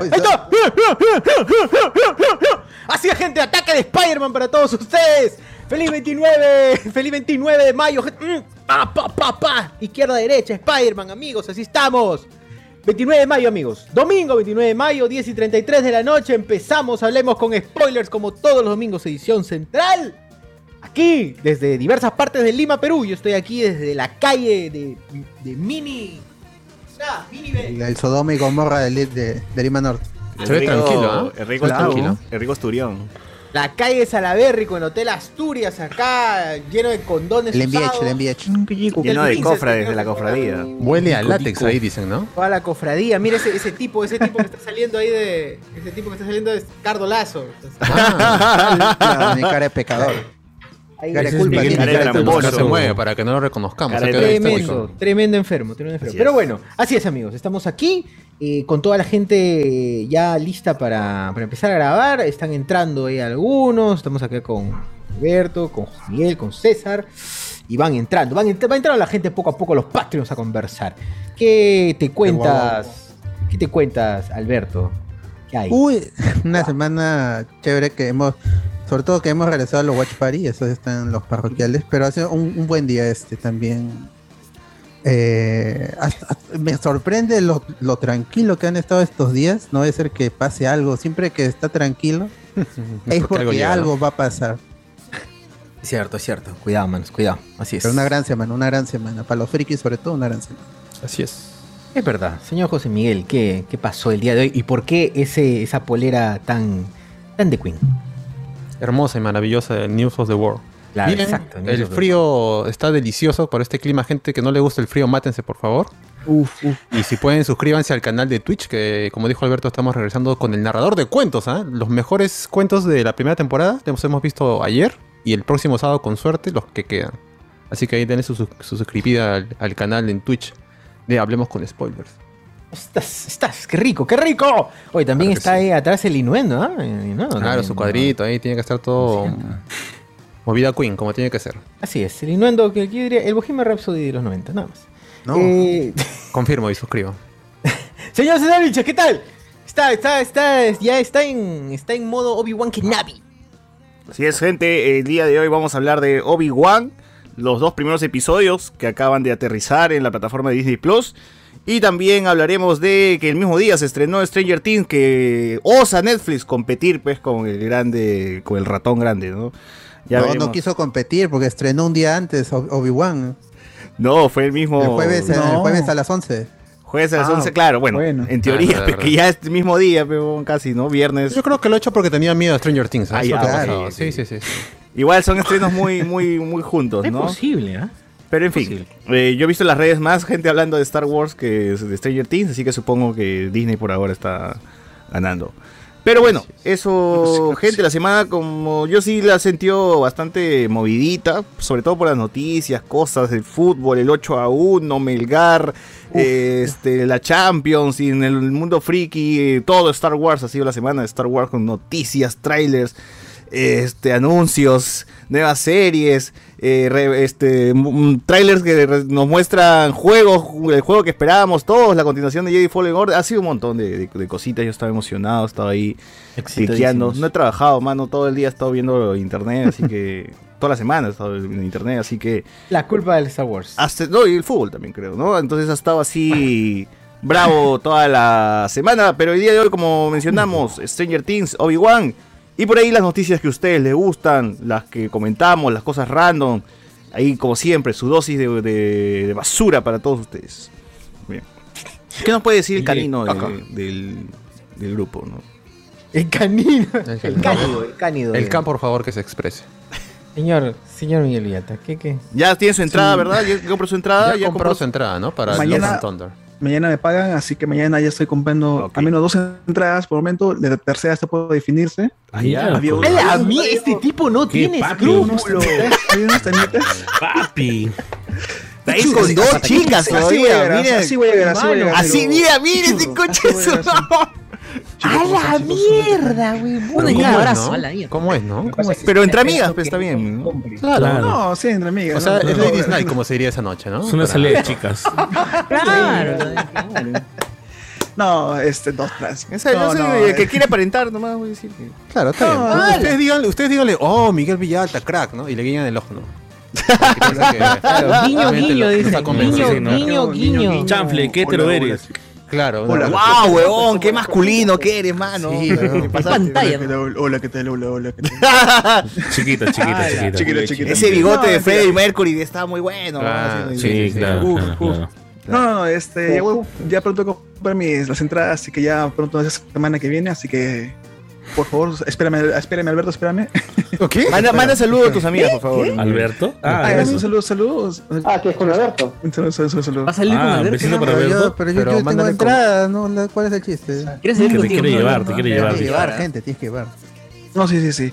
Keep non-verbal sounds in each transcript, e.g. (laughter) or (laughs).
¡Ahí está! Así es, gente, ataque de Spider-Man para todos ustedes. ¡Feliz 29! ¡Feliz 29 de mayo! Mm, ¡Pa, pa, pa, pa! Izquierda, derecha, Spider-Man, amigos, así estamos. 29 de mayo, amigos. Domingo 29 de mayo, 10 y 33 de la noche. Empezamos, hablemos con spoilers como todos los domingos, edición central. Aquí, desde diversas partes de Lima, Perú. Yo estoy aquí desde la calle de, de Mini. Ah. El, Sodoma y Gomorra de, de, de Lima Norte. Se ve tranquilo, ¿ah? Enrico, Claro. tranquilo. Enrico Esturión. La calle de Salaberry con el Hotel Asturias acá, lleno de condones El enviech, usados. el enviech. Lleno de cofrades de la cofradía. Huele a látex ahí, dicen, ¿no? Toda la cofradía. Mira ese, ese tipo, ese tipo que está saliendo ahí de... Ese tipo que está saliendo es Cardo Lazo. (laughs) Claro, mi cara de pecador. Ahí Cara culpa Miguel tiene. Miguel, nunca se mueve para que no lo reconozcamos. Tremendo, tremendo enfermo, tremendo enfermo. Pero bueno, así es amigos, estamos aquí eh, con toda la gente ya lista para, para empezar a grabar. Están entrando ahí algunos, estamos acá con Alberto, con Miguel, con César. Y van entrando, van va entrando la gente poco a poco, los Patreons a conversar. ¿Qué te cuentas? ¿Qué te cuentas, Alberto? ¿Qué hay? Uy, (laughs) una semana chévere que hemos, sobre todo que hemos regresado a los Watch Party, esos están los parroquiales, pero ha sido un, un buen día este también. Eh, hasta- hasta- me sorprende lo, lo tranquilo que han estado estos días. No debe ser que pase algo. Siempre que está tranquilo, (laughs) es porque algo, llega, ¿no? va a pasar. Es cierto, es cierto. Cuidado, manos, cuidado. Así es. Pero una gran semana, una gran semana. Para los frikis, sobre todo, una gran semana. Así es. Es verdad. Señor José Miguel, ¿qué, qué pasó el día de hoy? ¿Y por qué ese, esa polera tan, tan de Queen? Hermosa y maravillosa de News of the World. Claro, Bien, exacto, El frío está delicioso por este clima. Gente que no le gusta el frío, mátense, por favor. Uf, uf. Y si pueden, suscríbanse al canal de Twitch, que como dijo Alberto, estamos regresando con el narrador de cuentos, ¿ah? Los mejores cuentos de la primera temporada, los hemos visto ayer, y el próximo sábado, con suerte, los que quedan. Así que ahí denle su, su, su suscribida al, al canal en Twitch de Hablemos con Spoilers. Estás, estás, qué rico, qué rico. Oye, también Claro está sí. ahí atrás el inuendo, ¿ah? El Innuendo Claro, también, su ¿no? cuadrito, ahí tiene que estar todo movida Queen, como tiene que ser. Así es, el inuendo que aquí diría el Bohemian Rhapsody de los 90, nada más. No. Eh, (laughs) Confirmo y suscribo. señor César Vilches, ¿qué tal? Está, está, está, ya está en, está en modo Obi-Wan Kenobi. Así es, gente. El día de hoy vamos a hablar de Obi-Wan. Los dos primeros episodios que acaban de aterrizar en la plataforma de Disney Plus. Y también hablaremos de que el mismo día se estrenó Stranger Things, que osa Netflix competir pues con el grande, con el ratón grande, ¿no? Ya no, veremos. no quiso competir porque estrenó un día antes Ob- Obi-Wan. No, fue el mismo. El jueves, el jueves a las 11. Jueves a las Ah, 11, claro, bueno, bueno. en Ah, teoría, verdad, pues, verdad. que ya es el mismo día, pero casi, ¿no? Viernes. Yo creo que lo he hecho porque tenía miedo a Stranger Things. ¿eh? Ah, ya, claro, Sí, sí, sí. Igual son estrenos muy, muy, muy juntos, (laughs) Es ¿no? posible, ¿ah? Pero en fin, eh, yo he visto en las redes más gente hablando de Star Wars que de Stranger Things, así que supongo que Disney por ahora está ganando. Pero bueno, eso, (laughs) gente, la semana como yo sí la sentió bastante movidita, sobre todo por las noticias, cosas del fútbol, el 8 a 1, Melgar, eh, este, la Champions y en el mundo friki, eh, todo Star Wars ha sido la semana de Star Wars con noticias, trailers, este, anuncios, nuevas series, eh, re- este, trailers que nos muestran juegos, el juego que esperábamos todos, la continuación de Jedi Fallen Order, ha sido un montón de, de- de cositas, yo estaba emocionado, estaba ahí cliqueando, no he trabajado, mano, todo el día he estado viendo internet, así que (laughs) toda la semana he estado en internet, así que La culpa del Star Wars. hasta, no, y el fútbol también creo, ¿no? Entonces ha estado así bravo toda la semana, pero el día de hoy, como mencionamos, (laughs) Stranger Things, Obi-Wan, y por ahí las noticias que a ustedes les gustan, las que comentamos, las cosas random, ahí como siempre, su dosis de, de- de basura para todos ustedes. Bien. ¿Qué nos puede decir el canino de- del, del grupo, no? El canino. El El cánido, el cánido. El Can, por favor, que se exprese. Señor, señor Miguel Villata, ¿qué qué? Ya tiene su entrada, ¿verdad? Ya compró su entrada. Ya compró su entrada, ¿no? Para Mañana- Love and Thunder. Mañana me pagan, así que mañana ya estoy comprando al menos dos entradas por momento. La tercera está por definirse. Ah, ya, Había un- ¡A mierda! Este tipo no ¿Qué, tiene papi? escrúpulos. Hay. (laughs) Papi. Ahí con dos chicas Así voy a todavía. llegar, Mira, así voy a llegar, así voy a llegar, así, pero- mira, mira ese Así coche. A llegar, así. ¡A la mierda, güey! Pero Una ¿cómo ya es, abrazo. ¿Cómo es, no? ¿Cómo es? Pero entre amigas, pues está bien. ¿no? Claro. No, sí, entre amigas. O sea, ¿no? es No, Ladies no, Night, como se diría esa noche, ¿no? Es una salida de chicas. (laughs) Claro. No, este, dos tras. Esa, no, no, el eh. que quiere aparentar nomás, voy a decir. que- Claro, está bien. Vale. ustedes, díganle, ustedes díganle, oh, Miguel Villalta, crack, ¿no? Y le guiñan el ojo, ¿no? (laughs) Guiño, guiño, lo- dice. ¿no? Guiño, guiño. Chanfle, ¿qué hetero hola, eres? Sí. Claro. Hola. ¡Wow, huevón! ¡Qué masculino que eres, mano! Sí, pantalla. Hola, ¿qué tal? Hola, ¿qué tal? Hola, hola, ¿qué tal? (laughs) Chiquita, chiquita, chiquita. Chiquita, chiquita. Ese bigote No, de. Freddie Mercury está muy bueno. Ah, ¿no? Sí, claro, Uf, claro, uf. claro. No, no, no, este, ya, voy- ya pronto comprar mis, las entradas, así que ya pronto esa semana que viene, así que por favor, espérame, espérame Alberto, espérame. ¿Qué? (laughs) Manda, manda saludos a tus amigas, por favor. ¿Alberto? Ah, Ah, eso. saludos, saludos. Ah, que es con Alberto. Un saludo, saludo, saludo, saludo. Va a salir con Ah, Alberto. besito ¿no? para Pero Alberto. yo, pero yo, Pero yo tengo con- entrada, ¿no? ¿Cuál es el chiste? ¿Quieres salir Que te quiere no? llevar, te quiere llevar. Tienes que llevar, gente, tienes que llevar. No, sí, sí, sí.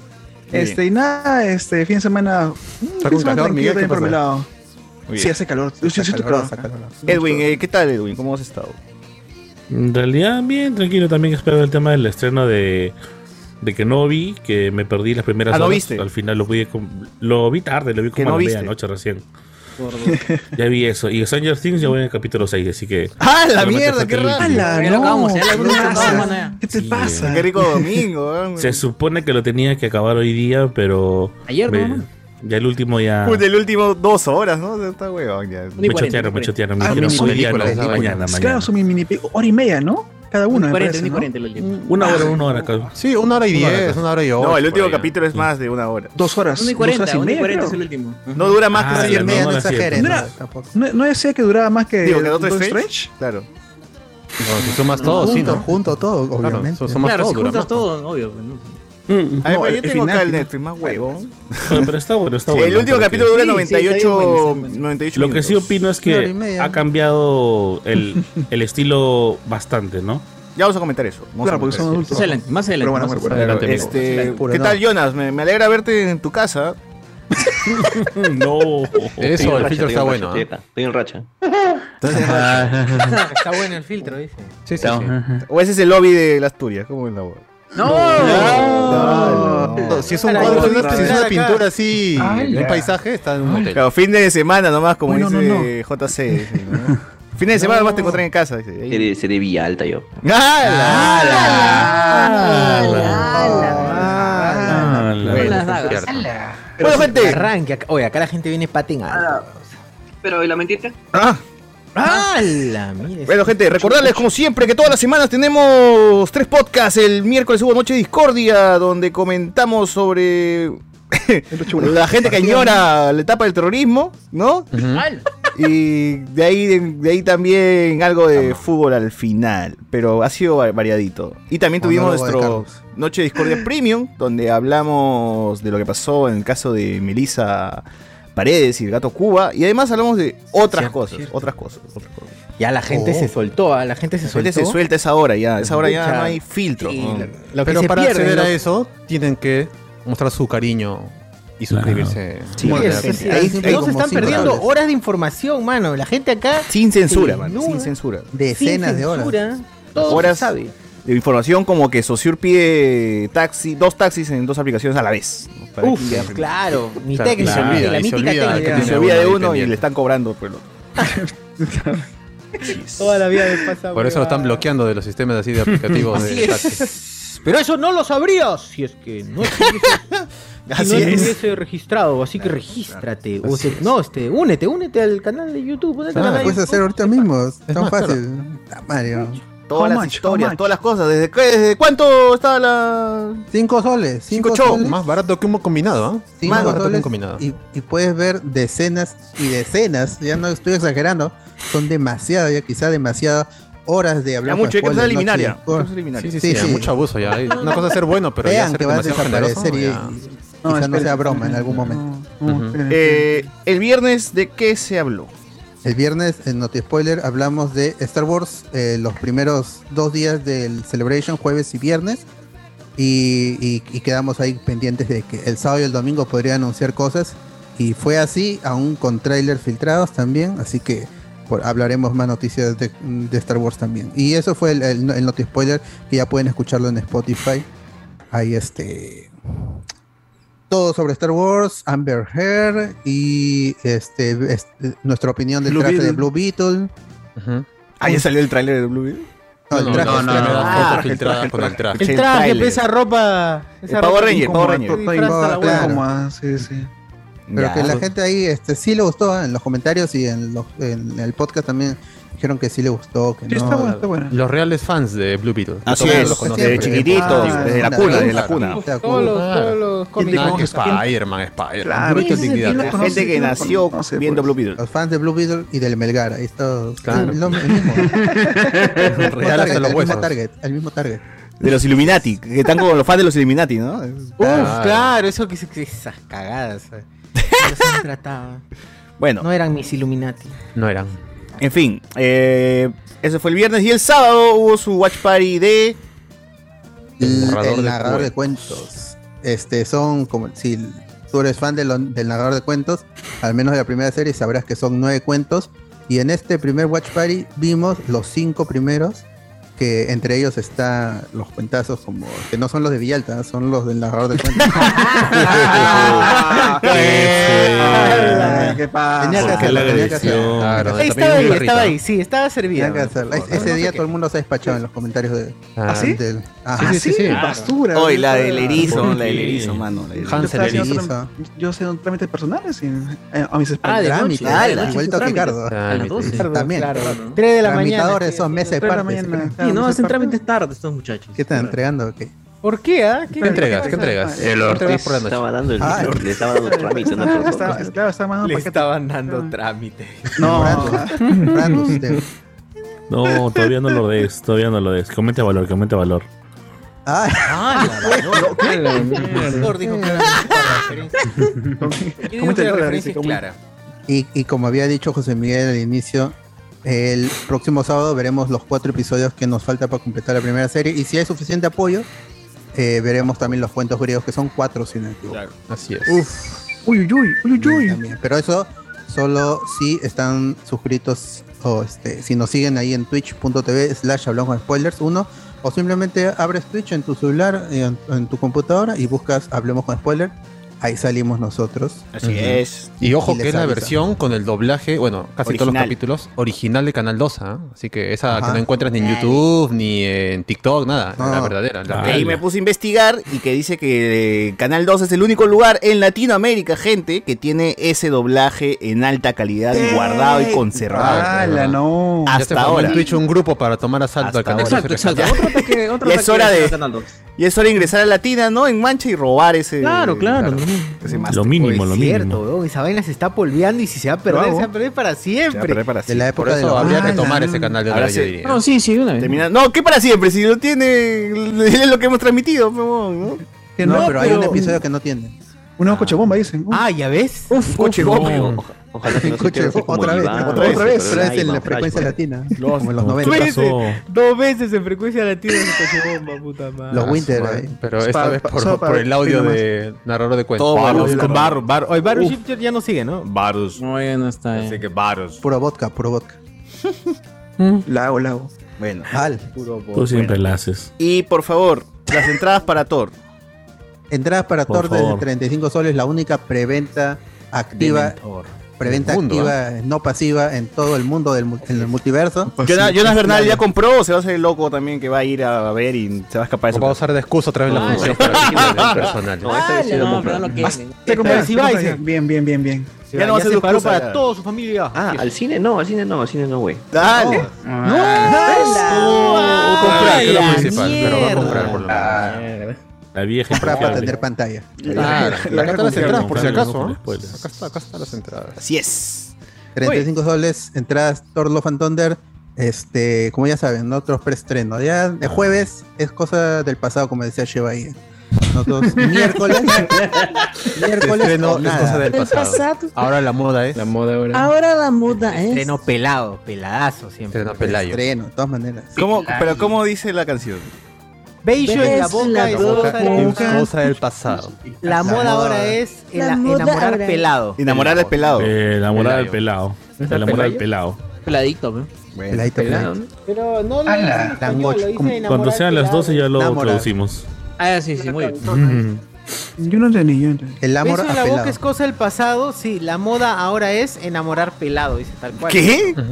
Este, y nada, este, fin de semana. Está fin con de semana calor, Miguel, ¿qué por mi lado. Sí, hace calor. Edwin, eh, ¿qué tal, Edwin? ¿Cómo has estado? En realidad, bien, tranquilo. También espero el tema del estreno de, de que no vi, que me perdí las primeras Ah, ¿no horas. viste? Al final lo vi, com- lo vi tarde, lo vi como no a la medianoche recién. (laughs) ya vi eso. Y Stranger Things ya voy en el capítulo 6, así que... (laughs) ¡Ah, la mierda! ¡Qué raro! lo no, acabamos, lo ¿qué te Sí, pasa? ¡Qué rico domingo! weón. (laughs) Se supone que lo tenía que acabar hoy día, pero... Ayer, me- ¿no? Ya el último ya... Puta, el último dos horas, ¿no? Está huevón ya. Ni Me 40, chotearon, me ni chotearon. Me Ah, dijeron, mini hoy día no, película, esa mañana, mañana. Claro, son mi mini hora y media, ¿no? Cada uno. Ni me 40, parece, ni ¿no? 40 el último. Una hora, una hora. cabrón. Sí, una hora y Una hora, diez, pues. una hora y ocho. No, el último capítulo es más de una hora. Dos horas. Uno y 40, horas y uno y media, 40 es el último. No dura más Ah, que Stranger no, Things. no, no exageren, No no, era- tampoco. No, no decía que duraba más que Digo, que Doctor Strange. Strange. Claro. No, si sumas todo, sí, Junto, ¿no? junto todo, obviamente. Claro, todos, si juntas todo, obvio. ¿No? Mm, A ver, No, pero yo el tengo final, acá el. Netflix más huevón. Pero está bueno, está bueno. El último porque- capítulo dura Sí, sí, 98, está bien, buenísimo. 98 Lo que sí opino es que ha cambiado el, (laughs) el estilo bastante, ¿no? Ya vamos a comentar eso. Vamos Claro, a porque son adultos. Más adelante, más adelante. Pero bueno, más bueno, bueno. Adelante. Este, ¿Qué tal, Jonas? Me, me alegra verte en tu casa. No. Eso, el filtro está bueno. Estoy en racha. Está bueno el filtro, dice. Sí, sí, sí. ¿O ese es el lobby de las Asturias? ¿Cómo es la hueá? No. No. Si es un cuadro, si es una pintura así, Ay, un paisaje, está en un hotel. Claro, fin de semana nomás, como Uy, no, dice no, JC. ¿no? Fin de semana nomás te encontré en casa. Dice. Seré, seré Villa Alta yo. Bueno, gente. Arranque. Oye, acá la gente viene paten alto. Pero, ¿y la mentita? Ah, ¡Hala! Bueno, gente, recordarles como siempre que todas las semanas tenemos tres podcasts. El miércoles hubo Noche Discordia, donde comentamos sobre la gente que añora la etapa del terrorismo, ¿no? Y de ahí, de ahí también algo de fútbol al final, pero ha sido va- variadito. Y también tuvimos nuestro. Noche Discordia Premium, donde hablamos de lo que pasó en el caso de Melissa Paredes y el gato Cuba. Y además hablamos de otras Cierto, cosas, cierto. otras cosas, otras cosas. Ya la gente Oh. se soltó, ah, la gente se La soltó. gente se suelta esa hora ya, esa hora ya no hay filtro. Sí, ¿no? lo- lo que Pero se para pierde, acceder ¿no? a eso, tienen que mostrar su cariño y suscribirse. Sí, Bueno, Sí, Ahí ahí se están perdiendo horas. horas de información, mano. La gente acá. Sin censura, Sí, man, no, sin eh. censura. Decenas sin de horas. censura, Todo Horas. se sabe. De información como que Sociur pide taxi, dos taxis en dos aplicaciones a la vez. ¿no? Para Uf, que- claro. Mi Claro, técnica, y se olvida, la mítica olvida técnica. se olvida de uno y le están cobrando pues, lo- (laughs) Toda la vida pasa. Por eso lo están bloqueando de los sistemas así de aplicativos Así de es. taxi. Pero eso no lo sabrías si es que no estuviese, (laughs) si Así no es. estuviese registrado. Así que regístrate. O se- no, este, únete, únete al canal de YouTube. Ah, canal de puedes YouTube. hacer ahorita mismo. Es tan más, fácil. Mario. Todas How las much? Historias, todas las cosas. ¿Desde, qué- desde cuánto está la...? Cinco soles. Cinco Cinco, shows, soles. Más barato que un combinado, ¿ah? Más barato que un combinado. y, y puedes ver decenas y decenas, ya no estoy exagerando, son demasiadas, ya quizá demasiadas horas de Ya hablar mucho, ya. noche. Hay que empezar a eliminar. Sí, sí, Sí, sí, hay sí. mucho abuso ya. Una cosa es ser bueno, pero ya Vean ser que va a desaparecer y, ya. y No, quizá no sea broma en algún momento. no. Eh, el viernes, ¿de qué se habló? El viernes en Noti Spoiler hablamos de Star Wars, eh, los primeros dos días del Celebration, jueves y viernes. Y, quedamos ahí pendientes de que el sábado y el domingo podría anunciar cosas. Y fue así, aún con trailers filtrados también. Así que por- hablaremos más noticias de, de Star Wars también. Y eso fue el, el, el Noti Spoiler, que ya pueden escucharlo en Spotify. Ahí este. Todo sobre Star Wars, Amber Heard y este, este, nuestra opinión del Blue traje de. Blue Beetle. Ujú. Ah, ya salió el tráiler de Blue Beetle. No, el traje. no, el no, traje. no, Ah, foto el traje, con el traje. el El traje, tráiler. pues, esa ropa. Esa El Power Ranger, Power Ranger. sí, sí. Pero Ya. que la gente ahí este, sí le gustó, ¿eh? en los comentarios y en, los- en el podcast también dijeron que sí le gustó, que Sí, no. está bueno, está bueno. Los reales fans de Blue Beetle. Así mundo es, los desde chiquititos, Ah, desde la una- cuna, desde la cuna. Todos los, claro. todos los cómics. Spider-Man, Spider-Man. Gente que ¿Quién lo nació viendo pues? Blue Beetle. Los fans de Blue Beetle y del Melgar, ahí está. Claro. El mismo. (laughs) El target, los el mismo target, el mismo target. De los Illuminati, que están como los fans de los Illuminati, ¿no? Uf, Claro. eso que, esas cagadas. ¿sabes? (laughs) Los han tratado. Bueno, No eran mis Illuminati. No eran. En fin, eh, eso fue el viernes y el sábado hubo su watch party de... El, el narrador de de, cuentos. Este son como si tú eres fan de lo- del narrador de cuentos, al menos de la primera serie sabrás que son nueve cuentos. Y en este primer Watch Party vimos los cinco primeros, que entre ellos está los cuentazos como que no son los de Villalta, son los del narrador de cuentos. Ah, (laughs) ¿Qué pasa? Tenía que ¿Por qué la hacerlo? Claro, estaba ahí, estaba ahí, sí, estaba servida. Tenía que hacerlo. Es- Ese día todo el mundo se ha despachado en los comentarios de, Ah, ¿sí? Ah, sí, sí, sí. basura. Hoy, la del erizo, ¿por la del erizo, mano. la del yo Hansel erizo. Yo sé un trámites personales eh, a mis Ah, espaldas. Ah, de noche, igualito que Ricardo. Ah, A las 12. Claro, También. claro. 3 de la mañana. Tramitadores son mesa de Tres Sí, no, hacen trámites tarde estos muchachos. ¿Qué están entregando? ¿Qué? ¿Por qué? ah? ¿Qué ¿Qué entregas? ¿Qué entregas? El ¿Qué entregas Ortiz estaba dando el, Ah, le estaba dando (laughs) trámite una Estaba, estaba Le paquete. estaban dando trámite. No, (laughs) (laughs) usted. No, todavía no lo des, todavía no lo des. Que aumente valor, que aumente valor. Ah, Ah, la Mejor dijo claramente la referencia. Y como había dicho José Miguel al inicio, el próximo sábado veremos los cuatro episodios que nos falta para completar la primera serie. Y si hay suficiente apoyo, eh, veremos también los cuentos griegos, que son cuatro, si no equivoco. Así es. Uy, uy, uy, uy, uy. También. Pero eso solo si están suscritos o este, si nos siguen ahí en twitch.tv slash hablamos con spoilers uno o simplemente abres Twitch en tu celular y en, en tu computadora y buscas hablemos con spoilers ahí salimos nosotros Así es. Y ojo Y que es la avisa. versión con el doblaje, bueno, casi todos los capítulos, original de Canal 2, ¿ah? Así que esa Ajá. que no encuentras ni en YouTube, ni en TikTok, nada. No. La verdadera. La Ah, Ahí real. me puse a investigar y que dice que eh, Canal 2 es el único lugar en Latinoamérica, gente, que tiene ese doblaje en alta calidad y guardado y conservado. ¡Hala, no! Hasta ahora. en Twitch un grupo para tomar asalto Hasta al canal. ahora. Exacto, exacto. Otro ataque, otro (laughs) Y es hora de- 2. Y es hora de ingresar a Latina, ¿no? En mancha y robar ese. Claro, claro. Lo máster. mínimo, Oye, lo es cierto, mínimo. weón, esa vaina se está polveando y si se va a perder, Bravo. se va a perder para Se va a siempre. perder para de siempre. la Por época de eso los habría que tomar ese canal de una Ahora yo diría. No, sí, sí, una vez. Termina- No, ¿qué para siempre? Si lo tiene. (laughs) Es lo que hemos transmitido, pe, huevón, ¿no? Que no, no, pero hay un episodio que no tiene Un nuevo coche bomba, dicen. Ah, ya ves. Uf, coche no. bomba. Ojalá que no se Escuche, así como otra vez, Iván, otra vez, otra vez, ese, pero es en la frecuencia latina Los- como en los No, 90 ¿Qué pasó? Dos veces en frecuencia latina bomba, puta madre. los Winter ahí. Pero Es esta vez por, el audio de narrador de cuentos. Varus, con con Bar, Bar, Oye, Baruchip ya no sigue, ¿no? Varus. No, ya no está. eh. que Varus. puro vodka puro vodka Lago, lago. Bueno. Al Tú siempre la haces. Y por favor, las entradas para Thor. entradas para Por Thor desde favor. 35 soles la única preventa activa preventa mundo, activa, no pasiva, en todo el mundo del en el multiverso. Jonas, Bernal ya compró o se va a hacer el loco también que va a ir a ver y se va a escapar de O su va a usar de excusa otra vez la Ah, función para. No, dice. Bien, bien, bien, bien. Ya no va a ser para ya. toda su familia. Ah, al cine no, al cine no, al cine no, güey. Dale. O comprar, que es lo la principal, pero va a mierda. comprar por lo menos. La vieja Comprar para tener pantalla. La- acá están las entradas por si acaso. Acá está, acá están las entradas. Así es. 35 soles, entradas Thor Love and Thunder. Este, como ya saben, ¿no? otros preestrenos. Ya de jueves es cosa del pasado, como decía Sheva ahí. Nosotros (laughs) miércoles. miércoles Estreno o es nada. cosa del pasado. Ahora la moda es. La moda ahora. Ahora la moda es. Estreno pelado, peladazo siempre. Estreno pelayo. Estreno, de todas maneras. ¿Cómo, pero ¿cómo dice la canción? Bello en la boca la es boca. cosa del- Es cosa del pasado. La moda ahora es enamorar pelado. Enamorar al pelado. Eh, del Pelayo. pelado. La moral del pelado. Peladito, ¿no? Peladito, Pelado. Pero no lo enamorar Cuando sean las pelado. 12 ya lo Enamorar. traducimos. Ah, sí, sí, muy bien. Yo no entendí, yo entendí. El amor Beso en la boca apelado. es cosa del pasado, sí, la moda ahora es enamorar pelado, dice tal cual. ¿Qué? (laughs)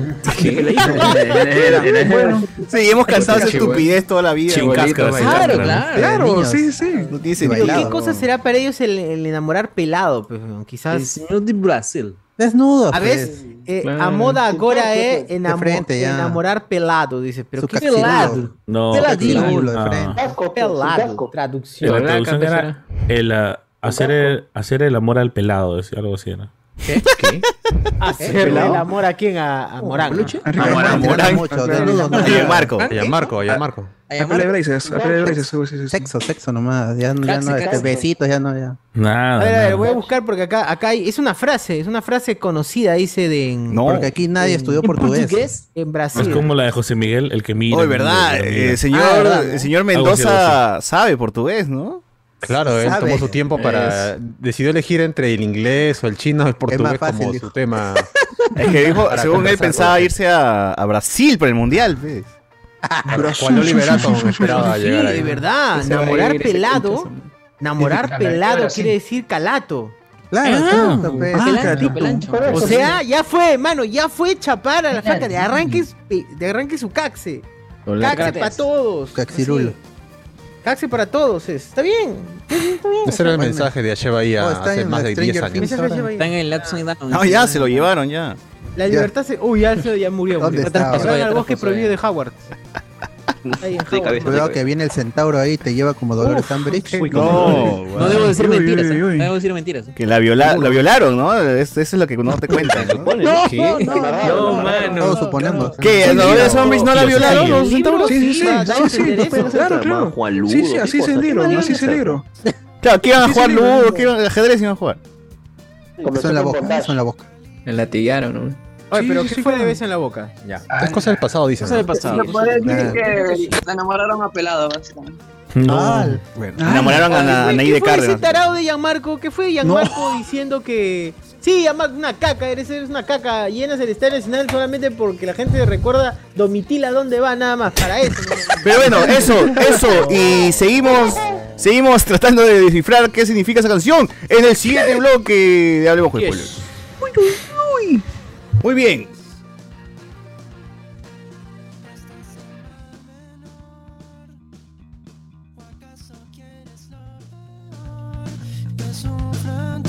Bueno, Seguimos cansados de esa estupidez toda la vida. Claro, claro. claro, niños. sí, sí. No tiene sentido. ¿qué cosa será para ellos el, el enamorar pelado? Pues, quizás... El señor de Brasil. Desnudo. A pues. veces, eh, Claro. a moda ahora es enamo- frente, ya. enamorar pelado, dice. Pero Su ¿qué caxirulo. pelado? No. Caxirulo de Ah. frente. pelado? La Traducción. Hola, traducción era el, ah, hacer, el, hacer el amor al pelado, decía algo así. ¿no? ¿Qué? ¿Qué? ¿Hacerle el amor a quién? A, a Morán. ¿no? Arriba, Morán, Morán. Oye, Marco. Allá Marco, allá Marco. A braces, a braces. Sexo, sexo nomás. Ya, no- ya no, este, besitos, ya no, ya. Nada. A ver, a ver, voy a buscar porque acá, acá hay, es una frase, es una frase conocida, dice de en, No. Porque aquí nadie estudió portugués. en Es Brasil. como la de José Miguel, el que mira. Oye, mira, verdad. mira, eh, mira. El señor, Ah, ¿verdad? el señor Mendoza sabe portugués, ¿no? Claro, él Sabe. tomó su tiempo para. Decidió elegir entre el inglés o el chino o el portugués fácil, como dijo. su tema. (laughs) Es que dijo, según él pensaba irse a, a Brasil para el mundial. Cual Oliver Atom esperaba Sí, llegar ahí. de verdad, enamorar pelado, enamorar pelado quiere decir calato. Claro. Ah, Pelancho, caratito. pelancho. O sea, ya fue, mano, ya fue chapar a la flaca, de arranque, su- de arranque su caxe. Caxe para todos. Caxirulo. Caxe para todos, es. está bien. Está bien. Ese era el mensaje de Asheba ahí a- está hace en más de Stranger 10 años. Things. Están en el Upside Down. No, ya se lo llevaron ya. La libertad se. Uy, ya, se- ya murió. ¿Dónde murió. está? Se van Ya al bosque prohibido de Howard. (laughs) De cabeza. Cuidado que viene el centauro ahí, te lleva como Dolores Umbridge. No, No debo decir Uy, uy, mentiras. uy, ¿eh? uy. No debo decir mentiras. Que la, viola, la violaron, ¿no? Es- Eso es lo que no te cuentan. ¿no? ¿Qué? No, mano. Todos suponemos. ¿Qué? ¿A Dolores Umbridge no la violaron los centauros? Sí, sí, sí, no, claro, claro. Sí, sí, así libro, ¿Qué así es el pasa? libro. Claro, ¿qué iban a jugar ludo? ¿Qué iban, ajedrez iban a jugar? Eso en la boca, eso en la boca. Me latigaron, ¿no? Oye, pero sí, ¿qué sí, fue de beso en la boca? Ya. Es cosa del pasado, dicen. Cosa del pasado. que se enamoraron a pelado, básicamente. No. Bueno, enamoraron a, a Oye, Anaí ¿Qué de fue ese Cárdenas. tarado de Gianmarco? ¿Qué fue Gianmarco diciendo que... Sí, Gianmarco, una caca, eres, eres una caca, llenas el estadio nacional solamente porque la gente recuerda Domitila dónde va nada más, para eso. ¿no? Pero bueno, eso, eso. Y seguimos, seguimos tratando de descifrar qué significa esa canción en el siguiente bloque de Hablemos con Yes. Spoilers. Muy bien. Que sufran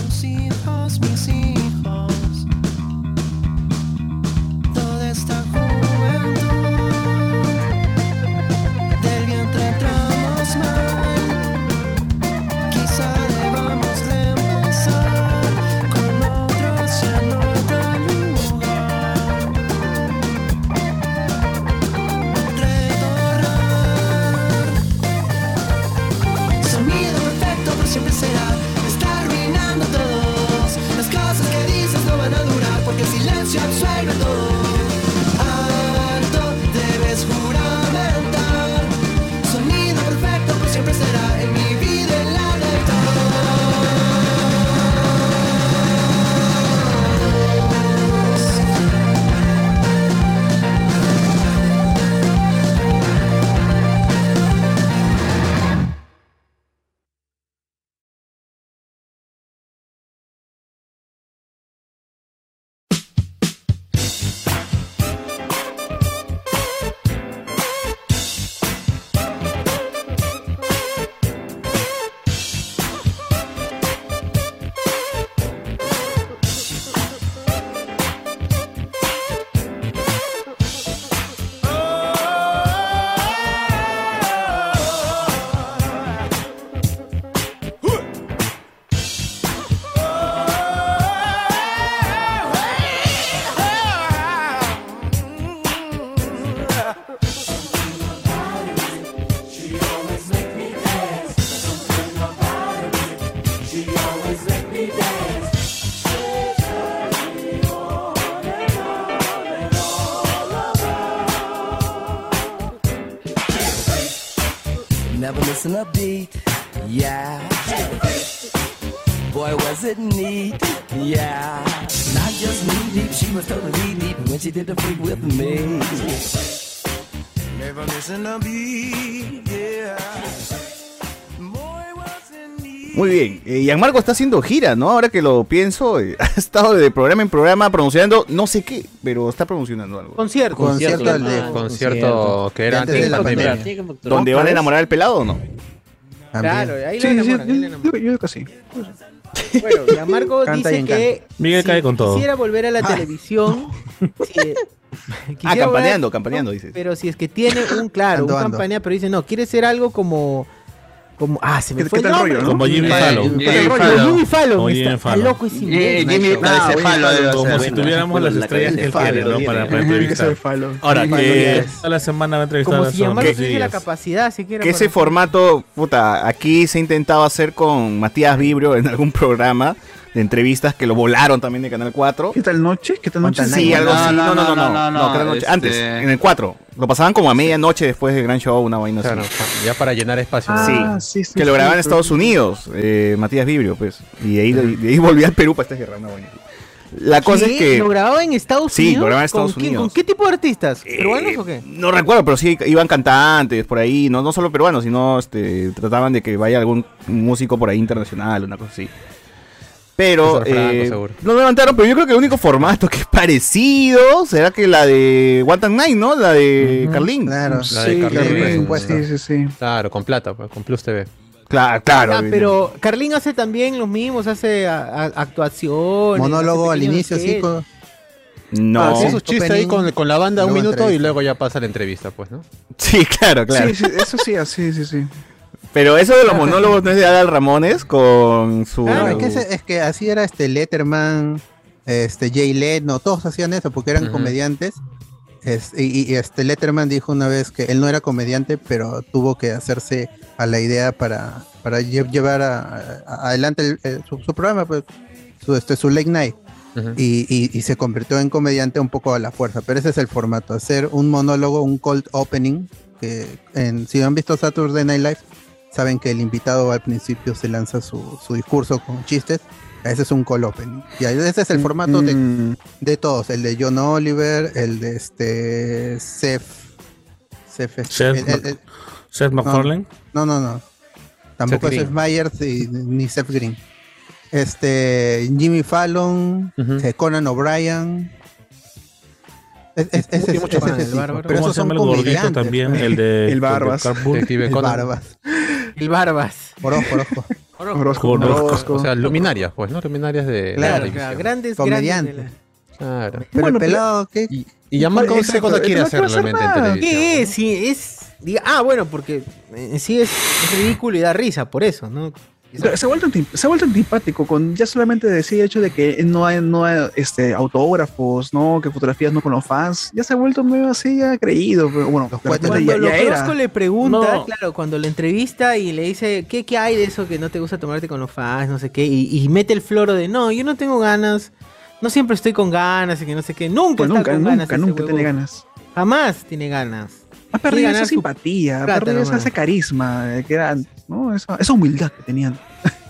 a beat. Yeah. Boy, was it neat. Yeah. Not just knee deep, she was totally deep when she did the freak with me. Never missing a beat. Muy bien. Eh, Gianmarco está haciendo gira, ¿no? Ahora que lo pienso, eh, (laughs) ha estado de programa en programa pronunciando no sé qué, pero está pronunciando algo. Concierto. Concierto al de- concierto que era antes de la pandemia. ¿Donde van a enamorar al pelado o no? Claro, ahí lo Sí, sí, enamoran, ahí lo yo, yo, yo creo que sí. Bueno, Gianmarco Canta dice y que Miguel si cae con todo. quisiera volver a la Ah. televisión, (laughs) si- Ah, quisiera campaneando, volver- campaneando, dices. Pero si es que tiene un claro, Ando, un ando. campaña, pero dice no, quiere ser algo como como ah, se me ¿Qué- fue qué el nombre. rollo, no? Como Jimmy Eh, Fallon. Jimmy Como Fallon. Jimmy Fallon, Como está, loco Eh, imbécil. Jimmy Ah, Fallon Como si tuviéramos las estrellas que él quiere, ¿no? Para, entrevistar. Ahora, que la semana va a entrevistar Como si tuviese la capacidad siquiera Que ese formato, puta, aquí se ha intentado hacer con Matías Vibrio en algún programa de entrevistas que lo volaron también de Canal 4. ¿Qué tal noche? ¿Qué tal noche? Sí, No, algo no, así. No, no, no, no, no. no, no, no, Canal Noche. este- Antes, en el 4. Lo pasaban como a medianoche después del gran show, una vaina así. Claro, ya para llenar espacio. Ah, sí, sí, que lo sí, grababan en Estados Unidos, eh, Matías Vibrio, pues. Y de ahí, de ahí volvía al Perú para esta guerra, una vaina. La cosa ¿Qué? es que. ¿Lo grababa en Estados Sí, Unidos? lo grababa en Estados ¿Con quién- Unidos. ¿Con qué tipo de artistas? Eh, ¿Peruanos o qué? No recuerdo, pero sí iban cantantes por ahí, no, no solo peruanos, sino este, trataban de que vaya algún músico por ahí internacional, una cosa así. Pero eh, no levantaron, pero yo creo que el único formato que es parecido será que la de One Time Night, ¿no? La de Carlín. Claro. La de Sí, Reyes. por supuesto. Sí, sí, sí. Claro, con plata, pues, con Plus TV. Claro, claro. Ah, pero Carlín hace también los mismos, hace a- a- actuaciones. Monólogo hace al inicio, sí. con- No. Ah, sí, sus chistes ahí con, con la banda un minuto y luego ya pasa la entrevista, pues, ¿no? Sí, claro, claro. Sí, sí, eso sí, sí, sí, sí. Pero eso de los monólogos no es de Adal Ramones con su. No, es que, ese- es que así era este Letterman, este Jay Leno, todos hacían eso porque eran Ujú. comediantes. Es- y, y, este Letterman dijo una vez que él no era comediante, pero tuvo que hacerse a la idea para, para lle- llevar a- a- adelante el- el- su, su programa, pues, su, este, su late night. Ujú. Y, y- y se convirtió en comediante un poco a la fuerza, pero ese es el formato, hacer un monólogo, un cold opening, que en, si han visto Saturday Night Live, saben que el invitado al principio se lanza su, su discurso con chistes, ese es un cold opening. Y ese es el formato de, Mm, de todos, el de John Oliver, el de este Seth, Seth, Seth el- el- el- Seth MacFarlane. no, no, no. Tampoco Seth y- ni Seth Green. Este, Jimmy Fallon, eh, Conan O'Brien. Es, es- ese es- mucho ese más, es el el bárbaro. Pero ¿Cómo esos se llama son el gordito comediantes. también? El de El Barbas. Carpool. (laughs) Detective El Conan. Barbas. El Barbas. Orozco, Orozco. Orozco, Orozco. Orozco. O sea, luminarias, pues, ¿no? Luminarias de, de la Claro. Claro, grandes, Comediante. grandes. de Claro. Pero Bueno, el pelado, ¿qué? Y, y no sé Exacto, cuándo quiere hacer realmente en televisión. ¿Qué es? Sí, es. diga- ah, bueno, porque en sí es, es ridículo y da risa, por eso, ¿no? Se ha, vuelto, se ha vuelto antipático con ya solamente decir el hecho de que no hay, no hay este, autógrafos, ¿no? que fotografías no con los fans. Ya se ha vuelto medio así, ya creído. Pero bueno, Cuando ya, lo ya era. Orozco le pregunta, No. claro, cuando lo entrevista y le dice, ¿qué, ¿qué hay de eso que no te gusta tomarte con los fans? No sé qué, y, y mete el floro de, no, yo no tengo ganas, no siempre estoy con ganas y que no sé qué, nunca Pues está nunca, con ganas. nunca, nunca huevón. tiene ganas. Jamás tiene ganas. Ha perdido esa simpatía, ha perdido nomás. ese carisma, que era, ¿no? esa, esa humildad que tenían.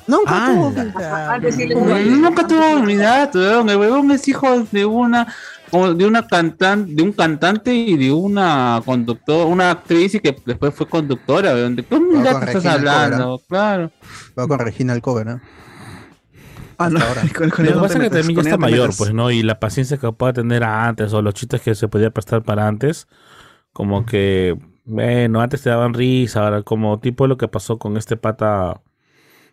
Nunca Ah, tuvo. la- vida. Nunca tuvo unidad, weón. El huevón es hijo de una de una cantante, de un cantante y de una conductora, una actriz y que después fue conductora, weón. ¿De qué humildad te estás Regina hablando? Claro. Va con Regina Alcover, ¿no? Ah, no, ahora. (laughs) con- con Lo que pasa es que también ya está mayor, pues, ¿no? Y la paciencia que pueda tener antes o los chistes que se podía prestar para antes, como que, bueno, antes te daban risa, ahora como tipo lo que pasó con este pata,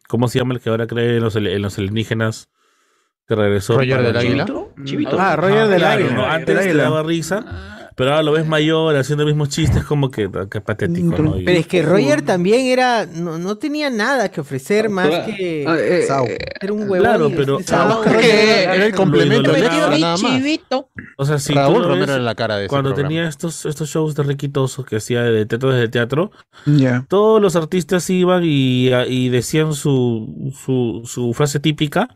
¿cómo se llama el que ahora cree en los, en los alienígenas? Que regresó. Roger del Águila. Ah, Roger del Claro, Águila. ¿no? Antes te daba risa, pero ahora lo ves mayor, haciendo los mismos chistes, como que, que patético, Pero es que Roger también era, no, no tenía nada que ofrecer más que Ah, eh, Sau. ser un huevón. Claro, pero- decir, Además "No, que Roger Roger era- era el complemento nada más. O sea, si Raúl tú lo Romero ves, era la cara de ese cuando programa. tenía estos, estos shows de riquitosos que hacía de teatro desde teatro, todos los artistas iban y, y decían su, su, su frase típica.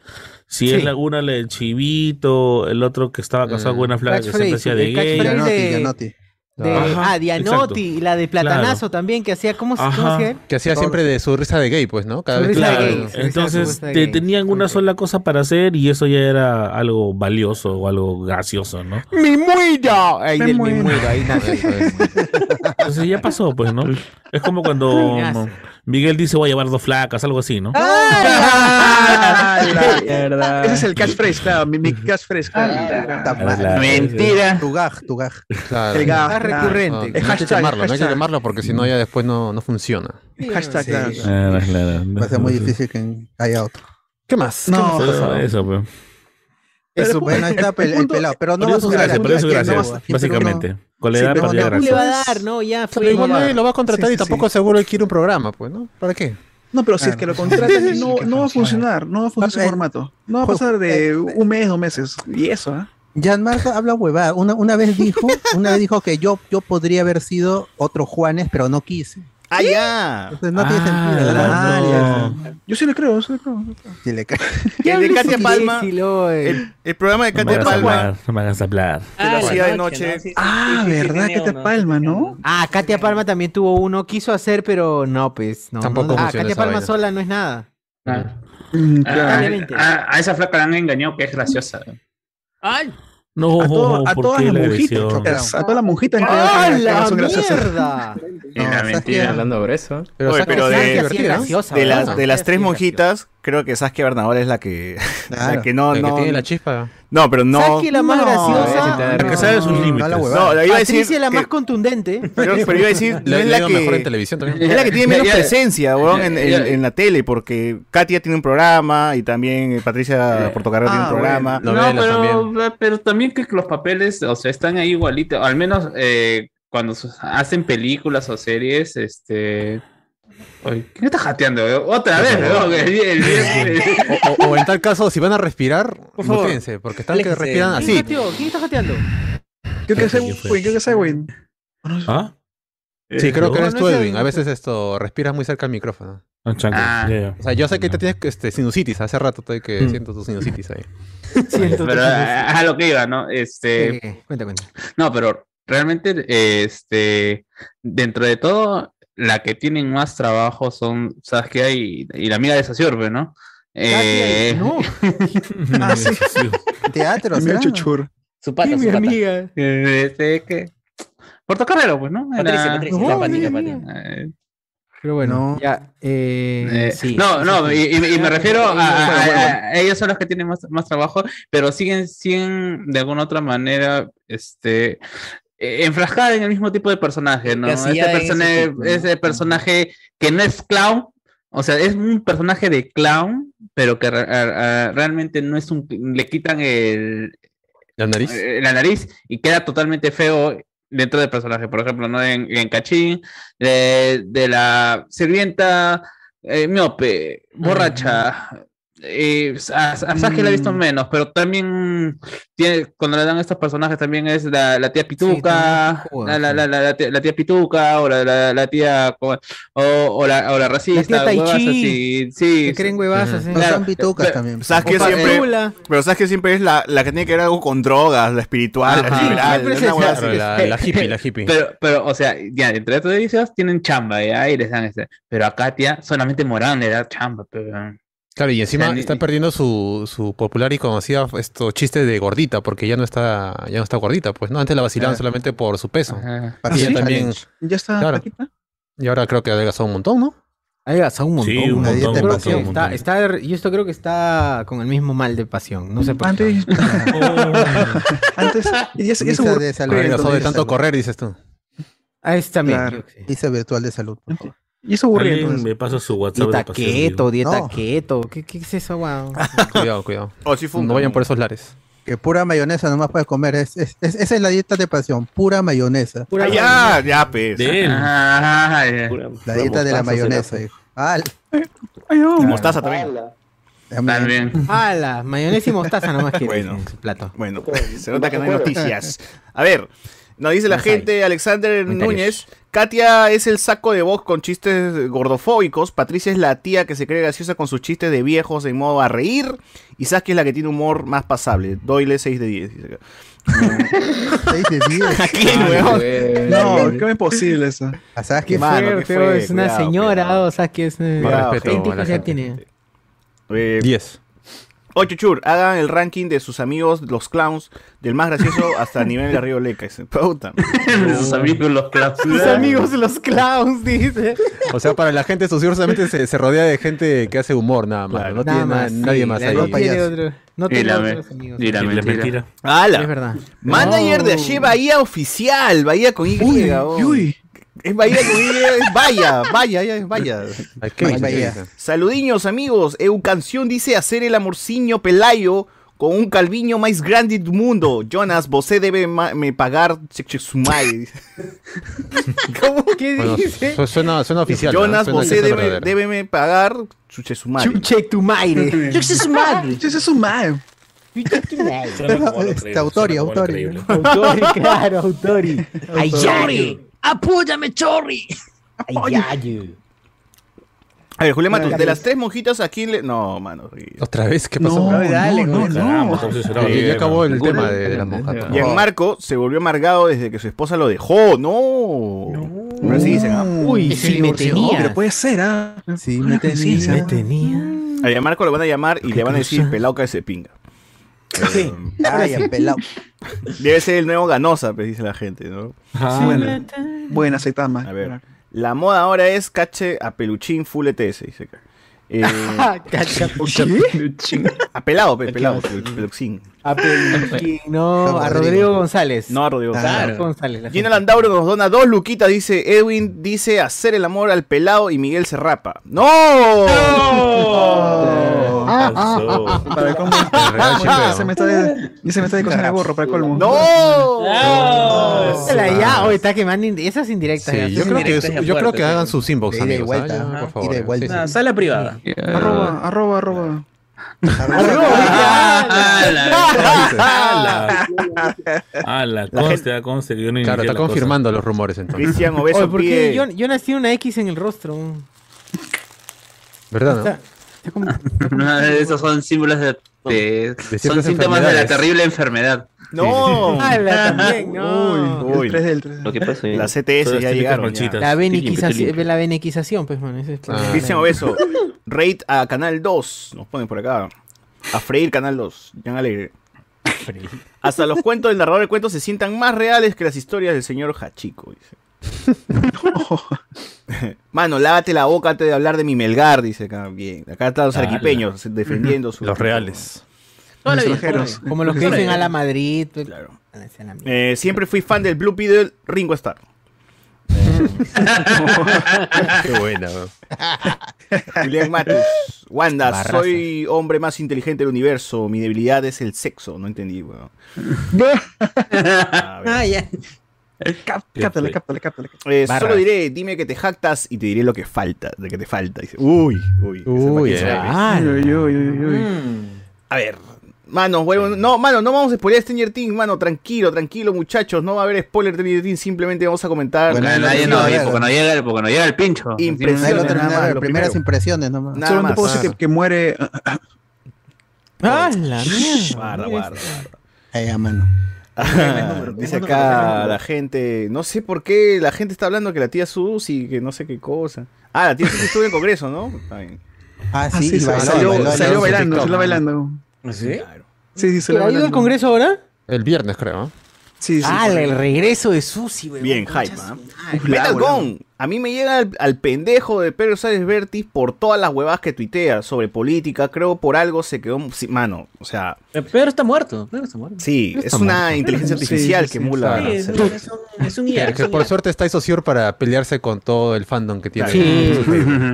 Si Sí. es Laguna, el chivito, el otro que estaba casado Mm. con una flaca que siempre Catchphrase, hacía de gay. Gianotti, de- Gianotti. De, Ajá, ah, Dianotti, y la de Platanazo también, que hacía, ¿cómo, se- cómo Ajá. hacía él? Que hacía siempre de su risa de gay, pues, ¿no? Cada Su vez risa de que- gay. Entonces de te- gay. tenían una sola cosa para hacer y eso ya era algo valioso o algo gracioso, ¿no? ¡Mi muida! Ahí del mi muida, ahí nace. (laughs) Entonces ya pasó, pues, ¿no? Es como cuando. Miguel dice voy a llevar dos flacas, algo así, ¿no? Ah, (laughs) la Mierda. Ese es el catchphrase, claro, mi, mi catchphrase, claro. Ah, Mentira. Tu gag, tu gag. Claro. El gag, claro. recurrente. No, no hay que hashtag, quemarlo, no hay que hashtag. quemarlo porque si no ya después no, no funciona. Hashtag, claro. Va a ser muy difícil que haya otro. ¿Qué más? No, ¿Qué más Eso, eso, pues. Eso, bueno, ahí está el, el pelado. Pero no va a no a- básicamente. Con la edad pero no, ¿Qué le va a dar? No, ya Pero fue. igual nadie lo va a contratar Sí, y sí, tampoco seguro él quiere un programa, pues, ¿no? ¿Para qué? No, pero si es que lo contratan, no, no va a funcionar, no va a funcionar ese Eh, formato. No va a pasar de un mes, dos meses. Y eso, ¿ah? Gianmarco (laughs) habla huevada. Una, una vez dijo, una vez dijo que yo, yo podría haber sido otro Juanes, pero no quise. ¡Ah, ya! Entonces no tiene Ah, sentido. la Ah, no. Yo sí le creo, sí le creo. Si le cae. El de Katia Palma, Sí, eh. el, el programa de No Katia Palma, hablar, no me hagas hablar. que lo hacía de noche. Ah, ¿verdad? Que te palma, ¿no? Ah, Katia Palma también tuvo uno, quiso hacer, pero no, pues. No, Tampoco no, ah, funciona Katia Palma vaina. sola no es nada. Ah, Mm, ah, claro. Obviamente. ah, a esa flaca la han engañado que es graciosa. ¡Ay! No, A, todo- a ¿por todas las la monjitas, chocas, a todas las monjitas que- ¡Ah, que- la son mierda! ¿sabes mentira. qué? Hablando grueso. Pero, Oye, pero de- De las, de las tres monjitas, creo que Saskia Bernabal es la que, (laughs) la Claro. que no, que no, tiene la chispa. no, pero no, Saskia la más no, graciosa. La que sabe sus No, límites. la. No, iba a Patricia decir la que- más contundente. pero, pero iba a decir, no es la iba mejor en que televisión también. es la que tiene menos presencia, weón, en, en- Ya. en la tele, porque Katia tiene un programa y también Patricia Portocarrero tiene Ah, un programa. bueno. No, pero, pero también que los papeles, o sea, están ahí igualitos, al menos eh, cuando hacen películas o series, este... Oye, ¿Quién está jateando? eh? Otra vez, weón, el, el- el- O, o- o en tal caso, si van a respirar, Por favor. mutéense, porque están que respiran ¿Quién así. jateó? ¿Quién está jateando? Creo que ese, ¿Quién fue? güey, creo que ese, güey. ¿Ah? Sí, creo que No, eres no tú, es Edwin. A veces esto, respiras muy cerca al micrófono. Ah, Ah. O sea, yo sé que te tienes este, sinusitis. Hace rato estoy que Mm. siento tu sinusitis ahí. (laughs) Siento pero a, a lo que iba, ¿no? Este... Eh, Cuenta, cuenta. No, pero realmente, este, dentro de todo, la que tienen más trabajo son Saskia y, y la amiga de Saciorbe, ¿no? Eh, no, (laughs) Ah, sí. Teatro, ¿será? chuchur. Su pata, sí, su mi pata. amiga. este, que... Portocarrero, pues, ¿no? Patricia, Patricia, No, la patita, mira, patita. Eh, Pero bueno, No. ya. Eh, eh, sí. no, no, y, me refiero a, a- ellos son los que tienen más, más trabajo, pero siguen, siguen de alguna otra manera, este, eh, enfrascada en el mismo tipo de personaje, ¿no? Este personaje, tipo, ¿no? ese personaje que no es clown, o sea, es un personaje de clown, pero que re- a- a- realmente no es un, le quitan el, La nariz. eh, la nariz y queda totalmente feo dentro del personaje. Por ejemplo, ¿no? En, en Cachín, de, de la sirvienta eh, miope, borracha. Eh, a, a Sasuke la he visto Mm. menos, pero también tiene, cuando le dan a estos personajes también es la, la tía Pituca, también la, la, la, la, la tía, la tía Pituca, o la, la, la tía o, o la, o la racista, huevas Chi, así, sí, Que creen huevazas, eh. No Claro, son pitucas pero- también. Saskia Opa, siempre, Hola. pero Saskia siempre es la, la que tiene que ver algo con drogas, la espiritual, la Ajá. liberal, es Claro, así. la, la hippie, la hippie. Pero, pero, o sea, ya, entre otros edificios tienen chamba, ya, y les dan este. Pero a Katia solamente Morán le da chamba, pero. Claro, y encima O sea, ni- está perdiendo su, su popular y conocida estos chistes de gordita, porque ya no está, ya no está gordita, pues, ¿no? Antes la vacilaban Claro. solamente por su peso. Y ella también, challenge. ¿Ya está Claro. Paquita? y ahora creo que ha adelgazado un montón, ¿no? Ahí gasta un montón. Sí, un Una montón, un montón, un montón. está, yo esto creo que está con el mismo mal de pasión. No sé por qué. Antes, (laughs) antes, y se Visa aburrió. de salud. Ha adelgazado de tanto salud. correr, dices tú. Ah, es también. Claro. virtual de salud. por favor. Y eso entonces. me pasa su WhatsApp Dieta de pasión, keto, dieta No. keto. ¿Qué, ¿Qué es eso, weón? (laughs) Cuidado, cuidado. O si fue un- No vayan por esos lares. Que pura mayonesa nomás puedes comer. Es, es- es- esa es la dieta de pasión. Pura mayonesa. Ah, ya, ya, pues. De él. Ajá, ya. Pura- La pura dieta de la mayonesa, pues. hijo. Ah, Ay, no. Y mostaza también. también. También. ¡Hala! Mayonesa y mostaza nomás (laughs) quiere Bueno. plato. Bueno, se nota que no hay noticias. A ver, nos dice la gente, Alexander. Núñez. Katia es el saco de voz con chistes gordofóbicos. Patricia es la tía que se cree graciosa con sus chistes de viejos en modo a reír. Y Saskia es la que tiene humor más pasable. Doyle 6 de 10. dice acá. (laughs) 6 de 10. ¿A quién, weón? No, ¿cómo es posible eso? ¿Sabes Qué Mano, feo, qué feo, feo, es una cuidado, señora, cuidado. o que es... eh, Cuidado, respeto 20 a la hijos ya gente. tiene. Eh, 10. Ocho chur, hagan el ranking de sus amigos, los clowns, del más gracioso (laughs) hasta el nivel de Río Leca. Dice, Puta. Sus amigos los clavos. Sus amigos los clowns, dice. O sea, para la gente socio solamente se, se rodea de gente que hace humor nada más. Claro. No Nada tiene na- más, sí, nadie más ahí. No tiene payaso. otro, no tiene la, otros amigos. y la mentira. mentira. ¡Hala! Es verdad. Manager de. Ayer Bahía Oficial, Bahía con Y. Uy, oh. uy. Es Bahía es Vaya, Vaya, es Vaya. Vaya. Saludiños, amigos. Eu canción dice hacer el amorciño pelayo con un calviño más grande del mundo. Jonas, você debe me pagar sumai. (laughs) ¿Cómo? ¿Qué Bueno, dice? su- suena, suena oficial. Jonas, que es debe, debe me pagar sumai. Chuche tu madre. Chuche su madre. Ese es un mal. Chuche tu madre. Suena como lo Este, creíble, Autori, Autori. Autori, claro, Autori. ¡Ay, Chorri! ¡Apóyame, Chorri! Ay, yayo. A ver, Julián Matus, de las tres monjitas, ¿a quién le...? No, mano. ¿Otra vez? ¿Qué pasó? No, dale, no, no, Ya- acabó el tema de, de las monjas. Y en Marco se volvió amargado desde que su esposa lo dejó. No. Pero así dicen, ¿ah? Uy, si me divorció, tenía. Pero puede ser, ¿ah? Sí, me conciencia. Me tenía. A Gianmarco lo van a llamar y le van a decir pelado que se pinga. (laughs) Sí. Ay, el (laughs) pelado. Debe ser el nuevo Ganosa, pues dice la gente, ¿no? Buena, buena Saitama. A ver. La moda ahora es cache a peluchín full ETS, dice acá. Eh, (laughs) Cacha. a pelado, pe, pelado, pel- peluchín. A Peluquín, no, a Rodrigo. González. No, Rodrigo. Claro. González. la. Landauro nos dona dos luquitas, dice Edwin, dice hacer el amor al pelado y Miguel se rapa. ¡No! Falso. Para el colmo. real Ya se me está de, ya se me está de cosas en el gorro para el colmo. ¡No! Ya, hoy está quemando ind- esas indirectas. Sí, ya, yo creo que, yo creo que hagan sus inbox, De y vuelta, ¿ah? Por favor. y sí, vuelta. sí. Ah, sala privada. Arroba, arroba, arroba. ¡Hala! ¡Hala! Conste, conste que yo no Claro, está confirmando los rumores entonces. Cristian Oye, Obeso ¿por qué yo, yo nací una X en el rostro? ¿Verdad? no? Esos (laughs) son símbolos de, de- De son síntomas de la terrible enfermedad. ¡No! (laughs) ¡Hala, también! No. Uy, El 3 del 3 Lo que pasa es las Todas CTS ya llegaron. ya. La benequización, limpio. la benequización, pues, man. Ese es Ah. Cristian Obeso, rate a Canal 2, nos ponen por acá. A freír Canal 2, Jan Alegre. Hasta los cuentos del narrador de cuentos se sientan más reales que las historias del señor Hachiko, dice. (laughs) Mano, lávate la boca antes de hablar de mi Melgar, dice acá. Bien, acá están los Ala. arquipeños defendiendo su. Los reales. Toda la Los vida, extranjeros. Como los que dicen a la Madrid. pues, Claro. Eh, siempre fui fan del Blue Beetle Ringo Starr. (laughs) Qué buena. (laughs) Julián Matus. Wanda, Barraza. soy hombre más inteligente del universo. Mi debilidad es el sexo. No entendí, weón. Ah, ya. Cap- Cáptale, cáptale, cáptale. Eh, solo diré, dime que te jactas y te diré lo que falta, de que te falta. Dice, uy, uy. Uy, eh. Uy, uy, uy, uy, uy. A ver, mano, huevón, no, mano, no vamos a spoiler Stranger Things, mano, tranquilo, tranquilo, muchachos, no va a haber spoiler de Stranger Things, simplemente vamos a comentar. Bueno, Nadie- no nadie no, de porque no llega el, porque no llega el pincho. Lo Nada más, primeras primero. impresiones nomás. Nada Solo más. te puedo decir que, que muere. (laughs) ¡Ah, la mierda! Guarda, guarda, esto. Ahí, mano. Ah, (laughs) Dice acá la gente, no sé por qué la gente está hablando que la tía Susi, que no sé qué cosa. Ah, la tía Susi estuvo en el Congreso, ¿no? Está bien. Ah, Ah, sí, sí, bailó, salió, bailó, salió bailó. bailando, salió bailando. ¿Sí? Claro. Sí, sí, ¿Ha salió ido al bailando. Congreso ahora? El viernes, creo. ¿eh? Sí, sí. ah, el regreso de Susi, weón. Bien, hype, ¿ah? madre. Metal volado. A mí me llega al, al pendejo de Pedro Sáenz Vértiz por todas las huevadas que tuitea sobre política. Creo por algo se quedó. sí, mano, o sea, Eh, Pedro está muerto. Pedro está muerto. sí, es una inteligencia Sí, artificial sí, que sí, emula. Sí, es, un- es un, es un IA, Que, es un por IA. suerte está Isocior para pelearse con todo el fandom que tiene. Sí.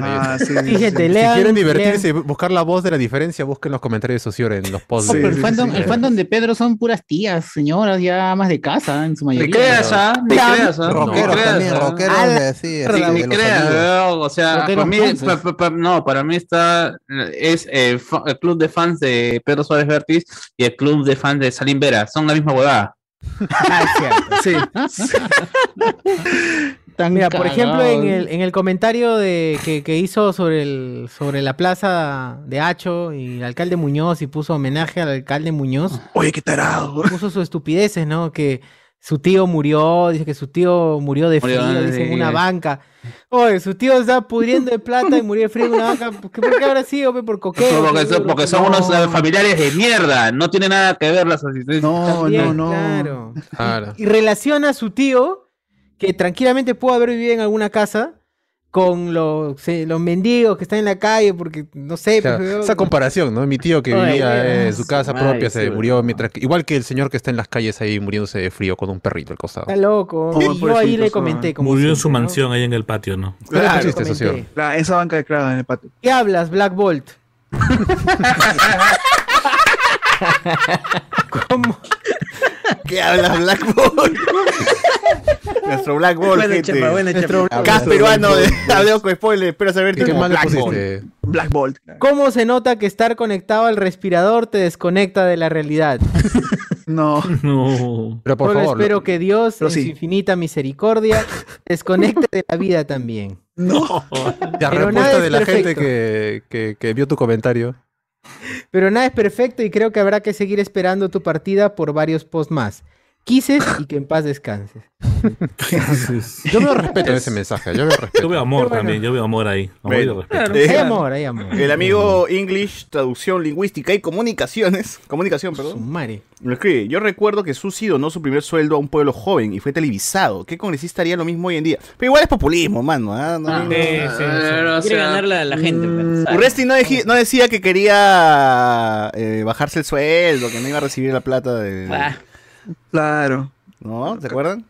Ah, sí, sí, Sí, gente, sí. Si lean. quieren divertirse y lean. buscar la voz de la diferencia, busquen los comentarios de Socior en los posts. El, fandom, sí. el fandom de Pedro son puras tías, señoras ya más de casa en su mayoría. creas, ¿ah? Creas, ¿ah? Rockeros también, rockeros Ah, sí, Sí, ni weón, o sea, para mí, entonces. pa- pa- pa- no, para mí está, es eh, el club de fans de Pedro Suárez Vértiz y el club de fans de Salim Vera, son la misma huevada. (laughs) Ah. Sí. (laughs) Mira, por ejemplo, en el, en el comentario de, que, que hizo sobre, el, sobre la plaza de Hacho y el alcalde Muñoz y puso homenaje al alcalde Muñoz. Oye, qué tarado. Puso sus estupideces, ¿no? Que su tío murió, dice que su tío murió de Murió frío, dice, en una banca. Oye, su tío está pudriendo de plata y murió de frío en una banca. ¿Por qué, por qué habrá sido? Por coqueo. Porque, son- seguro. porque son unos eh, familiares de mierda. No tiene nada que ver las asistencias. No, También, no, no. Claro. Claro. Y relaciona a su tío, que tranquilamente pudo haber vivido en alguna casa, con los, eh, los mendigos que están en la calle, porque no sé. Claro, pues, esa comparación, ¿no? Mi tío que vivía en su casa madre, propia se murió mientras que- igual que el señor que está en las calles ahí muriéndose de frío con un perrito al costado. Está loco. Oh, yo ahí le comenté. Como Murió en su mansión ahí en el patio, ¿no? Claro, Claro, socio. La- esa banca de clava en el patio. ¿Qué hablas, Black Bolt? (laughs) (laughs) ¿Cómo? ¿Qué habla Black Ball? (laughs) (laughs) Nuestro Black Ball, Buena gente. chapa, buena Nuestro peruano de (laughs) Hableo con spoiler, espero saber ¿Qué mal le pusiste? Black Bolt. ¿Cómo se nota que estar conectado al respirador te desconecta de la realidad? (laughs) No. No. Pero por Solo favor, espero que Dios, Pero en sí. su infinita misericordia, desconecte de la vida también. No. la pero nada respuesta es de la gente que, que vio tu comentario. Pero nada es perfecto y creo que habrá que seguir esperando tu partida por varios posts más. Quises y que en paz descanses. (laughs) Yo veo respeto en ese mensaje, yo veo respeto. Yo veo amor bueno. también, yo veo amor ahí. Amor y Bueno. respeto. Eh, Hay amor, hay amor. El amigo English, traducción lingüística y comunicaciones, (laughs) comunicación, perdón, madre. me escribe, yo recuerdo que Susi donó su primer sueldo a un pueblo joven y fue televisado. ¿Qué congresista haría lo mismo hoy en día? Pero igual es populismo, mano. ¿ah? No- Ah, no- sí, sí, sí. Quiere sea, ganarle a la gente. pues, ¿sabes? Urresti no decía que quería eh, bajarse el sueldo, que no iba a recibir la plata de... Ah, Claro. ¿No? ¿Se acuerdan?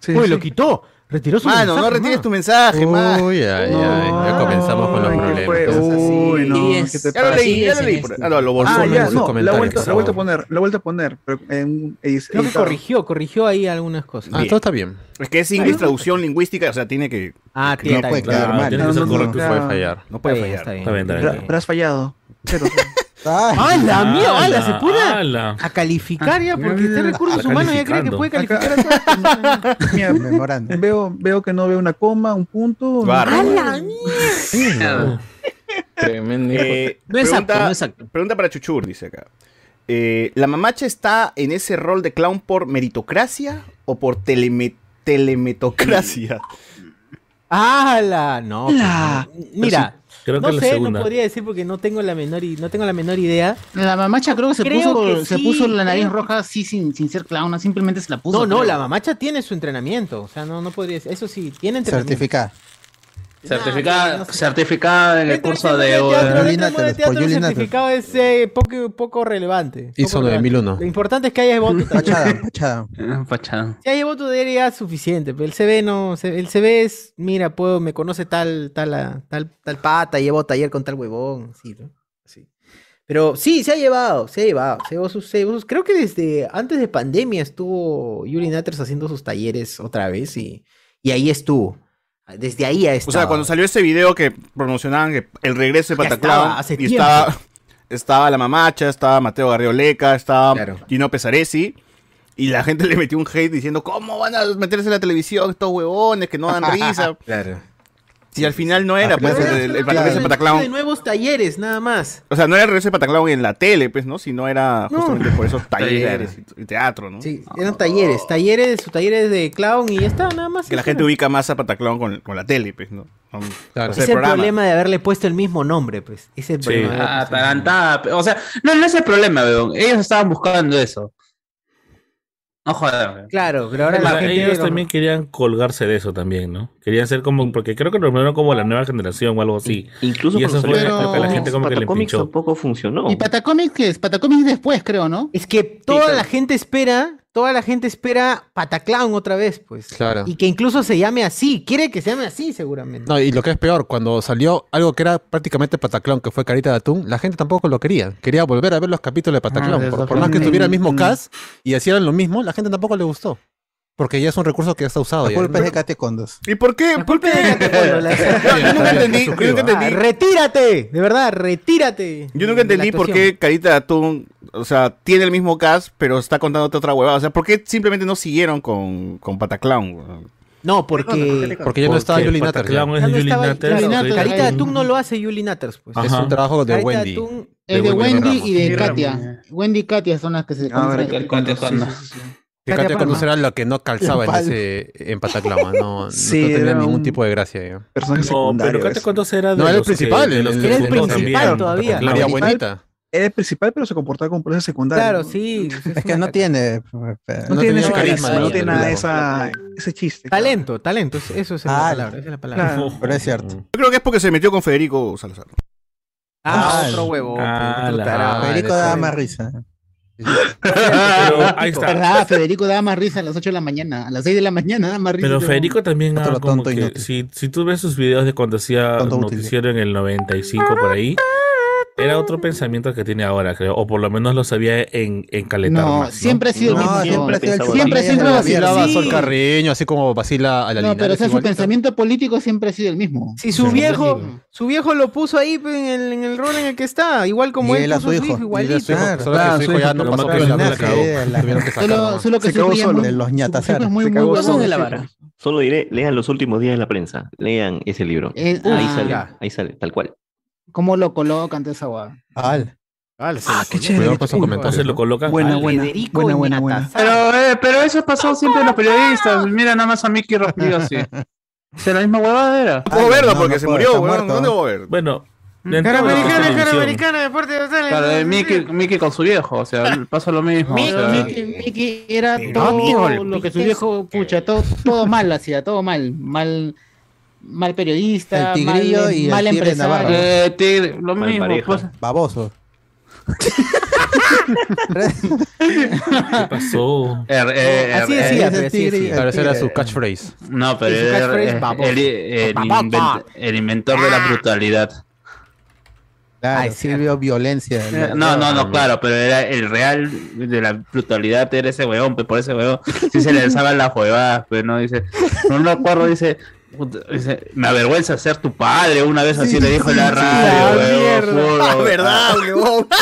Sí, Uy, sí. lo quitó. Retiró su Mano, no mensaje, retires ma. tu mensaje, man. Uy, ay, ay, ya comenzamos con los problemas. Uy, no. Y ¿Qué es- te Ya lo leí, ya es lo leí. Ah, no, lo Ah, borró. ya, no, la vuelta, la vuelta a poner, la vuelta a poner, pero en Creo que corrigió, corrigió ahí algunas cosas. Ah, Bien. todo está bien. Es que es inglés traducción lingüística, o sea, tiene que... Ah, que tiene no puede quedar mal. tiene que No, ser no, no. correcto. No puede fallar. No puede Está bien, fallar. está bien. Está bien. Pero, pero has fallado. Cero. (laughs) ¡Ah, la mía! ¡Hala! Se pone a- ¡Hala! a calificar ya, porque está en recursos humanos ya cree que puede calificar a. (laughs) Mira, Memorando. veo, veo que no veo una coma, un punto. Bárbaro. Tremendo hijo. Eh, No es pregunta, no es apto. pregunta para Chuchur, dice acá. Eh, ¿La mamacha está en ese rol de clown por meritocracia o por teleme- telemetocracia? ¡Hala! No. ¡Hala! pues, Mira, Creo que no la sé, segunda. no podría decir porque no tengo la menor, no tengo la menor idea. La mamacha creo que se Creo puso, que se sí, puso la nariz creo. roja así sin, sin ser clown, simplemente se la puso. No, no, creo. la mamacha tiene su entrenamiento. O sea, no, no podría decir. Eso sí, tiene entrenamiento. Certificada. Certificada, no sé. certificada en el curso de. mundo del teatro, el certificado es eh, poco, poco relevante. Hizo Poco relevante. 9001. Lo importante es que haya voto. (laughs) Pachada, pachada. Ah, Fachada. Si hay voto de él ya es suficiente, pero el CV no, se- el CV es, mira, puedo, me conoce tal, tal, ah, tal, tal pata, llevo taller con tal huevón, sí, ¿no? Sí. Pero sí, se ha llevado, se ha llevado, se llevó sus, se llevó sus- creo que desde antes de pandemia estuvo Yuri Natters haciendo sus talleres otra vez y, y ahí estuvo. Desde ahí ha O sea, cuando salió ese video que promocionaban que el regreso de Pataclown y tiempo. estaba, estaba la mamacha, estaba Mateo Garrioleca, estaba Claro. Gino Pesaresi. Y la gente (laughs) le metió un hate diciendo, ¿cómo van a meterse en la televisión estos huevones que no dan risa? (laughs) Claro. Y al final no era, pues, el, el, el regreso de de Pataclown. nuevos talleres, nada más. O sea, no era el regreso de Pataclown en la tele, pues, ¿no? Sino era No. justamente por esos talleres y, teatro, ¿no? Sí, eran talleres, talleres, sus talleres de clown y ya está, nada más. Que la gente era. ubica más a Pataclown con, con la tele, pues, ¿no? Con- Claro. Es el problema de haberle puesto el mismo nombre, pues. Es el Sí. problema. de Ah, Atarantada. O sea, no, no es el problema, weón. Ellos estaban buscando eso. No joder. Claro, pero ahora la gente. ellos como- también querían colgarse de eso también, ¿no? Querían ser como, porque creo que lo nombraron como la nueva generación o algo así. Incluso Y eso fue que la gente como que le Patacomics tampoco funcionó. ¿Y Patacomics qué es? Patacomics después, creo, ¿no? Es que toda claro. la gente espera, toda la gente espera Pataclown otra vez, pues. Claro. Y que incluso se llame así. Quiere que se llame así, seguramente. No, y lo que es peor, cuando salió algo que era prácticamente Pataclown, que fue Carita de Atún, la gente tampoco lo quería. Quería volver a ver los capítulos de Pataclown. Ah, por, eso por más que estuviera el mismo Mm. cast y hicieran lo mismo, la gente tampoco le gustó. Porque ya es un recurso que ya está usado. La ya. culpa es de Kate Condos. ¿Y por qué? ¿Por qué? (laughs) Yo nunca entendí, yo nunca Ah, entendí. retírate, de verdad, retírate. Yo nunca entendí por qué Carita Atún, o sea, tiene el mismo cast, pero está contándote otra huevada. O sea, ¿por qué simplemente no siguieron con, con Pataclown? No, porque. Porque ya no estaba Julie. Pataclown es Natters, Carita de Atún no lo hace Julie Natters, pues. Es un trabajo de Carita Wendy. De Wendy y de Katia. Wendy y Katia son las que se Ah, Katia Katia Palma. Conus era lo que no calzaba en, ese, en Pataclama, no, no (laughs) tenía ningún un- tipo de gracia. ya. Personaje No, pero. Cate era de No, era el principal, Era el principal todavía. Principal- Buenita. Era el principal, pero se comportaba como personaje secundario. Claro, sí. Es que no tiene. No, No tiene ese carisma, carisma, no tiene nada esa, ese chiste. claro. Talento, talento. es- Eso es la Ah, palabra. Esa es la palabra. Claro. Pero es cierto. Yo creo que es porque se metió con Federico Salazar. Ah, Ah, otro huevo. ah, la-. Federico da más risa. Pero (laughs) ahí está. ¿Verdad? Federico daba más risa a las 8 de la mañana. A las 6 de la mañana da más risa. Pero Federico también ah, como que si, si tú ves sus videos de cuando hacía noticiero en el 95 por ahí, era otro pensamiento que tiene ahora, creo, o por lo menos lo sabía en, en calentar No, más, ¿no? siempre ha sido el mismo. siempre ha sido el Siempre, siempre la vacilaba. Vacilaba a Sí. Sol Carreño, así como vacila a la No, pero o Linares sea, su pensamiento político siempre ha sido el mismo. Si su Sí. viejo, Sí. su viejo lo puso ahí pues, en el, en el rol en el que está, igual como Y él él a puso su hijo. igualito. solo claro, que su su hijo ya no pasó Solo, que los ñataceros. de la vara. Solo diré, lean los últimos días de la prensa. Lean ese libro. Eh, ahí ah, sale, ahí sale, tal cual. ¿Cómo lo colocan de esa guada? Al. Ah, qué chévere. Cuidado con esos Uy, comentarios. Entonces lo colocan Buena, al- buena, Federico buena, buena, buena. Pero, eh, pero eso pasó siempre en los periodistas. Mira nada más a Mickey Rospiglio así. O (laughs) la misma huevada era. No puedo Ah, verlo porque no se puedo, murió, weón. ¿Dónde voy a ver? Bueno, Cara de americana, cara americana, deporte total. Claro, eh, Mickey, Mickey con su viejo. O sea, (laughs) pasa lo mismo. o Mickey, sea, Mickey- Mickey era todo lo que su viejo, pucha, todo, todo mal hacía, todo mal. Mal, mal periodista, El tigrillo mal, y el mal tigre empresario. Eh, tigre, lo Mal mismo. Pues, Baboso. ¿Qué pasó? Er- eh, Así er- decía, eh, pero así decía. Claro, ese era su catchphrase. No, pero era- eh, baboso. el, el invent- el inventor de la brutalidad. Claro, Ay, sirvió violencia. No, no, no, claro, pero era el real de la brutalidad era ese weón, pues por ese weón sí se le alzaban las huevadas, pues no dice, no puta, dice, me avergüenza ser tu padre, una vez así le dijo en la radio, la Ah, weón. verdad, huevón. (laughs)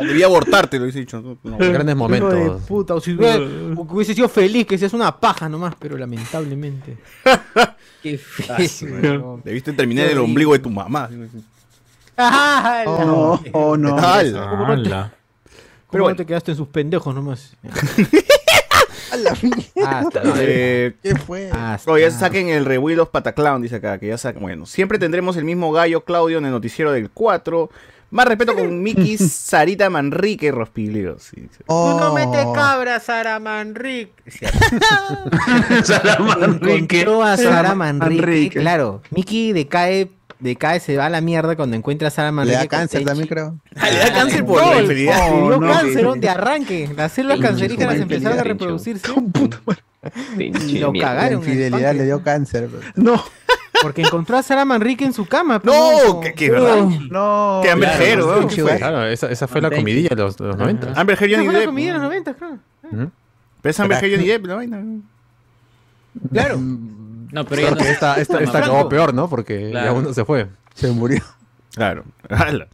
Debía abortarte, lo hubiese dicho. No, no. Grandes Hijo de momentos. puta, o si que (laughs) hubiese sido feliz, que seas una paja nomás, pero lamentablemente. (laughs) Qué feo. Debiste terminar el ombligo de tu mamá. Ah, No, oh, no. ¿Cómo no te-. ¿Cómo Pero no bueno. te quedaste en sus pendejos nomás? Hasta Eh, ¿Qué fue? hasta- Oye, ya saquen el of Pataclown, dice acá, que ya saquen. Bueno, siempre tendremos el mismo gallo Claudio en el noticiero del 4. Más respeto con (laughs) Miki Sarita Manrique Rospiglio. Sí, sí. Tú no Oh. metes cabra, Sara Manrique. (laughs) Sara Manrique. Encontró a Sara Manrique. Manrique. Claro, Mickey decae, decae, se va a la mierda cuando encuentra a Sara Le da cáncer también, creo. Ah, le da cáncer por la el- infidelidad. le dio cáncer de arranque. Las células cancerígenas empezaron a reproducirse. Pinche Lo. La cagaron. el infidelidad le dio cáncer. bro. No, Porque encontró a Sara Manrique en su cama. pues, No, que, que verdad. no. Que Amber Heard, Claro, weón, sí, ¿qué fue? Claro, esa, esa fue la comidilla de los, de los 90. Amber Heard Esa Johnny fue la Depp. comida de los 90, claro. Pero es Amber Heard Johnny Depp, la vaina. Claro. No, pero Claro ya no- que esta, esta, esta acabó peor, ¿no? Porque ya Claro. uno se fue. Se murió. Claro. (laughs)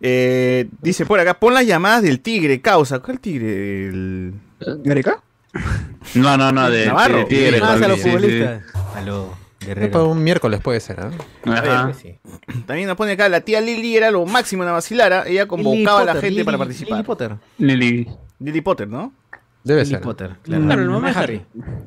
Eh, dice por acá, pon las llamadas del tigre, causa. ¿Cuál tigre? El... ¿Gareca? (laughs) No, no, no, de, Navarro. de Tigre. Más a los sí, sí. futbolistas. Para un miércoles puede ser, ¿ah? Ajá. Sí. También nos pone acá, la tía Lili era lo máximo en la vacilara. Ella convocaba a la Lily gente para Lily- participar. Lily Potter. Lili. Lily Potter, ¿no? Debe Lily ser. Potter, Claro, claro. el mamá de Harry.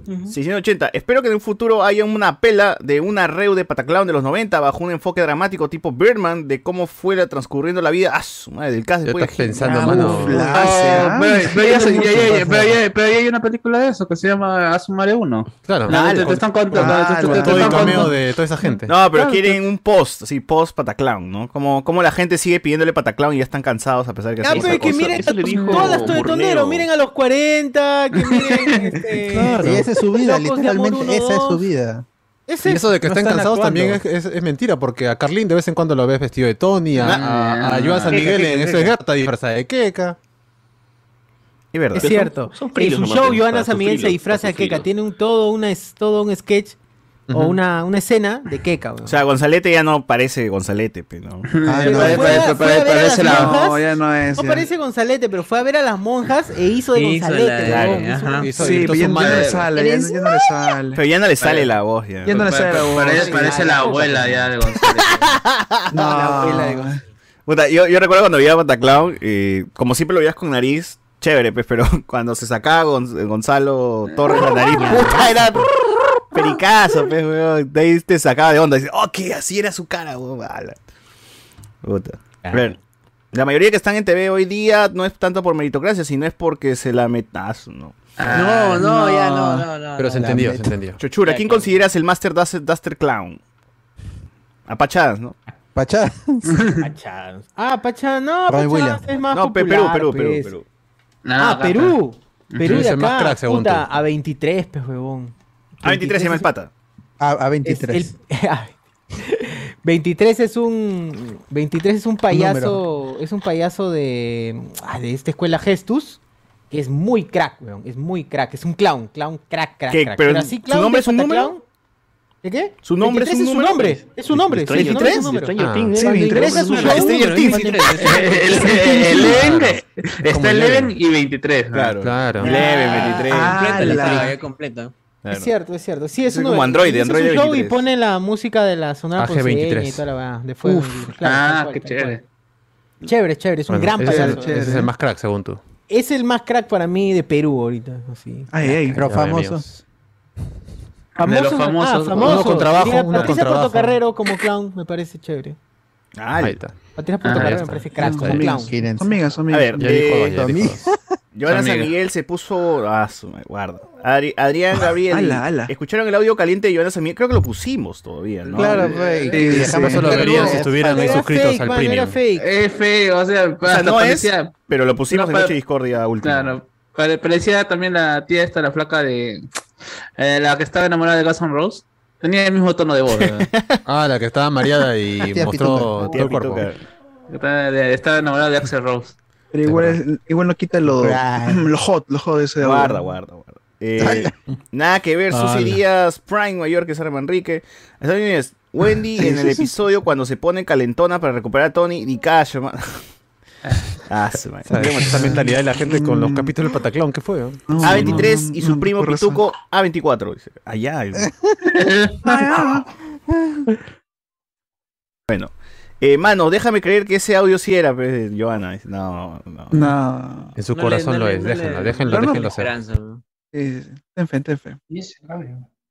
680. Espero que en un futuro haya una pela de una reu de Pataclown de los 90 bajo un enfoque dramático tipo Birdman de cómo fuera transcurriendo la vida. Ah, su madre, del caso después estás de- pensando, Ah, mano. la- Ah, Ah, pero, sí. hay una película de eso que se llama Asumare 1. Claro. No, te, te están contando. Ah, te- te- Todo el cameo de toda esa gente. No, pero Claro, quieren un post, así, post Pataclown, ¿no? Como, como la gente sigue pidiéndole Pataclown y ya están cansados a pesar de que Ya, hace pero que miren todas tonetonero, Burneo. miren a los 40, que miren (laughs) este, Y esa es su vida, literalmente. uno, Esa es su vida. Ese Y eso de que No estén están cansados actuando. también es, es- es mentira, porque a Carlín de vez en cuando lo ves vestido de Tony, a, a, a Joan San Miguel en eso es Gerta disfrazada de Keka. Es verdad. Es cierto. son en su show, Joana San Miguel se disfraza de sufrirlo. Tiene un, todo, una, es- todo un sketch o una, una escena de Keka, weón. O sea, Gonzalete ya no parece Gonzalete, pero no. (laughs) Ah, Pero no, fue, parece- a- fue a parece- ver a las parece la- monjas. No, ya no es, No ya. parece Gonzalete, pero fue a ver a las monjas e hizo de Hizo Gonzalete. la- weón. ajá. Hizo- Hizo- Sí, pero ya, no le sale, ya, ¿Eres? ya no le sale. Pero ya no le sale la voz ya. Ya no le sale la voz. Parece, sí. parece la abuela ya de González. (laughs) No, La abuela de González. Puta, yo, yo recuerdo cuando veía a Bataclown, eh, como siempre lo veías con nariz, chévere, pues, pero (laughs) cuando se sacaba Gon- Gonzalo Torres la nariz, puta, era pericazo, pues, weón. De ahí te sacaba de onda. Dice, oh, que así era su cara, weón. Puta. A ver, la mayoría que están en TV hoy día no es tanto por meritocracia, sino es porque se la metas, ¿no? No, no, ya no, no, no. Pero se entendió, se entendió. Chochura, ¿quién consideras el Master Duster, Duster Clown? Apachadas, ¿no? Pachá. (laughs) Pachá. Ah, Pachá, no, Williams. es más No, Perú, Perú, Perú, pues. Perú. No, Ah, Perú. Perú de acá, puta, a 23, pues, huevón. A 23 se llama el pata. A, a Es 23. el- (laughs) 23 es un 23 es un payaso, es un payaso de ah, de esta escuela Gestus que es muy crack, weón, es muy crack, es un clown, clown crack, crack, ¿Qué? crack. Pero así ¿su clown nombre de es un número? pataclown. ¿De qué? ¿Su nombre es 23 un su número? nombre, es su nombre, sí, Stranger su nombre es Things, su número. Stranger Ah. Things. Sí, Cuando 23 ingresa su es un show, Stranger número Things. 23. El Eleven Como está Eleven. Y 23. ¿no? Claro. Claro. Eleven, 23. Ah, Completa Claro. Es cierto, es cierto. Sí, es Sí, uno como de- Android, inicia Android de show y 23. pone la música de la sonora AG23. ponceña y toda la de fuego. Uf. Claro, ah, cual, qué chévere. Chévere, chévere, es un Bueno, gran es payaso. ese es el más crack, según tú. Es el más crack para mí de Perú ahorita. Así. Ay, ay. Pero famoso. Famoso, los famosos, ah, uno famoso. con trabajo, Diría uno con Patricia trabajo. Portocarrero como clown me parece chévere. Ah, Ahí está. Patricia Ah, Portocarrero me parece crack como amigas. clown. Son amigas, son A amigas. ver, Ya dijo, eh, ya dijo. Joana San. Miguel se puso. Ah, su me guarda. Adri- Adrián Gabriel. ala, ala. ¿Escucharon el audio caliente de Joana San Miguel? Creo que lo pusimos todavía, ¿no? Claro, Eh, y- sí, sí. Eso lo verían si estuvieran ahí suscritos fake, al era premium. fake. Es feo, o sea, O sea, no es, parecía- pero lo pusimos No, en Noche Discordia último. Claro, pare- parecía también la tía esta, la flaca de... eh, la que estaba enamorada de Guns N' Roses. Tenía el mismo tono de voz. ¿verdad? (laughs) Ah, la que estaba mareada y (laughs) mostró todo el cuerpo. De- estaba enamorada de Axel Rose. Pero igual, es- igual no quita lo, lo (laughs) hot, lo hot de ese Guarda, guarda, guarda. Eh, (laughs) nada que ver, Susy. Díaz, Prime Mayor, que es Arma Enrique. Estados Unidos, Wendy en el (laughs) episodio cuando se pone calentona para recuperar a Tony, ni cash, man. Ah. Esa mentalidad de la gente con los capítulos del Pataclón, ¿qué fue? no? No, A23 no, y su no, primo. Pituco A24. Dice, Allá. bueno. Eh, mano, déjame creer que ese audio sí era, pues, de Joana. No, no. No. En su No corazón le- no lo le- es. Déjenlo, déjenlo, Pero no- déjenlo. Eh, ten fe, ten fe.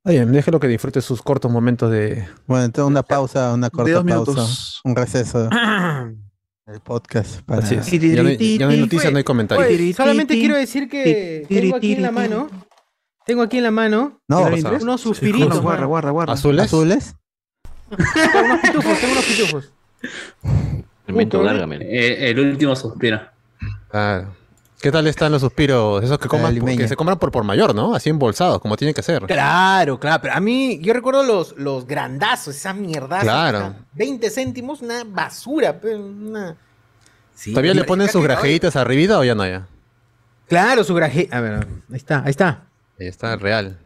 Oye, déjenlo que disfrute sus cortos momentos de. Bueno, entonces una pausa, una corta dos pausa. minutos. Un receso (clears throat) del podcast. Para... Así es. Ya no hay, ya no hay noticias, no hay comentarios. Oye, solamente quiero decir que tengo aquí en la mano. Tengo aquí en la mano No, unos Sí, suspiritos. guarda, guarda, guarda. ¿Azules? azules. (laughs) Tengo unos pitufos, tengo unos pitufos. Memento Puta, Gargamel. Eh, el último suspiro. Claro. ¿Qué tal están los suspiros? Esos que, coman, que se compran por por mayor, ¿no? Así embolsados, como tiene que ser. Claro, claro, pero a mí, yo recuerdo los, los grandazos, esa mierda. Claro. 20 céntimos, una basura, pero una... Sí, ¿Todavía le ponen sus grajeitas arribita o ya no ya? Claro, su graje... A ver, ahí está, ahí está. Ahí está, real.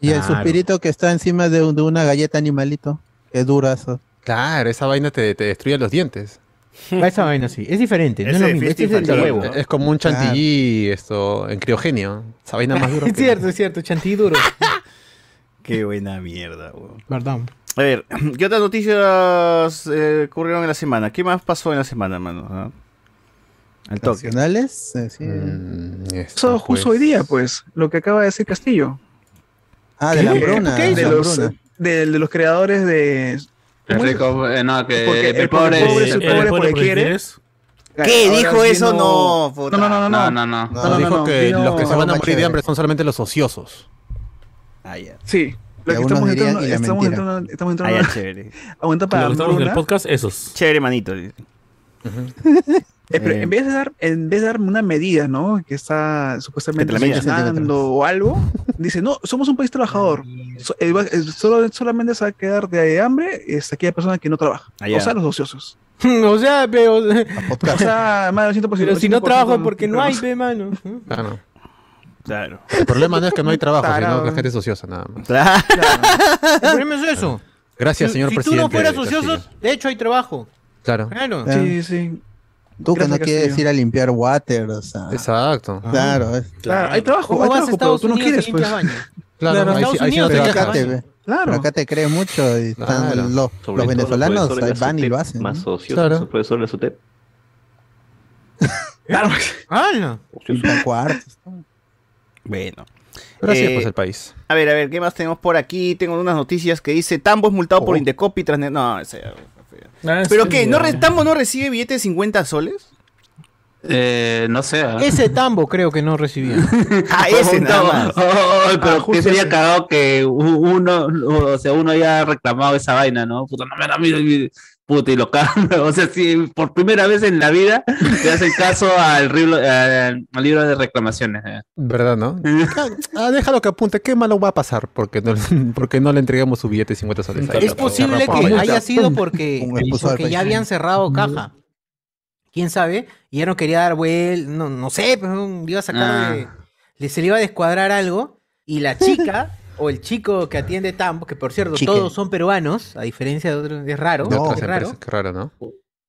Y el suspirito que está encima de, un- de una galleta animalito. Que dura eso. Claro, esa vaina te, te destruye los dientes. (laughs) Esa vaina sí, es diferente, no es Ese lo de mismo, este es el de huevo. Es como un chantilly esto, en criogenia. Esa vaina más dura. (laughs) Es que- cierto, es cierto, chantilly duro. (laughs) Qué buena mierda, weón. Perdón. A ver, (clears throat) ¿qué otras noticias eh, ocurrieron en la semana? ¿Qué más pasó en la semana, mano? Ah, Al toque. Nacionales. eh, sí. Mm, Eso justo hoy pues. día, pues, lo que acaba de decir Castillo. Ah, de la hambruna. ¿Qué de De la los, de los creadores de... El rico, eh, no, que Porque el, el pobre... pobre es El- el el pobre pobre porque quiere. ¿Qué? Ahora ¿Dijo eso? No, puta. No, no, no, No, no. no, no. No, no, Nos dijo no, que vino- los que se van a morir de hambre son solamente los ociosos. Ah, ya. Sí. Lo Que estamos entrando, estamos mentira. entrando, estamos Ah, chévere. (laughs) aguanta Lo para que estamos en el hambruna. podcast, esos. Chévere, manito. (laughs) Eh, pero Eh. en vez de dar, en vez de darme una medida, ¿no? Que está supuestamente sancionando o algo, dice, no, somos un país (laughs) trabajador. So- eh, solo, solamente se va a quedar de hambre es aquella persona que no trabaja. Ah, o sea, los ociosos. (laughs) o sea, pero, (laughs) O sea, más del 100%. pero si no 100% trabajo es porque no hay, ve, mano. Claro. Claro. El problema no es que no hay trabajo, sino que la gente es ociosa, nada más. El problema es eso. Gracias, Si- señor si presidente. tú no fueras de ocioso, de hecho hay trabajo. Claro. Claro. Sí, sí. Tú que no quieres Castillo. ir a limpiar water, o sea. Exacto. Claro, es- Claro, hay trabajo, ¿Cómo hay vas a pero tú no quieres, pues. Claro, Claro, ahí Unidos pero acá te. Claro. pero acá te crees mucho y están Claro. los, venezolanos ahí van y lo hacen. Más socios, Claro. los profesores de SUTEP. (laughs) Claro. ¡Hala! Limpian cuartos. Bueno. Pero así Eh, es pues el país. A ver, a ver, ¿qué más tenemos por aquí? Tengo unas noticias que dice Tambo es multado por Indecopy tras... No, ese Ah, ¿Pero sí, qué? ¿No re- ¿Tambo no recibe billete de 50 soles? Eh, no sé. ¿ah? Ese tambo creo que no recibía. (laughs) Ah, ese (laughs) nada tambo. más. Oh, oh, pero Ah, justo que sería cagado que uno, o sea, uno haya reclamado esa vaina, ¿no? Puta, no me da miedo, y- puta, y lo cagan. (laughs) O sea, si por primera vez en la vida te hacen caso al, libro- al, al libro de reclamaciones. ¿eh? ¿Verdad, no? (laughs) Ah, déjalo que apunte. ¿Qué malo va a pasar? Porque no, (laughs) porque no le entregamos su billete de 50 soles. Ahí Es posible que haya sido porque, porque ya habían cerrado caja. ¿Quién sabe? Y ya no quería dar vuelta, no, no sé, pero iba a sacar Ah. le- se le iba a descuadrar algo y la chica o el chico que atiende Tambo, que por cierto Chique. todos son peruanos, a diferencia de otros, es raro, De otras es raro. empresas. Qué raro, ¿no?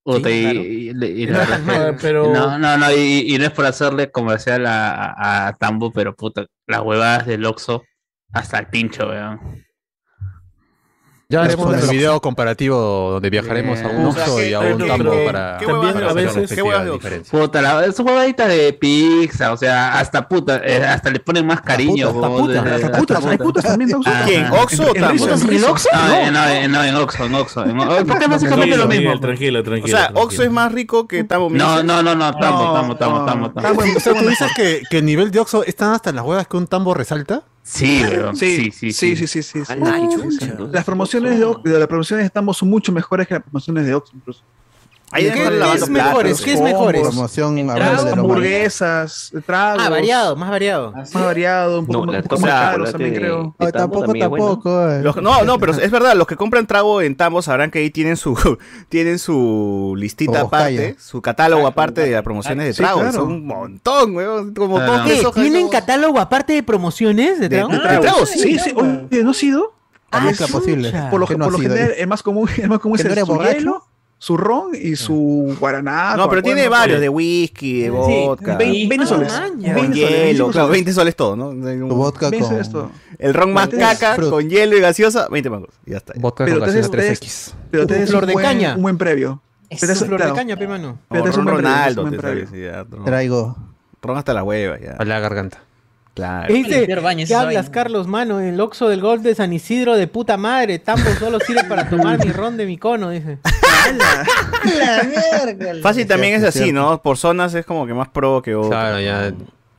Puta, y- claro. y- y- y No. (laughs) Pero No, no, no, y, y no es por hacerle comercial a, a, a Tambo, pero puta, las huevadas del Oxxo hasta el pincho, weón. Ya haremos un video comparativo donde viajaremos a un O sea, Oxxo ¿qué- y a un tambo para, qué para de hacer Oxxo? las ¿Qué de. Puta, la, esas huevaditas de pizza, o sea, hasta puta, eh, hasta le ponen más cariño. puta, huevón, puta, hasta hay putas también de Oxxo. Ah, ¿Quién? ah. ¿Oxxo o En Tambo? Rizos, ¿En ¿En Oxxo? No, en- no, en- no, en Oxxo, en Oxxo. Porque es básicamente lo mismo. Miguel, tranquilo, O tranquilo. sea, tranquilo. Oxxo es más rico que Tambo. ¿me No, no, no, no, Tambo, No, Tambo, Tambo, no. Tambo, Tambo. Es- O sea, ¿tú dices que, que el nivel de Oxxo están hasta las huevas que un tambo resalta? Sí. Sí, Sí, sí, sí, sí. sí, sí. Las promociones de, Ox- de las promociones de Tambo son mucho mejores que las promociones de Oxxo. incluso. Ahí ¿Qué, qué es mejores? ¿Qué es mejores? Promoción de hamburguesas, tragos. Ah, variado, más variado. Más variado, un poco, No, más- un poco chocolate también creo. Tampoco, también es bueno. tampoco. eh. Los- no, no, pero es verdad, los que compran trago en Tambo sabrán que ahí tienen su (laughs) tienen su listita Oh, aparte, calla. su catálogo aparte de las promociones de Sí, trago. claro. Son un montón, weón. Como Ah. ¿Tienen catálogo aparte de promociones de trago? de tragos, sí. Sí, sí, oye, ¿no ha sido? Ah, posible. Por lo, ¿Qué no por lo general, el más común, el más común es ¿Que no el hielo, su ron y su guaraná. No, pero tiene varios, de whisky, de vodka. Vein- 20 Ah, soles. Con 20 soles, hielo, 25 claro, soles. 20 soles todo, ¿no? Tu vodka 20 con... soles todo. El ron más caca, fruit. con hielo y gaseosa, 20 mangos. Ya está. Vodka Pero con gaseosa ustedes- 3X. Pero Un tenés flor un de buen, caña. un buen previo. Es Pero un flor de caña, pe mano. Pero es un ron buen previo, es Ronaldo, un Traigo... ron hasta la hueva, ya. A la garganta. Claro. Dice, baños, ¿qué hablas. Carlos, mano? El Oxxo del Golf de San Isidro de puta madre. Tambo solo sirve para tomar mi ron de mi cono, dice. (laughs) Fácil también es así, cierto. ¿no? Por zonas es como que más pro que otro. Claro, ya.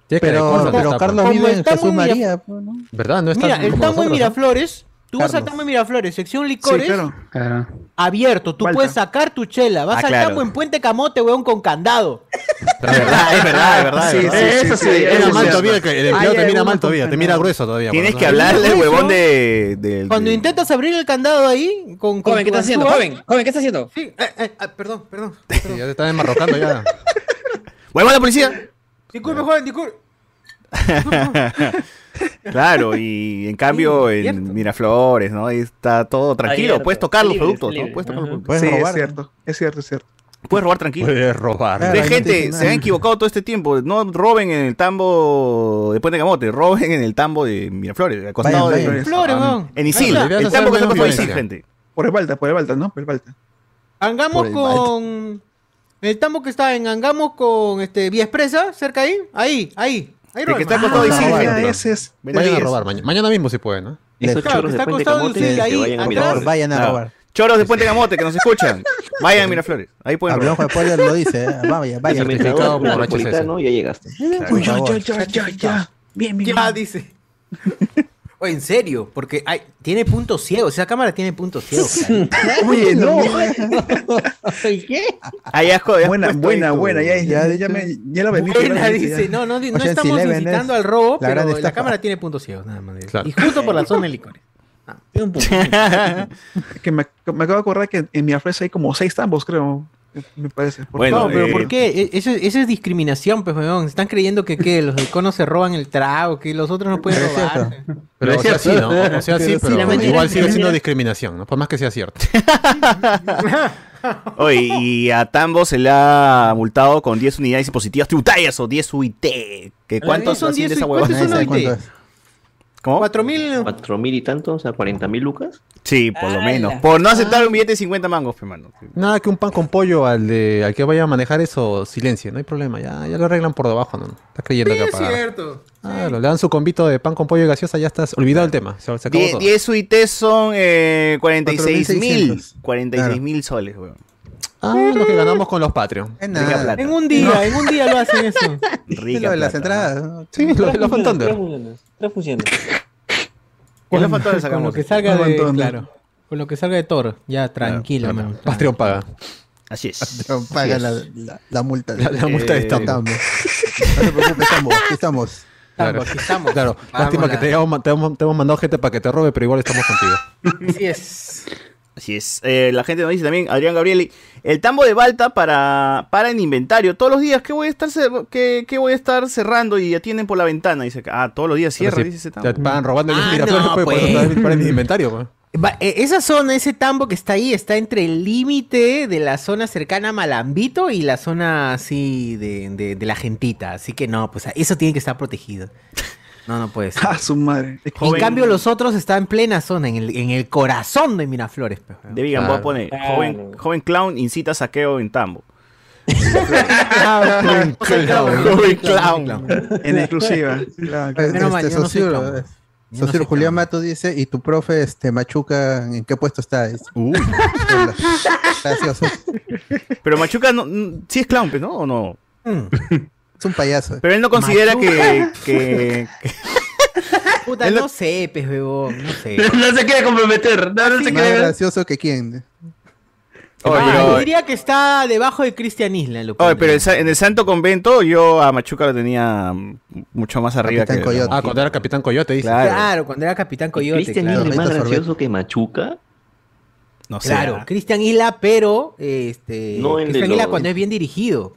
Pero, pero al Carlos vive en Jesús María. pues, ¿no? ¿Verdad? No está Mira, el tambo en. Miraflores, tú vas al Carlos. tambo Miraflores, sección Sí, licores, claro. Claro. abierto. Tú Falta. puedes sacar tu chela. Vas Ah, al claro. tambo en Puente Camote, weón, con candado. Es verdad, es verdad, es verdad. Sí, es verdad. sí, Eso sí, sí, eso Mira sí. mal todavía, que el empleado Ay, te mira mal todavía, te mira grueso todavía. Tienes que hablarle, huevón, de, Cuando de- intentas abrir el candado ahí, con, con Joven, ¿qué estás haciendo? Joven, joven, ¿qué estás haciendo? Sí, eh, eh, ah, perdón, perdón. Sí, ya te están enmarrocando ya. (laughs) ¡Huevón, la policía! Disculpe, joven, disculpe. (laughs) (laughs) Claro, y en cambio Sí, en. Miraflores, ¿no? Ahí está todo tranquilo. Abierto, Puedes tocar los productos, libre. ¿no? Puedes tocar los productos. Puedes Sí, robar. es cierto. Es cierto, es cierto. Puedes robar tranquilo. Puedes robar. Claro, no te gente, se han equivocado todo este tiempo. No roben en el tambo de Puente Camote, roben en el tambo de Miraflores, al costado Vayan, de. vayan. Flores, weón. En Isil, el tambo que está por Isil, gente. Por el Balta, por el Balta, ¿no? Por el Balta. Angamos con. El tambo que está en Angamos con este Vía Expresa, cerca ahí. Ahí, ahí. Ahí, que está al costado de Isil, ese es. Vayan a robar mañana. Mañana mismo si pueden, ¿no? Esos Claro, choros que de está Puente acostado Isil, que ahí, vayan a atrás. Miraflores. Vayan a robar. Choros de Puente Camote que nos escuchan. Vayan a Miraflores. Ahí pueden Hablamos robar. de spoiler, lo dice. ¿eh? (laughs) Vaya, vaya. Certificado por metropolitano, ya llegaste. Uy, ya, ya, ya, ya, ya. Bien, bien. Ya, dice. (laughs) Oye, en serio, porque hay, tiene puntos ciegos. Esa cámara tiene puntos ciegos. (laughs) Oye, no. (laughs) ¿Qué? Has Buena, buena, buena. Ya, ya, ya, me, ya la vendí. Buena, dice. ya. No, no, no estamos incitando es al robo, la pero gran la cámara tiene puntos ciegos, nada más. Claro. Y justo por la zona de licores. (laughs) Que me, me acabo de acordar que en Miraflores hay como seis tambos, creo. Me parece. Por Bueno, no, pero eh, ¿por qué? Eso, eso es discriminación, pues, weón. Están creyendo que, ¿qué? los iconos se roban el trago, que los otros no pueden Pero es cierto. robar. Pero Pero o sea, es sí, cierto. ¿no? O sea, sí, Pero sí, pero igual sigue siendo discriminación, ¿no? Por más que sea cierto. (laughs) Oye, y a Tambo se le ha multado con 10 unidades impositivas tributarias o 10 UIT. ¿Que ¿Cuántos son asciende 10 esa UIT? huevada? ¿Cómo? ¿Cuatro mil? ¿Cuatro mil y tanto? O sea, 40 mil lucas. Sí, por lo ¡Hala! menos. Por no aceptar un billete de 50 mangos, pe, mano. Nada que un pan con pollo al de al que vaya a manejar eso, silencio, no hay problema, ya, ya lo arreglan por debajo, ¿no? Estás creyendo que es pagar. cierto. Claro, le dan su convito de pan con pollo y gaseosa, ya estás olvidado el tema. Se, se acabó Die- todo. 10 UIT son eh, 46 mil. 4.600. 46 mil soles, weón. Ah, lo que ganamos con los Patreon. Nada. En un día, en un día lo hacen eso. (laughs) Es Rica lo de las entradas. Sí, lo de los Fan Tres funciones. Con los lo que salga de, claro. Con lo que salga de Thor. Ya, tranquilo, Claro, man. Patreon paga. Así es. Pero paga la, la, la multa. La, la multa de Eh. No te preocupes, estamos. Aquí estamos. Claro. Aquí estamos. Claro, lástima que te hemos, te, hemos, te hemos mandado gente para que te robe, pero igual estamos contigo. Así es. Así es. Eh, la gente nos dice también, Adrián Gabrieli, el tambo de Balta para, para en inventario todos los días. ¿Qué voy a estar cer- qué, qué voy a estar cerrando y atienden por la ventana? Dice, que, ah, todos los días cierra, si dice ese te tambo. van robando el Ah, no, pues, por eso pues. inventario. pues. Va- eh, esa zona, ese tambo que está ahí, está entre el límite de la zona cercana a Malambito y la zona así de, de- de la gentita. Así que no, pues eso tiene que estar protegido. No, no puede (laughs) ser. Ah, su madre. Es que- En cambio, los otros están en plena zona, en el, en el corazón de Miraflores. pues. De Vigan, voy a poner, Claro. joven, joven clown incita a saqueo en tambo. (laughs) Joven clown. En exclusiva. Este, socio, Julián. Mato dice, ¿y tu profe este Machuca en qué puesto está? Uy. (laughs) Pero Machuca no, mm, sí es clown, pues, ¿no? ¿O no? Es un payaso. Pero él no considera que, que, que- (laughs) Puta, no sé, pez huevón, no sé. (laughs) No se quiere comprometer. No, no se Más quiere. gracioso que quién. Oye, Ah, pero- yo diría que está debajo de Cristian Isla. Lo Oye, pero el en el Santo Convento yo a Machuca lo tenía mm, mucho más arriba Capitán que... Coyote. Ah, cuando era Capitán Coyote, dice. Claro. Claro, cuando era Capitán Coyote. Cristian claro. Isla es más gracioso que Machuca. No sé. Claro, Cristian Isla, pero este No Cristian Isla cuando es bien dirigido.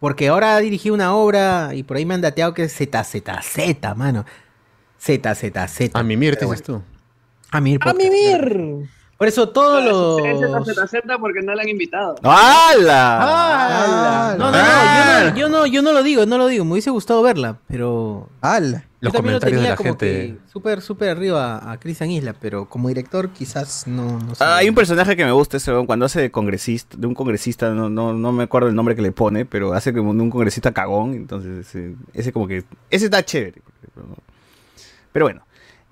Porque ahora ha dirigido una obra y por ahí me han dateado que es ZZZ, mano. ZZZ. A mimir, Pero dices tú. A mimir. ¡A mimir! Por eso todos los... porque no le han invitado. ¡Hala! ¡Hala! No, no, no, yo no, yo no, yo no lo digo, no lo digo. Me hubiese gustado verla, pero... ¡Hala! Los también lo comentarios de tenía la como gente. súper, súper arriba a Cristian Isla, pero como director quizás no, no sé. Ah, hay un personaje que me gusta ese cuando hace de congresista, de un congresista, no, no, no me acuerdo el nombre que le pone, pero hace como de un congresista cagón, entonces ese, ese como que, ese está chévere. Pero bueno,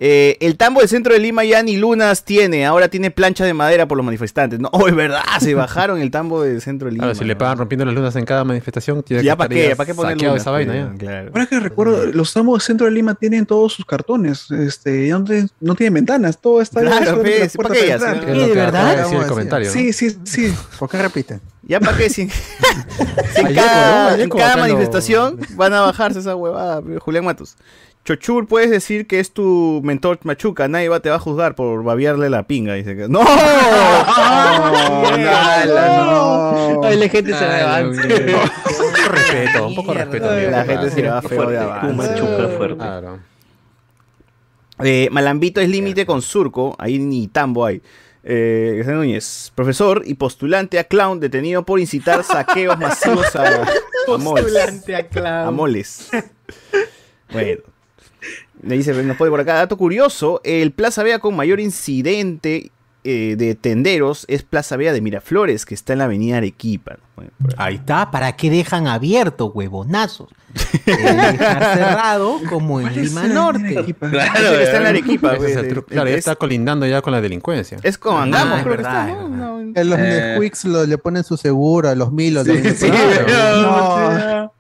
eh, el tambo del centro de Lima ya ni lunas tiene, ahora tiene plancha de madera por los manifestantes. No, oh, (laughs) es verdad, se bajaron el tambo del centro de Lima. Claro, si le pagan rompiendo las lunas en cada manifestación, tiene Ya que para qué, para qué poner lunas, esa vaina ya. Claro. Ahora que recuerdo, los tambos del centro de Lima tienen todos sus cartones. Este, ya no, tienen, no tienen ventanas, todo está Claro, puerta ¿para qué ya? ¿de verdad? Sí, sí, sí. (laughs) ¿Por qué repiten? Ya para qué, si, en- (laughs) cada, manifestación van a bajarse esa huevada, Julián Matos. Chochur, puedes decir que es tu mentor Machuca, nadie va, te va a juzgar por babiarle la pinga. Dice que. (laughs) ¡No! no. Ay, la gente se va de Ay, avance. Un poco respeto, un poco respeto. amigo. La gente se va feo de Machuca fuerte. Claro. Eh, Malambito es límite con Surco, ahí ni tambo hay. Eh, Núñez, profesor y postulante a clown detenido por incitar saqueos masivos a, (laughs) a moles. Postulante a clown. A moles. Bueno. Le dice, nos puede por acá, dato curioso, el Plaza Vea con mayor incidente eh, de tenderos es Plaza Vea de Miraflores, que está en la avenida Arequipa. ¿no? Acá. Ahí está, ¿para qué dejan abierto, huevonazos? Deben (laughs) dejar cerrado como en Lima Norte. Que está en la Arequipa. Es el güey, truco. Claro, ya es, está colindando ya con la delincuencia. es con Ah, verdad, está, ¿no? verdad. No, En los Eh. Netflix lo- le ponen su seguro a los milos. Sí, los- sí, Claro.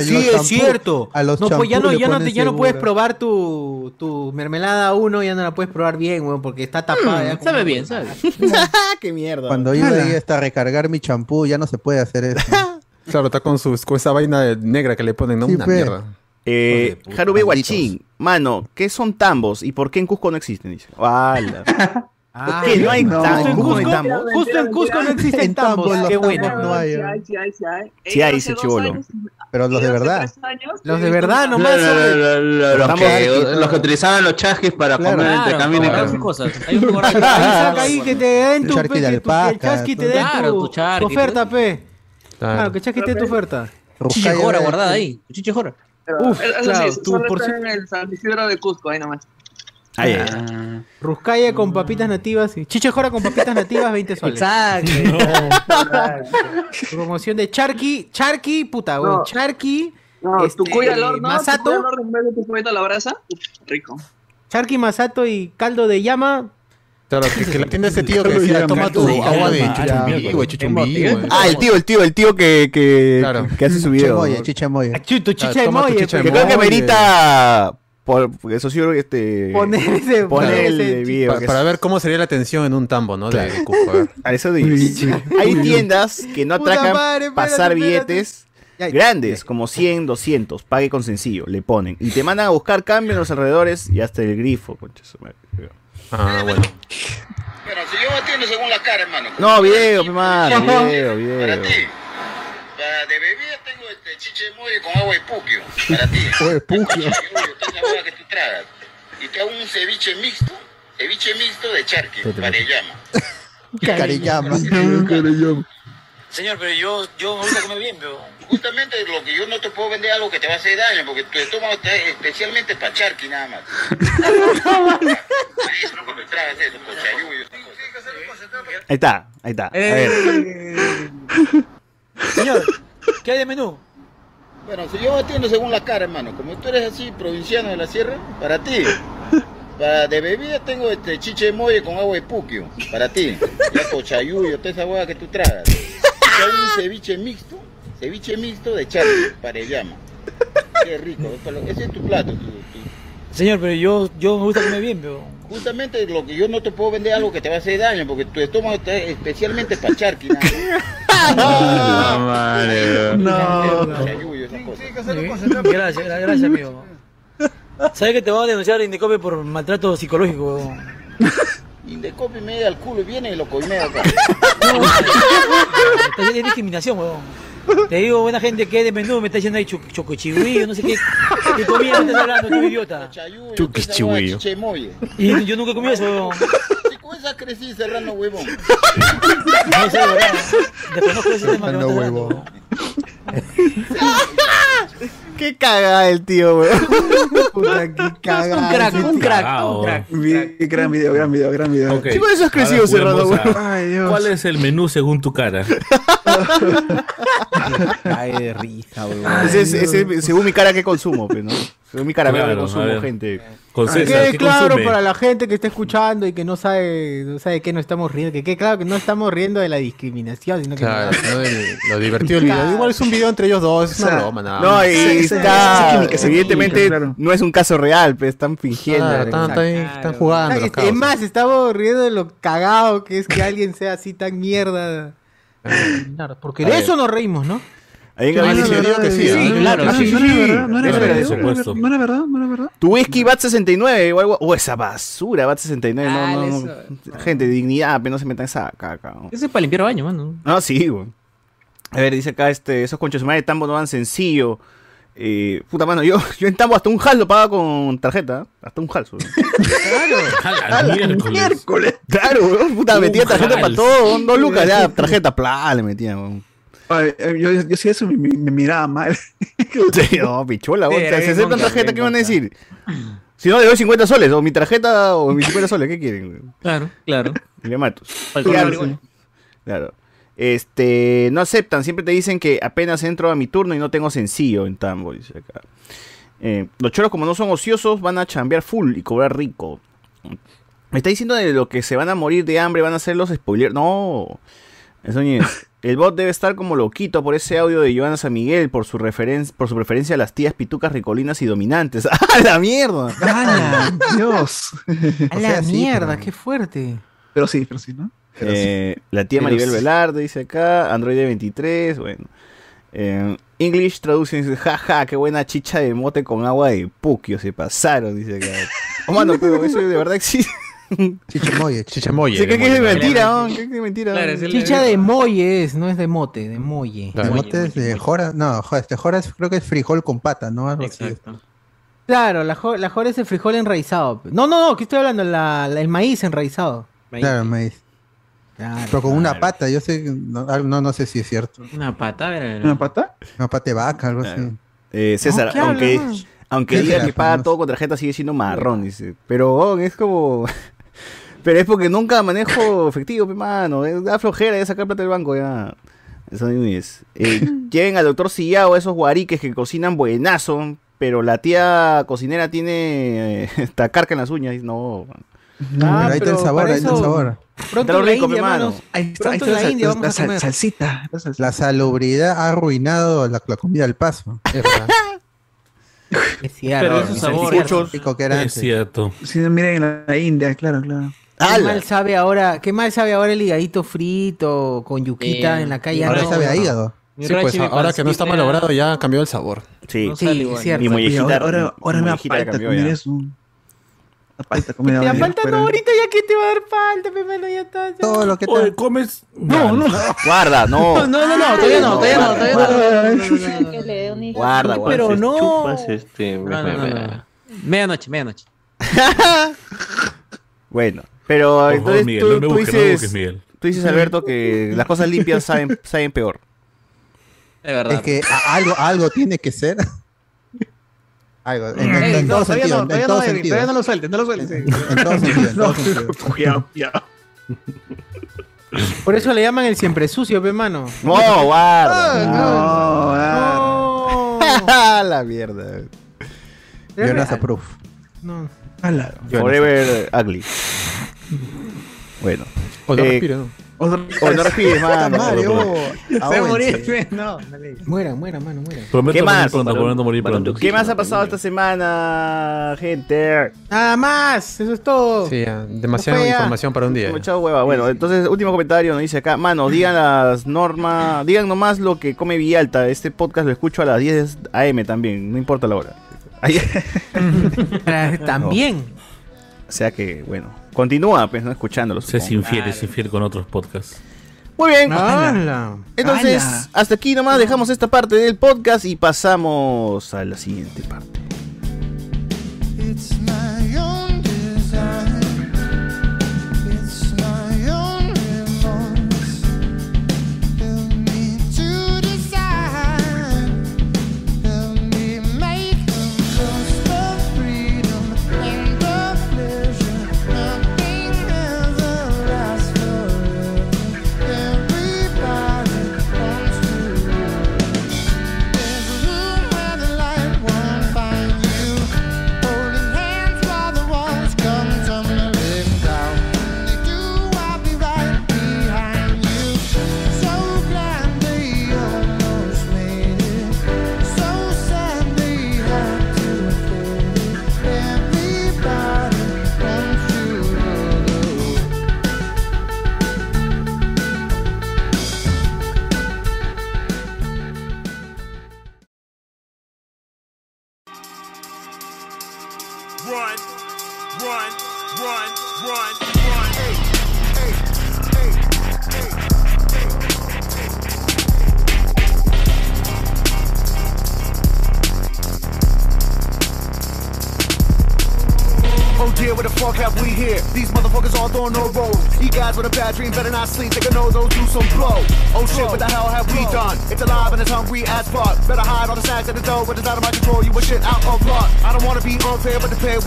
Sí, es cierto. A los no, pues ya no, le ya no, ponen te- ya no puedes probar tu, tu mermelada 1, ya no la puedes probar bien, weón, porque está tapada. ya con- Sabe bien, sabe. (laughs) ¡Ah, (laughs) qué mierda! Cuando Ala. ahí hasta recargar mi champú, ya no se puede hacer eso. (laughs) Claro, está con, sus, con esa vaina negra que le ponen, ¿no? Sí, Una pe. mierda. Eh, Harube. Guachín, mano, ¿qué son tambos y por qué en Cusco no existen? Dice. Ah. No hay no. tambo. Justo en ¿Cómo no Cusco, tambo? justo en Cusco no existen En tambos, Qué tambos bueno. no hay. Sí hay, sí hay, sí hay. Sí hay, ese años- Pero los de verdad. Los de verdad nomás los, que, los que utilizaban los chasquis para Claro. comer entre Claro, camino y para camino. cosas. Hay un Ahí (laughs) saca ahí que te den tu, chasqui te den Claro, tu, oferta, pe. Claro. Que chasqui te dé tu oferta. Chiche Ruscaya, jora guardada ahí. Chiche jora. Uf, claro, solo tú por en el San Isidro de Cusco, ahí nomás. Ay. Ah. Ruscaya con papitas nativas y chiche jora con papitas nativas 20 soles. Exacto. Promoción de Charqui, Charqui, puta, weón. No. Charqui, No, Este, tu cuya al horno, Masato. tu cuya al horno en vez de tu cuya a la brasa, uf, rico. Charqui Masato y caldo de llama. Claro, que, que la tienda ese tío (laughs) que decía, toma tu agua de chuchumbí, güey, chuchumbí, güey. Ah, el tío, el tío, el tío que, que, Claro. que hace su video. Chichamoya. Chuto, chicha de toma tu molle. chicha de Que pe. creo que merita. Por, porque eso sí creo que este. Poner ese, poner el ese video. Para es- ver cómo sería la atención en un tambo, ¿no? De Cusco, a ver. (laughs) a eso de- Hay tiendas que no atracan madre, espérate, pasar espérate. billetes Ya, grandes, como 100, 200, pague con sencillo, le ponen. Y te mandan a buscar cambio en los alrededores y hasta el grifo, concha su madre. Ah, bueno. Bueno, si yo atiendo según la cara, hermano. No, video, mi mano, video, video. Para ti. Para de bebida chiche de con agua de puquio. Para ti. (laughs) Puquio. Es la que tú tragas. Y te hago un ceviche mixto. Ceviche mixto de charqui, para llama. Carillama. Señor, pero yo, yo me gusta comer bien, pero... Justamente lo que yo no te puedo vender algo que te va a hacer daño, porque tu estómago está especialmente para charqui nada más. (laughs) Cochayuyo. Ahí está, ahí está. A Eh. ver. Señor, ¿qué hay de menú? Bueno, si yo atiendo según la cara, hermano. Como tú eres así, provinciano de la sierra, para ti. (laughs) Para de bebida tengo este chiche de molle con agua de puquio. Para ti. Ya cochayuyo, toda esa hueá que tú tragas. Y hay un ceviche mixto. Ceviche mixto de charqui, para llama. Qué rico. Ese es tu plato. tu- tu- Señor, pero yo, yo me gusta comer bien, pero. Justamente lo que yo no te puedo vender algo que te va a hacer daño, porque tu estómago está especialmente para charqui. más. (laughs) No, madre. No. Cosas. Gracias, gra- gracias, amigo. ¿Sabes que te van a denunciar a Indecope por maltrato psicológico? huevón? (laughs) Indecopi me da al culo y viene y lo coimea (laughs) acá. No, es discriminación, huevón. Te digo, buena gente, que de menú me está diciendo ahí choco- chocochihuillo, no sé qué. ¿Qué comida estás hablando, tú idiota? Y yo nunca he comido eso, con esa crecí serrano huevón. No sé, ¿verdad? Desconozco ese tema que me (laughs) Qué cagada el tío, weón. (laughs) Puta, qué cagada. Un crack, un crack, Cagado. un crack. Vi- Gran video, gran video, gran video. Ok. Sí, por eso has crecido, a- weón. Ay, Dios. ¿Cuál es el menú según tu cara? (laughs) Ay, de risa, weón. Ese es, ese es según mi cara que consumo, pues, ¿no? Según mi cara Claro, que consumo, gente. Con Que quede ¿qué claro consume? para la gente que está escuchando y que no sabe, no sabe que no estamos riendo, que quede claro que no estamos riendo de la discriminación, sino que Claro, no del- lo divertido del video. Igual es un video entre ellos dos, es una broma, nada. No, y está, evidentemente, claro. no es un caso real, pues están fingiendo. Claro, están, están, están jugando. es, más, estamos riendo de lo cagado que es que alguien sea así tan mierda. Claro, porque de eso nos reímos, ¿no? Ahí en Ah, Gabriel sí, dice, digo que sí, Sí, ¿ah? claro, No, sí, no sí, era verdad, no era Eso verdad. No era- supuesto. no era verdad, no era verdad. Tu whisky BAT 69 o algo. O esa basura, BAT 69. No, no, no. Gente, dignidad, pero no se metan esa caca. Ese es para limpiar baño, mano. Ah, sí, güey. A ver, dice acá, este, esos conchos de madre de tambo no dan sencillo. Eh, puta mano, yo, yo en tambo hasta un hal lo paga con tarjeta. ¿eh? Hasta un hal. la miércoles. Claro, weón, puta, metía tarjeta para todo. Dos lucas, ya, tarjeta, plá, le metía, weón. Ay, yo, yo sí eso me, me- miraba mal. (laughs) Sí, no, pichola, weón. Sí, Si era aceptan tarjeta, ¿qué van a decir? Si no, le doy 50 soles, o mi tarjeta, o mis 50 soles, ¿qué quieren? Claro, claro. Y (laughs) le mato. Claro. Claro. Este, no aceptan, siempre te dicen que apenas entro a mi turno y no tengo sencillo en Tambo, dice acá. Eh, los choros como no son ociosos van a chambear full y cobrar rico. Me está diciendo de lo que se van a morir de hambre, van a hacer los spoilers. No. Eso ni es. (laughs) El bot debe estar como loquito por ese audio de Joana San Miguel, por su, referen- por su preferencia a las tías pitucas ricolinas y dominantes. (laughs) ¡Ah, la mierda! ¡Hala! Dios. A O la sí, mierda, pero- qué fuerte. Pero sí, pero sí, ¿no? Pero sí. Eh, la tía Pero Maribel sí. Velarde dice acá, Android 23, bueno. Eh, English traduce dice, jaja, qué buena chicha de mote con agua de puquio, se pasaron, dice acá. (laughs) Oh, mano, pero eso de verdad existe. Chichamoye. Chichamoye. Sí, que es mentira, ¿no? Que es mentira. Chicha de molle es, no es de mote, de molle. El mote es de jora, no, jo- este jora es- creo que es frijol con pata, ¿no? Algo así. Claro, la, jo- la jora es el frijol enraizado. No, no, no, ¿qué estoy hablando? La- la- el maíz enraizado. Claro, maíz. Pero con una pata, yo sé, no, no, no sé si es cierto. Una pata, ver. ¿Una pata? Una pata de vaca, algo así. Eh, César, No, ¿qué aunque, aunque ¿Qué diga que paga todo con tarjeta, sigue siendo marrón, dice. Pero oh, es como. Pero es porque nunca manejo efectivo, pe mano. eh, Da flojera ya sacar plata del banco, ya. Eso no es. Eh, (laughs) lleven al doctor Sillao, esos guariques que cocinan buenazo, pero la tía cocinera tiene eh, (laughs) esta carca en las uñas. y No. Ah, pero ahí está el pero sabor, ahí está el sabor. Pronto en la rico, India, manos. Ahí está, ahí está la la, India la- vamos a la comer. salsita. la salubridad ha arruinado la, la comida al paso. (laughs) Es cierto. Pero esos es sabores. cierto. Rico que era Es cierto. Sí, miren en la India, claro, claro. Qué mal sabe ahora, qué mal sabe ahora el higadito frito con yuquita Eh, en la calle. Ahora no, sabe a no. hígado. Mi Sí, pues ahora que no está malogrado ya cambió el sabor. Sí, No Sí, es cierto. Mi muñequita. ahora, ahora, ahora mi me falta comer (laughs) eso. Falta Te no, ahorita ya que te va a dar falta, pe, mano, ya está. ya. Todo lo que Oye, te... comes. No, no. Guarda, (laughs) no. No, no, no, todavía no, todavía no, todavía no. Guarda, guarda. Pero no. Chupas, este. Medianoche, medianoche. (laughs) Bueno, pero Por entonces favor, Miguel, tú, no me tú busques, no me dices, busques, Miguel. tú dices, Alberto, que las cosas limpias (laughs) saben, saben peor. Es verdad. Es que a- algo, algo tiene que ser. (laughs) Algo, en, en- Ey, en no, todo todavía sentido, no, en todo no, sentido. todavía no lo sueltes, no lo sueltes. En todo (laughs) sentido, en todo sentido. Cuidado, cuidado. Por eso le llaman el siempre sucio, pe, mano. No, guarda. No, ah, No. la mierda. Jonas approve. No. Forever ugly. Bueno. O no Eh, respire, ¿no? O no (laughs) respires, mano. Mario, Se va a morir, (laughs) no. Mueran, mueran, mano. Prometo ¿Qué más? pronto, prometo morir pronto. ¿Qué más ha pasado esta semana, gente? Nada más, eso es todo. Sí, demasiada información para un día. Mucha hueva. Bueno, entonces, último comentario, nos dice acá. Mano, digan las normas, digan nomás lo que come Villalta. Este podcast lo escucho a las 10 AM también, no importa la hora. Ah, (laughs) También. o sea que, bueno, continúa, pues, no escuchándolo. Se es infiel, es infiel con otros podcasts. Muy bien. Ala. Entonces, ¡Hala! hasta aquí nomás dejamos esta parte del podcast y pasamos a la siguiente parte. It's bad dream better not sleep. Take a nose, those do some blow. Oh shit, what the hell have we done? It's alive and it's hungry as fuck. Better hide all the snacks at the door, but it's out of my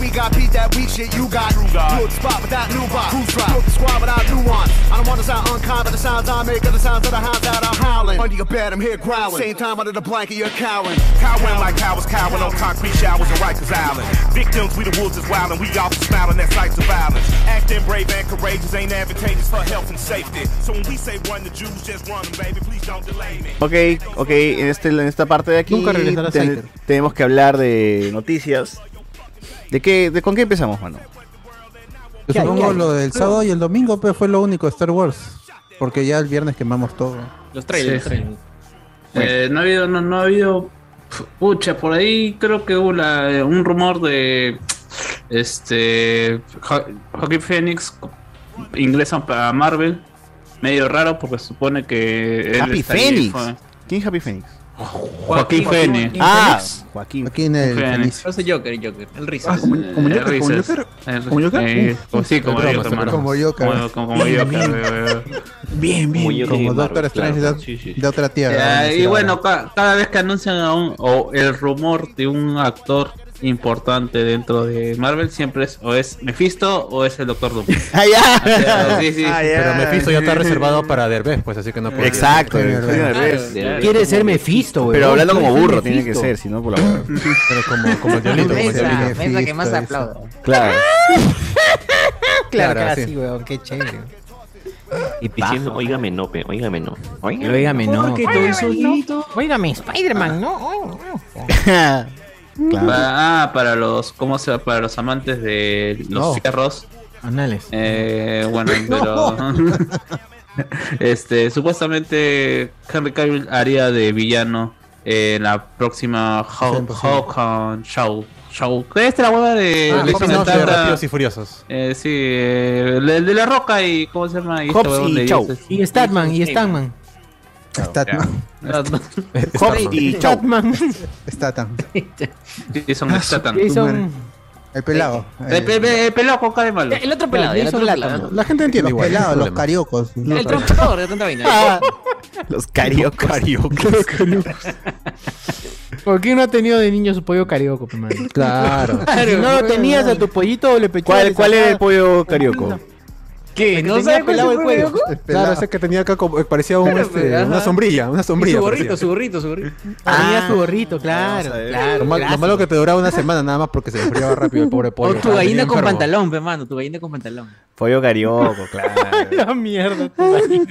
we got beat that weak shit you got. Good spot without new bot. Who's drop? Broke the squad without nuance. I don't wanna sound unkind, but the sounds I make are the sounds of the hounds that are howling. Under your bed, I'm here growling. Same time under the blanket, you're cowering. Cowering like cowards, cowering on concrete showers in Rikers Island. Victims, we the wolves is wild and we often smiling at sights of violence. Acting brave and courageous ain't advantageous for health and safety. So when we say run the Jews, just run them, baby. Please don't delay me. Ok, ok, en, este, en esta parte de aquí Nunca regresará ten- tenemos que hablar de noticias. ¿De qué, de, ¿Con qué empezamos, mano? Yo ¿Qué hay, supongo qué hay? lo del sábado y el domingo pues, fue lo único de Star Wars. Porque ya el viernes quemamos todo. Los trailers. Sí, sí. Eh, no ha habido, no, no ha habido. Pucha, por ahí creo que hubo la- un rumor de Este. Jo- Joaquin Phoenix ingresa para Marvel. Medio raro porque se supone que. Happy Phoenix. ¿Quién es Happy Phoenix? Joaquín Phoenix. Ah, Joaquín. Joaquín el Phoenix. feliz. Yo soy Joker, Joker. El risa. Ah, como, como Joker, como risas. Joker. ¿Como Joker? eh, como- sí, como Joker, mano. Como Joker. Como, como, como Bien, Joker, bien. Bien, bien. Como Como Doctor Strange claro. de, Sí, sí. de otra tierra. Eh, y bueno, ca- cada vez que anuncian a un, o el rumor de un actor importante dentro de Marvel, siempre es o es Mephisto o es el Doctor Doom. (laughs) Ah, ya. Sí, sí. Ah, ya. Pero Mephisto ya está reservado para Derbez, pues así que no puede. Exacto. Claro. Quiere ser Mephisto, güey. Pero hablando como burro tiene que ser, si no por la. Pero como, como el diablito, como diablito. mesa que más aplauda. Claro. Claro, (laughs) Claro, que sí. sí, weón, qué chévere. Y Diciendo, óigame no, pe, óigame no. Óigame, no. Porque todo es. Óigame, Spider-Man, no. (laughs) Claro. Para, ah, para los, ¿cómo se? Para los amantes de los No. fierros. Anales. Eh, bueno, (laughs) pero. (laughs) este, supuestamente Henry Cavill haría de villano en la próxima Hawk Hawk Show. Show. ¿Qué es la hueá de.? Ah, de Rápidos y Furiosos. Eh, sí, el de la roca y. ¿Cómo se llama? Y este Hobbs y dioses. Y Statman, y Statman. Statman. Hobbs y. Statham. Jason Statham. Jason. El pelado. El, pe- pe- el pelado con cara de malo. El otro pelado, el otro pelado. La gente entiende Los igual. pelados, los cariocos. El de tanta vaina. Los cariocos. ¿Por qué no ha tenido de niño su pollo carioco, pe, mano? Claro. Si no lo tenías a tu pollito, le. ¿Cuál, ¿Cuál era el pollo carioco? ¿Qué? ¿No tenía pelado el cuello? Claro, ese que tenía acá como, parecía un, (laughs) este, una sombrilla, una Y sombrilla. su gorrito, parecía. su gorrito, su gorrito. Tenía su gorrito, claro. Claro Lo, mal- lo malo que te duraba una semana nada más porque se enfriaba rápido el pobre O pollo. tu Estaba gallina con enfermo. pantalón, pe mano, tu gallina con pantalón. Pollo carioco, (laughs) claro. La mierda. tu gallina.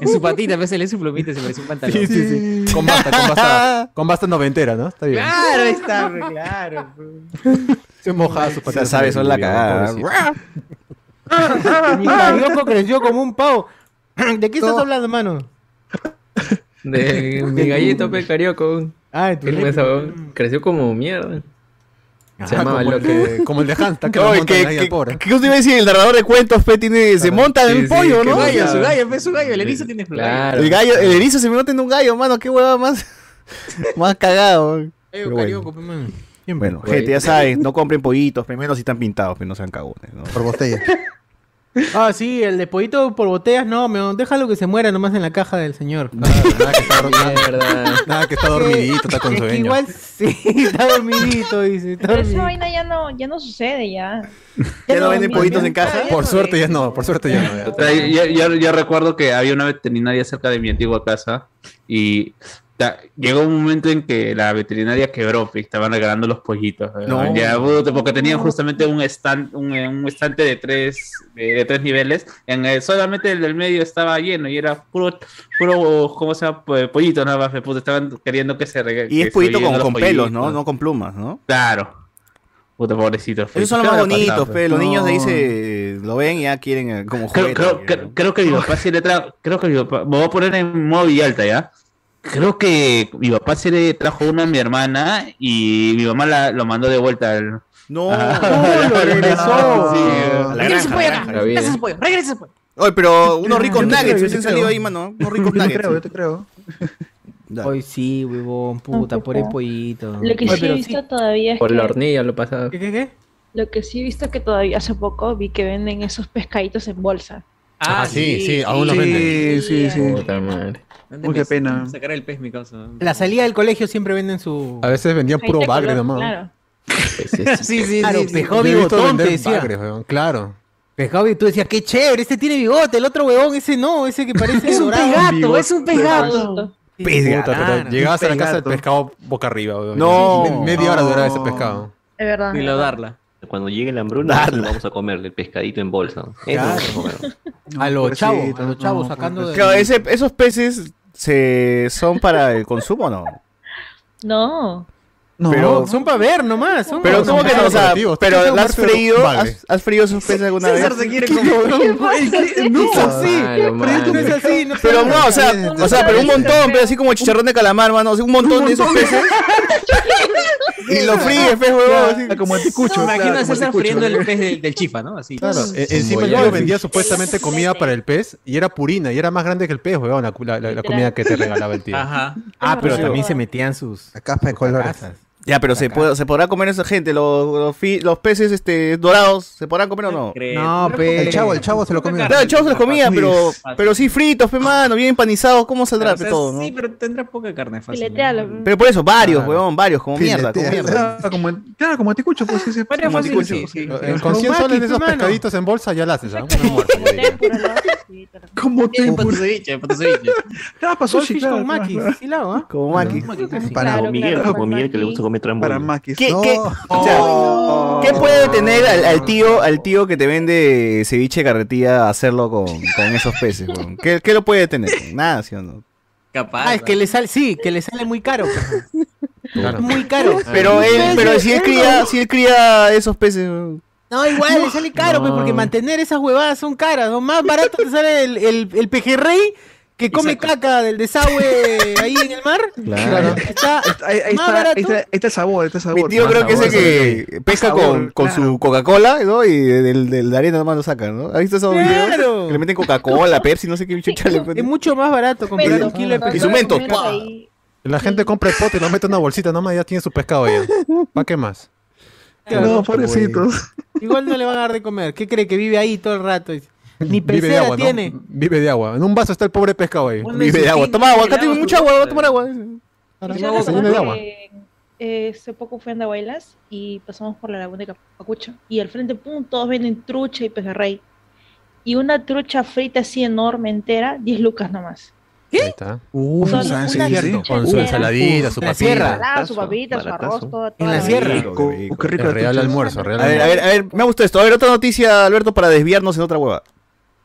En su patita, pe, se le su plumita, se parece un pantalón. Sí, sí, sí. Con basta, con basta, con basta noventera, ¿no? Está bien. Claro, está, claro. Se mojaba su Ya patita. sabes, son la cagada. Mi carioco creció como un pavo. (clears throat) ¿De qué estás hablando, mano? De mi (laughs) gallito, pe, carioco. Ah, tu. Creció como mierda. Se Ah, llamaba como, el de, como el de Hans, que lo Oye, montan ¿qué, ahí qué, al pobre. ¿Qué usted iba a decir? El narrador de cuentos, pe, tiene, se monta en Sí, el sí, pollo, ¿no? Su gallo, su gallo, pe, su gallo, el erizo tiene. Claro. El gallo, el erizo se me monta en un gallo, mano. Qué hueva más, (laughs) más cagado. Eh, Pero bueno. Bueno, gente, ya saben, no compren pollitos, primero si están pintados, pero no sean cagones, ¿no? Por botella. (laughs) Ah, sí, el de pollito por botellas, no, me, déjalo que se muera nomás en la caja del señor. Nada, nada que está, nada, (laughs) nada que está dormidito, está con Es que sueño. igual sí, está dormidito, dice. Está Pero esa dormidito. vaina ya no, ya no sucede ya. ¿Ya no venden pollitos en caja? Por no suerte ya no, por suerte ya no. ya. O sea, yo, yo- yo recuerdo que había una veterinaria cerca de mi antigua casa y llegó un momento en que la veterinaria quebró, pues, estaban regalando los pollitos. ¿no? Ya, porque tenían justamente un stand, un, eh, un estante de tres, de, de tres niveles. En el- solamente el del medio estaba lleno y era puro, puro, ¿cómo se llama? Po- Pollito nada más, pues, puta, estaban queriendo que se regale. Y es pollito con, con pelos, ¿no? No con plumas, ¿no? Claro. Puta, pobrecito. Esos son los más bonitos, pe. Los No. niños de ahí se lo ven y ya quieren eh, como Creo, juguete. creo, creo, creo que mi papá sí le trajo. Creo que mi papá. Me voy a poner en modo alta ya. Creo que mi papá sí le trajo una a mi hermana y mi mamá la, lo mandó de vuelta al. No, Ah, (laughs) lo regresó. Sí, la Regresa pollo la acá, regresa ese pollo, regresa ese pollo. Oye, pero unos ricos Yo nuggets yo hubiesen salido ahí, mano. Unos ricos Yo te nuggets. creo, yo te creo. Dale. Hoy sí, huevón, puta, No, por el pollito. Lo que Oye, sí he visto todavía es Por la que hornilla lo pasaba. ¿Qué, qué, qué? lo que sí he visto es que todavía hace poco vi que venden esos pescaditos en bolsa. Ah, sí, sí, aún los Sí, venden. sí, sí. Puta madre. Uy, qué pena. Sacar el pez, mi causa. La salida del colegio siempre venden su. A veces vendían puro bagre nomás. Claro. (laughs) Sí, sí, Claro, sí. sí. he visto bigotón, te decía. bagre, weón, claro. Pescado y tú decías, qué chévere, este tiene bigote, el otro huevón, ese no, ese que parece (laughs) Es un dorado. pez gato, es un pez gato. Puta, pero claro. llegabas a la Un casa del pegato. pescado boca arriba, weón. No. Me- Media hora duraba ese pescado. Es verdad. Y es lo darla. Cuando llegue la hambruna, vamos a comer el pescadito en bolsa. Eso Claro. vamos a comer. A los chavos, a los chavos no, sacando de. Claro, ese- esos peces se, son para el consumo o no? No. No, Pero- Son para ver nomás. Son Pero ¿cómo que no? O sea, pero Tú ¿la has freído? bagre. ¿Has, has freído esos peces alguna vez? César se quiere comer. No es así. Pero no es malo. así. No Pero no, o sea, o sea, pero un montón, pero así como chicharrón de calamar, mano, así un montón de esos peces. (laughs) Y lo fríe, pez huevón. Como anticucho. Claro, a como César friendo el pez del, del chifa, ¿no? Así. Claro, e- encima yo vendía supuestamente comida para el pez y era purina y era más grande que el pez, la, la- la- la comida que te regalaba el tío. Ajá. Ah, pero Sí. también se metían sus. La capa de colores. Ya, pero se, puede- se podrá comer esa gente, los, los, fi- los peces este, dorados, ¿se podrán comer o no? No, pe. El chavo, el chavo se lo comió. Claro, el chavo se los comía, pero, pero sí fritos, pe mano, bien empanizados, ¿cómo saldrá O sea, pe, todo, no? Sí, pero tendrá poca carne fácil. Filetealo. Pero por eso, varios, Claro. huevón, varios, como mierda, como mierda. Claro, como, claro, como anticucho, pues sí, sí. Varias como anticucho. sí, sí. Eh, Con 100 Con soles de maquis, esos mano. pescaditos en bolsa ya la haces, ¿ah? ¿no? Sí, te lo- Como Tienen tempura. para tu ceviche, para tu ceviche. Claro, para sushi, claro. Sí, ¿ah? Como Maki. Para Claro, Como Miguel, como Miguel que le gusta comer Para maquis. ¿Qué, No. qué, o sea, ¿qué puede tener al, al tío al tío que te vende ceviche de carretilla hacerlo con, con esos peces? ¿Qué, ¿Qué lo puede tener? Nada, ¿sí o no? Capaz. Ah, es que le sale, sí, que le sale muy caro. Claro. Muy caro. Pero él, pero si él cría, si él cría esos peces. No, igual, le sale caro, pues, porque mantener esas huevadas son caras. ¿no? Más barato te sale el, el, el pejerrey que come Exacto. caca del desagüe (laughs) ahí en el mar. Claro. Está Ahí, ahí más está, barato. ahí, está, ahí está el sabor, está el sabor. Mi tío Más creo que es el que pesca sabor, con, con claro. su Coca-Cola, ¿no? Y del, del de arena nomás lo sacan, ¿no? ¿Has visto esos videos? Claro. Que le meten Coca-Cola, Pepsi, no sé qué chucha le Es mucho más barato comprar un kilo de Y su pescado. mento. La gente compra el pote y lo mete en una bolsita nomás ya tiene su pescado ya. ¿Para qué más? No, pobrecitos. Igual no le van a dar de comer. ¿Qué cree? Que vive ahí todo el rato. Ni Vive de pecera agua, ¿no? tiene. Vive de agua. En un vaso está el pobre pescado ahí. Vive de agua. Toma agua, acá lava mucha agua, voy a tomar agua. Yo se de agua. eh, hace poco fui a Andahuaylas y pasamos por la laguna de Capacucho. Y al frente, pum, todos venden trucha y pejerrey. Y una trucha frita así enorme entera, 10 lucas nomás. Ahí está. Uh, Solo ¿sabes? una. Con su ensaladita, su papita. su papita, su arroz, todo. En toda la sierra. Rico, rico. qué rico El real almuerzo, real A ver, a ver, a ver, me ha gustado esto. A ver, otra noticia, Alberto, para desviarnos en otra hueva.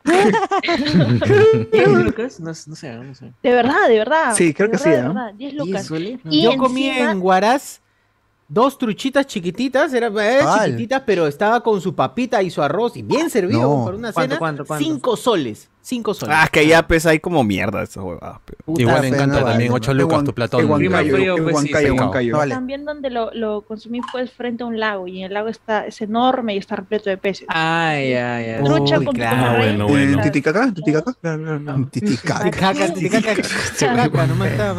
(laughs) 10 lucas, no, no sé, no sé. De verdad, de verdad. Sí, creo de que verdad, sí, de ¿no? verdad, 10 ¿Y lucas. Y Yo comí encima- en Huaraz dos truchitas chiquititas, eran ¿Cuál? chiquititas, pero estaba con su papita y su arroz y bien servido No. para una ¿Cuánto, cena. cuánto, cuánto? Cinco soles. Cinco soles. Ah, es que allá pues hay como mierda esas huevadas. pe. Igual Puta, encanta no también vale, 8 El lucas tu platón. Pues. No. También donde lo, lo consumí fue frente a un lago y el lago está, es enorme y está repleto de peces. Ay, ay, ay. Trucha Uy, con claro, pejerrey, bueno, ¿En bueno. Titicaca? ¿Titicaca? Claro. Titicaca. Titicaca, titicaca, no me está,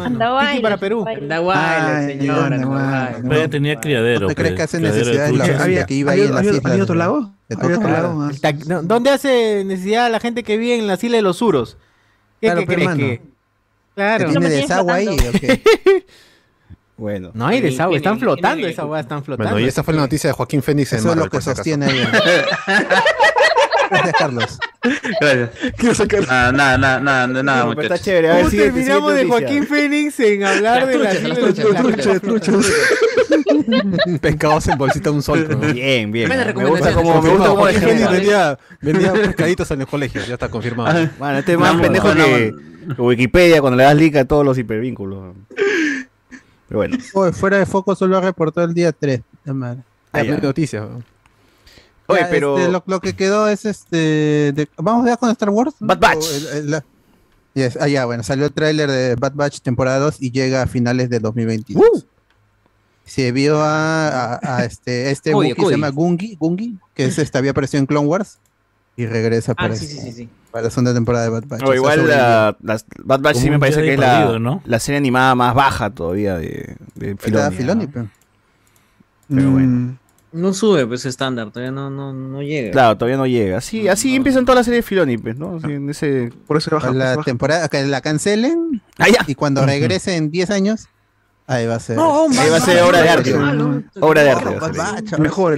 Tiki para Perú. Ay, señora. Ya tenía criadero. ¿No te crees pues, que hace criadero de necesidades la que iba ahí en islas? había otro lago? De ¿Dónde hace necesidad la gente que vive en las islas de los Suros? ¿Qué, Claro, qué pero, crees mano. que? Claro. ¿Que No ¿Tiene desagüe ahí? tienes o qué? (laughs) Bueno. No hay desagüe, están flotando, esas weas están flotando. Bueno, y esa fue la noticia de Joaquín Fénix en Eso es Marvel, lo que sostiene ahí. (laughs) Gracias, Carlos. Gracias. Quiero sacar. Nada, nada, nada, nada, nada, muchachos. está chévere. A ver, ¿Cómo siguiente, terminamos de Joaquín noticia. Fénix en hablar de las islas de los Trucha, trucha. Pescados en bolsita un sol. ¿no? Bien, bien. Me gusta como, me gusta como Fénix vendía, vendía pescaditos en el colegio, ya está confirmado. Bueno, este es más pendejo que, Wikipedia cuando le das link a todos los hipervínculos. Pero bueno. Oye, fuera de foco solo reportó el día 3. de madre. Ah, Ya, ya. no hay noticias. ¿no? Oye, Ya, pero. este, lo, lo que quedó es este. de- ¿Vamos ya con Star Wars? Bad Batch. El- el- la- Yes, ah, ya, bueno, salió el tráiler de Bad Batch temporada 2 y llega a finales de 2022. Uh. Se vio a, a- a este, este Wookiee, se llama Gungi, Gungi, que es, este, había aparecido en Clone Wars y regresa Ah, para, sí, sí, sí, sí. para la segunda temporada de Bad Batch. o O sea, igual la, Bad Batch sí me parece que es la, ¿no? la serie animada más baja todavía de, de Filoni. Filoni, ¿no? pero- Pero bueno. No sube, pues estándar, todavía no, no, no llega. Claro, todavía no llega. Así, así empiezan todas las series de Filoni, pues, ¿no? Así, en ese... Por eso baja. la baja. temporada, que la cancelen Ah, ya. y cuando regrese en 10 años, ahí va a ser. Ahí va a ser obra de arte. Obra de arte. Mejor,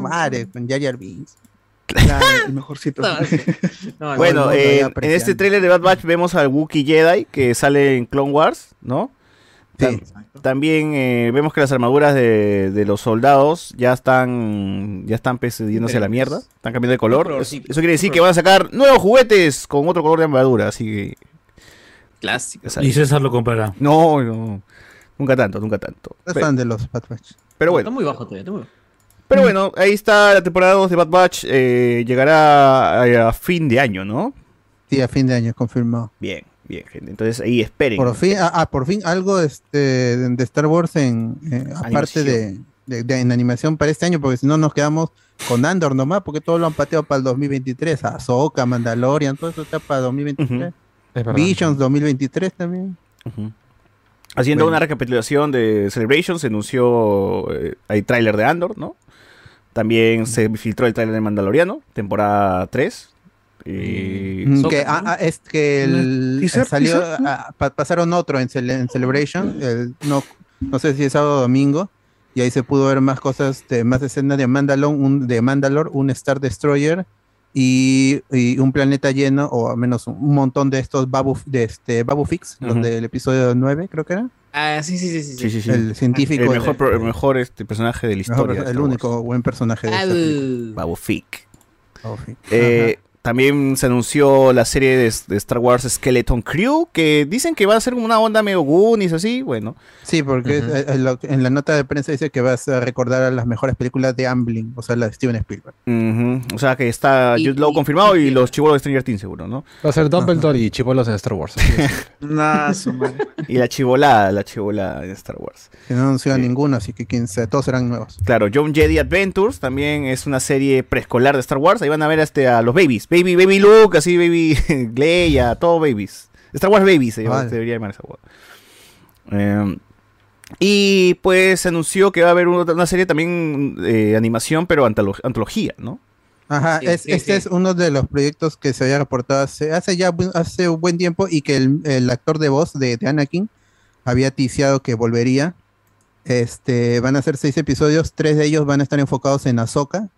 madre, con Jar Binks. Claro, el mejorcito. No, Bueno, eh, en este tráiler de Bad Batch vemos al Wookiee Jedi que sale en Clone Wars, ¿no? Sí. Tam- También eh, vemos que las armaduras de, de los soldados ya están ya están pues, yéndose a la mierda, están cambiando de color. Eso, sí. eso quiere decir que van a sacar nuevos juguetes con otro color de armadura, así que Clásico. Y César lo comprará. no, no, nunca tanto, nunca tanto. No fan de los Bad Batch. Pero Está bueno, muy bajo todavía, está muy bajo. pero bueno, ahí está la temporada 2 de Bad Batch, eh, llegará a, a fin de año, ¿no? Sí, a fin de año, confirmado. Bien. Bien, gente. Entonces ahí esperen. Por fin, ah, ah, por fin algo este, de Star Wars en eh, aparte de, Animación. de- de- en animación para este año, porque si no nos quedamos con Andor nomás, porque todo lo han pateado para el 2023, Ahsoka, Mandalorian, todo eso está para 2023. verdad. Visions 2023 también. Haciendo Bueno. una recapitulación de Celebration, se anunció. eh, hay tráiler de Andor, ¿no? También se filtró el tráiler de Mandaloriano, temporada 3. Y... Mm, que, ah, ah, es que el- ¿Teaser? salió, ¿Teaser? ah, pa- pasaron otro en, Cele- en Celebration, el- no, no sé si es sábado o domingo, y ahí se pudo ver más cosas, de, más escenas de Mandalore, un, de Mandalore, un Star Destroyer y, y un planeta lleno, o al menos un, un montón de estos Babu, de este, Babu Fix, los Ujú. del episodio 9, creo que era. Ah, sí, sí, sí, sí. Sí, sí, sí. El científico El mejor, el mejor este, personaje de la historia. el único buen personaje de. Babu Fick. Babu Fick. Eh, también se anunció la serie de, de Star Wars Skeleton Crew, que dicen que va a ser una onda medio Goonies, así, bueno. Sí, porque eh, en, lo- en la nota de prensa dice que vas a recordar a las mejores películas de Amblin, o sea, la de Steven Spielberg. O sea que está Y- Jude Law confirmado y los chivolos de Stranger Things seguro, ¿no? Va a ser Dumbledore y chibolos en Star Wars. (laughs) es. Y la chivolada, la chivolada de Star Wars. Que no anunció ninguno, así que quién sabe, todos serán nuevos. Claro, John Jedi Adventures también es una serie preescolar de Star Wars. Ahí van a ver este, a los babies. Baby, baby Luke, así, baby (laughs) Leia, todo babies. Star Wars Babies se, llama- Vale. se debería llamar esa hueá. Eh, y pues se anunció que va a haber una, serie también de animación, pero antolo- antología, ¿no? Ajá, Sí, es- sí, este sí. es uno de los proyectos que se había reportado hace, hace ya hace un buen tiempo y que el, el actor de voz de, de Anakin había ticiado que volvería. Este, van a ser seis episodios, tres de ellos van a estar enfocados en Ahsoka.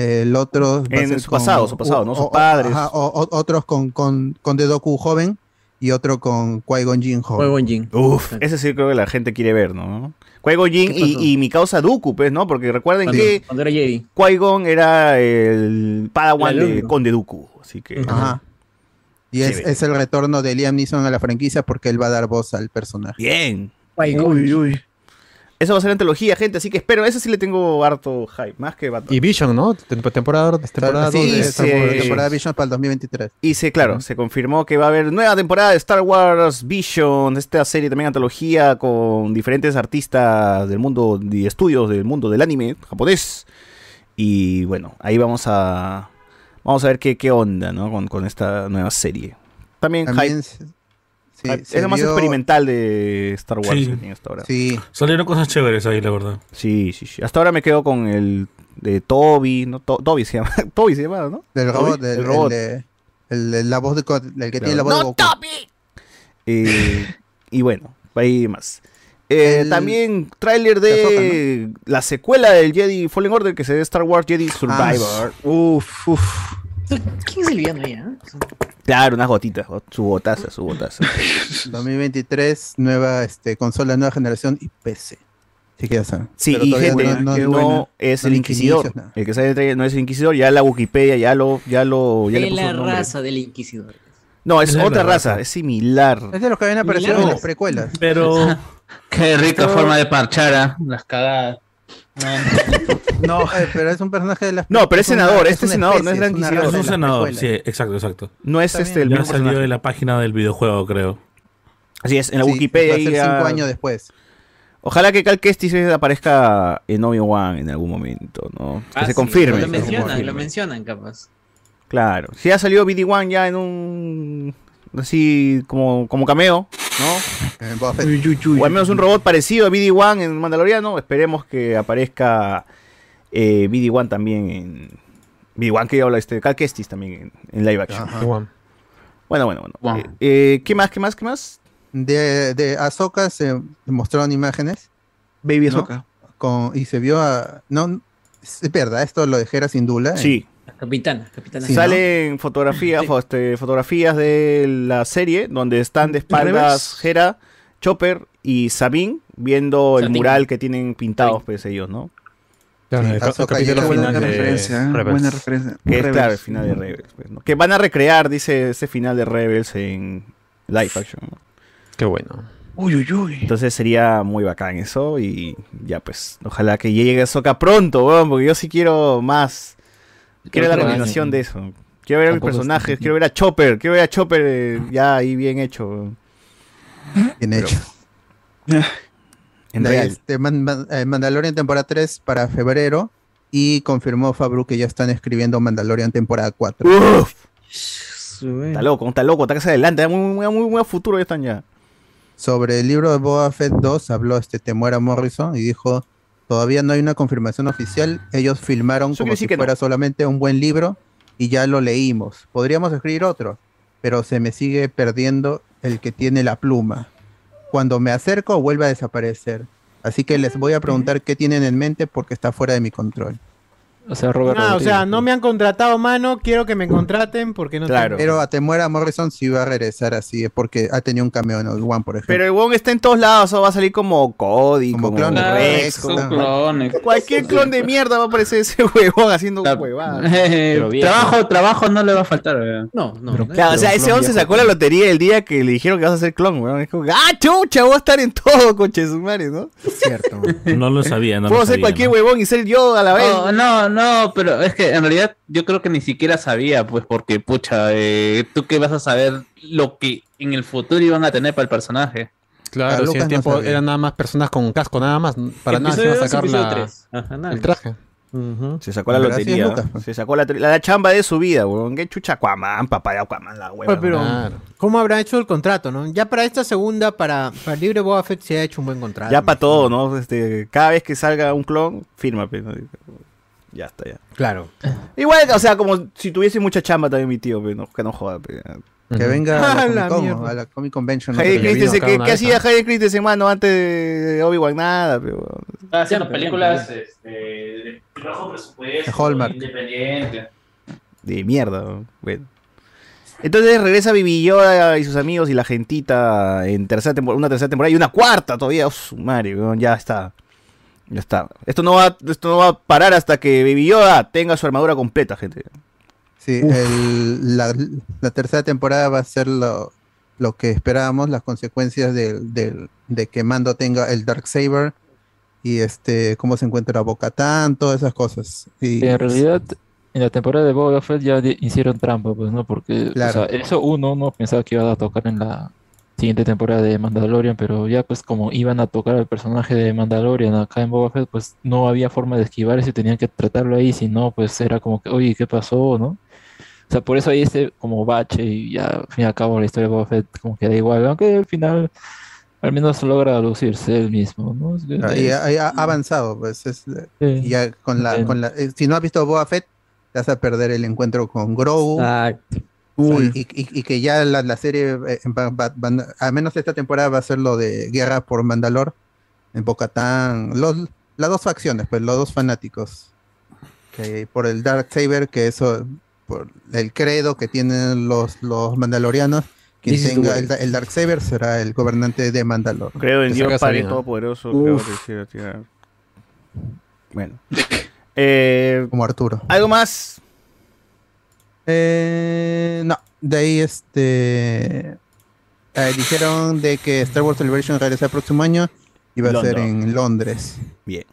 El otro va a En ser su pasado, su pasado, ¿no? Sus padres. ajá, o- o- otros con, con, con The Doku joven y otro con Qui-Gon Jinn joven. Jinn. Uf, ese sí creo que la gente quiere ver, ¿no? Qui-Gon Jinn ¿Qué pasó? y, y mi causa Dooku, pues, ¿no? Porque recuerden Cuando- que cuando era Jedi. Qui-Gon era el padawan de. Conde Dooku, así que... Ajá. Y es, es el retorno de Liam Neeson a la franquicia porque él va a dar voz al personaje. Bien. Uy, uy. Eso va a ser antología, gente, así que espero, ese sí le tengo harto hype, más que Batman. Y Vision, ¿no? Tem- Temporada, temporada Sí, de Wars. temporada Vision para el 2023. Y se, claro, se confirmó que va a haber nueva temporada de Star Wars Vision, esta serie también antología con diferentes artistas del mundo y estudios del mundo del anime japonés. Y bueno, ahí vamos a vamos a ver qué, qué onda, ¿no? Con, con esta nueva serie. También, También hype. Sí, se es lo más experimental de Star Wars Sí. que tiene hasta ahora. Sí. Salieron cosas chéveres ahí, la verdad. Sí, sí, sí. Hasta ahora me quedo con el de Toby, ¿no? To- Toby se llama. (laughs) Toby se llama, ¿no? Del Toby, robot, del, el robot. el la voz de, el que tiene la voz de ¡No, Goku. Eh, y bueno, ahí más. Eh, También tráiler de la secuela del Jedi Fallen Order que se ve Star Wars Jedi Survivor. Uf, uf. ¿Quién es el villano ahí? ah? Claro, unas gotitas, go- su botaza, su botaza. (laughs) 2023, nueva este, consola, nueva generación y PC. Sí que ya saben. Sí, Pero y gente, no- no- no- es no el Inquisidor. El que sale no es el Inquisidor, ya la Wikipedia ya lo, ya lo, ya le De puso la nombre. raza del Inquisidor. No, es Es otra raza. raza, es similar. Es de los que habían aparecido en las precuelas. Pero (laughs) Qué rica Pero- forma de parchar, ¿ah? Las cagadas. No, pero es un personaje de las No, pero es una- senador, este una senador, no es la raza es un senador, sí, exacto, exacto. No es Está este el Ya mismo salió de la página del videojuego, creo. Así es, en la Sí, Wikipedia va a ahí ser ya- cinco años después. Ojalá que Cal Kestis aparezca en Obi-Wan en algún momento, ¿no? Que Ah, se sí, confirme. Lo mencionan, lo mencionan, capaz. Claro. Si ha salido BD-1 ya en un. Así como, como cameo, ¿no? O al menos un robot parecido a BD-1 en Mandaloriano. Esperemos que aparezca eh, BD-1 también en. BD-1 que habla este. Cal Kestis también en, en live action. Ajá. Bueno, bueno, bueno. Wow. Eh, eh, ¿Qué más? ¿Qué más? ¿Qué más? De, de Ahsoka se mostraron imágenes Baby ¿No? Ahsoka. con, y se vio a. No, es verdad, esto lo dejera sin duda. Sí. Capitana, capitana. Sí, ¿no? Salen fotografías, fo- este, fotografías de la serie donde están de espaldas Hera, Chopper y Sabine viendo el mural que tienen pintados pues ellos, ¿no? Claro, Sí, el, ca- el Ahsoka capítulo llega Buena final de referencia, ¿eh? Buena referencia. Que es claro el final de Rebels. pues, ¿no? Que van a recrear, dice, ese final de Rebels en live action. ¿no? Qué bueno. Uy, uy, uy. Entonces sería muy bacán eso y ya pues, ojalá que llegue Ahsoka pronto, weón, porque yo sí quiero más. Quiero la continuación de eso. Quiero ver a mis es- personajes, quiero ver a Chopper, quiero ver a Chopper eh, ya ahí bien hecho. Bien hecho. (laughs) En De ahí, real. este, Man- Man- eh, Mandalorian temporada 3 para febrero. Y confirmó Fabru que ya están escribiendo Mandalorian temporada 4. Uf. Está loco, está loco, está que se adelante, muy, muy, muy, muy a futuro ya están ya. Sobre el libro de Boba Fett 2 habló este Temuera Morrison y dijo, todavía no hay una confirmación oficial, ellos filmaron Eso como si no. fuera solamente un buen libro y ya lo leímos. Podríamos escribir otro, pero se me sigue perdiendo el que tiene la pluma. Cuando me acerco vuelve a desaparecer. Así que les voy a preguntar qué tienen en mente porque está fuera de mi control. O sea, Robert Ah, o sea, no me han contratado, mano. Quiero que me contraten porque no tengo- Pero a Temuera Morrison sí va a regresar así, porque ha tenido un cameo en el One, por ejemplo. Pero el Wong está en todos lados, o va a salir como Cody, como, clon de Rex, como-. Cualquier clon de mierda va a aparecer ese (laughs) huevón haciendo huevadas. (laughs) trabajo, trabajo no le va a faltar. weón. No, no. Claro, o sea, ese hombre se sacó la lotería el día que le dijeron que vas a ser clon, weón. Es como, ah, chucha, voy a estar en todo, coche de su madre, ¿no? Cierto. (laughs) No lo sabía, no Puedo lo ser sabía. cualquier huevón y ser yo a la vez. No, no, no, pero es que en realidad yo creo que ni siquiera sabía, pues, porque, pucha, eh, tú qué vas a saber lo que en el futuro iban a tener para el personaje. Claro, si en el tiempo eran nada más personas con casco, nada más. Para nada se iba a sacar la-. Ajá, el traje. Se sacó la Gracias, lotería. Lucas. Se sacó la, la, la chamba de su vida, weón. Qué chucha Aquaman, papá de Aquaman, la hueva. Oye, pero, ¿cómo habrá hecho el contrato, no? Ya para esta segunda, para, para el libre Boba Fett se ha hecho un buen contrato. Ya para todo, ¿no? Este, cada vez que salga un clon, firma, pues, ¿no? Ya está, ya. Claro. (laughs) Igual, o sea, como si tuviese mucha chamba también mi tío, pues, no, que no joda. Que venga (laughs) a la Comic Con, a la Comic Convention. ¿no? Hayden Christensen, ¿qué, qué hacía Hayden Christensen, mano, antes de Obi-Wan? Nada, pero... Estaba haciendo películas este, de bajo presupuesto, Hallmark. independiente. De mierda, ¿no? bueno. Entonces regresa Bibi Yoda y sus amigos y la gentita en tercera temporada, una tercera temporada y una cuarta todavía. Oh, su madre, ya está. Ya está. Esto no va, esto no va a parar hasta que Baby Yoda tenga su armadura completa, gente. Sí, el- la, la tercera temporada va a ser lo, lo que esperábamos, las consecuencias del- del- de que Mando tenga el Dark Saber y este cómo se encuentra Bo-Katan, todas esas cosas. Y, En realidad, en la temporada de Boba Fett ya hicieron trampa, pues, ¿no? Porque, o Claro. sea, eso uno no pensaba que iba a tocar en la siguiente temporada de Mandalorian, pero ya pues como iban a tocar al personaje de Mandalorian acá en Boba Fett, pues no había forma de esquivar eso y tenían que tratarlo ahí, si no, pues era como que, oye, ¿qué pasó, no? O sea, por eso ahí este como bache y ya al fin y al cabo la historia de Boba Fett como que da igual, aunque al final al menos logra lucirse él mismo, ¿no? Ah, y ha, avanzado, pues es, y ya con la, Sí. con la eh, si no has visto Boba Fett, te vas a perder el encuentro con Grogu. Exacto. Uy, y, y- y que ya la, la serie, eh, va- va- van- al menos esta temporada va a ser lo de Guerra por Mandalor, en Bocatán, los, las dos facciones, pues los dos fanáticos. Que por el Dark Saber, que eso, por el credo que tienen los, los mandalorianos, quien tenga el, el Dark Saber será el gobernante de Mandalor. Creo en Dios Padre. Todopoderoso. Bueno. (laughs) Eh, Como Arturo. ¿Algo más? Eh, no, de ahí este eh, dijeron de que Star Wars Celebration regresa el próximo año y va a ser en Londres. Bien.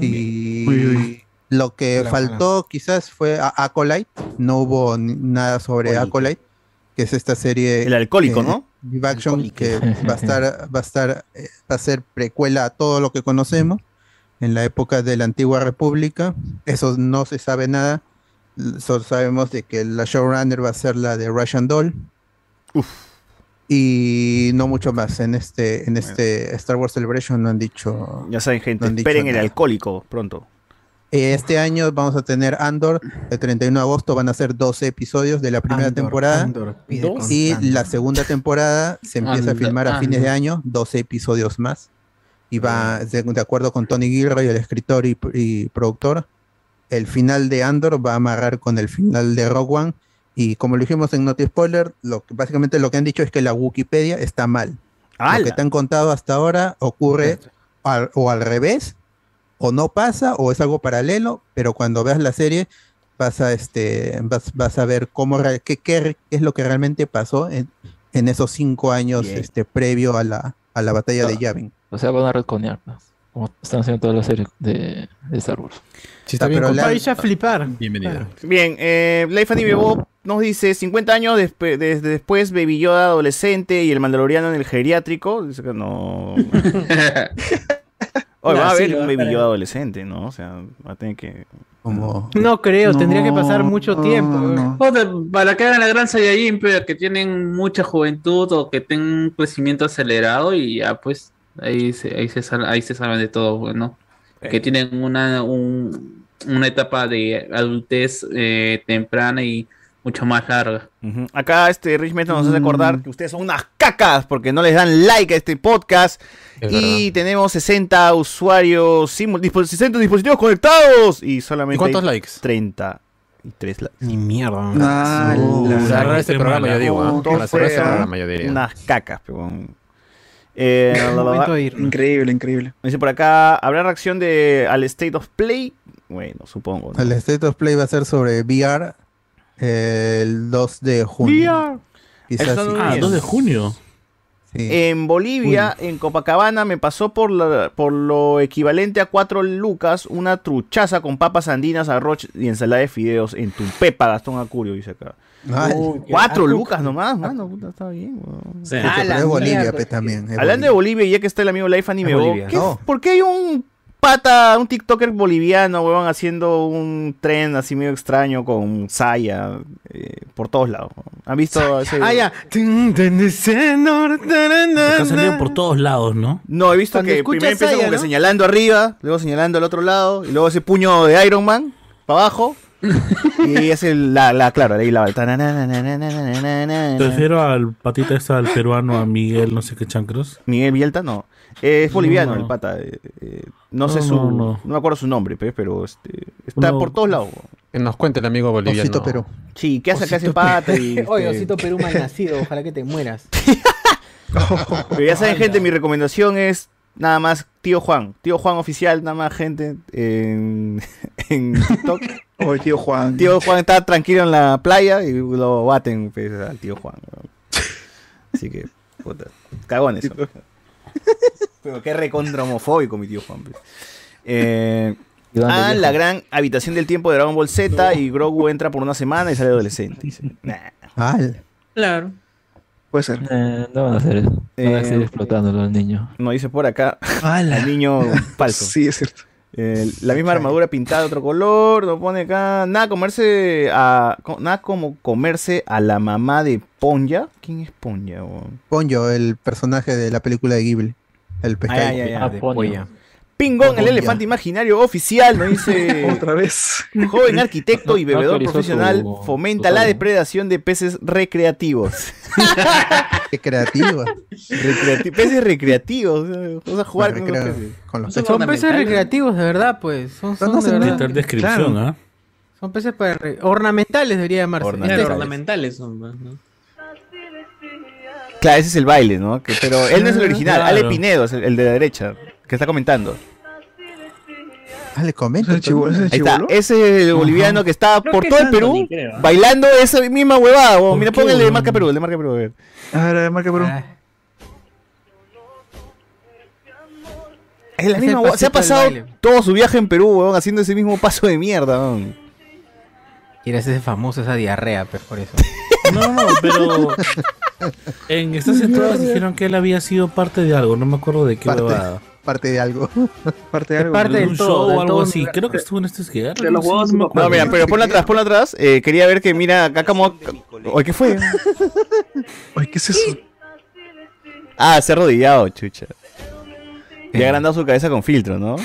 Y lo que Hola, faltó quizás fue a- Acolyte, no hubo ni- nada sobre Acolyte, que es esta serie El alcohólico, eh, ¿no? live action que va a estar (laughs) va a estar eh, va a ser precuela a todo lo que conocemos en la época de la antigua república. Eso no se sabe nada. Solo sabemos de que la showrunner va a ser la de Russian Doll. Y no mucho más. En este, en este Star Wars Celebration no han dicho. Ya saben, gente, no esperen el alcohólico pronto. Este año vamos a tener Andor. El 31 de agosto van a ser 12 episodios de la primera Andor, temporada. Andor, y la segunda temporada se empieza a filmar a fines de año, 12 episodios más. Y va, de, de acuerdo con Tony Gilroy, el escritor y, y productor, el final de Andor va a amarrar con el final de Rogue One. Y como lo dijimos en Noti Spoiler, lo que, básicamente lo que han dicho es que la Wikipedia está mal. Lo que te han contado hasta ahora ocurre al- o al revés, o no pasa, o es algo paralelo, pero cuando veas la serie vas a este vas, vas a ver cómo qué, qué es lo que realmente pasó en, en esos cinco años Bien. este previo a la, a la batalla de Yavin. O sea, van a retconear. ¿no? Como están haciendo todas las series de, de Star Wars. Si está bien, Pero compadre. vais a flipar. Bienvenido. Bien, eh, Life Anime Bob nos dice 50 años despe- desde después Baby Yoda adolescente y el Mandaloriano en el geriátrico. Dice que no. (laughs) Oye, va a sí, haber un Baby. Yoda adolescente, ¿no? O sea, va a tener que. Como... No creo, tendría que pasar mucho no, tiempo. no. Joder, para que hagan la gran Saiyajin, pero que tienen mucha juventud o que tengan un crecimiento acelerado y ya pues ahí se, ahí se, sal- ahí se saben de todo, bueno. Que tienen una, un- una etapa de adultez eh, temprana y mucho más larga. Acá este Rich Metal nos hace recordar que ustedes son unas cacas porque no les dan like a este podcast. Es y tenemos 60 usuarios, simul- dispo- 60 dispositivos conectados y solamente ¿Y cuántos hay likes? 33 likes. Ni mierda. Ah, la- cerrar este programa, yo digo. Para cerrar este ¿ah? programa, yo diría. Unas cacas, peón. Eh. (laughs) Increíble, increíble. Dice por acá, ¿habrá reacción de al State of Play? Bueno, supongo. ¿no? El State of Play va a ser sobre VR eh, el 2 de junio. Quizás sí. no Ah, Bien. 2 de junio. Sí. En Bolivia, en Copacabana, me pasó por, la- por lo equivalente a 4 lucas una truchaza con papas andinas, arroz y ensalada de fideos en Tumpepa, Gastón Acurio, dice acá. Cuatro lucas nomás, mano, puta, está bien. Ah, pero es Bolivia, mierda, pe, también. es Hablando de Bolivia, ya que está el amigo Life Anime, Bolivia. ¿qué- No. ¿por qué hay un pata, un TikToker boliviano, weón, haciendo un tren así medio extraño con Saya eh, por todos lados? ¿Han visto ese? Ah, ya. Acá ha salido por todos lados, ¿no? No, he visto Cuando que primero empieza como que señalando arriba, luego señalando al otro lado, y luego ese puño de Iron Man para abajo. (laughs) y es el, la, la, claro, ahí la. Prefiero al patita este, al peruano, a Miguel, no sé qué chancros. Miguel Vielta, no. Es boliviano No. el pata. no sé su. no, me acuerdo su nombre, pe, pero este, está por todos lados. Nos cuente el amigo boliviano. Osito Perú. Sí, ¿qué hace acá ese pata? Y, Oye, Osito Perú mal nacido, ojalá que te mueras. Ya saben, gente, mi recomendación es nada más Tío Juan. Tío Juan oficial, nada más, gente, en, (laughs) en TikTok. Oye, tío Juan. Tío Juan está tranquilo en la playa y lo baten pues, al tío Juan. Así que, puta, cagones. son. Pero qué recontra homofóbico mi tío Juan. pues. Eh, ¿Y dónde ah, la gran habitación del tiempo de Dragon Ball Z y Grogu entra por una semana y sale adolescente. Nah. Ah, Claro. Puede ser. Eh, no van a hacer eso. Van a Eh, seguir explotándolo al niño. No dice por acá (laughs) al niño (laughs) falso. Sí, es cierto. Eh, la misma armadura pintada de otro color, lo pone acá. Nada comerse a. co- Nada como comerse a la mamá de Ponja. ¿Quién es Ponja? Ponyo, el personaje de la película de Ghibli. El pescadito. Ay, ay, ay, Ah, de Ponyo. polla. Pingón, el elefante imaginario oficial, nos dice. (laughs) Otra vez. Joven arquitecto y bebedor profesional fomenta la depredación de peces recreativos. (laughs) Qué creativa. Recreati- peces recreativos. o sea, Vas a jugar con, los peces. con los Eso peces. Son peces recreativos, de verdad, pues. Son, son no de verdad. Descripción, Claro. Son peces para ornamentales, debería llamarse. Ornamentales. Claro, Este- ornamentales son. ¿no? Claro, ese es el baile, ¿no? Que- pero él no es el original. Claro. Ale Pinedo es el, el de la derecha, que está comentando. Ah, le comento. ¿Es el chivo- es el Ahí está. Ese es el boliviano que está Creo por que todo es el Perú Anthony, creo, ¿ah? bailando esa misma huevada. huevón. ¿Por Mira, qué, pon el de marca Perú, el de marca Perú. A ver. A ver, marca Perú. Ah, Es la Es misma huevada. Se ha pasado todo su viaje en Perú, huevón, haciendo ese mismo paso de mierda. huevón. Quiere hacerse famoso esa diarrea, pues por eso. (laughs) No, no, pero en estas entradas (laughs) dijeron que él había sido parte de algo, no me acuerdo de qué Parte. huevada. Parte de algo. (laughs) Parte de algo. parte De un todo, show o algo todo. así. Creo que estuvo en este esquema. De los huevos no mira, pero ponla atrás, ponla atrás. Eh, quería ver que, mira, acá como. Oye, ¿qué fue? (laughs) Oye, ¿qué es eso? Ah, se ha arrodillado, chucha. Y ha agrandado su cabeza con filtro, ¿no?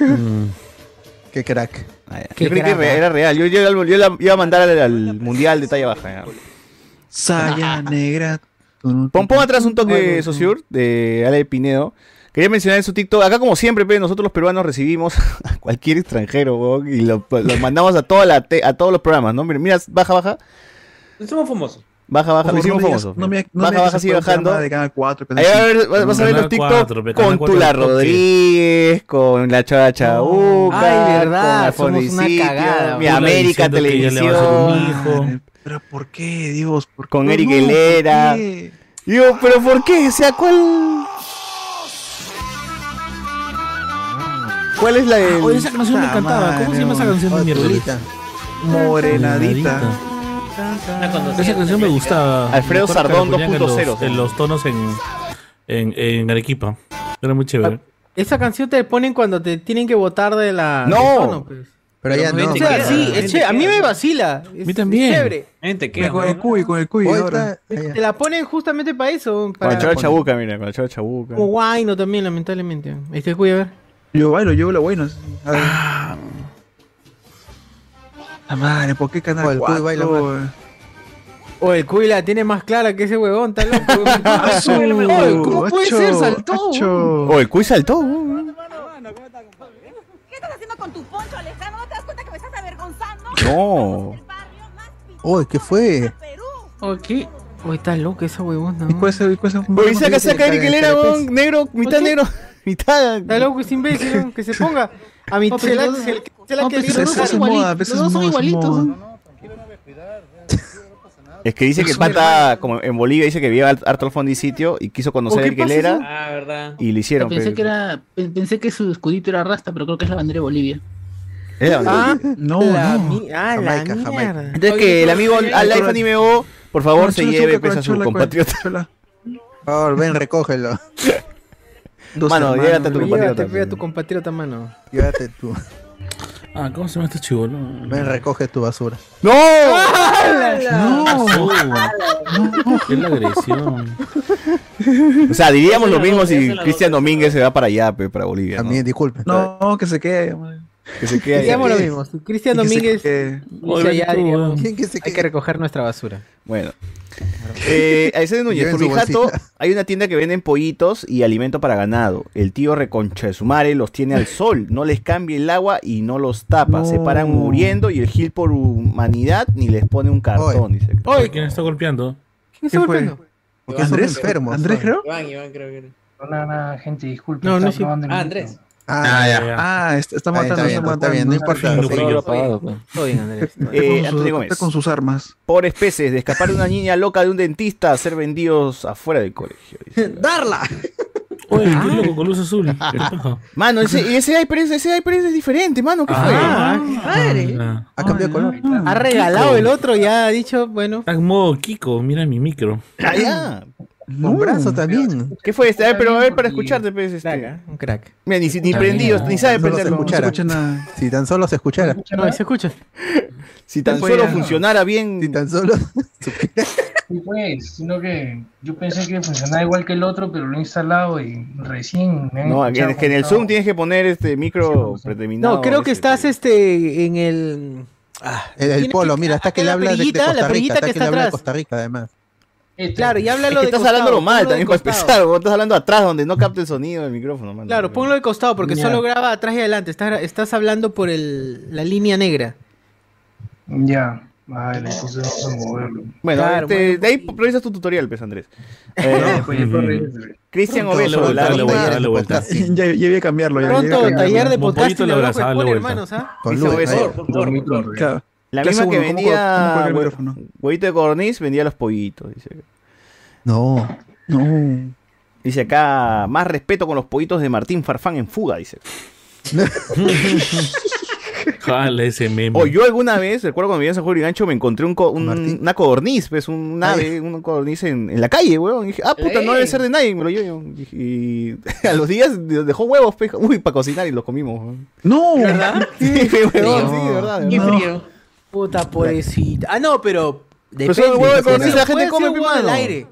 Mm. (laughs) Qué crack. Ah. Qué Yo creí que crack, ¿eh? era real. Yo, yo, yo la iba a mandar al, al mundial de talla baja. ya. Saya negra. Pon, pon atrás un toque, Sociur, de Ale Pinedo. Quería mencionar en su TikTok, acá como siempre, pe, nosotros los peruanos recibimos (laughs) a cualquier extranjero, weón, y lo, lo mandamos a, toda la te- a todos los programas, ¿no? Mira, mira, baja, baja, Somos famosos. baja, baja, lo hicimos no me famoso. digas- no me- no me baja, baja, sigue bajando. de Canal 4, Ahí a ver- vas, vas a ver los TikTok 4, pe, Canal con 4 Tula. Rodríguez, con la Chava Chabuca, Ay, verdad, con somos una cagada, mi Tula América Televisión. Pero ¿por qué, Dios? ¿Por con? Eric No, ¿por Helera. Digo, pero ¿por qué? O sea, ¿cuál? ¿Cuál es la del- Oye, esa canción me encantaba. ¿Cómo se llama esa canción de miércoles? Morenadita. Esa canción me gustaba. Alfredo que Sardón la ponían en 2.0, los- En los tonos en, en, en Arequipa. Era muy chévere. Esa canción te ponen cuando te tienen que votar de la. No. tono, pues. Pero ya no. O sea, sí, es chévere. a mí me vacila. Es, mí también. es chévere. Gente, Mira, Con el cuy, con el cuy Hoy ahora. está- Te la ponen justamente para eso. Con Para, el chavo chabuca, mira, con el chavo chabuca. Como guayno también, lamentablemente. Este cuy, a ver. Yo bailo, yo lo bueno. A ver. La madre, ¿por qué canal Oh, el cuy cuatro? baila. O el cuy la tiene más clara que ese huevón, está loco. Ah, Oye, ¿Cómo puede macho, ser? Saltó. macho. Oh, el cuy saltó. weón. ¿Qué estás haciendo con tu poncho, Alejandro? ¿No te das cuenta que me estás avergonzando? No. Uy, ¿qué fue? Oye, ¿qué? Oye, está loca esa huevona. ¿Y cuál es el- cuál es el- Oye, saca, saca, Eric Helera, weón, negro, mitad Oye. negro, (laughs) mitad. Está loco, es imbécil, que se (laughs) ponga. A mi la- la- la no, que los dos son igualitos, los dos son igualitos. Es que dice que el pata, como en Bolivia, dice que vio al- harto al fondo y sitio y quiso conocer ¿O a qué Eric pasa Helera eso? Ah, verdad. y le hicieron. pensé pe. que era pe- pensé que su escudito era rasta, pero creo que es la bandera de Bolivia. Es la bandera. Ah, No, la no. ah, la Jamaica, Jamaica. mierda. Entonces que el amigo al Life Anime O, por favor, se lleve pues, a su compatriota. Por favor, ven, recógelo. (laughs) Dos Mano, hermanos. a tu Llévate, compatriota. pega a tu compatriota, mano. Llévate tú. Ah, ¿cómo se llama este chivolo? Ven, recoge tu basura. ¡No! No, es la agresión. O sea, diríamos lo mismo si Cristian Domínguez se va para allá, pe, para Bolivia. ¿no? También, disculpen. No, que se quede. madre. Que se quede. Digamos lo mismo. Cristian Y que se Domínguez quede. dice allá, tú, diríamos, weón. ¿Quién que se hay que recoger nuestra basura. Bueno. Eh, (laughs) Núñez, por su mi jato, bolsita. (laughs) hay una tienda que venden pollitos y alimento para ganado. El tío reconcha de su madre los tiene al sol, no les cambia el agua y no los tapa. Se paran muriendo y el Gil por humanidad ni les pone un cartón, dice. Oye, ¿quién está golpeando? ¿Quién está golpeando? Porque Andrés, creo. Iván, Iván, creo que era. Nada, nada, gente, disculpe. No, no, sí. Ah. Andrés. Ah, ya. Ah, está, está Está bien, matando, está bien, está está bien, no matando. importa. Apagado, pues. Todo bien, Andrés. Eh, Está con sus- Antonio Gómez. Está con sus armas. Por especies, de escapar de una niña loca de un dentista a ser vendidos afuera del colegio. ¡Darla! Oye, qué loco con luz azul. (laughs) Mano, ese, ese HyperX, ese es diferente, mano. ¿Qué fue? Ah, ¡Madre! Ah, Ha cambiado de color. ha regalado el otro, ya ha dicho, bueno. Está en modo Kiko, mira mi micro. Ah, ya. Con brazo también. ¿Qué fue este? A ver, pero a ver para escucharte, pues, este. Crack, ¿eh? un crack. Mira, ni, si- ni prendido, ni sabe prenderlo. No se escucha nada. Si tan solo se escuchara. No, se escucha. (laughs) Si tan solo funcionara bien. Si tan solo. (laughs) Sí, pues, sino que yo pensé que funcionaba igual que el otro, pero lo he instalado y recién me No, es que en el Zoom tienes que poner este micro predeterminado. No, creo que ese, estás este en el. Ah, El, polo, que- mira, hasta que le habla de, Costa Rica. perillita Hasta que le está habla de. Costa Rica, además. Este, Claro, y Es háblalo que de estás costado, hablándolo mal también para empezar. vos Estás hablando atrás donde no capta el sonido del micrófono, mano. Claro, ponlo de costado porque Ya. solo graba atrás y adelante. Estás, estás hablando por el, la línea negra. Ya, vale, entonces vamos a moverlo. Bueno, Claro, este, bueno. de ahí revisas tu tutorial, pues, Andrés. Eh, Pues, ya, pues, Cristian Obeso, en vuelta, de vuelta. Ya, ya voy a cambiarlo. Ya, ya Pronto, voy a cambiarlo. taller de podcast pollito y le la abraza, dale pone, vuelta. hermanos, ¿ah? Favor, por favor. La misma que uno, ¿cómo vendía cómo huevito de codorniz, vendía los pollitos. Dice. No. No. dice acá, más respeto con los pollitos de Martín Farfán en fuga, dice. (laughs) Jala ese meme. O yo alguna vez, recuerdo cuando vivía en San Juan de Gancho, me encontré un co- un- una codorniz, pues, un ave, un codorniz en, en la calle, weón. Y dije, ah, puta, no debe ser de nadie, me lo llevo. Y, y (laughs) a los días dejó huevos, pues, uy, para cocinar y los comimos. weón. No. ¿Verdad? (laughs) Sí, weón, sí, de verdad. de Qué frío. Puta pobrecita. Ah, no, pero. Pero son huevos de codorniz, la gente come, mano. del aire.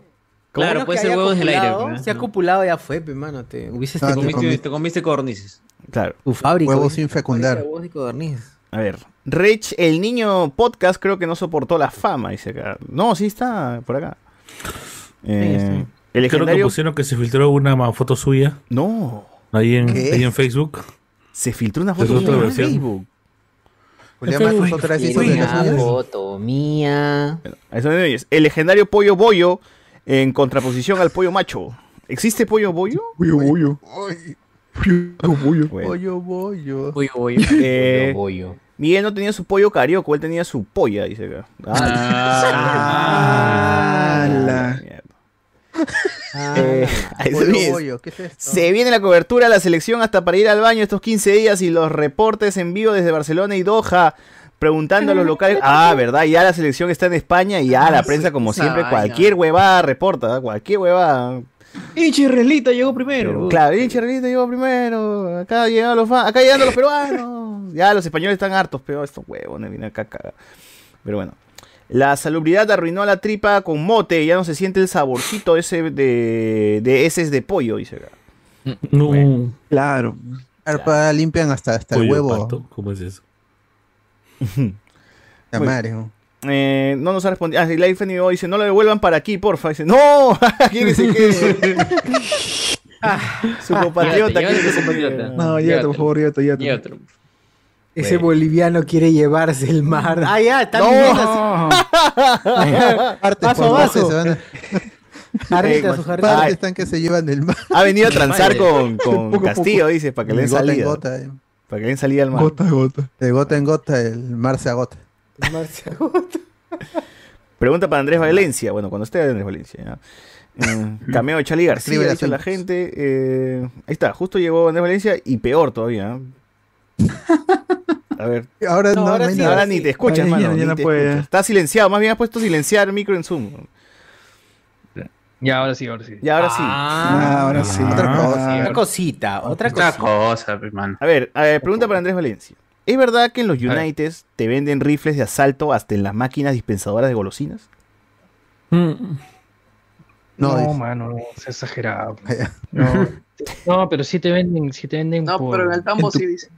Claro, puede ser huevos del aire, Si ha copulado ya fue, pe, mano. Te hubieses Ah, te Comiste- te comiste codornices. Claro. tu fábrica. Huevos sin fecundar. Huevos de codorniz. A ver, Rich, el niño podcast, creo que no soportó la fama, dice acá. No, sí está por acá. Eh, Creo que pusieron que se filtró una foto suya No, ahí en, ahí en Facebook. se filtró una foto suya en. Facebook. Julián otra vez hizo de las suyas. eso. El legendario pollo bollo en contraposición al pollo macho. ¿Existe pollo bollo? Pollo, pollo. Ay, Pollo, pollo. Bueno. Pollo, bollo. Uy. Eh, Bollo. Miguel no tenía su pollo carioco, él tenía su polla, dice acá. Ah, (laughs) la- mierda. Eh, Se Bollo, viene- bollo, ¿qué es esto? Se viene la cobertura de la selección hasta para ir al baño estos 15 días y los reportes en vivo desde Barcelona y Doha. Preguntando a los locales. (laughs) Ah, verdad, ya la selección está en España y ya la prensa, como siempre, cualquier huevada reporta, ¿eh? cualquier huevada. Y Chirrelita llegó primero. Claro, y Charlito llegó primero. Acá llegan los acá llegan los peruanos. Ya los españoles están hartos, pero estos huevones vienen acá a cagar. Pero bueno. La salubridad arruinó la tripa con mote. Ya no se siente el saborcito ese de, de heces de pollo, dice acá. No. Claro. Arpa limpian hasta, hasta el huevo. pato, ¿Cómo es eso? La Bueno. madre, ¿no? Eh, no nos ha respondido. Ah, sí, Life Boy dice: No lo devuelvan para aquí, porfa. Dice: ¡No! (laughs) quiere que se quede. (laughs) Su compatriota. Quiere que se quede. No, llévate, por favor, llévate, llévate. Ese boliviano quiere llevarse el mar. Ah, ya, está No. así. (laughs) Partes Vaso por se van a- (laughs) Jarrita, su jarrita. Partes están que se llevan del mar. Ha venido a (laughs) transar con, con Poco Castillo, poco. dice, para que le den De gota en salida. gota, eh. Para que le den salida al mar. Gota a gota. De gota en gota el mar se agota. Pregunta para Andrés Valencia. Bueno, cuando esté Andrés Valencia. ya. Eh, cameo de Charlie García, Escribe dice la gente. eh, ahí está, justo llegó Andrés Valencia y peor todavía. A ver. (laughs) Ahora no, ahora, no sí, ni te escuchas, ya- mano. ya ni no te puede. escuchas. Está silenciado, más bien has puesto silenciar el micro en Zoom. Ya, ahora sí, ahora sí. Y ahora sí. Ah, ahora sí. Otra Ah. cosa, otra cosita, otra Otra cosita. cosa, hermano. A ver, a ver, pregunta para Andrés Valencia. ¿Es verdad que en los Uniteds te venden rifles de asalto hasta en las máquinas dispensadoras de golosinas? No, No, dice. mano, no, es exagerado. (laughs) No, no, pero sí te venden, sí te venden No, por... pero en el tambo en tu- sí dice.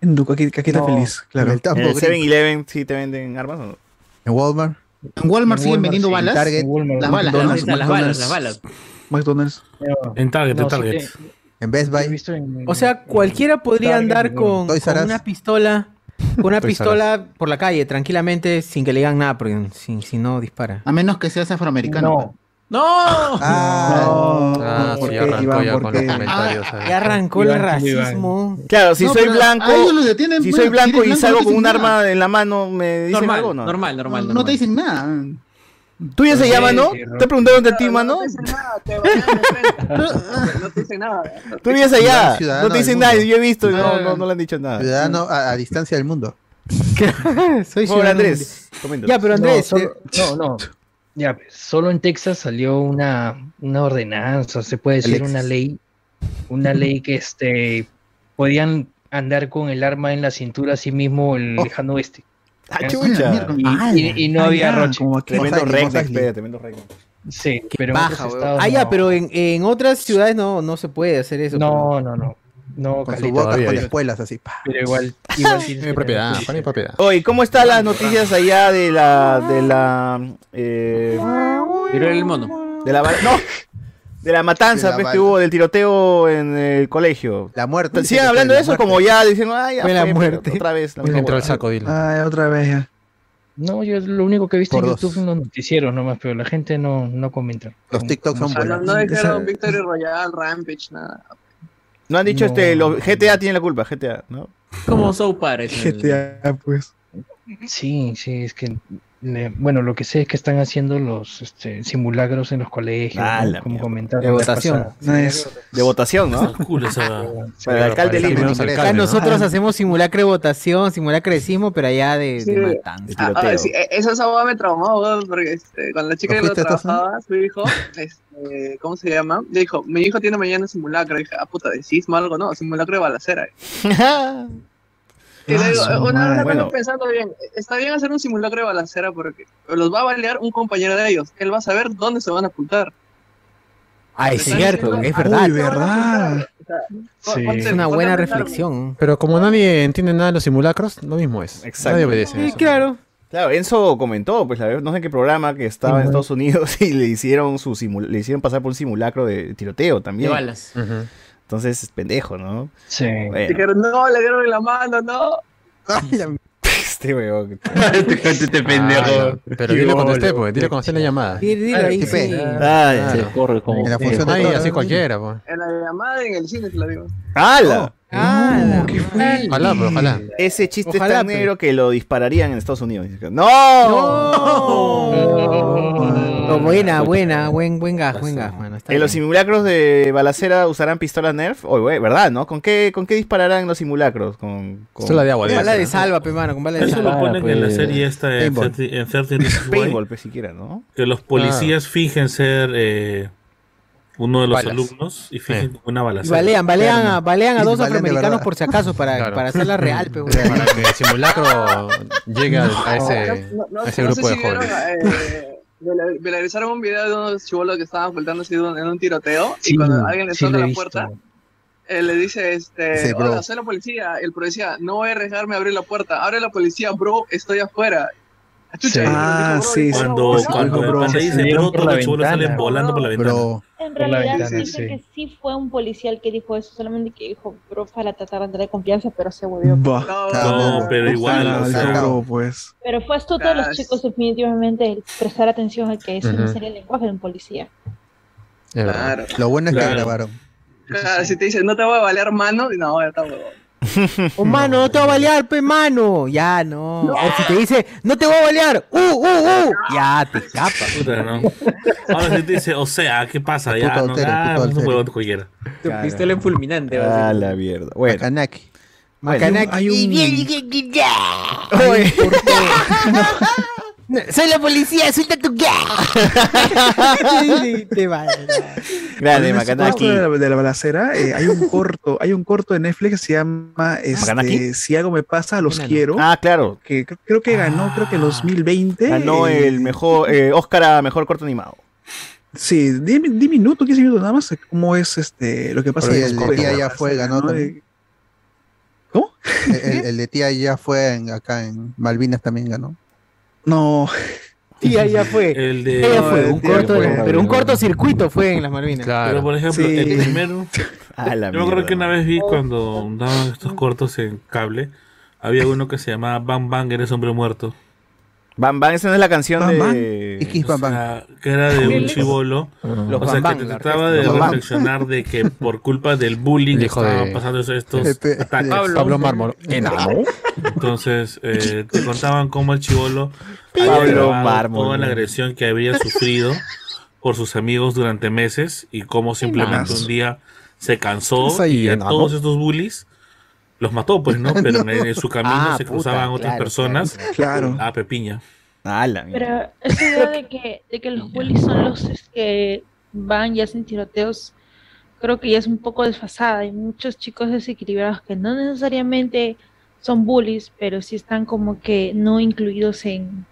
En tu caquita No. feliz, claro. En el tambo ¿En el gringo. 7-Eleven sí te venden armas o no? En Walmart. En Walmart En siguen vendiendo balas. Target. Las balas, McDonald's, Las balas, las balas. McDonald's. En Target, no, en Target. te- En Best Buy. en- O sea, cualquiera podría Target, andar con, una pistola, con una (laughs) pistola por la calle tranquilamente sin que le digan nada, porque si, si no dispara. A menos que seas afroamericano. No, ¡No! Ah, Ah, ¿por sí, arrancó Iván? ya ¿Por con qué? los comentarios. Ya arrancó el Iván, racismo. Claro, si No, soy blanco, detienen, si bueno, soy blanco y salgo no con un arma en la mano, ¿me dicen Normal, algo o no? normal, normal, No te dicen nada. ¿Tú ya se Sí, llama, no? sí, ¿Te preguntaron de ti, No, mano? No te dicen nada, te. No te dicen nada. Tú vives allá, no te dicen nada, yo he visto y no, Ah. no, no le han dicho nada. Ciudadano a, a distancia del mundo. (laughs) Soy ciudadano Andrés. Ya, pero Andrés, no, eh, no, no. Ya, solo en Texas salió una, una ordenanza, se puede decir Alexis. una ley, una ley (laughs) que este podían andar con el arma en la cintura así mismo el Oh. lejano oeste. Ah. Y, y- y no Ah, había roche. Tremendo pe, tremendo redneck. Sí, qué pero en weón. estados Ah, ya, no. pero en, en otras ciudades no, no se puede hacer eso. No, no, no. No, Con su Caleta, boca, todavía con espuelas así. pa. pero igual, igual tienes (laughs) Mi propiedad, Juan, mi propiedad. Oye, ¿cómo están las noticias allá de la. de la. eh, el mono. de la. No, de la matanza De la pues, que hubo del tiroteo en el colegio. La muerte. Sigan hablando de eso muerte. como ya diciendo, ay, ya Fue la muerte. Otra vez. la Entró al huevada. saco, dilo. Ah, otra vez ya. No, yo lo único que he visto Por en dos. YouTube son los noticieros nomás, pero la gente no, no comenta. Los TikToks son buenos. no dijeron Esa- Victory Royale, Rampage, nada. No han dicho No. este, los GTA tienen la culpa, GTA, ¿no? Como South Park. GTA, pues. Sí, sí, es que, le- bueno, lo que sé es que están haciendo los este, simulacros en los colegios, Ah, ¿no? la como mierda. comentaron. De votación. De votación, ¿no? Esa. Para el alcalde los Acá ¿no? nosotros hacemos simulacro de votación, simulacro de sismo, pero allá de, Sí. de matanza. Ah, ah, sí, eh, esa esa me traumó, porque este, con la chica ¿No que lo trabajaba, su hijo, este, ¿cómo se llama? Dijo, mi hijo tiene mañana simulacro. Y dije, ah, puta, de sismo algo, no, simulacro de balacera. (laughs) Y digo, una vez. Bueno. pensando bien, está bien hacer un simulacro de balacera porque los va a balear un compañero de ellos. Él va a saber dónde se van a ocultar. Ah, es cierto, diciendo, es verdad. Uy, ¿dónde van a verdad. ocultar? O sea, Sí. Es una buena reflexión. Pero como nadie entiende nada de los simulacros, lo mismo es. Exacto. Nadie obedece. a Sí, eso. claro. Claro, Enzo comentó, pues, la vez- no sé en qué programa que estaba en Ujú. Estados Unidos (laughs) y le hicieron su le hicieron pasar por un simulacro de tiroteo De también. balas. Ujú. Entonces, es pendejo, ¿no? Sí. Bueno, Dijeron, no, le dieron en la mano, no. (laughs) este weón. Este este pendejo. Ah, pero dile cuando esté, pues. Dile cuando esté la llamada. Dile, dile ahí, Sí. Ay, Claro. Se corre como. En la función Ay, toda así cualquiera, pues. En la llamada en el cine se la digo. ¡Hala! Ah, la ¿Qué fue? Ojalá, pero ojalá. Ese chiste Ojalá, es tan pero- negro que lo dispararían en Estados Unidos. ¡No! No. Oh, buena, buena, buen, buen gas, buen gas, mano. Está En los simulacros de balacera usarán pistolas Nerf. Oye, güey, ¿verdad, no? ¿Con qué, ¿Con qué dispararán los simulacros? Con, con... Con bala de salva, pe, mano, con bala de Eso salva. lo ponen en la serie esta en Paintball. 30 en 30 Reasons Why, Paintball, pues, siquiera, ¿no? Que los policías fingen ser eh, uno de los Balas. alumnos y fingen como una Y balacera. balean, balean, a, balean a Y dos de afroamericanos por si acaso, para, Claro. para hacerla real, pe, Para que el simulacro llegue a, a ese, No, no- a ese no grupo de si vieron, jóvenes. eh, viralizaron un video de unos chibolos que estaban ocultando así en un- tiroteo Sí, y cuando alguien le sí toca la puerta, eh, le dice, este, Sí, hola, soy la policía. El policía, no voy a arriesgarme a abrir la puerta. Abre la policía, bro, estoy afuera. Chucha, le Ah, sí, y sí. Cuando, cuando bro, el dice por todos los chibolos salen volando por la ventana. Bro, En realidad ventana, dicen sí. que sí fue un policía el que dijo eso, solamente que dijo, bro, para tratar de tener confianza, pero se volvió. Bah. No, pero igual, o sea, dijo, bro, pues. Pero fue astuto de los chicos definitivamente el prestar atención a que ese no sería el lenguaje de un policía. Claro. lo bueno es que Claro. grabaron. Claro, si te dice, no te voy a balear mano, no, ya está huevón. Oh, mano, no te voy a balear, pe, mano. Ya, no. O si te dice, no te voy a balear. Uh, uh, uh. Ya, te escapa. puta, ¿no? Ahora si te dice, o sea, ¿qué pasa? Ya, puto no, altero, ah, puto es un altero. huevón cualquiera. Tu pistola en fulminante. Ah, la mierda. Bueno. Kanaki. Macanaki. hay un- Oye. Soy la policía, suelta tu Sí, (laughs) te va. Grande, En Macanaki. corto de la, balacera, eh, hay un corto, hay un corto de Netflix que se llama este, Si algo me pasa, los quiero. Ah, claro. que cre- creo que ganó, creo que en 2020. Ganó eh, el mejor eh, Oscar a mejor corto animado. Sí, 10 mi- minutos, 15 minutos nada más. eh, ¿Cómo es este lo que pasa el de tía ya fue, ganó ¿no? también. ¿Cómo? El, el- el de tía ya fue en- acá en Malvinas también ganó. No, (laughs) ahí ya fue. El de. Ella fue, un Tía corto, fue. pero un cortocircuito fue en las Malvinas. Pero Claro. por ejemplo, Sí. el primero. (laughs) La Yo me acuerdo mierda, que una vez vi cuando daban estos cortos en cable, había uno que se llamaba Bang Bang, eres hombre muerto. Bam Bam, esa no es la canción Bam Bam. de. ¿Y qué es O Bam Bam? sea, que era de un chivolo. O sea, que trataba de reflexionar de que por culpa del bullying estaban de- pasando estos Pepe- ataques. Pablo Mármol. Enano. Entonces, eh, te contaban cómo el chivolo Pablo Mármol, toda la agresión que había sufrido por sus amigos durante meses y cómo simplemente un día se cansó y a todos estos bullies los mató, pues, ¿no? (laughs) Pero en, en su camino Ah, se puta, cruzaban otras claro, personas claro. a Pepiña. Ah, la mierda. Pero esa idea de que, de que los bullies son los que van y hacen tiroteos, creo que ya es un poco desfasada. Hay muchos chicos desequilibrados que no necesariamente son bullies, pero sí están como que no incluidos en,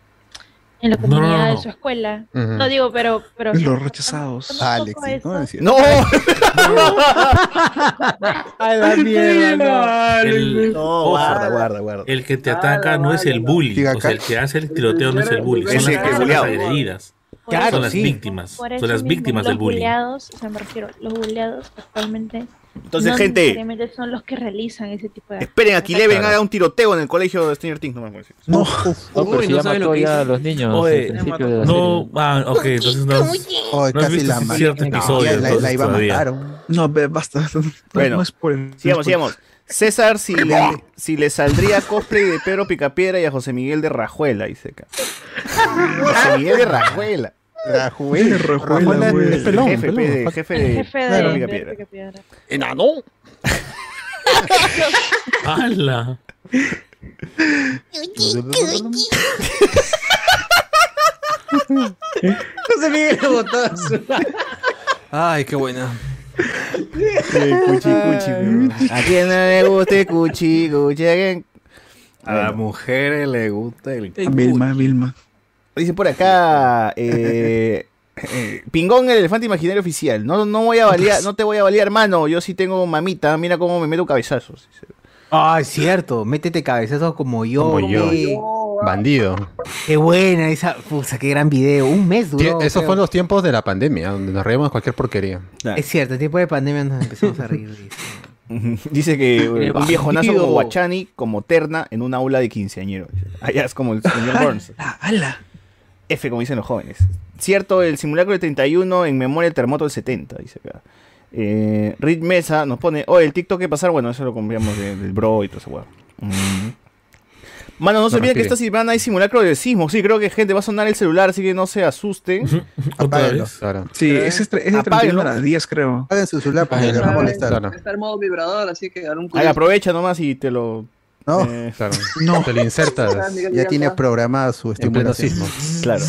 en la No, no, comunidad no, de no. su escuela. Ujú. No digo, pero... pero Los rechazados. son Alex, ¿no? eso. Decía. ¡No! (laughs) Ay, la mierda, El, No, guarda, guarda, guarda. el que te ataca no es el bully, Diga o sea, el que hace el tiroteo no es el bully, son las bulleado. agredidas. Claro, son las sí. víctimas, son las mismo, víctimas del los bullying. bulleados, o sea, me refiero, los bulleados actualmente Entonces, no gente, necesariamente son los que realizan ese tipo de esperen, aquí Leven Claro. haga un tiroteo en el colegio de Stranger Things. No me acuerdo. No, No, pero Uy, si no ya lo que ya a los niños Oye, al principio de la No, serie. ah, ok, entonces no, Oh, no casi la cierto no, episodio. la, la- la entonces, iba a matar. no, basta. (laughs) No, Bueno, no es por el- no Sigamos, es por- sigamos. César, si le, si le saldría cosplay de Pedro Picapiedra y a José Miguel de Rajuela, dice acá. José Miguel de Rajuela. Rajuela, Rajuela, güey. Es pelón, jefe, pelón. jefe de jefe de, Picapiedra. Picapiedra. Enano. ¡Hala! (laughs) José Miguel lo botó Ay, qué buena. Cuchi, cuchi. ¿A quién no le gusta el cuchi, cuchi? ¿A las mujeres le gusta el A Vilma, Vilma. Dice por acá, (laughs) eh, eh, Pingón el elefante imaginario oficial. No, no voy a balear, no te voy a balear, hermano. Yo sí tengo mamita. Mira cómo me meto cabezazos. Ah, es cierto. Métete cabezazos como yo. Como yo. Bandido. Qué buena esa. Puta, qué gran video. Un mes duró. Esos fueron los tiempos de la pandemia, donde nos reíamos de cualquier porquería. Es cierto, en tiempo de pandemia nos empezamos a reír. dice. (laughs) Que eh, un viejonazo como Guachani, como terna, en una aula de quinceañero. Allá es como el señor (laughs) Burns. ¡Hala! F, como dicen los jóvenes. Cierto, el simulacro del 31 en memoria del terremoto del 70, dice acá. Eh, Mesa nos pone, oye, el TikTok que pasar, bueno, eso lo cambiamos de- del bro y todo eso, weón. Mm. Mano, no se No olviden que esta semana hay simulacro de sismo. Sí, creo que gente va a sonar el celular, así que no se asusten. Apáguenlo. Sí, ese es, ese es 31 a las 10, creo. Apaguen su celular porque les va a molestar. Está en modo vibrador, así que hará un Ahí curioso. aprovecha nomás y te lo. No. eh, Claro. No. Te lo insertas. (laughs) Ya tiene programada su estimulación. sismo. Claro.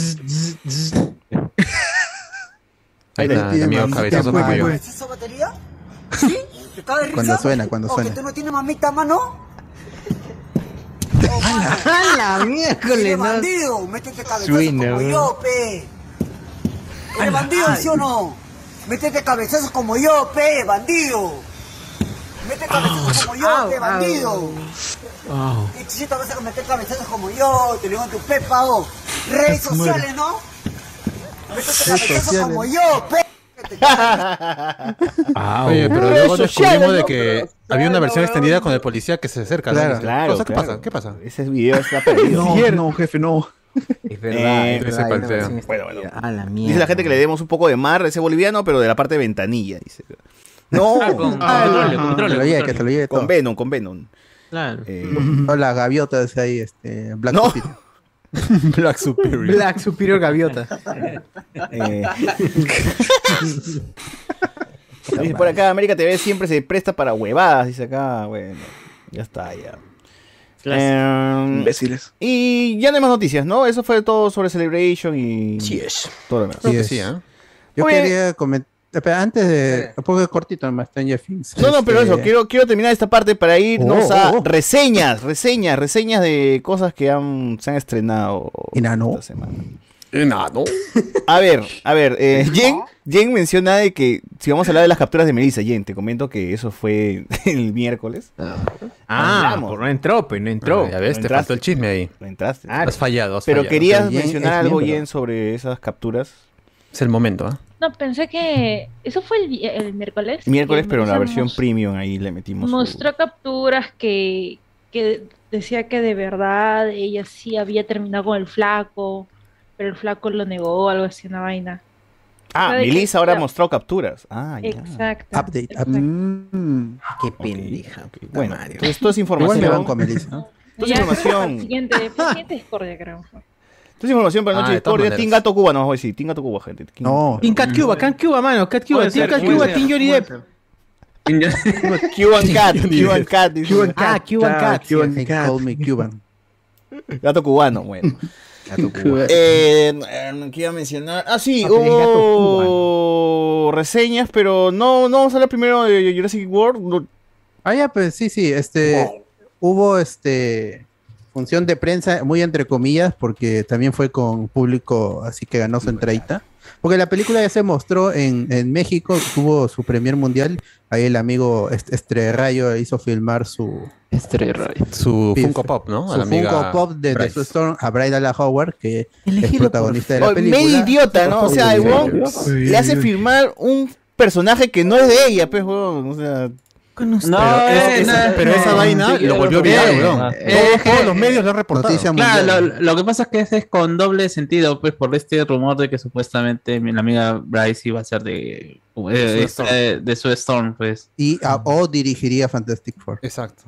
Ahí está, el amigo cabezazo como yo. esa batería? ¿Sí? ¿Te cae de risa? Cuando suena, cuando ¿O suena. que tú no tienes mamita a mano? (laughs) ¡A la miércoles! Bandido, métete cabezazo Suena, como yo, pe. ¿Eres bandido, sí o no? Métete cabezazos como yo, pe, bandido. Métete cabezazos como yo, pe, bandido. Y chisito vas a meter cabezazos como yo, te lo digo en tu pepa, oh. Redes sociales, ¿no? Métete Redes cabezazos sociales. como yo, pe. (laughs) Oye, pero luego descubrimos de ¿no? que había una versión extendida con el policía que se acerca. ¿no? Claro. Dice, Claro, "Cosa, ¿Qué claro. pasa? ¿Qué pasa? Ese video está perdido. (laughs) No, no, jefe, no. (laughs) Es verdad, Eh, es verdad. Bueno, bueno. A la mierda. Dice la gente que le demos un poco de mar, ese boliviano, pero de la parte de ventanilla, dice. No, Ah, con ah, con Venom, con Venom. Claro. Eh, (laughs) O la gaviota ahí, este, Black No. Superior. (laughs) Black Superior. Black Superior Gaviota. eh. (laughs) Dice por acá, América TV siempre se presta para huevadas, dice acá, bueno, ya está, ya. Eh, Imbéciles. y ya no hay más noticias, ¿no? Eso fue todo sobre Celebration y Sí es. todo lo demás. Es. sí, ¿eh? Yo quería comentar. Espera, antes de. Un poco cortito nomás, Stranger Things. No, no, pero Este, eso, quiero, quiero terminar esta parte para irnos Oh, a oh, oh. reseñas, reseñas, reseñas de cosas que han, se han estrenado Enano. esta semana. Enano. A ver, a ver, eh, Jen, Jen menciona de que si vamos a hablar de las capturas de Melissa, Jen, te comento que eso fue (laughs) el miércoles. Ah, Hablamos. pues no entró, pues no entró. Ah, ya ves, No te entraste. faltó el chisme ahí. No entraste. Ah, Has fallado, has Pero fallado. querías Pero mencionar es algo, miembro. Jen, sobre esas capturas. Es el momento, ¿ah? No, pensé que eso fue el, el miércoles. Miércoles, pero en la versión premium ahí le metimos. su- Mostró capturas que, que decía que de verdad ella sí había terminado con el flaco, pero el flaco lo negó, algo así, una vaina. Ah, Melissa ahora mostró capturas. Ah, ya. Exacto. Update. exacto. Mm, Qué pendeja. Bueno, madre. entonces toda esa Igual me información. banco a Melissa. ¿no? Toda Ya, esa información. (laughs) Siguiente, siguiente discordia, creo. Esa información para Ah, Noche todas Discordia. Team Gato Cuba, no vamos a decir. Team Gato Cuba, gente. Team- No. Team Cat Cuba, Cat Cuba, mano, Cat Cuba, Team Cat Cuba. Team Johnny (laughs) Depp. Cuban Cat, Cuban Cat. Cuban Ah, Cuban Cat. Cuban Cat. call me Cuban. Gato cubano, bueno. (laughs) Gato Cuba. Eh, eh, ¿Qué iba a mencionar? Ah, sí, Ah, hubo reseñas, pero no, no vamos a hablar primero de Jurassic World. Ah, ya, pues sí, sí, este, hubo este función de prensa muy entre comillas porque también fue con público, así que ganó su entradita. Porque la película ya se mostró en, en México, tuvo su premier mundial, ahí el amigo Est- Estrerrayo hizo filmar su, Estrella. Su Funko Pop, ¿no? su Funko Pop de, de su Storm a Bryda Howard, que es Elegido protagonista de la película. medio idiota, ¿no? O sea, el Sí, le hace firmar un personaje que no es de ella, pues. O sea, Pero, es- esa- pero esa vaina lo volvió viral, weón. Todos, todos los medios lo han reportado. Noticia Claro, lo, lo que pasa es que ese es con doble sentido, pues por este rumor de que supuestamente mi la amiga Bryce iba a ser de, de, Storm. de, de Sue Storm, pues. Y a- o dirigiría Fantastic Four. Exacto.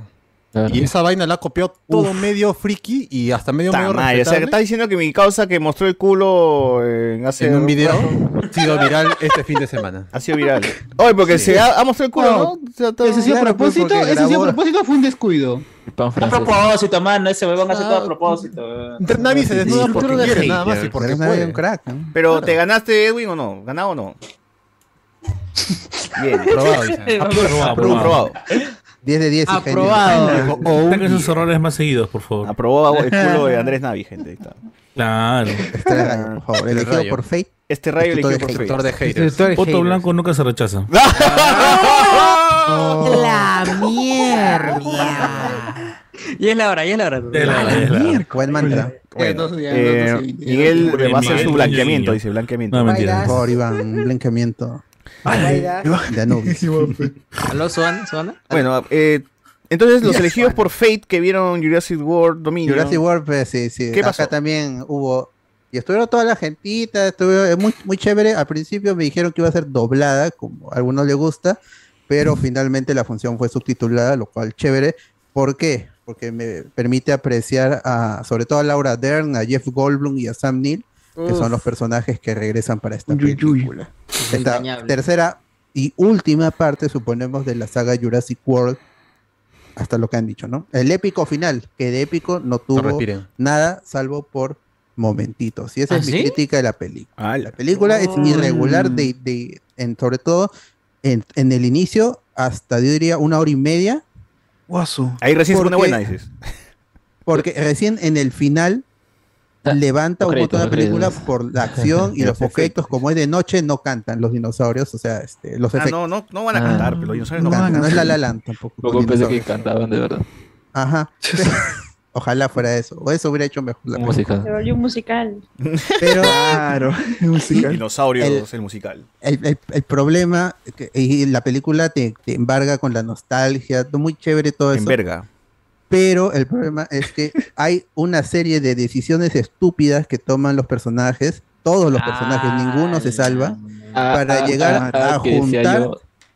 Y esa vaina la copió todo medio friki y hasta medio medio madre, o sea, que estás diciendo que mi causa que mostró el culo en, hace en un video ha sido viral este fin de semana. Ha sido viral. Oye, porque Sí. se ha, ha mostrado el culo, ¿no? O sea, todo- ¿Ese sí a pues, propósito? ¿Ese sí a propósito o fue un descuido? A propósito, mano, ese huevón hace todo a propósito. weón. Navi se desnuda Sí, porque quiere, nada más y porque nadie puede. un crack, ¿no? Pero, ¿te ganaste, Edwin, o no? ¿Ganado o no? Bien. Probado, dice. Aprobado, Aprobado. (laughs) aprobado. 10 de 10 y genio. Aprobado. O un- Saquen sus errores más seguidos, por favor. Aprobó el (laughs) culo de Andrés Navi, gente. Claro. Este rayo, por favor. El Elegido rayo. por Fate. Este rayo elegido por Fate. Sector de haters. Voto blanco nunca se rechaza. (laughs) (laughs) La mierda. Y es la hora, y es la hora. Es la- es la- Buen mantra. Bueno, eh, Miguel va a hacer su blanqueamiento, dice blanqueamiento. No, mentira. Por favor, Iván, un blanqueamiento. (laughs) ¿Aló, Suana? ¿Suana? Bueno, eh, entonces los elegidos por Fate que vieron Jurassic World Dominion. Jurassic World, pues, sí, sí. ¿Qué Acá pasó? también hubo. Y estuvieron toda la gentita, estuvo muy, muy chévere. Al principio me dijeron que iba a ser doblada, como a algunos les gusta, pero finalmente la función fue subtitulada, lo cual chévere. ¿Por qué? porque me permite apreciar a, sobre todo a Laura Dern, a Jeff Goldblum y a Sam Neill, que son los personajes que regresan para esta Uy, uy, uy. película. Esta Entrañable. tercera y última parte, suponemos, de la saga Jurassic World, hasta lo que han dicho, ¿no? El épico final, que de épico no tuvo nada, salvo por momentitos. Y esa ¿Ah, es mi sí? crítica de la película. La película es irregular, de, de- en, sobre todo en, en el inicio, hasta yo diría una hora y media. Ahí recién se pone Porque- buena, dices. Porque recién en el final levanta un créditos, montón de los película créditos. por la acción y (laughs) Los efectos. Como es de noche, no cantan los dinosaurios. O sea, este, los Ah, efectos. no, no, no van a cantar, pero los dinosaurios no, No, cantan. no es la La Land tampoco. Luego pensé que cantaban de verdad. Ajá. (laughs) (laughs) Ojalá fuera eso. O eso hubiera hecho mejor la película. Se volvió un musical. Pero Claro, musical. Dinosaurios, el, musical. el, el- el problema, que- y la película te, te embarga con la nostalgia, todo muy chévere todo eso. Enverga. Pero el problema es que hay una serie de decisiones estúpidas que toman los personajes, todos los personajes, ninguno se salva, Ah, para ah, llegar ah, a juntar,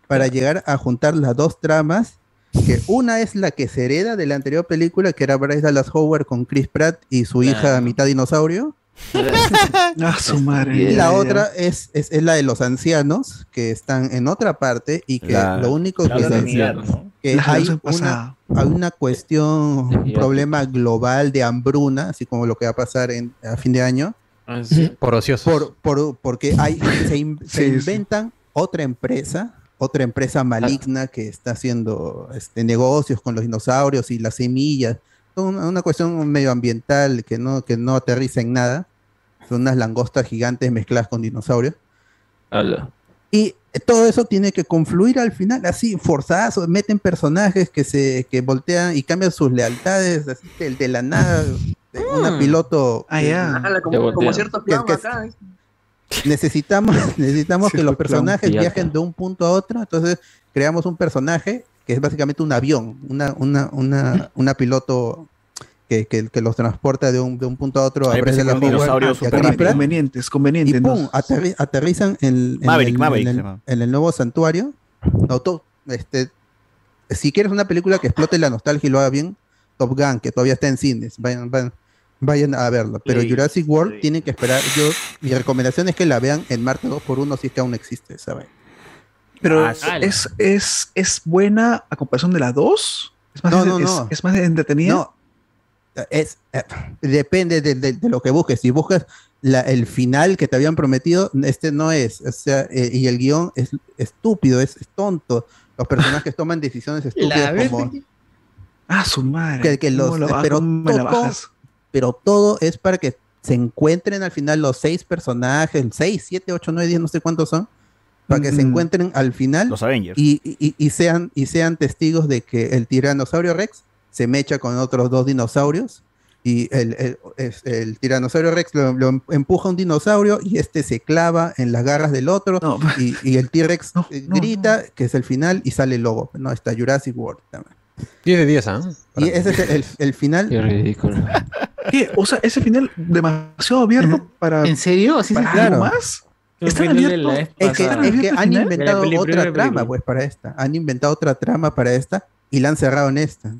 para llegar a juntar las dos tramas, que una es la que se hereda de la anterior película, que era Bryce Dallas Howard con Chris Pratt y su hija mitad dinosaurio. (laughs) Ah, su madre. Y la otra es, es, es la de los ancianos, que están en otra parte y que La- lo único que, ¿no? que hay, una. Hay una cuestión, un problema global de hambruna, así como lo que va a pasar en, a fin de año. Por ociosos. Por, por- porque hay, se, in- (laughs) se Sí, sí. inventan otra empresa, otra empresa maligna que está haciendo este, negocios con los dinosaurios y las semillas. Una, una cuestión medioambiental que no, que no aterriza en nada. Son unas langostas gigantes mezcladas con dinosaurios. Y todo eso tiene que confluir al final, así, forzados, meten personajes que se que voltean y cambian sus lealtades, así que el de la nada, de una Mm. piloto. Ah, como, como cierto que- plan que- acá. ¿eh? necesitamos (laughs) necesitamos Sí, que los personajes viajen de un punto a otro, entonces creamos un personaje que es básicamente un avión, una, una, una, una piloto que, que, que los transporta de un, de un punto a otro a Ahí Bryce pensé que Dallas un Howard dinosaurio y a super Chris rápido. Pratt, Convenientes, convenientes. y pum, aterrizan en, en Maverick, el, Maverick en el- llama. en el nuevo santuario. No, to- este, si quieres una película que explote la nostalgia y lo haga bien, Top Gun, que todavía está en cines, vayan, vayan, vayan a verla. Pero Sí, Jurassic World tienen que esperar. Yo, mi recomendación es que la vean en Marte 2x1 si es que aún existe, ¿saben? Pero Ah, sí. es, es, es buena a comparación de la 2. Es más, No, no, es, no. es más entretenida. No, es, eh, depende de, de- de lo que busques. Si buscas la- el final que te habían prometido, este no es. O sea, eh, y el guion es estúpido, es, es tonto. Los personajes toman decisiones (laughs) estúpidas La como Ah, su madre. que, que los, ¿Cómo lo- pero, todo, bajas? pero todo es para que se encuentren al final los seis personajes, seis, siete, ocho, nueve, diez, no sé cuántos son, para que se Ujú. encuentren al final Los Avengers. y, y- y sean, y sean testigos de que el tiranosaurio Rex se mecha con otros dos dinosaurios y el, el- es- el tiranosaurio Rex lo, lo empuja a un dinosaurio y este se clava en las garras del otro y, y el T-Rex eh, grita que es el final y sale el logo. No, está Jurassic World también. 10 de 10, ¿ah? Y ese es el, el final. Qué ridículo. (laughs) ¿Qué? O sea, ese final demasiado abierto para. ¿En serio? ¿Así para se- Claro. más? El ¿Están abiertos? Es que, es que han inventado otra trama, pues, para esta. Han inventado otra trama para esta y la han cerrado en esta.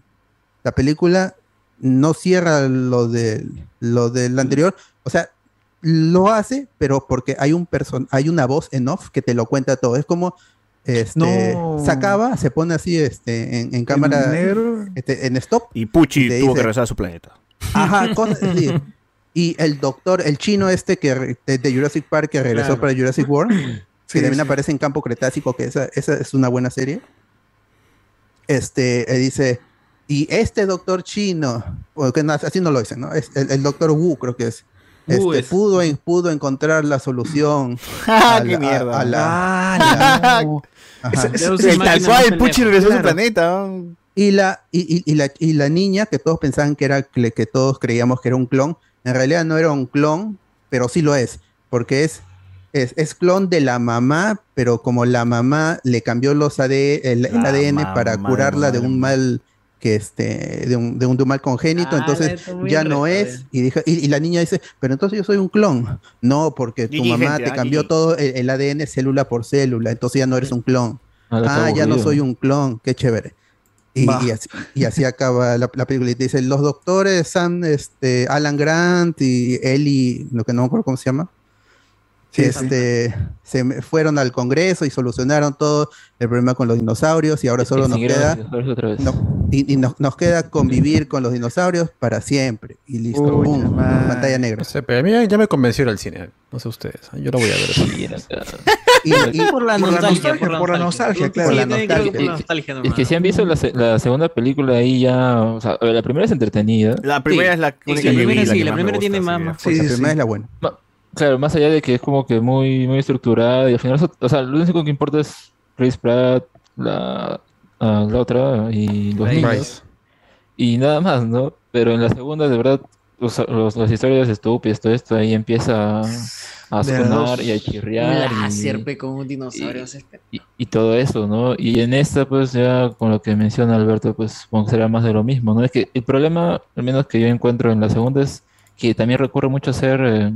La película no cierra lo del, lo del anterior. O sea, lo hace, pero porque hay un person hay una voz en off que te lo cuenta todo. Es como este, No. se acaba, se pone así este, en, en cámara negro? este, en stop. Y Puchi te tuvo dice- que regresar a su planeta. Ajá, (laughs) con- sí. Y el doctor, el chino este que de, de Jurassic Park que regresó Claro. para Jurassic World, que también sí. aparece en Campo Cretácico, que esa, esa es una buena serie. Este, eh, dice, y este doctor chino, o que no, así no lo dicen, ¿no? Es el, el doctor Wu, creo que es. Wu este, es. Pudo, en- pudo encontrar la solución. (laughs) Ah, a qué la- mierda. a la- Ah, no. Sí, ese- tal cual, el Puchi regresó a su planeta. Y la, y, y- y la, y la niña, que todos pensaban que era, que, que todos creíamos que era un clon, en realidad no era un clon, pero sí lo es, porque es, es, es clon de la mamá, pero como la mamá le cambió los AD, el, el La ADN para curarla de un mal que este de un, de un, de un mal congénito, Ah, entonces ya no es y, dije- y, y la niña dice, pero entonces yo soy un clon. No, porque tu mamá gente, te ah, cambió todo el, el ADN célula por célula, entonces ya no eres un clon. Ah, Ah, ya no soy un clon, qué chévere. Y, así, y así acaba la, la película. Y te dicen, los doctores Sam, este, Alan Grant y Ellie, lo que no me acuerdo cómo se llama, este, se me- fueron al Congreso y solucionaron todo el problema con los dinosaurios y ahora solo nos queda no, y, y nos, nos queda convivir con los dinosaurios para siempre. Y listo, Uy, pum, pantalla negra. No sé, pero a mí ya me convenció al cine. No sé ustedes. Yo lo voy a ver. Y- y- Por la nostalgia, por la nostalgia, claro. Sí, la por la Es- nostalgia Es que si han visto la, se- la segunda película ahí ya, o sea, la primera es entretenida. La primera Sí. es la Sí, única la que vi, primera sí, la más me primera tiene más- sí. más Sí, la primera es la buena. Ma- Claro, más allá de que es como que muy, muy estructurada y al final, o sea, lo único que importa es Chris Pratt, la, ah, la otra y los Bryce. niños. Y nada más, ¿no? Pero en la segunda, de verdad, los- los- las historias estúpidas, todo esto ahí empieza a, sonar y a chirriar. Un y- láser, pe, con un dinosaurio. sea, y, y todo eso, ¿no? Y en esta, pues ya con lo que menciona Alberto, pues supongo que será más de lo mismo, ¿no? Es que el problema, al menos que yo encuentro en la segunda, es que también recurre mucho a hacer, eh,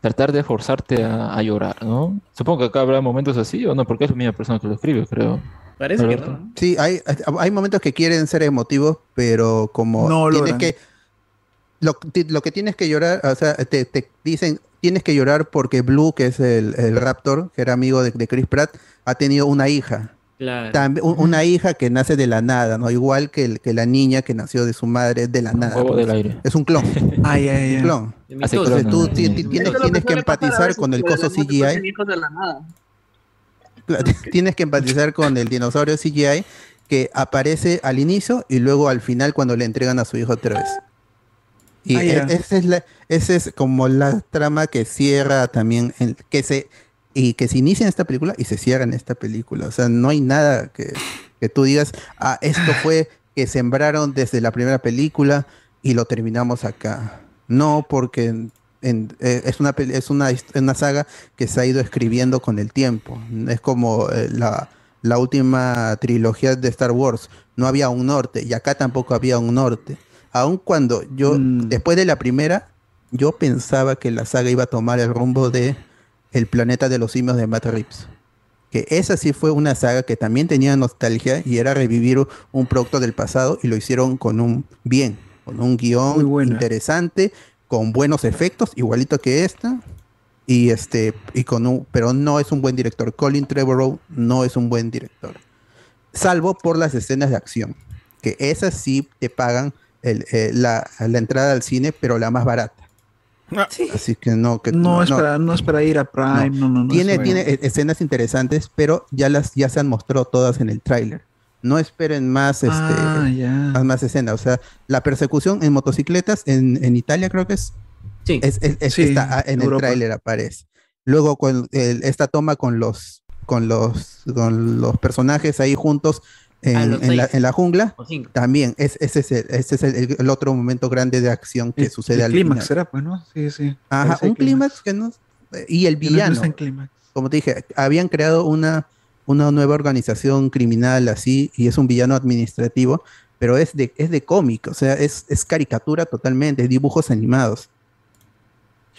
tratar de forzarte a, a llorar, ¿no? Supongo que acá habrá momentos así, ¿o no? Porque es la misma persona que lo escribe, creo. Parece que Alberto. no. Sí, hay, hay momentos que quieren ser emotivos, pero como No tienes logran. que lo, lo que tienes que llorar, o sea, te, te dicen tienes que llorar porque Blue, que es el, el Raptor, que era amigo de, de Chris Pratt, ha tenido una hija. Claro. También, un- una hija que nace de la nada, ¿no? Igual que, el- que la niña que nació de su madre de la nada. huevo del aire. Es un clon. (laughs) Ay, ay, Un ay. clon. Entonces clon, tú tienes, que empatizar con el coso CGI. hijos de la nada. Claro, (laughs) Tienes que empatizar con el dinosaurio CGI que aparece al inicio y luego al final cuando le entregan a su hijo otra vez. Y Ah, e- esa es la, es como la trama que cierra también, que se y que se inicia en esta película y se cierra en esta película. O sea, no hay nada que, que tú digas, ah, esto fue que sembraron desde la primera película y lo terminamos acá. No, porque en- en- eh, es, una, es una saga que se ha ido escribiendo con el tiempo. Es como eh, la, la última trilogía de Star Wars. No había un norte y acá tampoco había un norte. Aun cuando yo, Mm. después de la primera, yo pensaba que la saga iba a tomar el rumbo de El planeta de los simios de Matt Reeves. Que esa sí fue una saga que también tenía nostalgia y era revivir un producto del pasado y lo hicieron con un bien, con un guion interesante, con buenos efectos, igualito que esta. Y este, y con un, pero no es un buen director. Colin Trevorrow no es un buen director. Salvo por las escenas de acción. Que esas sí te pagan el- eh, la, la entrada al cine, pero la más barata. Así que no, que No, es para, no es para ir a Prime, no, no, no. tiene, es- tiene escenas interesantes, pero ya las ya se han mostrado todas en el tráiler. No esperen más, este, Ah, más, más escenas. O sea, la persecución en motocicletas en, en Italia creo que es. Es, es- es- Sí, está, ah, en el tráiler aparece. Luego con el- esta toma con los con los con los personajes ahí juntos en, en la, seis. en la jungla. También es, ese es, el, ese es el, el otro momento grande de acción que El- sucede el al clímax final. será, pues, ¿no? Sí, sí. Ajá, un clímax que no. Y el no villano. Como te dije, habían creado una, una nueva organización criminal así, y es un villano administrativo, pero es de, es de cómic, o sea, es, es caricatura totalmente, es dibujos animados.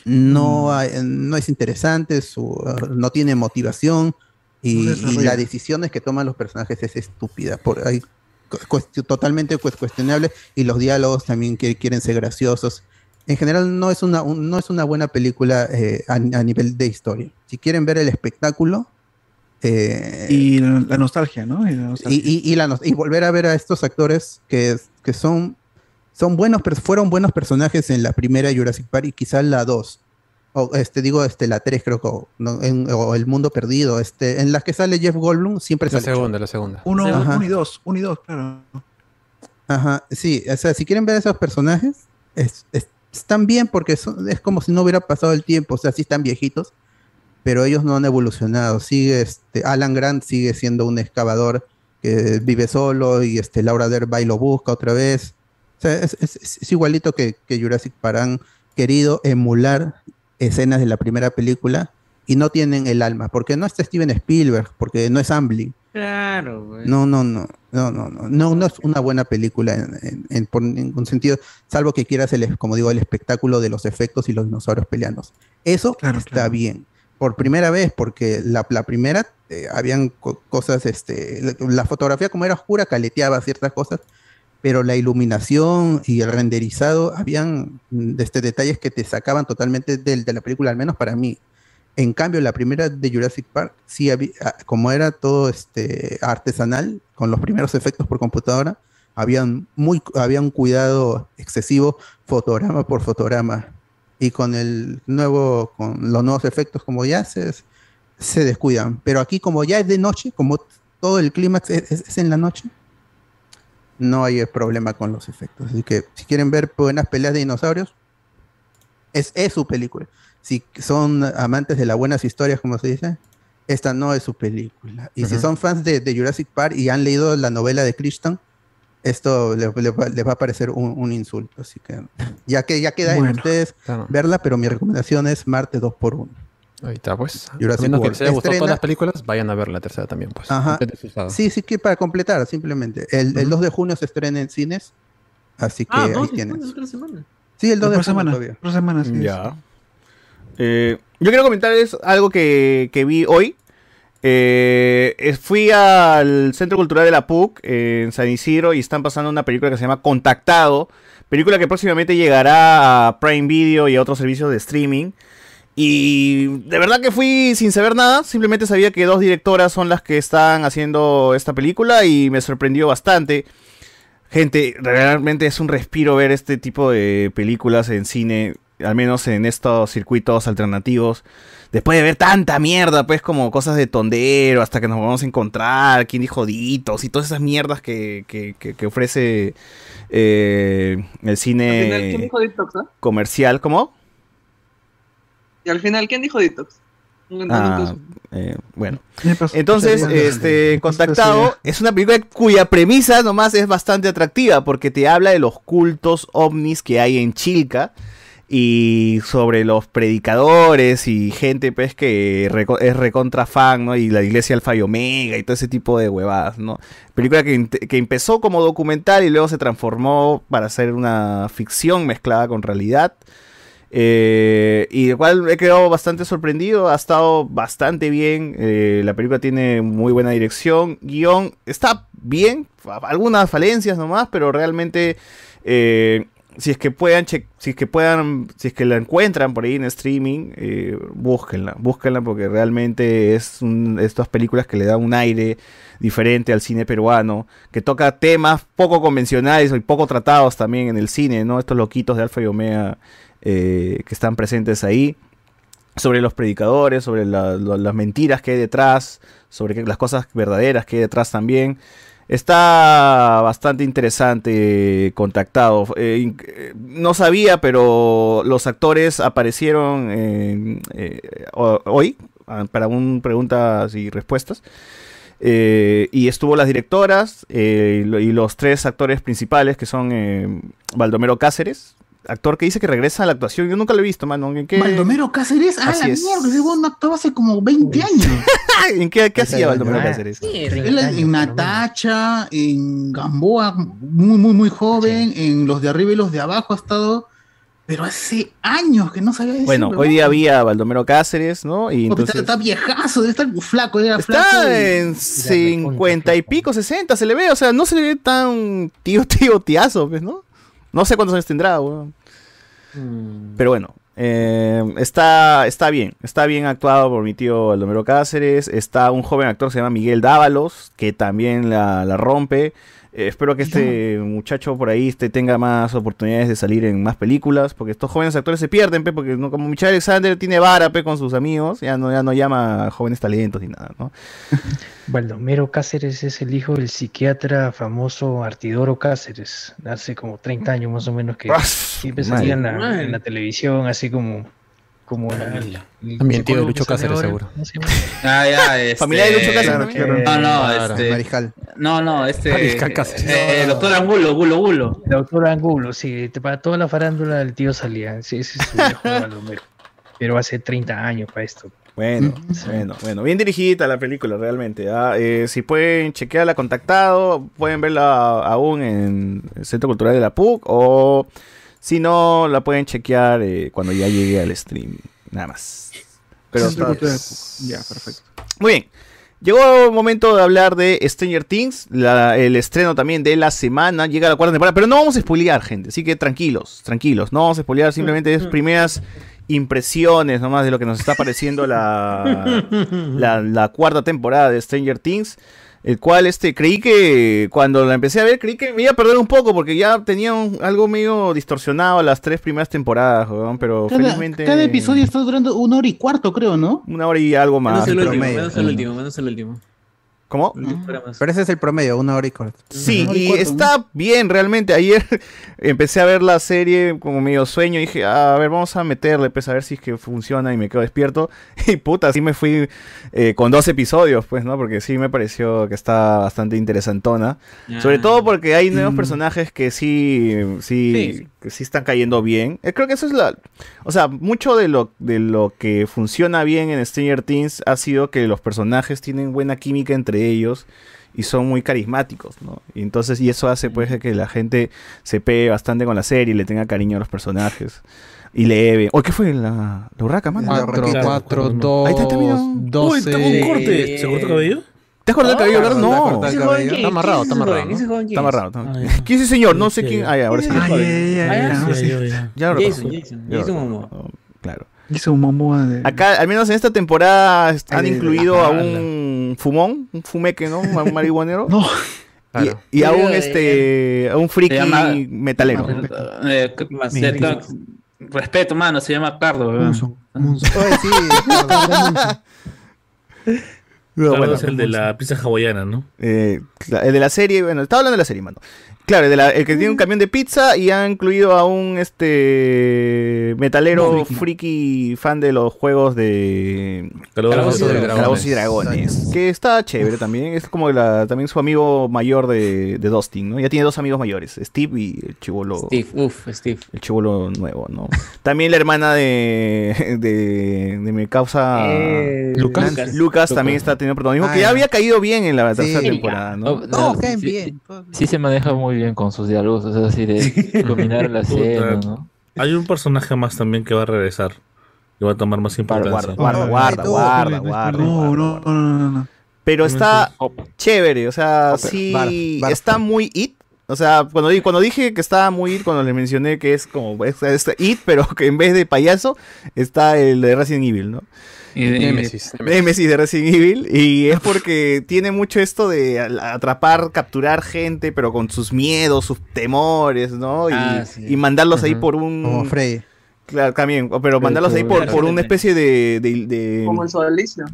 Mm. No, hay- no es interesante, su, uh, no tiene motivación, y, y las decisiones que toman los personajes es estúpida. Por, hay cu- cuest- totalmente pues, cuestionable, y los diálogos también que quieren ser graciosos. En general no es una, un- no es una buena película eh, a, a nivel de historia. Si quieren ver el espectáculo, eh, Y la, la nostalgia, ¿no? Y la nostalgia. y- y la nos- y volver a ver a estos actores que, que son, son buenos, pers- fueron buenos personajes en la primera Jurassic Park y quizás la 2. O este, digo, este, la 3 creo que, o, no, en- o El Mundo Perdido, este, en las que sale Jeff Goldblum, siempre La sale. segunda, la segunda. Uno, uno y dos, uno y dos, claro. Ajá, sí, o sea, si quieren ver a esos personajes, es- es- están bien porque son- es como si no hubiera pasado el tiempo, o sea, sí están viejitos, pero ellos no han evolucionado. Sigue, este, Alan Grant sigue siendo un excavador que vive solo y este, Laura Dern va y lo busca otra vez. O sea, es, es- es- es igualito que, que Jurassic Park han querido emular escenas de la primera película y no tienen el alma, porque no está Steven Spielberg, porque no es Amblin. Claro, güey. No, no, no, no, no, no, no, no es una buena película en, en- en- por ningún sentido, salvo que quieras el, como digo, el espectáculo de los efectos y los dinosaurios peleando. Eso está bien. Por primera vez, porque la, la primera eh, habían co- cosas, este, la, la fotografía como era oscura caleteaba ciertas cosas, pero la iluminación y el renderizado habían mm, este, detalles que te sacaban totalmente del- de la película, al menos para mí. En cambio, la primera de Jurassic Park, sí había, ah, como era todo este, artesanal, con los primeros efectos por computadora, habían, muy, había un cuidado excesivo fotograma por fotograma. Y con el nuevo, con los nuevos efectos, como ya se, se descuidan. Pero aquí, como ya es de noche, como todo el clímax es, es- es en la noche, no hay problema con los efectos. Así que si quieren ver buenas peleas de dinosaurios, es, es su película. Si son amantes de las buenas historias, como se dice, esta no es su película. Y si son fans de, de Jurassic Park y han leído la novela de Crichton, esto le- le va- les va a parecer un, un insulto. Así que ya que ya queda en Bueno, ustedes claro. verla, pero mi recomendación es Marte 2x1. Ahí está, pues. Jurassic a menos que World. les haya gustado Estrena- todas las películas, vayan a ver la tercera también, pues. Ajá. Sí, sí, que para completar, simplemente. El, el 2 de junio se estrena en cines, así que Ah, ahí dos tienes. otra semana. Sí, el 2 de junio semanas. todavía. Dos semanas, sí. Ya. Eh, yo quiero comentarles algo que, que vi hoy. Eh, eh, fui al Centro Cultural de la PUC eh, en San Isidro y están pasando una película que se llama Contactado. Película que próximamente llegará a Prime Video y a otros servicios de streaming. Y de verdad que fui sin saber nada. Simplemente sabía que dos directoras son las que están haciendo esta película y me sorprendió bastante. Gente, realmente es un respiro ver este tipo de películas en cine, al menos en estos circuitos alternativos. Después de ver tanta mierda, pues como cosas de tondero, hasta que nos vamos a encontrar, quién dijo ditos y todas esas mierdas que, que- que- que ofrece eh, el final, ¿quién cine dijo ah? comercial. ¿Cómo? Y al final, ¿quién dijo Detox? No entiendo Ah, eh, bueno. Entonces, ¿Qué este? Contactado es una película cuya premisa nomás es bastante atractiva porque te habla de los cultos ovnis que hay en Chilca y sobre los predicadores y gente pues que reco- es recontra fan, ¿no? Y la iglesia Alfa y Omega y todo ese tipo de huevadas, ¿no? Película que, que empezó como documental y luego se transformó para ser una ficción mezclada con realidad. Eh, y de cual he quedado bastante sorprendido, ha estado bastante bien, eh, la película tiene muy buena dirección, guion está bien, algunas falencias nomás, pero realmente eh, si es que puedan, si es que puedan, si es que la encuentran por ahí en streaming, eh, búsquenla, búsquenla porque realmente es un- estas películas que le dan un aire diferente al cine peruano, que toca temas poco convencionales y poco tratados también en el cine, ¿no? Estos loquitos de Alfa y Omega eh, que están presentes ahí, sobre los predicadores, sobre las mentiras que hay detrás, sobre las cosas verdaderas que hay detrás también. Está bastante interesante contactado. Eh, eh, no sabía, pero los actores aparecieron hoy ah, para un preguntas y respuestas. Y estuvo las directoras y lo- y los tres actores principales que son Baldomero Cáceres, actor que dice que regresa a la actuación. Yo nunca lo he visto, mano. ¿En qué, Baldomero Cáceres, ah, Así la es. mierda, ese huevón no actuaba hace como 20 años. (laughs) ¿En qué, qué hacía Baldomero Cáceres? Él en Natacha, en Gamboa, muy, muy, muy joven, en los de arriba y los de abajo ha estado, pero hace años que no sabía ese Bueno, hoy día había Baldomero Cáceres, ¿no? Y Porque entonces... está, está viejazo, debe estar flaco, era flaco. Está y- en 50 y pico, 60 se le ve, o sea, no se le ve tan tío, (laughs) tío, tiazo, pues, ¿no? No sé cuántos años tendrá, weón. Pero bueno, eh, está, está bien, está bien actuado por mi tío Baldomero Cáceres, está un joven actor que se llama Miguel Dávalos, que también la rompe. Eh, espero que este muchacho por ahí este, tenga más oportunidades de salir en más películas, porque estos jóvenes actores se pierden, pe, porque no, como Michelle Alexander tiene vara pe, con sus amigos, ya no, ya no llama a jóvenes talentos ni nada, ¿no? (laughs) Baldomero Cáceres es el hijo del psiquiatra famoso Artidoro Cáceres, hace como 30 años más o menos que siempre salía en la, en la televisión, así como, como la- el- el También tío de Lucho Cáceres, ahora. seguro. Ah, ya, (laughs) este... Familia de Lucho Cáceres, eh, también. No, no, este... Mariscal. No, no, este... Mariscal Cáceres. eh, doctor Angulo, Gulo, Gulo. El doctor Angulo, sí, para toda la farándula el tío salía, sí, ese es su. (laughs) Pero hace 30 años para esto. Bueno, bueno, bueno, bien dirigida la película realmente. ah, eh, si pueden chequearla contactado, pueden verla aún en el Centro Cultural de la PUC o si no, la pueden chequear eh, cuando ya llegue al stream. Nada más. Pero PUC. Ya, perfecto. Muy bien. Llegó el momento de hablar de Stranger Things, la- el estreno también de la semana, llega la cuarta temporada, pero no vamos a spoilear, gente, así que tranquilos, tranquilos, no vamos a spoilear, simplemente es primeras impresiones nomás de lo que nos está pareciendo la, (laughs) la, la cuarta temporada de Stranger Things, el cual este creí que cuando la empecé a ver creí que me iba a perder un poco porque ya tenía un- algo medio distorsionado las tres primeras temporadas, weón, pero Cada, felizmente cada episodio está durando una hora y cuarto, creo, ¿no? una hora y algo más. Menos el último, promedio. menos el último, menos el último. ¿Cómo? Pero ese es el promedio, una hora y cuarto. Sí, y cuarto, está bien, realmente. Ayer (laughs) empecé a ver la serie como medio sueño y dije, "Ah, a ver, vamos a meterle, pues a ver si es que funciona y me quedo despierto. (laughs) Y puta, sí me fui eh, con dos episodios, pues, ¿no? Porque sí me pareció que está bastante interesantona. Sobre Ah. todo porque hay nuevos personajes que sí, sí, que sí están cayendo bien. Eh, creo que eso es la... O sea, mucho de lo, de lo que funciona bien en Stranger Things ha sido que los personajes tienen buena química entre ellos y son muy carismáticos, ¿no? Y entonces, y eso hace pues que la gente se pegue bastante con la serie y le tenga cariño a los personajes. Y le ¿O qué fue la, la urraca, mano? La Cuatro, urraquita. cuatro, dos, Ahí está, está, mira. doce. Uy, tengo un corte. ¿Se cortó el cabello? ¿Te has cortado el cabello, ha No. Está amarrado, está amarrado. Está amarrado. está- ¿Quién es ese señor? No sé quién. Ah, ya, ahora sí. Ah, ya, lo Jason. Jason, Jason Momoa. Claro. Un Momoa de... Acá, al menos en esta temporada, han incluido a un fumón, un fumeque, ¿no? Un marihuanero. No. Claro. Y, y a un este, a un friki llama- metalero. Eh, Eh, respeto, mano, se llama Cardo. weón. Oye, sí, Claro, bueno. es el de la pizza hawaiana, ¿no? Eh, el de la serie, bueno, estaba hablando de la serie, mano. Claro, el, de la- el que tiene un camión de pizza y ha incluido a un este metalero friki fan de los juegos de Calabozos y Dragones. Calabozos y Dragones. Que está chévere también. Es como la, también su amigo mayor de, de Dustin, ¿no? Ya tiene dos amigos mayores, Steve y el chivolo. Steve, uff, Steve. El chivolo nuevo, ¿no? También la hermana de, de, de mi causa Eh, Lucas. Lucas. Lucas también está teniendo protagonismo, Ah, que ya ya. había caído bien en la Sí. tercera temporada, ¿no? No, No, no, caen sí, bien. Sí se maneja muy bien con sus diálogos, o sea, así de dominar (laughs) la escena. ¿no? Hay un personaje más también que va a regresar. Y va a tomar más importancia. guarda, guarda, no, guarda, no, guarda, No, guarda, no, guarda. no, no, no. Pero está chévere, o sea, sí, está muy it. O sea, cuando, cuando dije que estaba muy it, cuando le mencioné que es como es, es it, pero que en vez de payaso está el de Resident Evil, ¿no? Y de- Nemesis. Nemesis de Resident Evil. Y es porque tiene mucho esto de atrapar, capturar gente, pero con sus miedos, sus temores, ¿no? Y, Ah, sí. y mandarlos ahí por un. Como Frey. Claro, también, pero mandarlos ahí por, por una especie de, de, de- Como el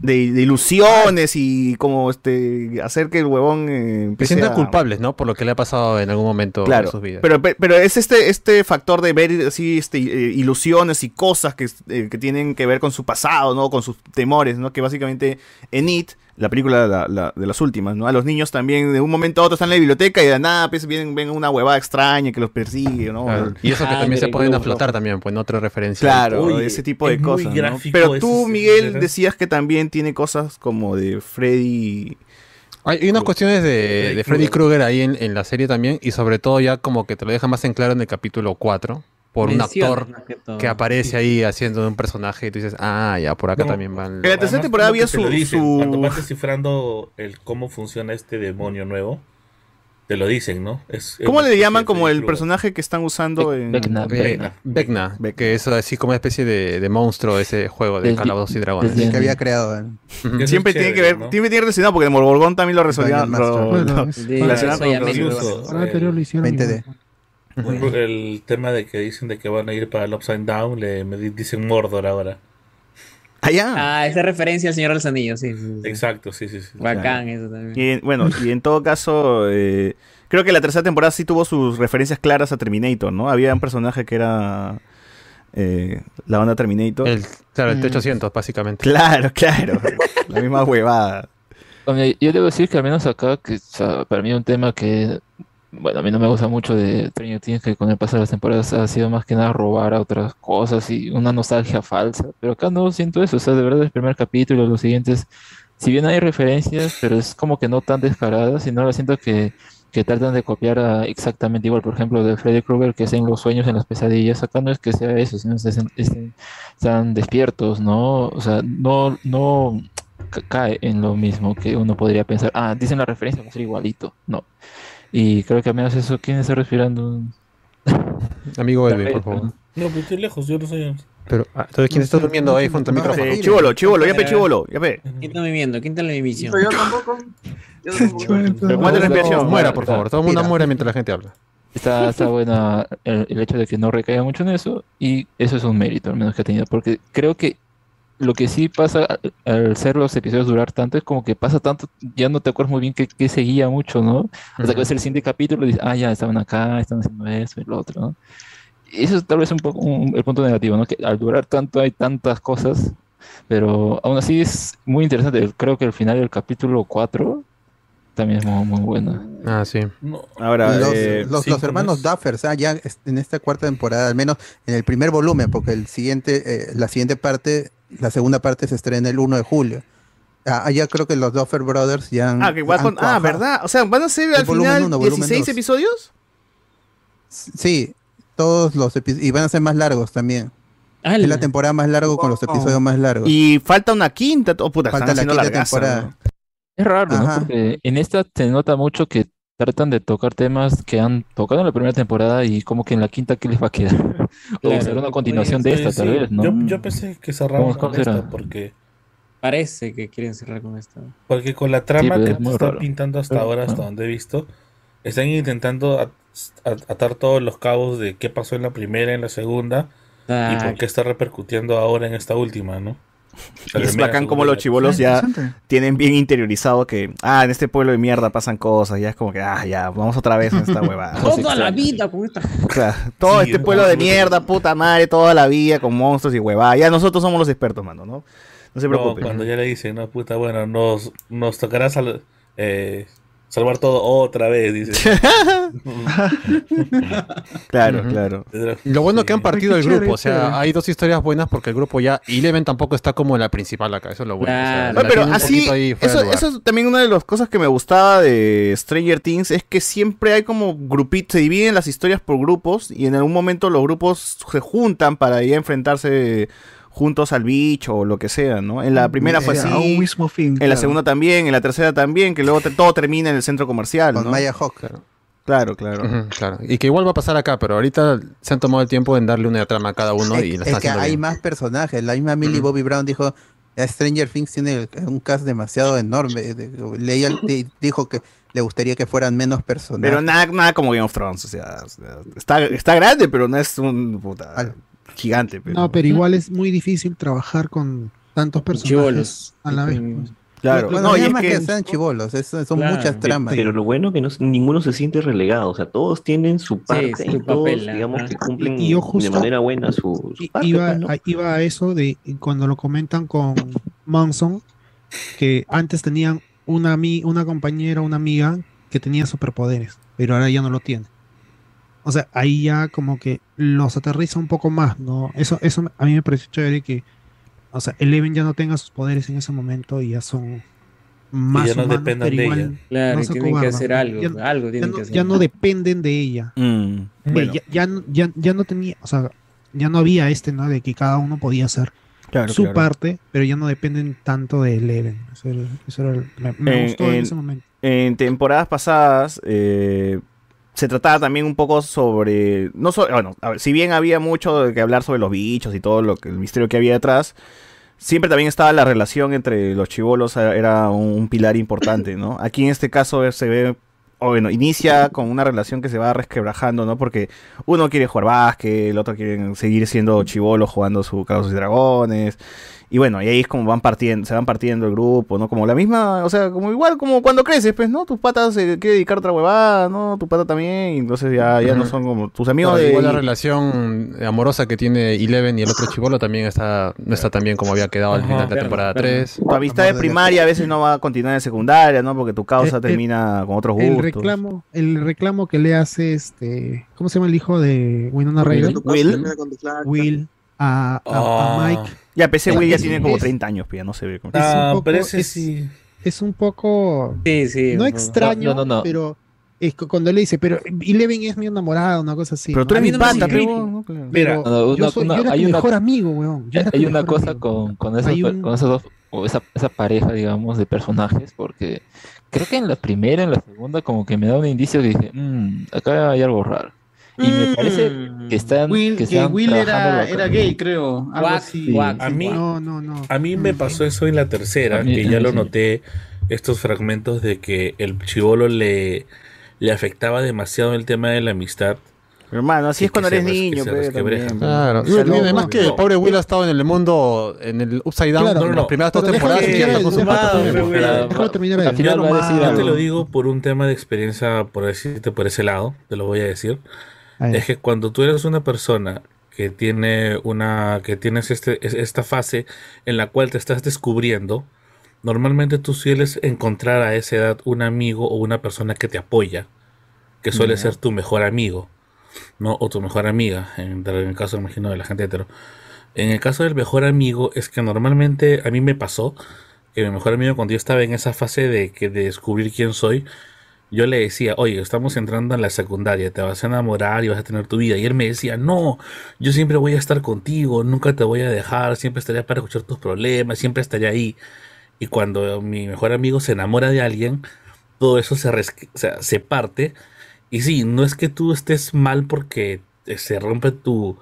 de- de ilusiones y como este hacer que el huevón eh, Que empiece sientan a- culpables, ¿no? Por lo que le ha pasado en algún momento Claro, de sus vidas. pero, pe- pero es este, este factor de ver así este, eh, ilusiones y cosas que, eh, que tienen que ver con su pasado, ¿no? Con sus temores, ¿no? Que básicamente en It, la película la- la- de las últimas, ¿no? A los niños también de un momento a otro están en la biblioteca y de nada pues, vienen, ven una huevada extraña que los persigue, ¿no? Claro. Y eso que Ah, también se globo aflotar rojo. también, pues, en otra referencia. Claro, Oye, ese tipo de es cosas. Pero tú, ese- Miguel, decías que también tiene cosas como de Freddy. Hay unas cuestiones de, Freddy de Freddy Krueger ahí en, en la serie también, y sobre todo ya como que te lo deja más en claro en el capítulo 4, por un actor que aparece ahí haciendo de un personaje y tú dices, ah, ya, por acá No. también van... En la tercera temporada había te su- dicen, su- Cuando vas descifrando el cómo funciona este demonio nuevo, te lo dicen, ¿no? Es- es ¿Cómo le llaman como el personaje que están usando en. Vecna. Vecna, Vecna, que es así como una especie de, de monstruo ese juego de Calabozos y Dragones. desde- que había creado. ¿eh? Siempre tiene que ver, ¿no? siempre tiene relacionado porque el Morgolgón también lo resolvía. Lo- lo- anterior lo hicieron. 20D. El, tema de que dicen de que van a ir para el Upside Down, le me dicen Mordor ahora. Allá. Ah, esa referencia al Señor de los Anillos, sí. sí, sí. Exacto, sí, sí, sí. Bacán eso también. Y bueno, y en todo caso, eh, creo que la tercera temporada sí tuvo sus referencias claras a Terminator, ¿no? Había un personaje que era eh, la banda Terminator. El, claro, Mm. el T-800, básicamente. Claro, claro. (laughs) la misma huevada. Yo debo decir que al menos acá, que o sea, para mí un tema que, bueno, a mí no me gusta mucho de Stranger que con el paso de las temporadas ha sido más que nada robar a otras cosas y una nostalgia falsa, pero acá no siento eso, o sea, de verdad el primer capítulo, los siguientes, si bien hay referencias, pero es como que no tan descaradas, sino lo siento que, que tratan de copiar a exactamente igual, por ejemplo, de Freddy Krueger, que es en los sueños, en las pesadillas, acá no es que sea eso, sino que estén- están despiertos, ¿no? O sea, no, no ca- cae en lo mismo que uno podría pensar, ah, dicen la referencia, va a ser igualito. No. Y creo que al menos eso, ¿quién está respirando? (laughs) Amigo Edwin, por favor. No, pues estoy lejos, yo no soy. Pero, ah, entonces, ¿quién está durmiendo ahí frente al micrófono? Sí, chivolo, chivolo, ya pe, chivolo, ya pe. ¿Quién está viviendo? ¿Quién está en la emisión? Yo tampoco. Yo (laughs) tampoco. Pero. Muera, por favor. Todo el mundo muere mientras la gente habla. Está, está (laughs) buena el, el hecho de que no recaiga mucho en eso y eso es un mérito al menos que ha tenido porque creo que lo que sí pasa al- ser los episodios durar tanto es como que pasa tanto, ya no te acuerdas muy bien que, que seguía mucho, ¿no? Hasta que ves el siguiente capítulo y dices, ah, ya estaban acá, están haciendo eso y lo otro, ¿no? Y eso es tal vez un poco un- el punto negativo, ¿no? Que al durar tanto hay tantas cosas, pero aún así es muy interesante. Creo que el final del capítulo 4 también es muy, muy bueno. Ah, sí. Ahora, los, eh, los- sí, los ¿cómo hermanos? Duffers, ah, ya en esta cuarta temporada, al menos en el primer volumen, porque el siguiente, eh, la siguiente parte, la segunda parte se estrena el 1 de julio. Ah, ya creo que los Duffer Brothers ya han, Ah, que va han con- ah. ¿verdad? O sea, ¿van a ser al El volumen final uno, volumen 16 dos. episodios? Sí, todos los episodios, y van a ser más largos también. Es la temporada más larga con los episodios más largos. Y falta una quinta, oh, puta, Falta están la quinta largaza, temporada. ¿no? Es raro, ¿no? Porque en esta se nota mucho que tratan de tocar temas que han tocado en la primera temporada y como que en la quinta, ¿qué les va a quedar? (laughs) o Claro, será una continuación de Sí, esta, tal sí. vez, ¿no? Yo, yo pensé que cerraban ¿Cómo- con será? esta porque, Parece que quieren cerrar con esto. porque con la trama que es te están pintando hasta Pero, ahora, hasta bueno. donde he visto, están intentando at- at- atar todos los cabos de qué pasó en la primera, en la segunda y por qué está repercutiendo ahora en esta última, ¿no? La (laughs) Y es bacán como los chivolos ya tienen bien interiorizado que, ah, en este pueblo de mierda pasan cosas, ya es como que, ah, ya, vamos otra vez en esta (laughs) huevada. Toda la vida con esta. O sea, todo Sí, este ¿no? pueblo de mierda, puta madre, toda la vida con monstruos y huevadas. Ya nosotros somos los expertos, mano, ¿no? No se No, preocupen. cuando ya le dicen, no, puta, bueno, nos, nos tocará sal- eh, salvar todo otra vez, dice. (laughs) (laughs) Claro, claro. Lo bueno que han partido el grupo, o sea, hay dos historias buenas porque el grupo ya, Eleven tampoco está como la principal acá, eso es lo bueno. o sea, pero así, eso, eso es también una de las cosas que me gustaba de Stranger Things, es que siempre hay como grupitos, se dividen las historias por grupos y en algún momento los grupos se juntan para ya enfrentarse juntos al bicho o lo que sea, ¿no? En la primera fue así, a un mismo fin. en la segunda también, en la tercera también, que luego te- todo termina en el centro comercial, Con ¿no? Maya Hawk. Claro, claro. Y que igual va a pasar acá, pero ahorita se han tomado el tiempo en darle una trama a cada uno y es, la es que hay bien. más personajes. La misma Millie Bobby Brown dijo, "A Stranger Things tiene un cast demasiado enorme. Leía di- dijo que le gustaría que fueran menos personajes. Pero nada, nada como Game of Thrones, o sea, o sea, está, está grande, pero no es un puta, gigante. Pero... No, pero igual es muy difícil trabajar con tantos personajes Chibolos. a la vez. pues. Claro, Bueno, no, y es más que, que- sean chivolos, es- son Claro. muchas tramas. Pero lo bueno que no, ninguno se siente relegado, o sea, todos tienen su parte su y todos, papel, digamos, que cumplen Y yo de manera buena su, su parte. iba, pues, ¿no? a, iba a eso de cuando lo comentan con Manson, que antes tenían una, una compañera, una amiga que tenía superpoderes, pero ahora ya no lo tiene. O sea, ahí ya como que los aterriza un poco más, ¿no? Eso, eso a mí me pareció chévere que, o sea, Eleven ya no tenga sus poderes en ese momento y ya son más ya no humanos, dependan pero de igual ella. Claro, no y tienen que hacer algo. Ya- algo ya tienen no, que hacer. ya no dependen de ella. Mm, bueno, ya, ya, no- ya, ya no tenía, o sea, ya no había este, ¿no? De que cada uno podía hacer claro, su claro. parte, pero ya no dependen tanto de Eleven. Eso era, eso era el- me, me En- gustó en, en- ese momento. En temporadas pasadas eh, se trataba también un poco sobre, no so- bueno, a ver, si bien había mucho de que hablar sobre los bichos y todo lo que el misterio que había detrás, siempre también estaba la relación entre los chivolos eh, era un, un pilar importante, ¿no? (clears throat) Aquí en este caso eh, se ve o bueno, inicia con una relación que se va resquebrajando, ¿no? Porque uno quiere jugar básquet, el otro quiere seguir siendo chivolo jugando su Calabozos y Dragones. Y bueno, y ahí es como van partiendo, se van partiendo el grupo, ¿no? Como la misma, o sea, como igual como cuando creces, pues, ¿no? Tus patas se quiere dedicar a otra huevada, ¿no? Tu pata también, y entonces ya, ya no son como tus amigos de... igual la relación amorosa que tiene Eleven y el otro chivolo también está, no está tan bien como había quedado al final de la Claro, temporada claro. 3. Tu amistad de primaria a veces no va a continuar en secundaria, ¿no? Porque tu causa El- el- termina con otros El gustos. reclamo, el reclamo que le hace este, ¿cómo se llama el hijo de Winona Ryder? Will. Will a, a- a Mike. Ya, PC Will ya es- tiene como es- 30 años, pues ya no se ve como... es un Ah, poco- pero ese es- sí. Es un poco Sí, sí. no extraño, No, no, no. pero es cuando le dice, pero Eleven es mi enamorada, una cosa así. Pero tú eres mi pata, pero... Pero no, yo, soy, yo era una- mejor amigo, weón. Yo Hay una cosa amigo. con, con, esos, Hay un- con esos dos. o esa, esa pareja, digamos, de personajes, porque creo que en la primera, en la segunda, como que me da un indicio que dije, "Mm, acá hay algo raro. Y me parece que están. Will, que que Will era, era gay, creo. Algo así. A mí, No, no, no. a mí me pasó eso en la tercera, mí- que ya lo sí. noté, estos fragmentos de que el chivolo le, le afectaba demasiado el tema de la amistad. Hermano, así es cuando eres niño, también. Claro. Y, además que el pobre Will ha estado en el mundo, en el Upside Down, Claro, en no, las primeras dos temporadas. y terminar Yo te lo digo por un tema de experiencia, por decirte por ese lado, te lo voy a decir. Es que cuando tú eres una persona que tiene una, que tienes este, es- esta fase en la cual te estás descubriendo, normalmente tú sueles encontrar a esa edad un amigo o una persona que te apoya, que suele ser tu mejor amigo, ¿no? O tu mejor amiga, en, en el caso, imagino, de la gente hetero. En el caso del mejor amigo, es que normalmente a mí me pasó que mi mejor amigo, cuando yo estaba en esa fase de, que, de descubrir quién soy, yo le decía, oye, estamos entrando en la secundaria, te vas a enamorar y vas a tener tu vida. Y él me decía, no, yo siempre voy a estar contigo, nunca te voy a dejar, siempre estaré para escuchar tus problemas, siempre estaré ahí. Y cuando mi mejor amigo se enamora de alguien, todo eso se, se parte. Y sí, no es que tú estés mal porque eh, se rompe tu,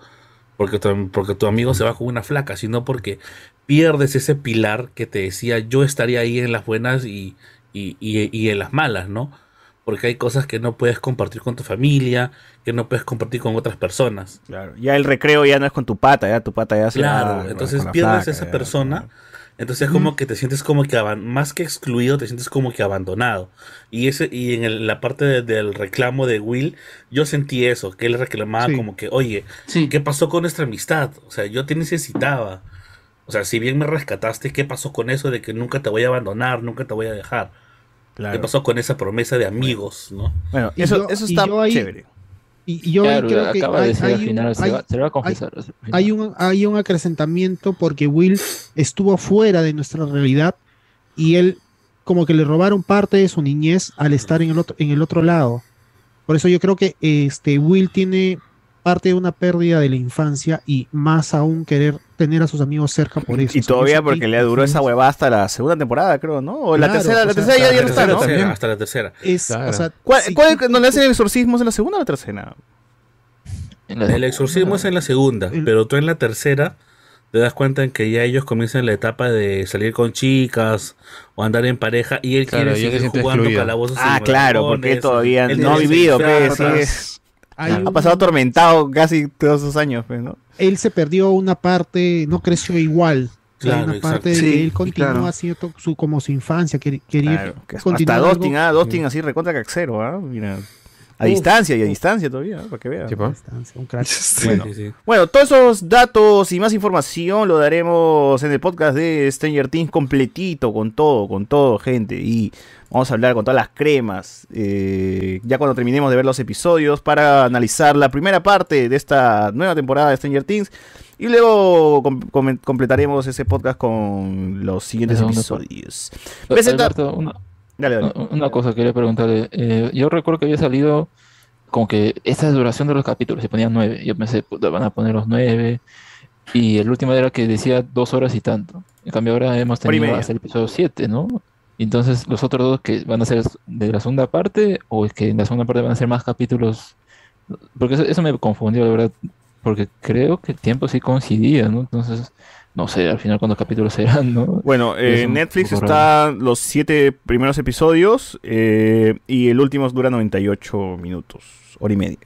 porque tu, porque tu amigo se va con una flaca, sino porque pierdes ese pilar que te decía yo estaría ahí en las buenas y- y en las malas, ¿no? Porque hay cosas que no puedes compartir con tu familia, que no puedes compartir con otras personas. Claro, ya el recreo ya no es con tu pata, ya tu pata ya se Claro, va entonces la pierdes flaca, esa ya. persona. Entonces es como que te sientes como que más que excluido, te sientes como que abandonado. Y ese y en el- la parte de- del reclamo de Will, yo sentí eso, que él reclamaba Sí. como que, oye, ¿qué pasó con nuestra amistad? O sea, yo te necesitaba. O sea, si bien me rescataste, ¿qué pasó con eso de que nunca te voy a abandonar, nunca te voy a dejar? ¿Qué pasó con esa promesa de amigos, no? Bueno, Y yo- y yo ahí- Y, y yo Claro, creo que acaba de hay, decir hay al un- final, se hay- va- se le va a confesar hay un, hay un acrecentamiento porque Will estuvo fuera de nuestra realidad y él como que le robaron parte de su niñez al estar en el otro, en el otro lado. Por eso yo creo que este Will tiene parte de una pérdida de la infancia y más aún querer tener a sus amigos cerca por eso. Y O sea, todavía porque le duró esa huevada hasta la segunda temporada, creo, ¿no? O la Claro, tercera, o la tercera ya, hasta ya la no está, ¿no? tercera, hasta la tercera. Es, o sea, ¿Cuál, sí, cuál es donde hacen exorcismos en la segunda o la tercera? El exorcismo es en la segunda, pero tú en la tercera te das cuenta en que ya ellos comienzan la etapa de salir con chicas o andar en pareja y él Claro, quiere seguir jugando excluido. calabozos Ah, claro, porque todavía no ha vivido, pues, sí, ha pasado atormentado casi todos esos años, pues, ¿no? Él se perdió una parte, no creció igual. Claro, una exacto. parte de Sí, él continúa claro. haciendo su, como su infancia, quer- quería Claro, que hasta continuar algo- Dostin, ah, Dostin así recontra caxero, ah, mira. A Uf. distancia y a distancia todavía, para que vean. un crack. Bueno, bueno, todos esos datos y más información lo daremos en el podcast de Stranger Things completito, con todo, con todo, gente. Y vamos a hablar con todas las cremas. eh, ya cuando terminemos de ver los episodios para analizar la primera parte de esta nueva temporada de Stranger Things. Y luego com- com- completaremos ese podcast con los siguientes episodios. Presenta- Alberto, una, Dale, dale. una- cosa quería preguntarle. Eh, yo recuerdo que había salido como que esa duración de los capítulos, se ponían nueve. Yo pensé, puta, van a poner los nueve. Y el último era que decía dos horas y tanto. En cambio ahora hemos tenido hasta el episodio 7, ¿no? Entonces, ¿los otros dos que van a ser de la segunda parte o es que en la segunda parte van a ser más capítulos? Porque eso, eso me confundió, la verdad, porque creo que el tiempo sí coincidía, ¿no? Entonces, no sé, al final cuántos capítulos serán, ¿no? Bueno, (laughs) Es un Netflix raro. están los siete primeros episodios eh, y el último dura 98 minutos, hora y media.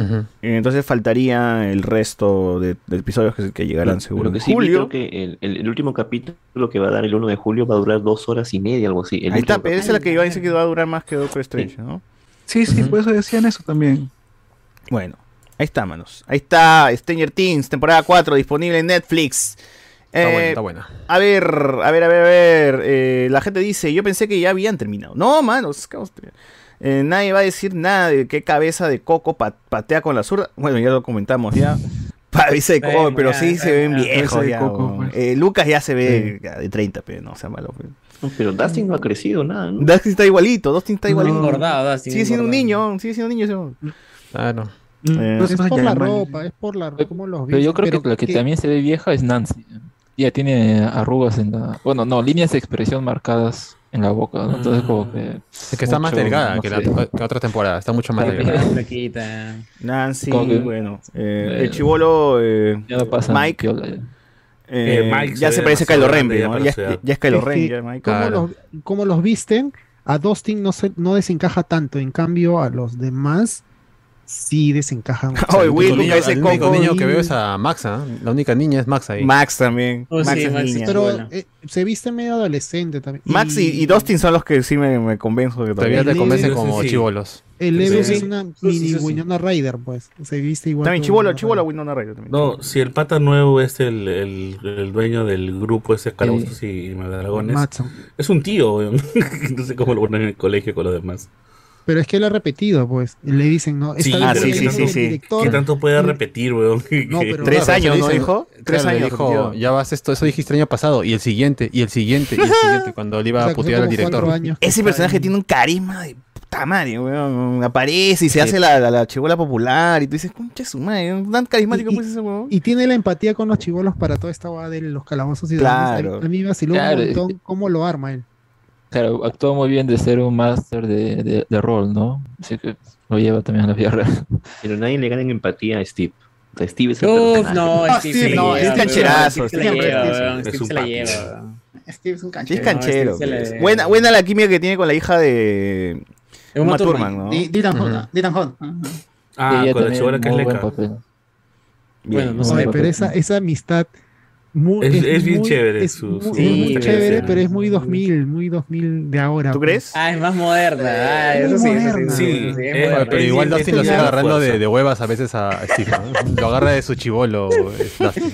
Eh, Entonces faltaría el resto de, de episodios que, que llegarán seguro Lo que sí julio. creo que el, el- el último capítulo que va a dar el 1 de julio va a durar dos horas y media, algo así. El Ahí está, esa es la que iba a decir que va a durar más que Doctor Strange, ¿no? Sí, sí, por eso decían eso también. Bueno, ahí está, manos. Ahí está Stranger Things, temporada 4, disponible en Netflix. Está buena, Eh, está buena. A ver, a ver, a ver, a ver. eh, la gente dice, yo pensé que ya habían terminado. No, manos, ¿qué vamos a terminar? Eh, nadie va a decir nada de qué cabeza de coco pa- patea con la zurda. Bueno, ya lo comentamos ya. (laughs) Cabeza de coco, pero ya, sí se ven ya, viejos cabeza de ya. coco, pues. Eh, Lucas ya se ve de 30, pero no sea malo. No, Pero Dustin no ha crecido nada, ¿no? Dustin está igualito, Dustin está igualito. engordado, Dustin, Sigue siendo un niño, sigue siendo un niño. ese. Claro. Eh, es por la ropa, es por la como los Pero yo creo que pero la que que- también se ve vieja es Nancy. ya tiene arrugas en la. Bueno, no, líneas de expresión marcadas en la boca, ¿no? Entonces, como que. Es que está más mucho, delgada no que, la, que otra temporada. Está mucho más delgada. Nancy, que- bueno. eh, Eh, el chivolo eh, Ya no pasa. Mike. piola, ya. eh, Eh, Mike ya se parece a Kylo Ren, ya ¿no? Ya, ya es Kylo Ren, que, ya, Mike. los, como los visten, a Dustin no, se, no desencaja tanto, en cambio a los demás sí desencajan. Oh, (laughs) Will niño, ese el único niño que veo es a Maxa. ¿eh? La única niña es Max ahí. Max también. Oh, Max sí, es Max niña. Pero eh, se viste medio adolescente también. Max y, y Dustin son los que sí me, me convenzo que Todavía te convencen como sí. chivolos. El Leves sí. es una mini sí, sí. Winona Ryder, pues. Se viste igual. También chivolo, Winona chivolo Ryder. Winona Ryder también. No, si el pata nuevo es el, el, el dueño del grupo ese Calabozos y Dragones, Matson. es un tío, (laughs) no sé cómo lo ponen en el colegio con los demás. Pero es que él ha repetido, pues. Le dicen, ¿no? Sí, Esta pero vez ¿qué voy a tanto- llamar al director. ¿Qué tanto puede repetir, weón? (laughs) No, pero- (laughs) Tres Claro, años, ¿no dijo? Tres claro, años dijo, ya vas esto, eso dijiste el año pasado, y el siguiente, y el siguiente, y el (laughs) siguiente, cuando le iba O sea, a putear al director. años Ese personaje en- tiene un carisma de puta madre, weón. Aparece y se Sí. hace la, la, la chibola popular y tú dices, concha su madre, tan carismático Y- pues ese weón. Y tiene la empatía con los chivolos para toda esta va de los calabozos y. Claro. A a mí me vaciló Claro, un montón cómo lo arma él. Claro, actuó muy bien de ser un máster de, de, de rol, ¿no? Así que lo lleva también a la vida real. Pero nadie le gana en empatía a Steve. O sea, Steve es el Uf, no, Ah, Steve sí, se la no, lleva, es cancherazo, Steve se la lleva, Steve un se la papi. lleva, weón. Steve es un canchero. es canchero. le- buena, buena la química que tiene con la hija de Es Uma Uma Thurman, Thurman. ¿no? Di- Dylan Hall, Ujú. ah. Ah, con la chivola que es leca. Bueno, no sé. pero esa, esa amistad muy, Es- es bien muy- chévere Es su- es muy Sí, chévere, sí. pero es muy 2000, muy 2000 de ahora. ¿Tú pues. crees? Ah, es más moderna. Ah, eso sí, eso sí. Sí, es. Pero igual Sí, Dustin sí, lo sí, sigue sí. agarrando de, de huevas a veces a Steve. ¿no? Lo agarra de su chivolo. (laughs) Dustin.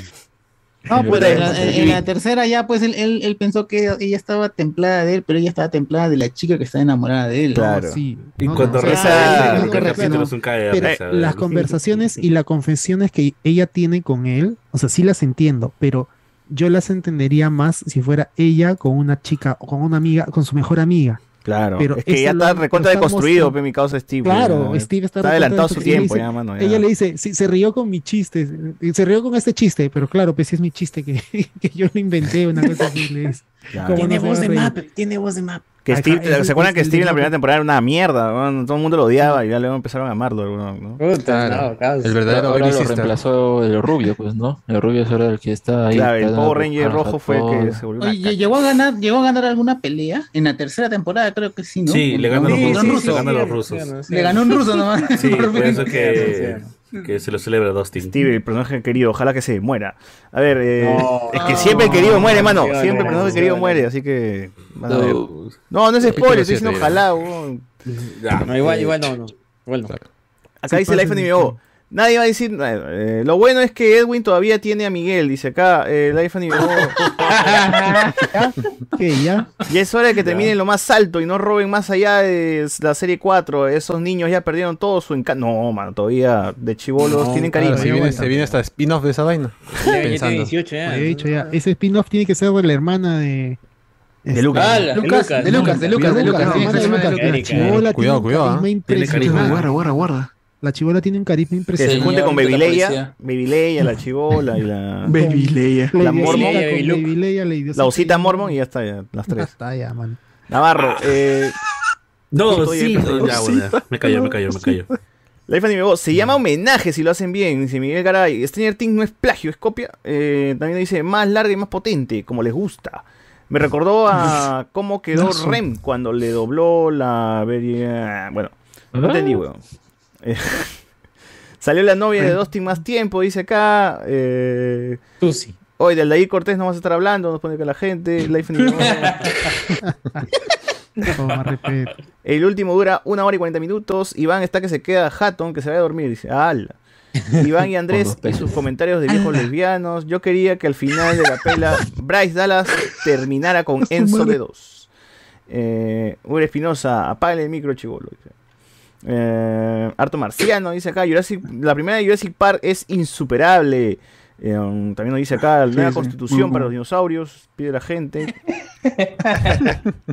No, pues en la, en- sí. en la tercera ya, pues él, él, él pensó que ella estaba templada de él, pero ella estaba templada de la chica que está enamorada de él. Claro. Sí. Y No, cuando no, reza capítulo un Pero risa, las conversaciones y las confesiones que ella tiene con él, o sea, sí las entiendo, pero yo las entendería más si fuera ella con una chica o con una amiga, con su mejor amiga. Claro. Pero es que ya está recontra deconstruido, mi causa Steve. Claro. Steve está, Está adelantado su tiempo, dice- ya, mano. ya. Ella le dice, sí, se rió con mi chiste, se rió con este chiste, pero claro, pues sí es mi chiste que, (laughs) que yo lo inventé, una cosa así. le dice. Claro. ¿Cómo Tiene no voz de map, tiene voz de map. Que Ajá, Steve, ¿se acuerdan que Steve en la primera temporada era una mierda? Todo el mundo lo odiaba y ya luego empezaron a amarlo. ¿no? Puta, Claro. no. El verdadero Ahora lo reemplazó el rubio, pues, ¿no? El rubio es ahora el que está ahí. Claro, el Power Ranger rojo fue el que se volvió Oye, llegó a ganar, llegó a ganar alguna pelea en la tercera temporada, creo que sí, ¿no? Sí, le ruso. ganan los rusos. Le ganó un ruso nomás. Sí, por eso que, que se lo celebra Dustin. Steve, el personaje querido, ojalá que se muera. A ver, eh, No, es que no, siempre el querido muere, no, mano. no, Siempre el personaje no, querido no. muere, así que. No, No, no es spoiler, estoy diciendo ojalá. weón. Ya, No, igual, igual no, no. Igual no. Acá Sí dice el iPhone y me oh, Nadie va a decir. eh, lo bueno es que Edwin todavía tiene a Miguel, dice acá. eh, el iPhone y ¿Qué, (laughs) ya? Y es hora de que terminen lo más alto y no roben más allá de la serie 4. Esos niños ya perdieron todo su encanto. No, mano, todavía de chivolos No, tienen claro, cariño. Se viene, se viene hasta spin-off de esa vaina. Ya, ya tiene Pensando. 18 ya. He dicho ya, ese spin-off tiene que ser de la hermana de... De Lucas. Ah, Lucas, de Lucas, de Lucas, de Lucas, de Lucas. Cuidado, cuidado, impresionante. Guarda, guarda, guarda. La chibola tiene un carisma Que se impresionante. junte con Señor Baby de la Leia, policía. Baby Leia, la chivola y la, (laughs) Baby Leia. la Mormon, Osita Baby con Luke. Baby Leia, Lady la Osita Mormon y ya está, ya, las Ya tres. está, ya, man. Navarro, eh, No, sí. Ya, ya. me callo, me callo, me callo. La y Mego, se llama homenaje si lo hacen bien, dice Miguel Garay. Stranger Things no es plagio, es copia. Eh, también dice más larga y más potente, como les gusta. Me recordó a (laughs) cómo quedó. Rem cuando le dobló la... Bueno, no entendí, weón. (laughs) Salió la novia de Dustin más tiempo, dice acá. Eh, Tú sí. Hoy del David Cortés no vas a estar hablando, nos pone que la gente. (laughs) Life (laughs) más respeto. El último dura una hora y 40 minutos. Iván está que se queda Hatton, que se vaya a dormir. Dice, ¡ala! Iván y Andrés y sus comentarios de viejos lesbianos. Yo quería que al final de la pela Bryce Dallas terminara con Enzo de 2. Eh, Uri Espinosa, apaga el micro chivolo. Dice. Eh, Arto Marciano dice acá, Jurassic, la primera de Jurassic Park es insuperable. Eh, um, también nos dice acá, la nueva sí. constitución para los dinosaurios, pide la gente. (laughs)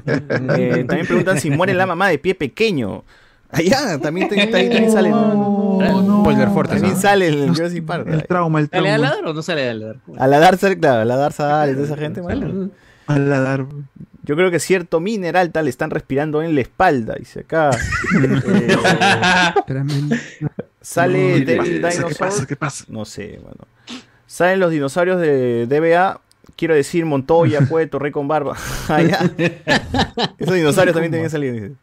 Eh, también preguntan si muere la mamá de pie pequeño. Allá, también, te- también, también sale. Spoiler fuerte. También ¿no? sale el Jurassic Park. El trauma, el ¿Sale a trauma. ladar o no sale a ladar? A la dar sale, claro, a la dar sale, toda esa gente, mano. Yo creo que cierto mineral tal están respirando en la espalda, dice acá. Eh. Sale No, Devil ¿qué pasa? Dinosaur. ¿Qué pasa? ¿Qué pasa? No sé, bueno. Salen los dinosaurios de DBA. Quiero decir Montoya, Cueto, Rey con Barba. Ah. Esos dinosaurios también tenían salido.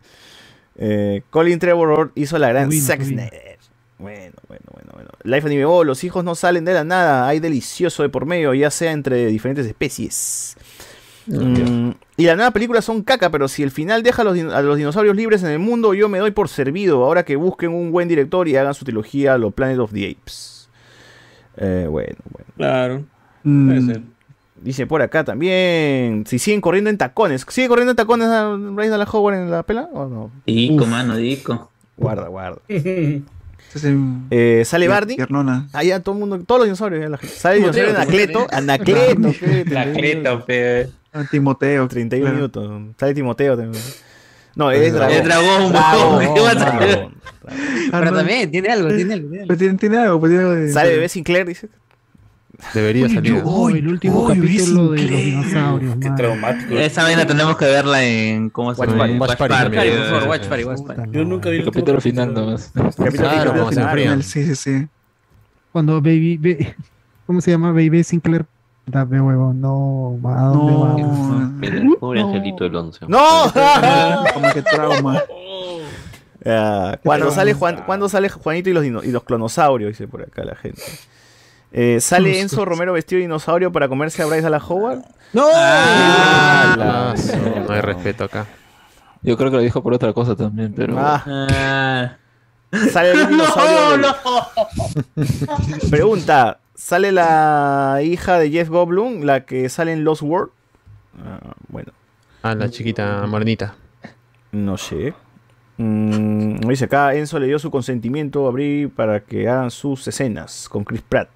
Eh, Colin Trevor hizo la gran. Snyder. Bueno, bueno, bueno, bueno. Life Anime oh, los hijos no salen de la nada. Hay delicioso de por medio, ya sea entre diferentes especies. Mm, y la nueva película son caca, pero si el final deja a los, din- a los dinosaurios libres en el mundo, yo me doy por servido. Ahora que busquen un buen director y hagan su trilogía Los Planet of the Apes. Eh, bueno, bueno. Claro. Mm, Puede ser. Dice por acá también. Si siguen corriendo en tacones. ¿Sigue corriendo en tacones a Bryce Dallas Howard en la pela o no? Dico, mano, dico. Guarda, guarda. (laughs) Eh, sale la Barney. Piernona. Ya todo el mundo, todos los dinosaurios. la gente. Sale el dinosaurio (laughs) Anacleto. Anacleto. pe, Ah, Timoteo. 31 claro. minutos. Sale Timoteo también. No, es dragón. Es dragón, Dragón, weón. ¿Qué vas a dragón. Ah, Pero no. también, tiene algo, tiene algo. tiene algo. Pero tiene, tiene algo, pues tiene algo de. Sale bebé Sinclair, dice. Debería salir. Oh, el último uy, capítulo de los dinosaurios. Qué traumático. Esa vaina tenemos que verla en. ¿Cómo se Watch llama? Watch Party Watch Party, Watch Party. Yo nunca vi El capítulo final nomás. Capítulo Claro, final. como se. Sí, sí, sí. Cuando Baby, Ba- (laughs) ¿cómo se llama? Baby Sinclair. Dame huevo, no, ¿a dónde vamos? No. Mira, pobre angelito del 11. ¡No! (laughs) Como que trauma. Ah, cuando sale Juan, cuando sale Juanito y los, y los clonosaurios, dice por acá la gente. Eh, ¿Sale Enzo Romero vestido de dinosaurio para comerse a Bryce Dallas Howard? ¡No! Ah, no hay respeto acá. Yo creo que lo dijo por otra cosa también, pero. Ah, Ah. sale el dinosaurio. (laughs) del- no. Pregunta, ¿sale la hija de Jeff Goldblum, la que sale en Lost World? Ah, bueno, Ah, la chiquita morenita. no sé. Mm, dice acá, Enzo le dio su consentimiento a Brie para que hagan sus escenas con Chris Pratt.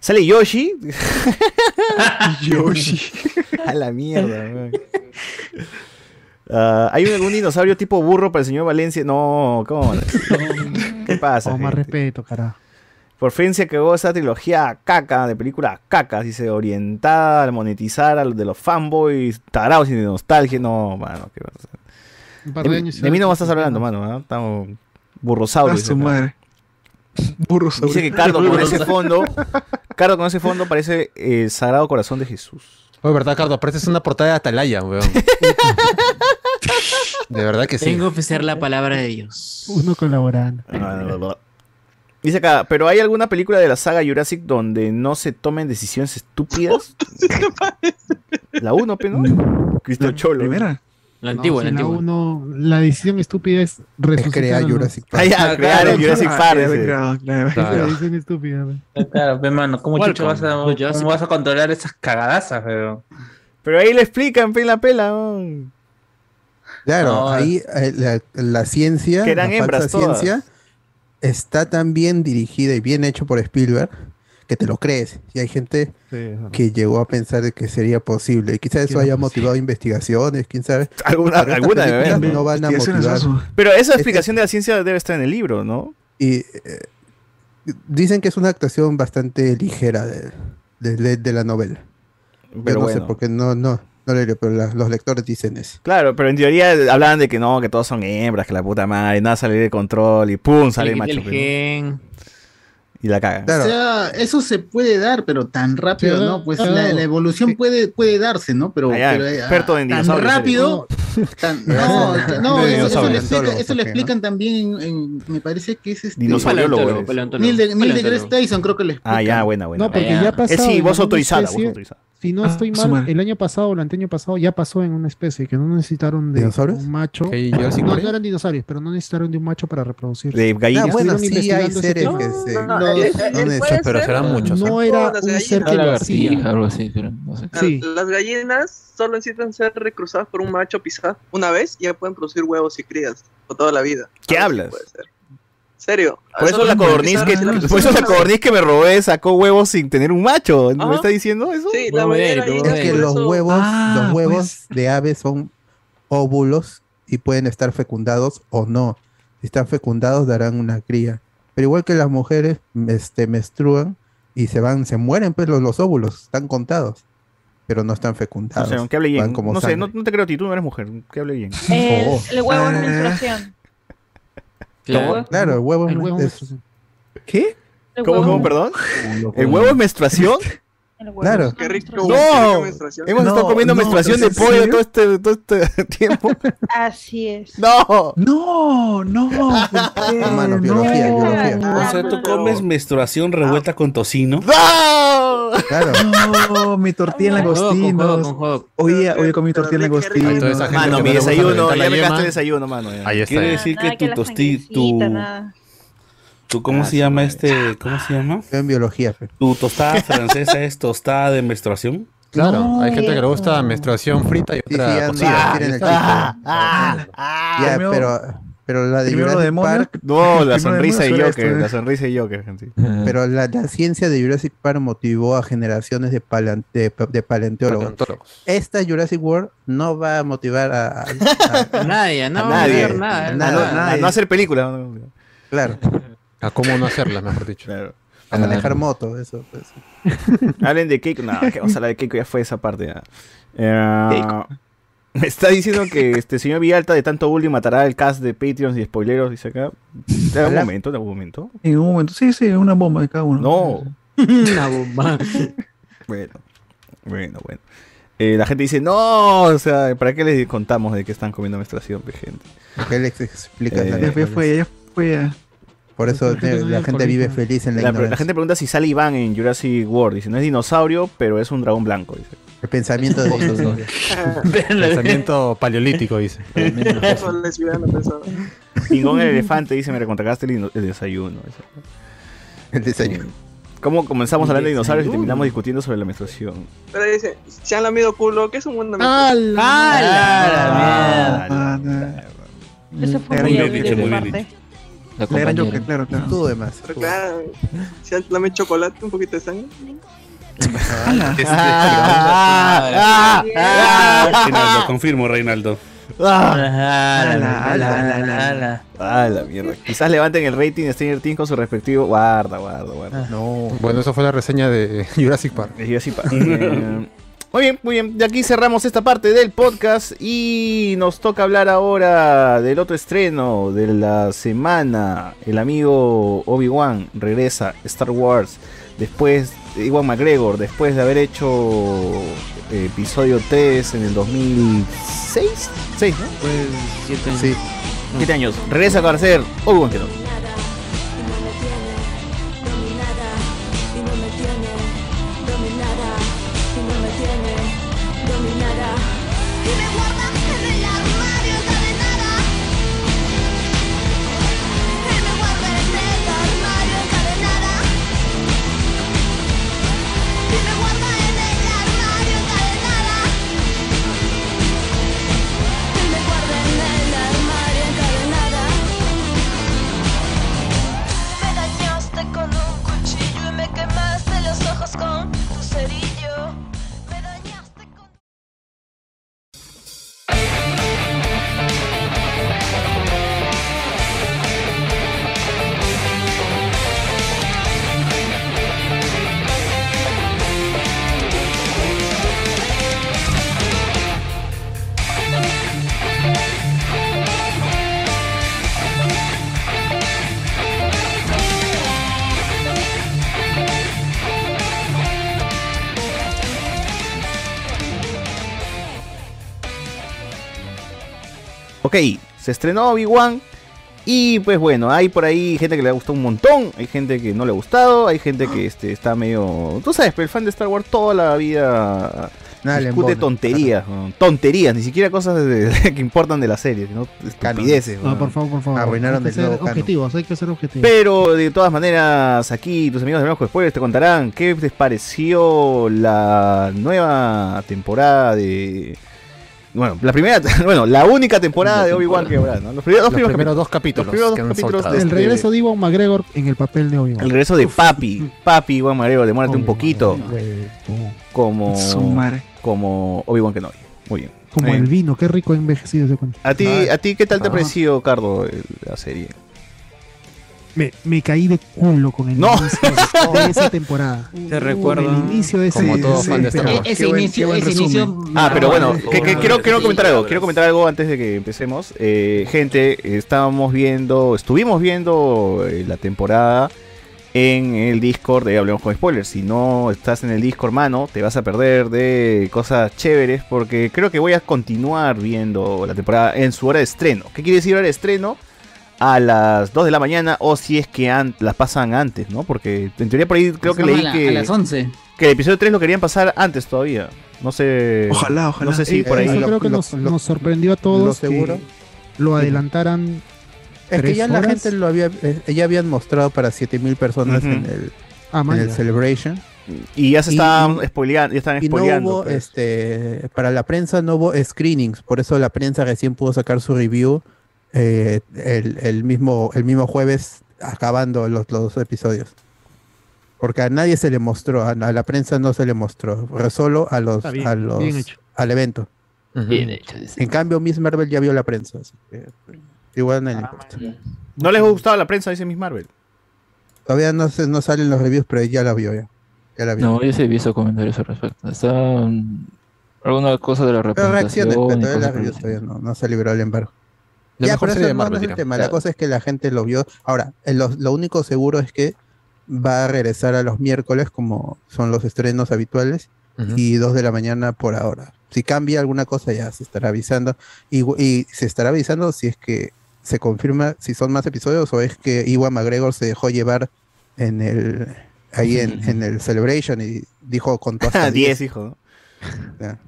¿Sale Yoshi? (laughs) Yoshi. (laughs) A la mierda, weón. Ah, ¿Hay un- algún dinosaurio tipo burro para el señor Valencia? No, ¿cómo? (laughs) ¿Qué pasa? Oh, más gente? respeto, carajo. Por fin se acabó esa trilogía caca, de película caca, dice, orientada al monetizar a los de los fanboys tarados y de nostalgia. No, mano, ¿qué vas a hacer? Un par De, de mí- años de mí no me estás hablando, mano, ¿ah? Estamos burrosaurio. A dice su madre. Burro Dice que Cardo con ese fondo, Cardo con ese fondo parece el Sagrado Corazón de Jesús. Oye, verdad, Cardo, pero esta es una portada de Atalaya, weón. (laughs) De verdad que sí. Tengo que ofrecer la palabra de Dios. Uno colaborando. Dice acá, ¿pero hay alguna película de la saga Jurassic donde no se tomen decisiones estúpidas? (laughs) La 1, pero no. Cristo Cholo. Primera. La antigua, No, la si antigua. uno, la decisión estúpida es resucitar crear Jurassic Ah, ya, Ah, crear el claro. Jurassic Ah, Park. claro, claro, claro. Es la decisión estúpida. man. Claro, pe, mano, ¿cómo chucho vas a, Jurassic cómo vas a controlar esas cagadazas, pero? Pero ahí le explican, pe, la pela. ¿no? Claro, No, ahí eh, la, la ciencia, Que eran la hembras falsa todas. ciencia, está tan bien dirigida y bien hecho por Spielberg que te lo crees. Y hay gente que llegó a pensar de que sería posible. Y quizás eso haya motivado investigaciones, quién sabe. (laughs) Alguna, alguna haber, ¿no? no van a motivar. Pero esa Este- explicación de la ciencia debe estar en el libro, ¿no? Y eh, dicen que es una actuación bastante ligera de, de- de- de la novela. Yo Pero no sé bueno. por qué no, no, no le pero la- los lectores dicen eso. Claro, pero en teoría hablaban de que no, que todos son hembras, que la puta madre, nada sale de control y pum, sale macho. el gen. Y la caga. Claro. O sea, eso se puede dar, pero tan rápido, Sí, ¿no? Pues claro. la, la evolución puede, puede darse, ¿no? Pero, ya, pero, eh, experto en tan rápido. (laughs) tan- no, no, De eso, eso le dinosaurios, explica- eso ¿no? explican también en, en- me parece que es este Paleontólogo. Neil de, Neil deGrasse. Tyson creo que le explica. Ah, ya, buena, buena. No, porque ya. ya Eh, pasado. sí, voz autorizada, voz autorizada. Si no Ah, estoy mal, el año pasado o el anteaño pasado ya pasó en una especie que no necesitaron de ¿Dinosaurios? un macho. ¿Que hay Jurassic No, no eran dinosaurios, pero no necesitaron de un macho para reproducir. De Ah, gallinas. bueno, estuvieron sí hay seres que se... No, Los- eh, eh, ser. pero serán muchos. ¿eh? No era un ser que lo lagartija, hacía. algo así, pero no sé. Sí. Las gallinas solo necesitan ser recruzadas por un macho pisado una vez y ya pueden producir huevos y crías por toda la vida. ¿Qué hablas? puede ser. ¿Serio? Por eso la codorniz que, por eso la codorniz que me robé sacó huevos sin tener un macho. ¿Me Ajá. está diciendo eso? Sí, la huevo Es que por los huevos, Ah, los huevos pues. de aves son óvulos y pueden estar fecundados o no. Si están fecundados, darán una cría. Pero igual que las mujeres, este, menstruan y se van, se mueren, pues los, los óvulos están contados, pero no están No fecundados. sé, que hable bien. Van como No sé, no, no te creo a ti, tú no eres mujer. Que hable bien. El, Oh. el huevo es Ah. menstruación. Claro, claro, el huevo, El huevo es- ¿Qué? El ¿Cómo, huevo- cómo, perdón? ¿El huevo es menstruación? Claro. Qué rico. No, hemos estado No, comiendo no, menstruación de ¿en pollo todo este, todo este (laughs) tiempo. Así es. No. No, no. (laughs) Hermano, biología, biología. O sea, tú comes menstruación revuelta con tocino. Claro. No, mi tortilla en langostinos. Hoy hoy comí tortilla en langostinos. Mano, mi desayuno, ya me gastaste el desayuno, mano. Ahí está. Quiere decir que tu tosti, tu, tu, ¿cómo se llama este? ¿Cómo se llama? En biología. Tu tostada francesa es tostada de menstruación. Claro, hay gente que le gusta menstruación frita y Sí, sí, otra cocida. chiste. Ah, Ya, pero, pero la de Jurassic demonio, Park. No, la sonrisa demonio, Joker, esto, la sonrisa de Joker. Pero la, la ciencia de Jurassic Park motivó a generaciones de, paleon- de, de paleontólogos. Esta Jurassic World no va a motivar a, a- a- (laughs) A nadie, no A vamos a nadie. ver nada. A no- a no hacer películas. Claro. A cómo no hacerlas, mejor dicho. a manejar moto, eso. pues. (laughs) Hablen de Keiko. No, que vamos a hablar de Keiko, ya fue esa parte. Eh, me está diciendo que este señor Villalta de tanto bullying matará el cast de Patreons y spoileros, dice acá. En algún momento, en algún momento. En un momento, sí, sí, una bomba de cada uno. No. (laughs) Una bomba. Bueno, bueno, bueno. Eh, la gente dice, no, o sea, ¿para qué les contamos de que están comiendo menstruación, gente? ¿Qué les explicas? Eh, la Ya fue, fue, ya fue. ya. Por eso la gente vive feliz en la, La, la gente pregunta si sale Iván en Jurassic World. Dice, no es dinosaurio, pero es un dragón blanco. Dice. El pensamiento de (laughs) dinosaurio. (laughs) Pensamiento paleolítico, dice. (laughs) Eso. Pingón el elefante dice, me recontracagaste el, el desayuno. Dice. El desayuno. ¿Cómo comenzamos hablando de dinosaurios y terminamos discutiendo sobre la menstruación? Pero dice, se han lamido culo, ¿qué es un buen Ah. Eso fue La muy gran hábil Joker, de mi muy bien La gran Joker, claro, claro. Tú demás. Pero claro, si lamido chocolate, un poquito de sangre. Reinaldo, confirmo, Reinaldo. Ah, la mierda. Quizás levanten el rating de Stranger Things con su respectivo. Guarda, guarda, guarda. No. Bueno, eso fue la reseña de (laughs) Jurassic Park. De Jurassic Park. (laughs) Muy bien, muy bien. De aquí cerramos esta parte del podcast y nos toca hablar ahora del otro estreno de la semana. El amigo Obi-Wan regresa Star Wars después de Iwan McGregor, después de haber hecho eh, episodio 3 en el 2006. 6, ¿no? Pues siete años. Sí. 7 años. Regresa para ser Obi-Wan Kenobi. Ok, se estrenó Obi-Wan. Y pues bueno, hay por ahí gente que le ha gustado un montón, hay gente que no le ha gustado, hay gente que este, está medio... Tú sabes, pero el fan de Star Wars toda la vida Nada discute tonterías, tonterías, ni siquiera cosas de- que importan de la serie, sino estupideces. No, por favor, por favor. Arruinaron hay el que ser objetivos, hay que ser objetivos. Pero de todas maneras, aquí tus amigos de Blanco Spoilers te contarán qué les pareció la nueva temporada de... Bueno, la primera, (laughs) bueno, la única temporada de Obi-Wan que habrá, ¿no? Los primeros, Los primeros dos capítulos Los primeros dos capítulos el este- regreso de Iwan McGregor en el papel de Obi-Wan. El regreso de Papi, Papi Iwan McGregor, demórate un poquito. Como, como Obi-Wan Kenobi. Muy bien. Como el vino, qué rico ha envejecido ese cuento. ¿A ti, ¿A ti qué tal te ha Ah. parecido, Cardo, la serie? Me, me caí de culo con el No. inicio de, (laughs) esa temporada. Te recuerdo. El inicio de ese Como todo ese- fan de Star pero- Wars. Ese qué buen- inicio, ese. Ah, pero bueno, marcado. que, que quiero, quiero comentar algo, quiero comentar algo antes de que empecemos. Eh, gente, estábamos viendo, estuvimos viendo eh, la temporada en el Discord de Hablemos con Spoilers. Si no estás en el Discord, mano, te vas a perder de cosas chéveres porque creo que voy a continuar viendo la temporada en su hora de estreno. ¿Qué quiere decir hora de estreno? A las 2 de la mañana o si es que las pasan antes, ¿no? Porque en teoría por ahí creo que leí a la- que... a las 11. Que el episodio 3 lo querían pasar antes todavía. No sé. Ojalá, ojalá. No sé si Eh, por ahí. Eso creo que lo- nos, lo- nos sorprendió a todos. lo que seguro. Lo adelantaran. Es que ya la horas. gente lo había, eh, ya habían mostrado para 7000 personas Ujú. en el, Ah, en el. Celebration. Y ya se estaban spoileando. Ya están Y no hubo, pues. este, para la prensa no hubo screenings, por eso la prensa recién pudo sacar su review eh, el, el mismo, el mismo jueves acabando los, los episodios. Porque a nadie se le mostró, a, a la prensa no se le mostró, pero solo a los, bien, a los al evento. Bien hecho. En cambio, Miss Marvel ya vio la prensa. así que, igual no le Ah, importa. No les gustaba la prensa, dice Miss Marvel. Todavía no, se, no salen los reviews, pero ya la vio ya. Ya la vio. No, yo sí he visto comentarios al respecto. Está mm, alguna cosa de la Pero representación. reacciones, pero las por el reviews todavía no, no se libró el embargo. La ya, mejor pero serie eso de no, Marvel, no es el tema. La cosa es que la gente lo vio. Ahora, lo, lo único seguro es que va a regresar a los miércoles, como son los estrenos habituales, y 2 de la mañana por ahora. Si cambia alguna cosa, ya se estará avisando. Y, y se estará avisando si es que se confirma si son más episodios o es que Iwan McGregor se dejó llevar en el ahí en, (laughs) en el Celebration y dijo contó (laughs) hasta 10, 10. hijo. sabe.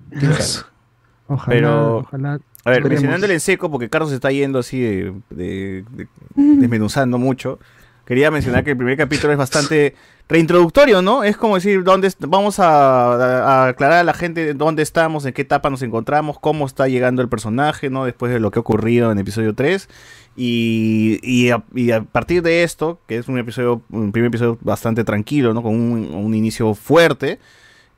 Ojalá, Pero- ojalá. A ver, Veremos. mencionándole en seco, porque Carlos se está yendo así de, de- de- desmenuzando mucho. Quería mencionar que el primer capítulo es bastante reintroductorio, ¿no? Es como decir, dónde vamos a, a aclarar a la gente dónde estamos, en qué etapa nos encontramos, cómo está llegando el personaje, ¿no? Después de lo que ha ocurrido en episodio 3. Y, y, a, y a partir de esto, que es un episodio, un primer episodio bastante tranquilo, ¿no? Con un, un inicio fuerte,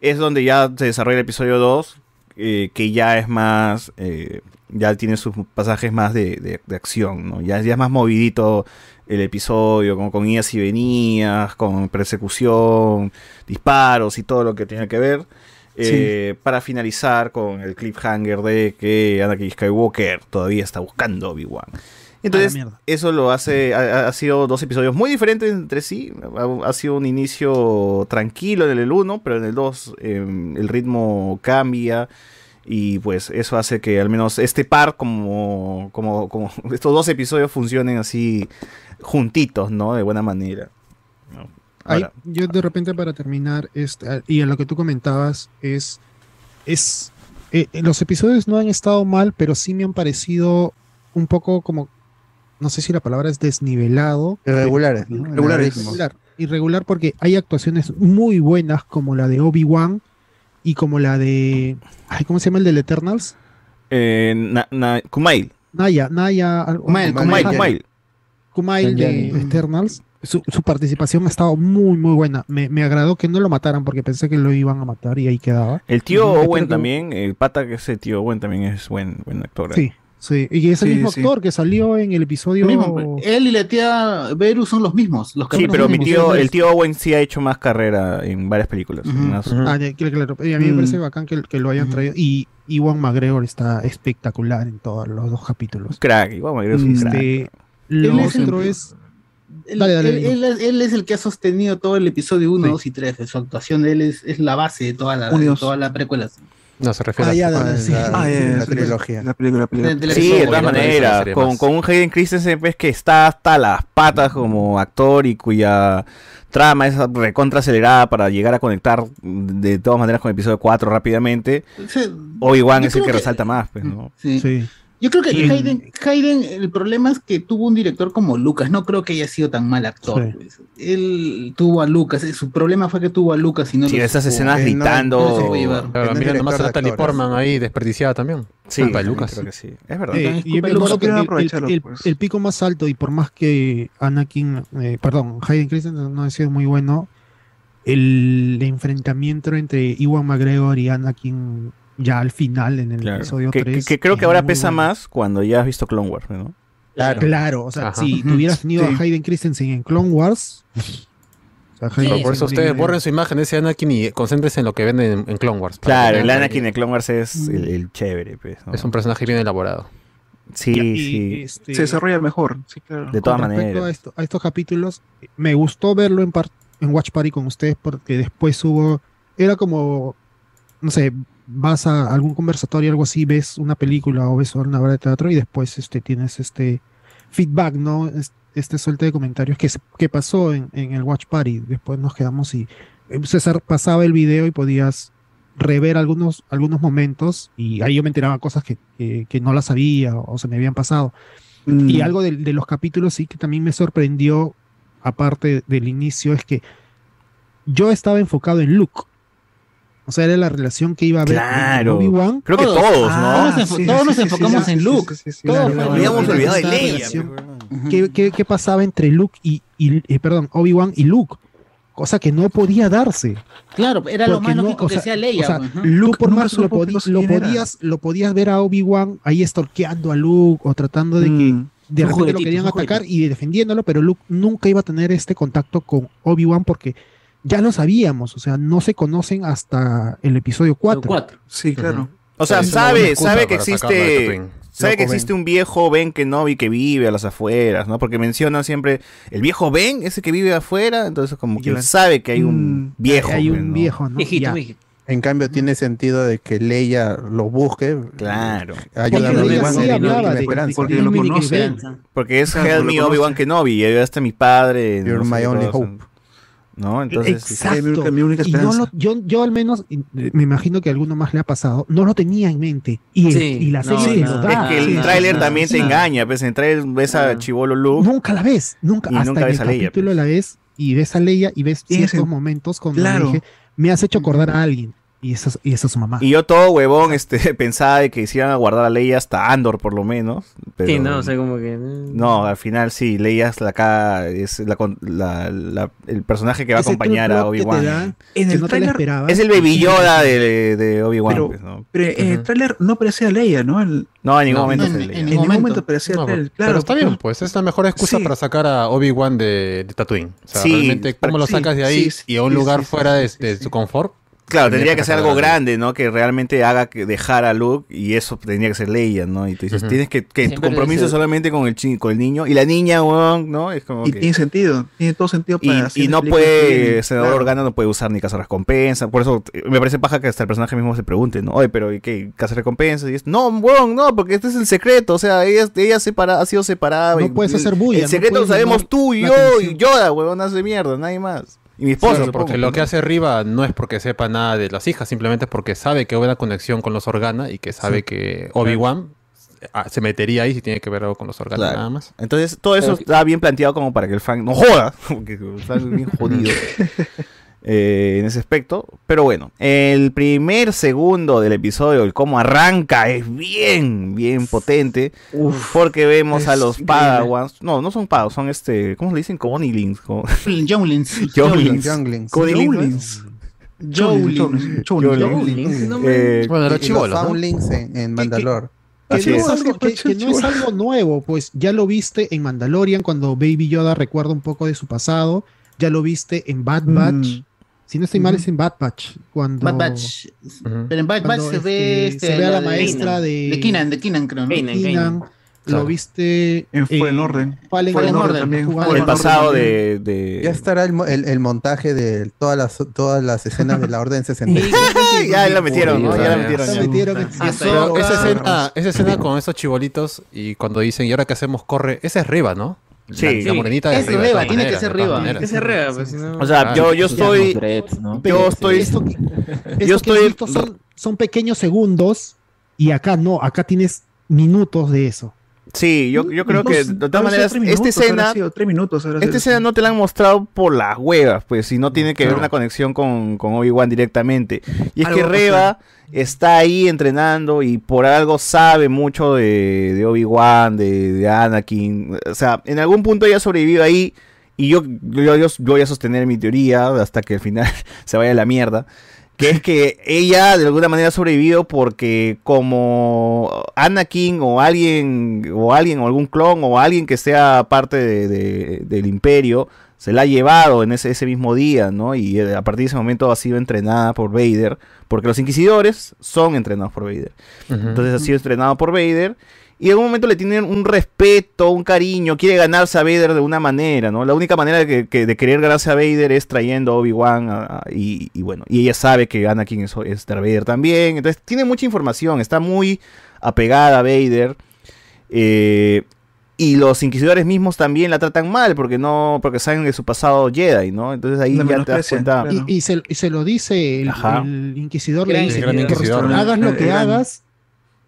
es donde ya se desarrolla el episodio 2, eh, que ya es más, eh, ya tiene sus pasajes más de, de- de acción, ¿no? Ya, ya es más movidito el episodio, como con idas y venidas, con persecución, disparos y todo lo que tiene que ver. eh, Para finalizar con el cliffhanger de que Anakin Skywalker todavía está buscando a Obi-Wan. Entonces, mierda. eso lo hace. Ha, ha sido dos episodios muy diferentes entre sí. Ha, ha sido un inicio tranquilo en el 1, pero en el 2 eh, el ritmo cambia. Y pues eso hace que al menos este par, como, como, como (laughs) estos dos episodios funcionen así juntitos, ¿no? De buena manera. yo de repente para terminar, este, y en lo que tú comentabas, es, es eh, los episodios no han estado mal, pero sí me han parecido un poco como, no sé si la palabra es desnivelado. Irregulares, ¿no? Irregular, irregular porque hay actuaciones muy buenas como la de Obi-Wan y como la de, ay, ¿cómo se llama el del Eternals? eh, Na- Na- Kumail. Naya, Naya, algo- Kumail. Kumail, Kumail. Kumail de. Eternals. Su, su participación ha estado muy, muy buena. Me, me agradó que no lo mataran porque pensé que lo iban a matar y ahí quedaba. El tío Owen que- también, el pata que ese tío Owen también es buen, buen actor. Sí, sí. Y es el Sí, mismo sí. actor que salió en el episodio. Mismo, él y la tía Beru son los mismos. Los Sí, pero mi tío, el tío Owen sí ha hecho más carrera en varias películas. Ah, ya, claro, claro. Y a mí me Mm. parece bacán que, que lo hayan traído. Y Iwan McGregor está espectacular en todos los dos capítulos. Crack, igual McGregor es un crack. Lo Él otro es. Él, Dale, dale, él- dime. él es, él es el que ha sostenido todo el episodio 1, Sí. 2 y 3. Su actuación de él es, es la base de toda la, de toda la precuela. No, se refiere Ah, ya, a... dale, Ah, sí. la, Ah, ya, ya, la sí, trilogía. La película, la película. De- de la Sí, de todas maneras. Con, con un Hayden Christensen pues, que está hasta las patas como actor y cuya trama es recontra acelerada para llegar a conectar de todas maneras con el episodio 4 rápidamente. Sí, Obi-Wan es el que que- resalta más, pues, ¿no? sí. Sí. Yo creo que Y- Hayden, Hayden, el problema es que tuvo un director como Lucas. No creo que haya sido tan mal actor. Sí. pues. Él tuvo a Lucas. eh, Su problema fue que tuvo a Lucas y no Sí, lo esas escenas Eh, no, gritando. no se puede llevar. Claro, Que no mira nomás a Natalie. Portman ahí desperdiciada también. Sí, Culpa de Lucas. creo que sí. Es verdad. Eh, y de Lucas que el- el, el- pues. el pico más alto, y por más que Anakin, eh, perdón, Hayden Christensen no ha sido muy bueno, el enfrentamiento entre Iwan McGregor y Anakin ya al final, en el Claro. episodio Que, 3. que- que creo que ahora pesa bueno. más cuando ya has visto Clone Wars, ¿no? Claro, o sea, Ajá. si Ujú. tuvieras tenido Sí. a Hayden Christensen en Clone Wars. o sea, Hayden Pero por eso ustedes borren su imagen de ese Anakin y concéntrense en lo que ven en, en Clone Wars. Claro, el Anakin de Clone Wars es el, el chévere, pues. ¿no? Es un personaje bien elaborado. Sí, y, sí. este, Se desarrolla mejor. Sí, claro. De todas maneras. A, esto- a estos capítulos, me gustó verlo en, par- en Watch Party con ustedes porque después hubo. Era como. No sé, vas a algún conversatorio, algo así, ves una película o ves una obra de teatro y después este, tienes este feedback, ¿no? Es- Este suelta de comentarios que, que pasó en, en el Watch Party. Después nos quedamos y eh, César pasaba el video y podías rever algunos, algunos momentos y ahí yo me enteraba cosas que, que- que no las sabía o, se me habían pasado. Mm. Y algo de, de los capítulos sí que también me sorprendió, aparte del inicio, es que yo estaba enfocado en Luke. O sea, era la relación que iba a haber Claro. Obi-Wan. Creo que todos, ¿no? Todos nos enfo- todos nos enfocamos en Luke. Todos Claro, nos habíamos olvidado de Leia, relación. ¿Qué, qué, qué pasaba entre Luke y, y- eh, perdón, Obi-Wan y Luke? Cosa que no podía darse. Claro, era lo más no, lógico o que sea, Leia. o sea, pues. Luke por más lo, lo podías, lo podías ver a Obi-Wan ahí estorqueando a Luke o tratando de que de Un repente lo juguetito, querían un atacar y defendiéndolo, pero Luke nunca iba a tener este contacto con Obi-Wan porque ya lo sabíamos, o sea, no se conocen hasta el episodio 4. Sí, claro. O sea, Sí, sabe, sabe que existe. Sabe que existe un viejo Ben Kenobi que vive a las afueras, ¿no? Porque mencionan siempre el viejo Ben, ese que vive afuera, entonces como que sabe que hay un viejo. hay un ¿no? viejo, ¿no? Ya. En cambio, tiene sentido de que Leia lo busque. Claro. Ayuda a Porque lo conoce. Porque es Help me. Obi-Wan Kenobi, y ayudaste a mi padre. You're my only cosa. hope. ¿No? Entonces. Exacto. mi única- mi única y no lo- yo, yo al menos, me imagino que a alguno más le ha pasado, no lo tenía en mente. Y, el- Sí, y la no, serie no, Es que el tráiler no, también te no. engaña, pues en el tráiler ves a Chivolo Luke. Nunca la ves, nunca. Y hasta nunca en el a Leia, capítulo pues. la ves y ves a Leia y ves ciertos momentos cuando claro. dije, me has hecho acordar a alguien. Y esa es, y esa es su mamá. Y yo todo huevón este, (laughs) pensaba de que se iban a guardar a Leia hasta Andor por lo menos. Pero Sí, no, o sea, como que. mm. no, al final sí, Leia es la, acá, es la, con- la- la- el personaje que va a acompañar a Obi-Wan. En el no esperabas. Es el Baby Yoda de, de Obi-Wan. Pero- pues, ¿no? Pero en el Ujú. tráiler no aparecía Leia, ¿no? El- No, en ningún No, momento en- en en ningún momento. momento aparecía No, claro. pero está bien, pues es la mejor excusa Sí. para sacar a Obi-Wan de, de Tatooine. O sea, Sí, realmente, ¿cómo lo sí, sacas de ahí sí, sí, y a un sí, lugar sí, fuera sí, de, sí. su confort? Claro, Tendría que que ser algo grande, ¿no? Que realmente haga que dejar a Luke y eso tendría que ser Leia, ¿no? Y tú dices, tienes que, que tu compromiso ser- solamente con el, chi- con el niño y la niña, weón, ¿no? Es como Y que... tiene sentido, tiene todo sentido Y, para hacer y no puede, bien, senador claro. Organa no puede usar ni cazar recompensa. Por eso eh, me parece paja que hasta el personaje mismo se pregunte, ¿no? Oye, pero ¿y qué? ¿Cazar recompensas? Y es, no, weón, no, porque este es el secreto. O sea, ella, ella separa, ha sido separada. No y- puedes y- hacer bulla, El no secreto lo sabemos tú y yo atención. y Yoda, weón, hace mierda, nadie más. Y mi esposa, Claro, porque lo que hace Riva no es porque sepa nada de las hijas, simplemente es porque sabe que hubo una conexión con los Organa y que sabe que Obi-Wan ah, se metería ahí si tiene que ver algo con los Organa Claro. nada más. Entonces, todo eso Pero- está bien planteado como para que el fan no joda, (laughs) porque el fan es bien jodido (laughs) eh, en ese aspecto. Pero bueno, el primer segundo del episodio, el cómo arranca, es bien, bien potente. porque vemos a los. Padawans. No, no son Padawans, son este. ¿Cómo se le dicen? Conilings. (laughs) Younglings. Younglings. Conilings. En, en Mandalore. Que, Así no es. es algo, que- que no es algo nuevo, pues ya lo viste en Mandalorian cuando Baby Yoda recuerda un poco de su pasado, ya lo viste en Bad Batch, Mm. Si no estoy mal es en Bad Batch, cuando Bad Batch. Ujú. Pero en Bad Batch se ve, este, este, se ve a la de- maestra de, De Keenan, de Keenan, creo, ¿no? Keenan, Claro. lo viste En Fallen Order. Fallen Fallen Order Order también, jugando el pasado de. de- Ya estará el, mo- el, el montaje de todas las, todas las escenas de la Orden (laughs) 66. ya la metieron, ¿no? Ya la metieron. Ya. metieron en- Ah, esa escena, esa escena con esos chibolitos y cuando dicen, ¿y ahora qué hacemos? Corre. Esa es Riva, ¿no? Sí. La, la Sí. morenita de Es de todas tiene que ser maneras. Que pues, si no. O sea, yo, yo Ya estoy. los dreads, ¿no? Yo estoy. esto yo estoy- son, son pequeños segundos y acá no, acá tienes minutos de eso. Sí, yo, yo creo que de todas maneras, esta escena. Esta escena no te la han mostrado por las huevas, pues, si no tiene que ver una conexión con, con Obi-Wan directamente. Y es Algo que Reba está ahí entrenando y por algo sabe mucho de, de Obi-Wan, de, de Anakin. O sea, en algún punto ella sobrevivió ahí y yo, yo, yo- yo voy a sostener mi teoría hasta que al final (laughs) se vaya a la mierda. Que es que ella de alguna manera ha sobrevivido porque como Anakin o alguien o alguien o algún clon o alguien que sea parte de- de- del imperio se la ha llevado en ese, ese mismo día, ¿no? Y eh, a partir de ese momento ha sido entrenada por Vader, porque los inquisidores son entrenados por Vader. Entonces ha sido entrenado por Vader y en algún momento le tienen un respeto, un cariño, quiere ganarse a Vader de una manera, ¿no? La única manera de, que- que- de querer ganarse a Vader es trayendo a Obi-Wan y, y bueno, y ella sabe que Anakin es, es Darth Vader también, entonces tiene mucha información, está muy apegada a Vader. eh, y los inquisidores mismos también la tratan mal porque no porque saben de su pasado Jedi, ¿no? Entonces ahí ya te das cuenta. Y, y se, y se lo dice el, inquisidor, le dice, Gran "Por- Inquisidor. hagas lo que hagas,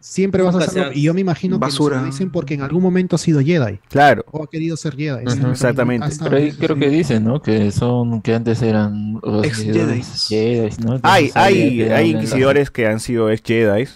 siempre vas a hacerlo. Y yo me imagino basura. que lo dicen porque en algún momento ha sido Jedi. Claro. O ha querido ser Jedi. Exactamente. Pero ahí creo que dicen, ¿no? Que son, que antes eran los Ex ¿no? Hay, hay, hay inquisidores que han sido ex Jedi.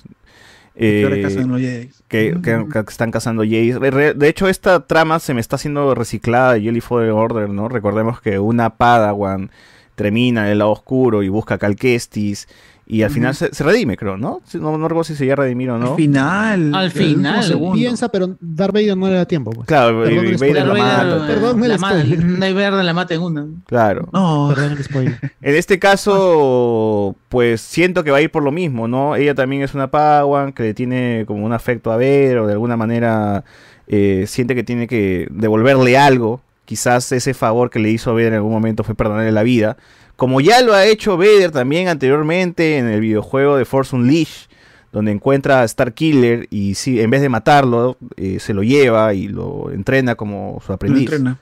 que ahora cazan los Jedi. Que, que- que están cazando Jedi. Re- De hecho, esta trama se me está haciendo reciclada de Jedi Fallen Order, ¿no? Recordemos que una Padawan termina en el lado oscuro y busca a Cal Kestis. Y al final se, se redime, creo, ¿no? No, no recuerdo si se ya redimir o no. Al final. Al final, segundo. piensa, pero Darth Vader no le da tiempo. Pues. Claro, Perdón y. Vader lo mata. Perdón la ma- spoiler. (laughs) Darth Vader la mata en una. Claro. No. Perdón el spoiler. (laughs) En este caso, pues siento que va a ir por lo mismo, ¿no? Ella también es una Padawan que le tiene como un afecto a ver o de alguna manera eh, siente que tiene que devolverle algo. Quizás ese favor que le hizo a Vader en algún momento fue perdonarle la vida. Como ya lo ha hecho Vader también anteriormente en el videojuego de Force Unleashed, donde encuentra a Star Killer y sí, en vez de matarlo, eh, se lo lleva y lo entrena como su Lo aprendiz. entrena.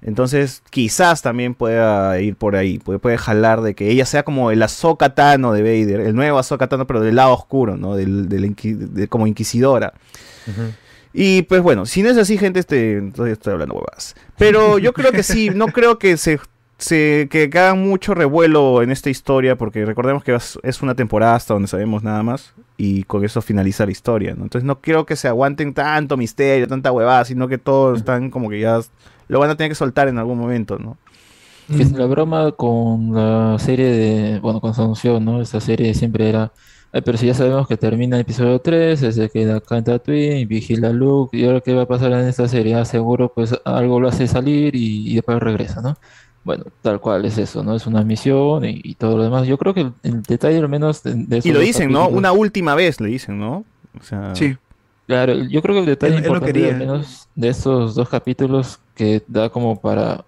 Entonces, quizás también pueda ir por ahí, puede, puede jalar de que ella sea como el Ahsoka Tano de Vader, el nuevo Ahsoka Tano, pero del lado oscuro, ¿no? Del, del inqui- de- como inquisidora. Y pues bueno, si no es así, gente, este, entonces estoy hablando huevas. Pero yo creo que sí, no creo que se, se que hagan mucho revuelo en esta historia, porque recordemos que es una temporada hasta donde sabemos nada más, y con eso finaliza la historia, ¿no? Entonces no creo que se aguanten tanto misterio, tanta huevada, sino que todos están como que ya lo van a tener que soltar en algún momento, ¿no? Es la broma con la serie de, bueno, con Asunción, ¿no? Esta serie siempre era, "Ay, pero si ya sabemos que termina el episodio 3, se queda acá en Tatooine, vigila a Luke, y ahora qué va a pasar en esta serie, Ah, seguro pues algo lo hace salir y, y después regresa, ¿no? Bueno, tal cual es eso, ¿no? Es una misión y, y todo lo demás. Yo creo que el, el detalle al menos de, de esos Y lo dicen, ¿no? Una última vez le dicen, ¿no? O sea, Claro, yo creo que el detalle Él- él importante quería. al menos de estos dos capítulos que da como para,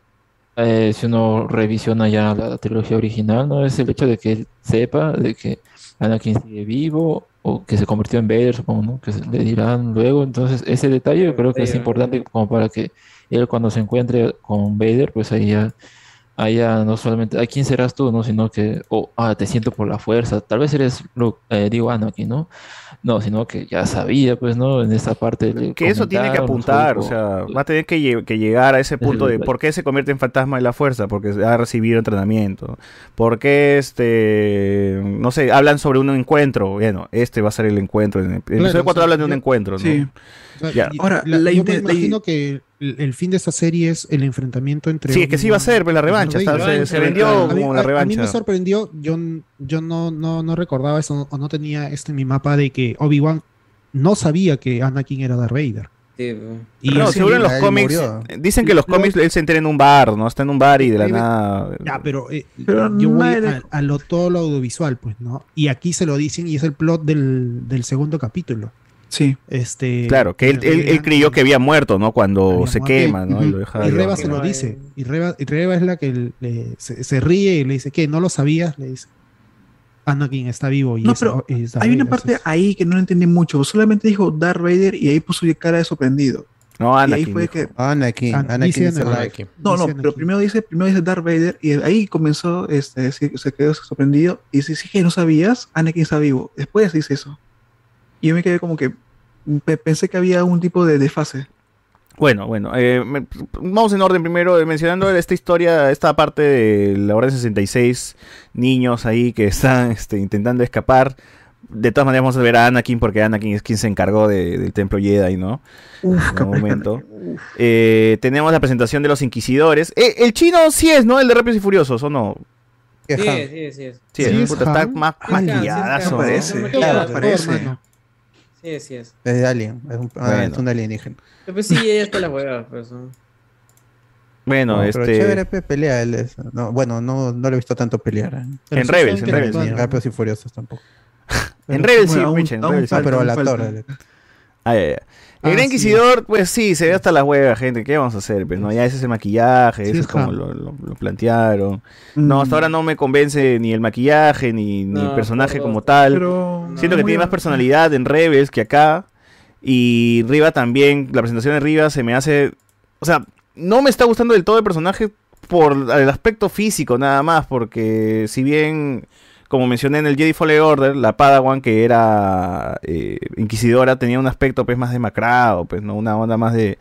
eh, si uno revisiona ya la trilogía original, ¿no? Es el hecho de que él sepa de que Anakin sigue vivo o que se convirtió en Vader, supongo, ¿no? Que se- le dirán luego. Entonces, ese detalle yo creo que es importante como para que él cuando se encuentre con Vader, pues ahí ya, ahí ya no solamente, ¿a quién serás tú, no? Sino que, oh, ah, te siento por la fuerza. Tal vez eres, Luke, eh, digo Anakin, ¿no? No, sino que ya sabía, pues, ¿no? En esta parte Que eso tiene que apuntar, o sea, va a tener que, lle- que llegar a ese el punto de por qué se convierte en fantasma de la fuerza, porque ha recibido entrenamiento, por qué, este, no sé, hablan sobre un encuentro, bueno, este va a ser el encuentro, en el Claro, episodio o 4 sea, hablan de un yo- encuentro, ¿no? sí. O sea, Ya. y- Ahora, la- la yo me imagino que el, el fin de esta serie es el enfrentamiento entre. Sí, es que sí va a ser, pues, la revancha, está- se- se vendió A mí- como la a- A mí revancha. me sorprendió, yo, yo no, no, no recordaba eso, o no tenía esto en mi mapa de que Obi-Wan no sabía que Anakin era Darth Vader. Y no, seguro en los cómics, murió. eh, dicen que los cómics él se entera en un bar, ¿no? Está en un bar y de la nada... Ya, pero, eh, Pero yo voy a, a lo, todo lo audiovisual, pues, ¿no? Y aquí se lo dicen y es el plot del, del segundo capítulo. Sí. Este, Claro, que él, él- él creyó que había muerto, ¿no? Cuando Había se muerto. quema, ¿no? Y lo deja Y Reba se lo dice. Y Reba, y Reba es la que le- se, se ríe y le dice, ¿qué? ¿No lo sabías? Le dice. Anakin está vivo y No, es- pero es hay una parte ahí que no entendí mucho. Solamente dijo Darth Vader y ahí puso cara de sorprendido. No, Y ahí Anakin fue que Anakin, An- Anakin Anakin. alive. No, no, pero primero dice, primero dice Darth Vader y ahí comenzó, este, se, se quedó sorprendido y dice, sí que no sabías, Anakin está vivo. Después dice eso. Y yo me quedé como que pe- pensé que había un tipo de desfase. Bueno, bueno, eh, me- vamos en orden primero, eh, mencionando esta historia, esta parte de la Orden 66, niños ahí que están (laughs) este, intentando escapar. De todas maneras vamos a ver a Anakin porque Anakin es quien se encargó de- del templo Jedi, ¿no? Uf, en algún que momento. Eh, tenemos la presentación de los inquisidores. Eh, el chino sí es, ¿no? El de Rápidos y Furiosos, ¿o no? ¿Qué Sí, Han? sí, sí. es. Sí, Sí, es puta, está más Sí, maquilladazo. sí, ¿no? parece. Claro, parece. Sí, sí es. Es de Alien, es un, ah, Bueno. es un alienígena. Pero Pues sí, ella está la hueva, pues. ¿no? Bueno, No, pero este. chévere pe, pelea él es- no, bueno, no, no lo he visto tanto pelear. ¿eh? Pero En sí Rebels, en Rebels, Ni sí. en Rápidos y Furiosos tampoco. (laughs) En Rebels sí, Bueno, aún- Micha, en aún Rebels sí. falta, pero el actor. el- Ah, ya, ya. El Ah, Gran sí. Inquisidor, pues sí, se ve hasta las huevas, gente. ¿Qué vamos a hacer? Pues, no, ya ese es el maquillaje, Sí, eso es como lo, lo- lo plantearon. No, hasta ahora no me convence ni el maquillaje, ni, ni el personaje pero- como tal. pero- Siento no, que tiene más personalidad en Rebels que acá. Y Riva también, la presentación de Riva se me hace... O sea, no me está gustando del todo el personaje por el aspecto físico nada más, porque si bien, como mencioné en el Jedi Fallen Order, la Padawan que era eh, inquisidora tenía un aspecto pues más demacrado, pues no una onda más de...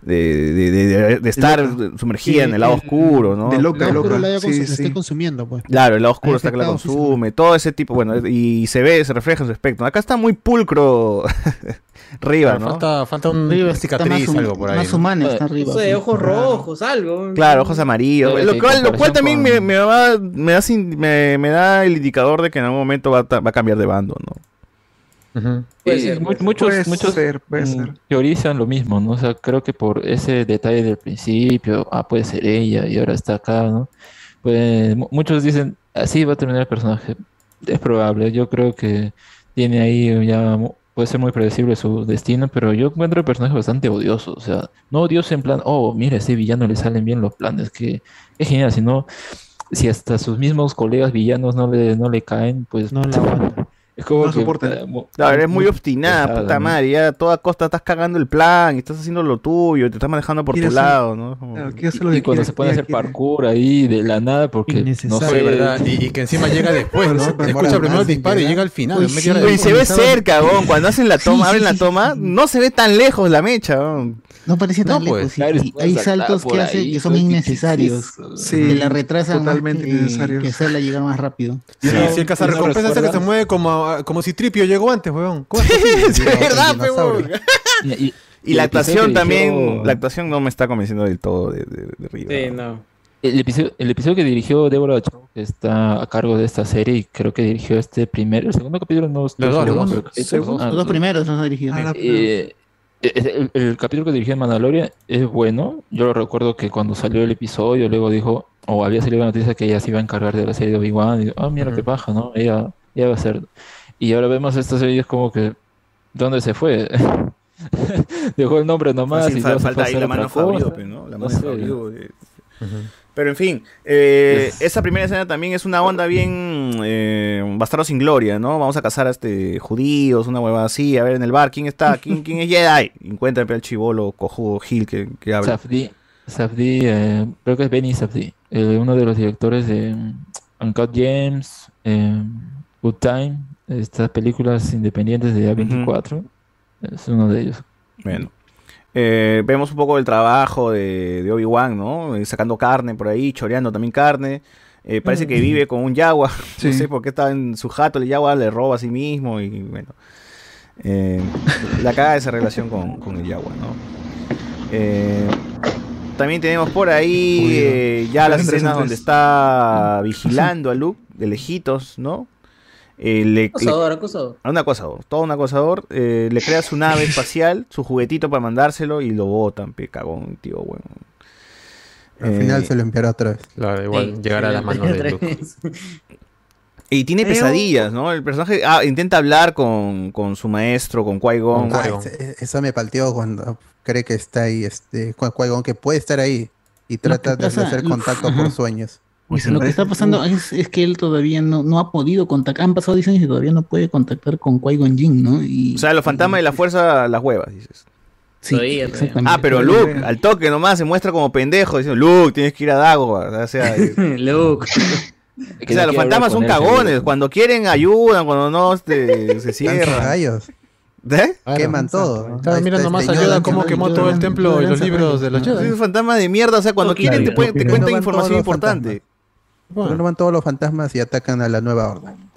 De, de- de- de- de estar Loca. sumergida Sí, en el lado el- oscuro, ¿no? El lado oscuro la haya consumiendo, pues. Claro, el lado oscuro está que la consume, todo ese tipo, bueno, y se ve, se refleja en su aspecto. Acá está muy pulcro (laughs) Riva, ¿no? falta, falta un Riva cicatriz, algo por ahí. más ¿no? humana está No sé, ojos rojos, algo. Claro, ojos amarillos, lo cual, lo cual también me, con- me va, me, da sin- me, me da el indicador de que en algún momento va va a cambiar de bando, ¿no? Muchos, Puede muchos ser, puede ser. teorizan lo mismo, ¿no? O sea, creo que por ese detalle del principio, ah, puede ser ella y ahora está acá, ¿no? Pues mu- muchos dicen, así va a terminar el personaje. Es probable, yo creo que tiene ahí ya, mu- puede ser muy predecible su destino, pero yo encuentro el personaje bastante odioso, o sea, no odioso en plan, oh, mira, a ese villano le salen bien los planes, que es genial, sino si hasta sus mismos colegas villanos no le, no le caen, pues no Es como No que, soporta. Claro, eres muy muy obstinada, pesada, puta ¿no? madre, ya a toda costa estás cagando el plan, y estás haciendo lo tuyo, te estás manejando por tu hacer- lado, ¿no? Como- Y, y cuando se puede hacer parkour ahí de la nada, porque no sé. ¿verdad? Y, y que encima llega después, ¿no? Escucha primero el disparo y llega al final. Uy, hora Oye, después. se ve cerca, weón, cuando hacen la toma, Sí, abren sí, la sí, toma, no se ve tan lejos la mecha, weón. No parecía tan No, pues, lejos. y- claro, y hay saltos que hace ahí, que son ¿qué- qué es innecesarios. eso? que Sí, la retrasan totalmente que, innecesarios. que hacerla llegar más rápido. Sí, sí, el cazarrecompensa que se mueve como, como si Tripio llegó antes, weón. ¿Cómo es verdad, weón. Y, y- Y y la actuación también, dirigió- la actuación no me está convenciendo del todo de, de, de Riva. Sí, no. El episodio, el episodio que dirigió Deborah Chow, que está a cargo de esta serie, y creo que dirigió este primer, el segundo capítulo no Los dos, seguro, los dos. primeros los ha dirigido. Eh, el, el capítulo que dirigió en Mandalorian es bueno. Yo lo recuerdo que cuando salió el episodio, luego dijo, o había salido la noticia que ella se iba a encargar de la serie de Obi-Wan. Y digo, ah, mira qué paja, ¿no? Ella, ella va a ser. Y ahora vemos esta serie y es como que, ¿dónde se fue? (laughs) Dejó el nombre nomás. Fácil, y fa- luego se falta ahí la mano Fabio, ¿no? La No mano sé, Fabio, eh. Pero en fin, eh, esa primera escena también es una onda bien eh, bastardo sin gloria, ¿no? Vamos a cazar a este judíos, una huevada así, a ver en el bar, ¿quién está? ¿Quién, (laughs) quién es Jedi? Encuentra al chivolo cojudo Gil que, que habla. Safdie, Safdie, eh, creo que es Benny Safdie, eh, uno de los directores de mm, Uncut Gems, eh, Good Time, estas películas independientes de A24. Es uno de ellos. Bueno. Eh, vemos un poco el trabajo de, de Obi-Wan, ¿no? Eh, Sacando carne por ahí, choreando también carne. Eh, parece que vive con un yagua. (laughs) No sé por qué está en su jato, el yagua le roba a sí mismo y bueno. La caga esa relación con, con el yagua, ¿no? También tenemos por ahí ya las escenas donde está vigilando a Luke de lejitos, ¿no? Eh, le- le- Acosador, acosador. a un acosador, todo un acosador, eh, le crea su nave (laughs) espacial, su juguetito para mandárselo y lo botan, pe cagón, tío, bueno. Al Eh, final se lo enviará otra vez. Claro, igual llegará a las manos de Luke. (laughs) Y tiene Pero- pesadillas, ¿no? El personaje ah, intenta hablar con, con su maestro, con Qui-Gon. Ah, ese- eso me palteó cuando cree que está ahí, este, Qui- Qui-Gon, que puede estar ahí y trata de hacer contacto por sueños. Lo que está pasando es, es que él todavía no, no ha podido contactar. Han pasado 10 años y todavía no puede contactar con Qui-Gon ¿no? Y, O sea, los fantasmas de la fuerza, las huevas, dices. sí, exactamente. Ah, pero Luke, al toque nomás, se muestra como pendejo, diciendo, Luke, tienes que ir a Dagobah. O sea, (laughs) eh, Luke. o sea, los fantasmas son cagones. Cuando quieren, ayudan, cuando no, este, se cierran. rayos. ¿Eh? Queman todo. Claro, mira nomás ayuda cómo quemó todo el templo y los libros de los Es Jedi. un fantasma de mierda, o sea, cuando quieren te, cuentan información importante. ¿Por qué no van todos los fantasmas y atacan a la nueva orden?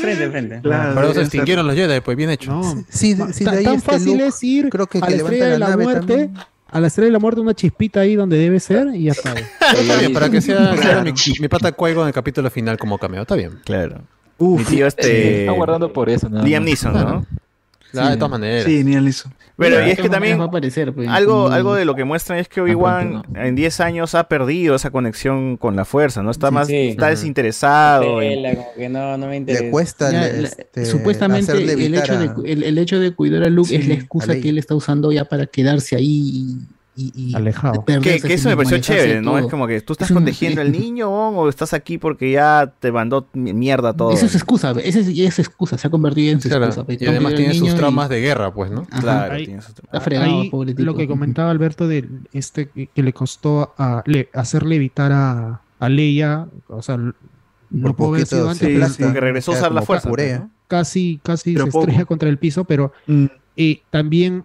Frente, frente. Por eso se extinguieron los Jedi, pues bien hecho. No. Sí, de ahí tan este fácil Luke, es ir creo que, a que la estrella de la muerte, también. a la estrella de la muerte una chispita ahí donde debe ser y ya está. (laughs) Está bien, para que sea, sea mi, mi pata Cuego en el capítulo final como cameo, está bien. Claro. Uf, Mi tío este... Está guardando por eso, Liam. Neeson, ¿no? (laughs) Ah, de todas maneras. Sí, ni él hizo. Pero y es que ¿cómo también va a aparecer, pues? algo, algo de lo que muestran es que Obi-Wan en 10 años ha perdido esa conexión con la fuerza, ¿no? Está más, sí. está desinteresado. en- Pela, como que no, no me interesa. Le cuesta Ya, le- la- este, supuestamente el hecho, de, el, el hecho de cuidar a Luke es la excusa que él está usando ya para quedarse ahí y, y- y Alejado. Que, sí eso me pareció chévere, ¿no? todo. Es como que tú estás Es un- protegiendo al (laughs) niño o estás aquí porque ya te mandó mi- mierda todo. Esa es excusa, esa es, excusa, se ha convertido en su Claro, excusa. y además tiene sus niño y- traumas de guerra, pues, ¿no? Ajá. Claro, Ahí- tiene su- Está fregado, Ahí, pobre tipo. lo que comentaba Alberto de este que que le costó a, le- hacerle evitar a, a Leia, o sea, no pudo haber sido antes, porque regresó a usar la fuerza, pues, casi, casi Pero se poco. estrella contra el piso, pero Mm, eh, también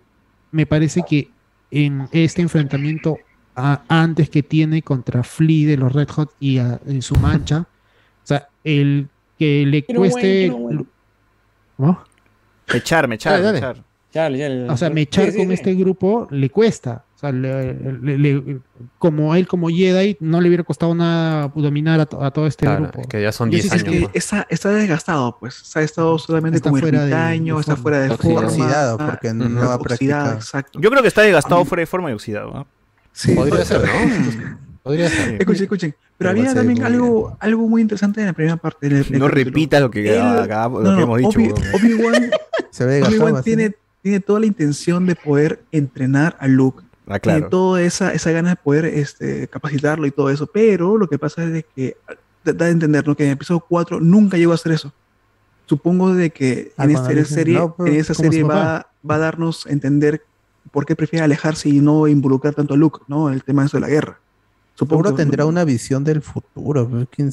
me parece que en este enfrentamiento a- antes que tiene contra Flea de los Red Hot y a- en su mancha, (laughs) o sea, el que le Quiero cueste... buen, quiero un buen. ¿no? Mechar, mechar, Dale, dale. mechar. Chale, chale. O sea, mechar Sí, sí, con sí. este grupo le cuesta. O sea, le- le- le- como a él como Jedi no le hubiera costado nada dominar a, to- a todo este Claro, grupo. es que ya son Yo 10 sí es años. que ¿no? está, está desgastado, pues. Ha estado solamente Está como fuera de- ermitaño, de está fuera de Oxidado. forma. Oxidado, porque no Ujú, ha oxidado, exacto. Yo creo que está desgastado fuera de forma y oxidado. ¿no? Sí, Podría ser, ¿no? Podría ser. Escuchen, escuchen. Pero había también muy algo, algo muy interesante en la primera parte No repitas lo que, lo no, que no, hemos dicho. Obi-. Obi-Wan así. tiene, tiene toda la intención de poder entrenar a Luke. Ah, Tiene claro. toda esa, esa ganas de poder este, capacitarlo y todo eso. Pero lo que pasa es de que da a entender ¿no? que en el episodio 4 nunca llegó a hacer eso. Supongo de que Ah, en esta dice, serie, no, pero en esa serie va, va a darnos a entender por qué prefiere alejarse y no involucrar tanto a Luke, ¿no? El tema de eso de la guerra. Supongo que- tendrá una visión del futuro. pero quién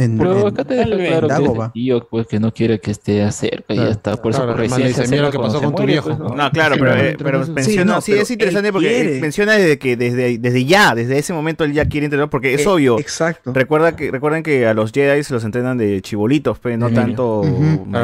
en- Pero en- acá te deja Tal vez. claro que es Dagobah. el tío pues, que no quiere que esté cerca y ya está. Por eso claro, recién dice, mira lo que pasó con tu muere, viejo. pues, ¿no? No, claro, Sí, pero, pero eh, pero menciona, Sí, sí, no, es interesante porque quiere. eh, menciona desde que desde, desde ya, desde ese momento él ya quiere entrenar, porque es Eh, obvio. Exacto. Recuerda que, recuerden que a los Jedi se los entrenan de chibolitos, pero no Ujú. tanto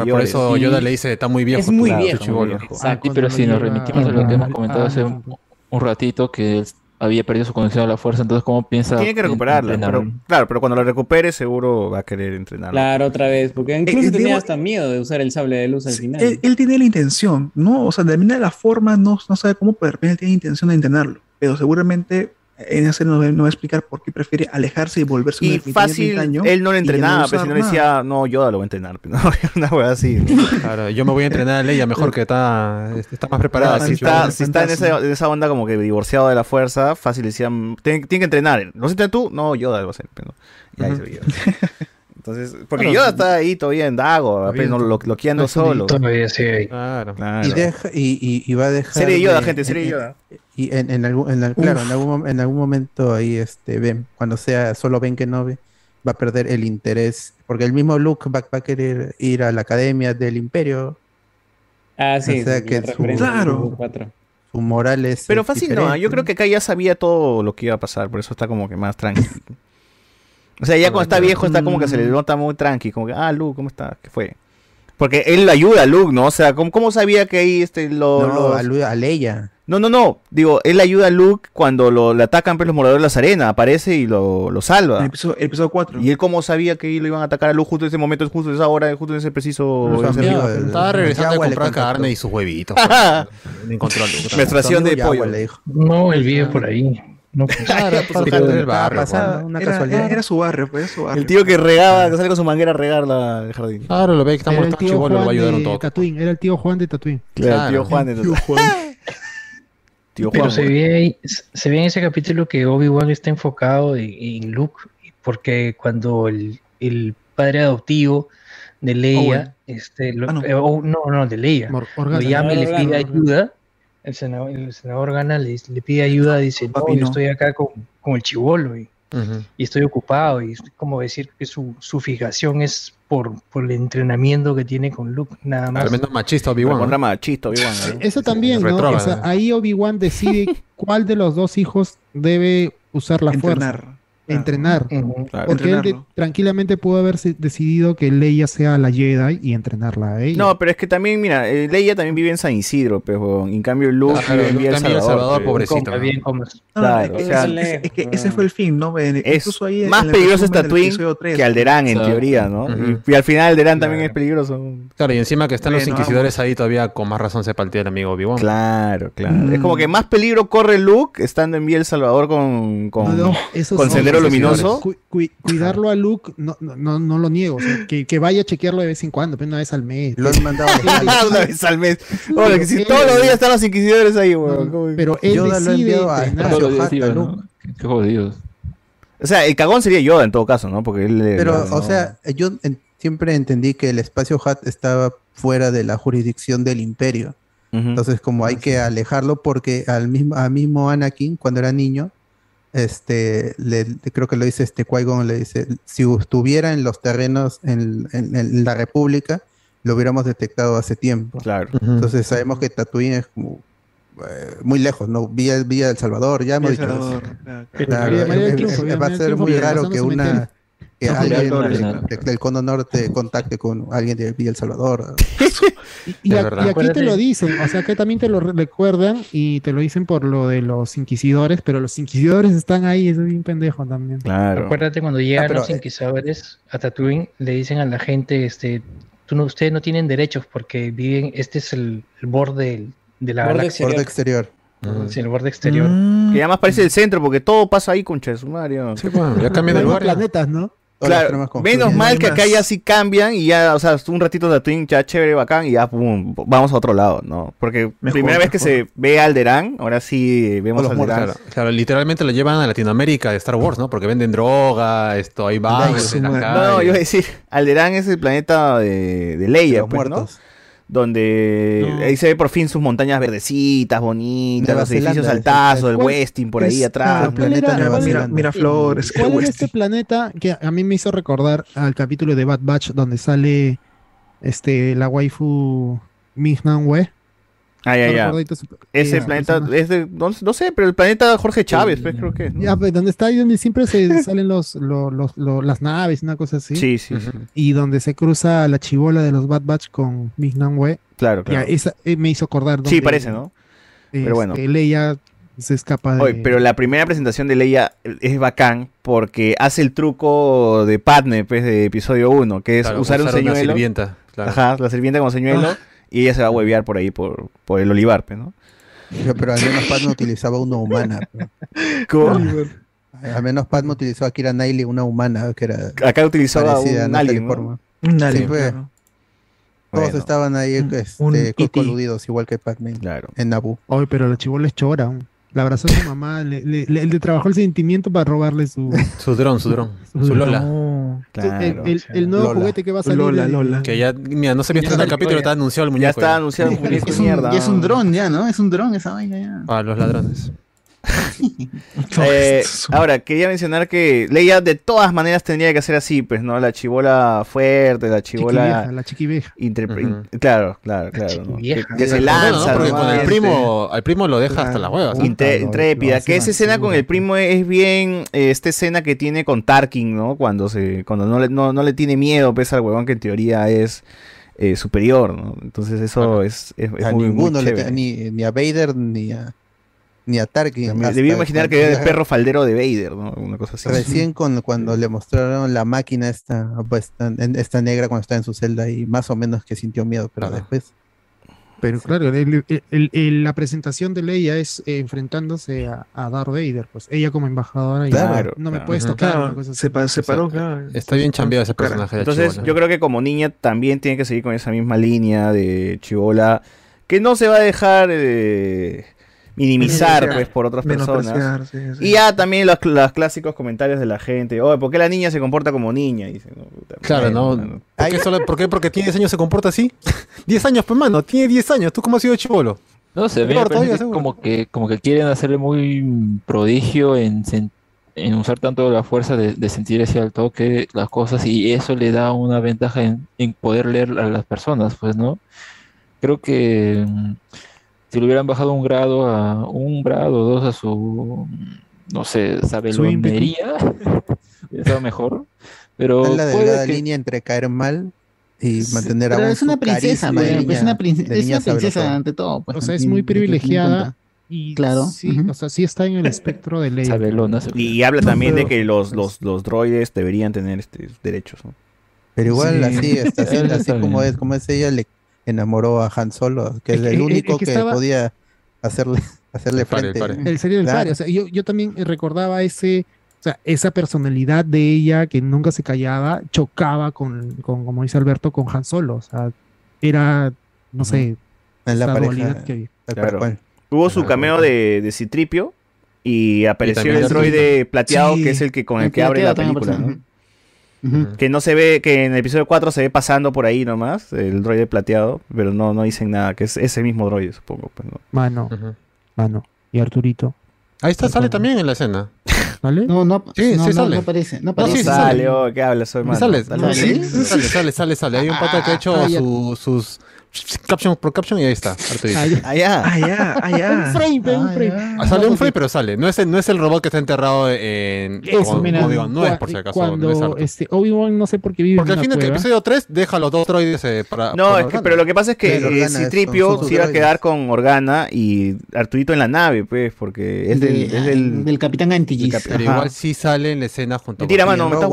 por eso Yoda le dice, está muy viejo. Es muy viejo. chibolo". viejo. Exacto. Sí, pero si nos remitimos a lo que hemos comentado al- hace un, un ratito, que había perdido su conexión a la fuerza, entonces ¿cómo piensa Tiene que recuperarla, pero claro, pero cuando la recupere seguro va a querer entrenar. Claro, otra vez. Porque incluso eh, tenía digo- hasta miedo de usar el sable de luz al Sí, final. Él, él tiene la intención, ¿no? O sea, de la forma no, no sabe cómo, pero de repente tiene intención de entrenarlo. Pero seguramente en ese no, no va a explicar por qué prefiere alejarse y volverse un Y ermitaño fácil, ermitaño él no le entrenaba, usar pero si no le decía, no, Yoda lo va a entrenar. (laughs) ¿no? Una hueá así. Claro, yo me voy a entrenar a Leia mejor que está, está más preparada. Claro, si está, si está en, esa, en esa onda como que divorciado de la fuerza, fácil decían, tiene, que entrenar. ¿Lo sientes tú? No, Yoda lo va a hacer. pero- y ahí se veía. Entonces, porque Claro, Yoda sí. está ahí todavía en Dago, apenas no, lo, bloqueando solo. Todavía sí hay. Claro. Claro. Y, deja, y, y, y va a dejar. Serie Yoda, de- gente, serie Yoda. Y en, en algún, en, claro, algún, en algún momento ahí, este, ven, cuando sea solo Ben Kenobi, va a perder el interés, porque el mismo Luke va, va a querer ir a la academia del Imperio, Ah, sí. o sea sí, que su- Claro. su moral es. Pero fácil no, yo creo que acá ya sabía todo lo que iba a pasar, por eso está como que más tranqui. O sea, ya cuando está viejo está como que se le nota muy tranqui, como que, ah, Luke, ¿cómo está? ¿Qué fue? Porque él le ayuda a Luke, ¿no? O sea, ¿cómo, cómo sabía que ahí este, lo, No, los- a, Leia. No, no, no. Digo, él ayuda a Luke cuando lo, le atacan pues, los moradores de las arenas. Aparece y lo, lo El salva. episodio, el episodio 4. ¿Y él cómo sabía que lo iban a atacar a Luke justo en ese momento, justo en esa hora, justo en ese preciso... Los en ese- amigos del- Estaba regresando a comprar carne y sus huevitos. (laughs) pues. Encontró a Luke. Menstruación de pollo. Le dijo. No, él vive por ahí. No, (laughs) pues, Claro, Pero del estaba barrio. pues. una Era, casualidad. era- era su barrio, pues, su barrio. El tío que regaba, que sale con su manguera a regar la, el jardín. Claro, lo ve que Era muerto tío chivolo, lo va a Juan ayudar un de toque. Era el tío Juan de. Claro, el tío. Juan. entonces. (laughs) Tío Pero Juan. se ve, ahí- se ve en ese capítulo que Obi-Wan está enfocado en, en Luke, porque cuando el, el padre adoptivo de Leia, Owen. este, lo- Ah, no. eh, oh, no, no, de Leia, Mor- lo Organa. llama y le pide ayuda, el senador, el senador Gana le, le pide ayuda, dice, no, Papi, yo no. estoy acá con, con el chivolo y, estoy ocupado, y es como decir que su, su fijación es por, por el entrenamiento que tiene con Luke, nada más. Tremendo machista Obi-Wan. Recontra ¿no? machista, Obi-Wan, ¿eh? Eso también, ¿no? retrógrada. O sea, ahí Obi-Wan decide cuál de los dos hijos debe usar la fuerza. Entrenar. Claro. Porque él de- tranquilamente pudo haber decidido que Leia sea la Jedi y entrenarla a ella. No, pero es que también, mira, eh, Leia también vive en San Isidro, pero en cambio Luke Claro, vive en El Salvador. Pobrecito, Está bien, como Claro, es, o sea, es- es que ese fue el fin, ¿no? Es incluso ahí más el peligroso es resumen del Tatooine episodio tres, que Alderán, en Claro. teoría, ¿no? Y, y al final Alderán también es peligroso. Claro, y encima que están los inquisidores ahí todavía con más razón se paltea el amigo Obi-Wan. Claro, claro. Mm. Es como que más peligro corre Luke estando en Villa El Salvador con, con, No, no, eso con sí, Sendero Luminoso. cu- cu- cuidarlo a Luke, no, no, no, no lo niego. o sea, que, que vaya a chequearlo de vez en cuando, pero una vez al mes. Lo han mandado (laughs) (laughs) Una vez al mes. Oye, que si todos los días están los inquisidores ahí, weón. Pero él Yoda lo ha decide enviado a a ¿no? Luke. Qué jodidos. O sea, el cagón sería Yoda en todo caso, ¿no? Porque él. Pero, no- o sea, yo en- siempre entendí que el espacio Hat estaba fuera de la jurisdicción del imperio. Entonces, como hay que alejarlo porque al mismo, a mismo Anakin, cuando era niño, este, le, creo que lo dice este Qui-Gon, le dice, si estuviera en los terrenos en, en- en la República, lo hubiéramos detectado hace tiempo. Claro. Entonces sabemos que Tatooine es como eh, muy lejos, ¿no? Villa, Villa del Salvador, ya hemos dicho. El. Salvador, claro. Claro, va a ser muy raro que una. Que No, alguien de- del Cono Norte contacte con alguien de Villa El Salvador. (laughs) (laughs) Y, a- aquí te lo dicen, o sea, que también te lo re- recuerdan y te lo dicen por lo de los inquisidores, pero los inquisidores están ahí, eso es bien pendejo también. Claro. Acuérdate cuando llegan Ah, pero, los eh, inquisidores a Tatooine, le dicen a la gente, este, tú no, ustedes no tienen derechos porque viven, este es el, el borde del- de la Borde galaxia. Borde exterior. Sí, el borde exterior. Que ya más parece el centro, porque todo pasa ahí, concha de su Mario. Sí, bueno, ya cambian de planetas, ¿no? Claro, menos mal que acá ya sí cambian y ya, o sea, un ratito de Twin ya chévere, bacán y ya pum, vamos a otro lado, ¿no? Porque Mejor, primera vez que se ve a Alderán, ahora sí vemos a muertos, Alderán. claro, claro, literalmente lo llevan a Latinoamérica de Star Wars, ¿no? Porque venden droga, esto, ahí va, No, yo iba a decir, Alderán es el planeta de, de Leia, los pues, ¿no? Donde No. ahí se ve por fin sus montañas verdecitas, bonitas, Nueva los edificios Zelanda, altazos, el ¿Cuál- Westin por ahí atrás. ah, ¿cuál era- cuál era- Mira, Miraflores, ¿Cuál era este planeta que a mí me hizo recordar al capítulo de Bad Batch donde sale este la waifu Ming-Na Ah, ya, ya. Ese planeta personaje. es de, no, no sé, pero el planeta Jorge Chávez, pues creo que. ¿no? Ya, pues, donde está ahí donde siempre se (laughs) salen los, lo- los- lo- las naves, una cosa así. Sí, sí, sí. Y donde se cruza la chivola de los Bad Batch con Ming-Na Claro, claro. Ya, esa eh, me hizo acordar. Sí, donde, parece, ¿no? Pero bueno. este, Leia se escapa de. Oye, pero la primera presentación de Leia es bacán porque hace el truco de Padme, pues, de episodio 1, que es Claro, usar, un usar una señuelo. sirvienta, claro. Ajá, la sirvienta como señuelo. Ah. Y ella se va a huevear por ahí, por, por el olivar, pues, ¿no? Pero al menos Padme utilizaba una humana. (laughs) pero- ¿Cómo? Al menos Padme utilizó a Kira Knightley, una humana que era. Acá utilizaba un Natalie alien, ¿no? Un Sí, alien, pues, claro. Todos Bueno. estaban ahí este, coludidos, igual que Padme Claro. en Naboo. Oye, pero la chivola es chora. aún. La abrazó a su mamá, le, le, le- le trabajó el sentimiento para robarle su. Su dron, su dron, su Lola. el, el- el nuevo Lola. juguete que va a salir. Lola, Lola. Que ya, mira, no se estrenado el capítulo, ya. está anunciado el muñeco. Ya está anunciado el muñeco, Es un, mierda. ya es un dron, ya, ¿no? Es un dron esa vaina ya. Para los ladrones. (laughs) Eh, ahora, quería mencionar que Leia de todas maneras tendría que ser así, pues, ¿no? La chibola fuerte, la chibola... Chiquivieja, la chiquivieja. interpre- in- Claro, claro, claro. ¿no? Que, que se No, no, no, lanza. porque ¿no? con el Este, primo, al primo lo deja hasta las huevas. intrépida. que esa escena con el primo es bien eh, esta escena que tiene con Tarkin, ¿no? Cuando se cuando no le, no, no le tiene miedo, pese al huevón que en teoría es eh, superior, ¿no? Entonces eso es, es, es a muy, muy ninguno, le chévere. te- ni, ni a Vader ni a, ni a Tarkin. Debí imaginar que era el perro faldero de Vader, ¿no? Una cosa así. Recién con, cuando le mostraron la máquina esta, pues, esta negra cuando estaba en su celda y más o menos que sintió miedo, pero después Pero claro, el- el- el- el- la presentación de Leia es eh, enfrentándose a, a Darth Vader. Pues ella como embajadora. y Claro, no me claro. puedes tocar. Claro, una cosa así. se, pa- se paró, claro. Está bien chambeado ese personaje de Entonces, chibola. yo creo que como niña también tiene que seguir con esa misma línea de chivola que no se va a dejar eh, minimizar pues por otras personas. Menospreciar, sí, sí. Y ya también los, los clásicos comentarios de la gente, oye, ¿por qué la niña se comporta como niña? Dice, no, Claro, ¿no? ¿Por qué, solo- por qué? Porque tiene 10 años se comporta así. (laughs) 10 años, pues, mano. Tiene 10 años. ¿Tú cómo has sido chivolo? No sé, como que, como que quieren hacerle muy prodigio en, en usar tanto la fuerza de, de sentir hacia el toque las cosas y eso le da una ventaja en, en poder leer a las personas, pues, ¿no? Creo que si le hubieran bajado un grado a un grado o dos a su no sé, Su sabelonería, (laughs) estaba mejor. Pero Es la delgada que- línea entre caer mal y mantener Pero aún es una princesa, de pues, niña- es una, prin- es una princesa sabrosona. ante todo. Pues, O sea, es muy privilegiada y Claro, sí, o sea, sí está en el espectro de ley. Sabelona, Y habla No, también de que los, los, los droides deberían tener este, derechos. ¿no? Pero igual Sí. así, (laughs) está, así, así como es, como es ella, le enamoró a Han Solo, que es el es único que que, estaba- podía hacerle, (laughs) hacerle pare, el frente. pare. El serio del Claro. padre. O sea, yo, yo también recordaba ese, o sea, esa personalidad de ella que nunca se callaba, chocaba con, con como dice Alberto, con Han Solo. O sea, era, no sé, En la pareja, dualidad que había. Claro. Tuvo su cameo de, de Citripio y apareció el droide plateado, Sí, que es el que con el, el que abre la también Que no se ve, que en el episodio 4 se ve pasando por ahí nomás, el droide plateado, pero no, no dicen nada, que es ese mismo droide, supongo. Pues, ¿no? Mano, mano. Y Arturito. Ahí está, sale también en la escena. ¿Sale? No, no, Sí, no, sí no, sale. no aparece. No No, aparece. sí, sí sale, oh, ¿qué hablas, soy hermano? Sale, sale, sale, sale, sale, sale. Hay un pata que ha hecho Ah, su- sus caption por caption y ahí está, Arturito. Ah. Allá. Allá, allá. Un frame, un frame. Ah, sale No, un frame, pero sale. No es, el, no es el robot que está enterrado en Obi-Wan. No es por si acaso. Cuando no es Arthur. este, Obi-Wan no sé por qué vive Porque en al final del episodio 3 deja los dos droides eh, para. No, para es que, pero lo que pasa es que eh, Citripio se iba a quedar con Organa y Arturito en la nave, pues, porque es del... De- es del, del Capitán Antilles. del Pero igual sí sale en la escena junto Mentira, con mano, me estás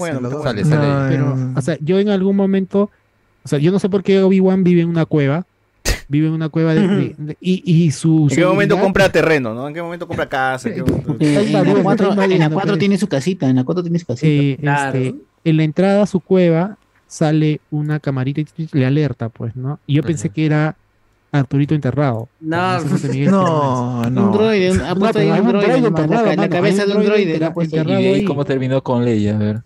hueveando. Sale, sale. Pero, o sea, yo en algún momento, o sea, yo no sé por qué Obi-Wan vive en una cueva. Vive en una cueva de, de- (laughs) de- y, y su. ¿En qué momento compra terreno, no? ¿En qué momento compra casa? ¿En Eh, (laughs) en la invadiendo, 4, está en la invadiendo, 4 pues. tiene su casita, en la 4 tiene su casita. eh, Claro. este, en la entrada a su cueva sale una camarita y le alerta, pues, ¿no? Y yo pensé que era Arturito enterrado. No, Ese José Miguel No, un no. droide, un- No, droide, enterrado, la, cabeza de un droide. Y cómo terminó con Leia, a ver.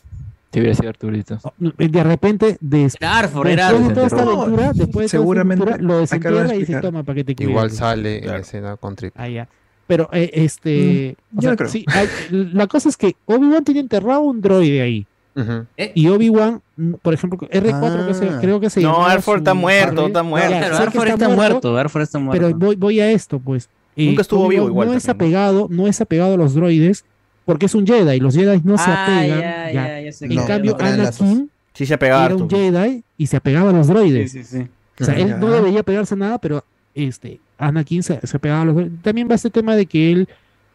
Si hubiera sido Arturito. De repente, des- Era Arfor, era después de Arfor. toda esta aventura, después de toda esta seguramente aventura, lo desentierra y dice, toma, para que te cuide. Igual sale en la escena con Trip. Ah, ya. Pero, eh, este. o yo sea, no creo. sí, hay- la cosa es que Obi-Wan tiene enterrado un droide ahí. Ujú. Y Obi-Wan, mm, por ejemplo, R4 que se- Ah. creo que se No, su está muerto, está muerto. Ya, Claro, Arfor está muerto, Arfor está muerto. Pero voy, voy a esto, pues. Eh, Nunca estuvo Obi-Wan vivo igual No es apegado, no es apegado a los droides, porque es un Jedi, y los Jedi no se apegan. ya, ya. ya, ya sé En cambio, no. Anakin Sí se era un Jedi y se apegaba a los droides. Sí, sí, sí. O sea, él no debería pegarse a nada, pero este, Anakin se, se pegaba a los droides. También va este tema de que él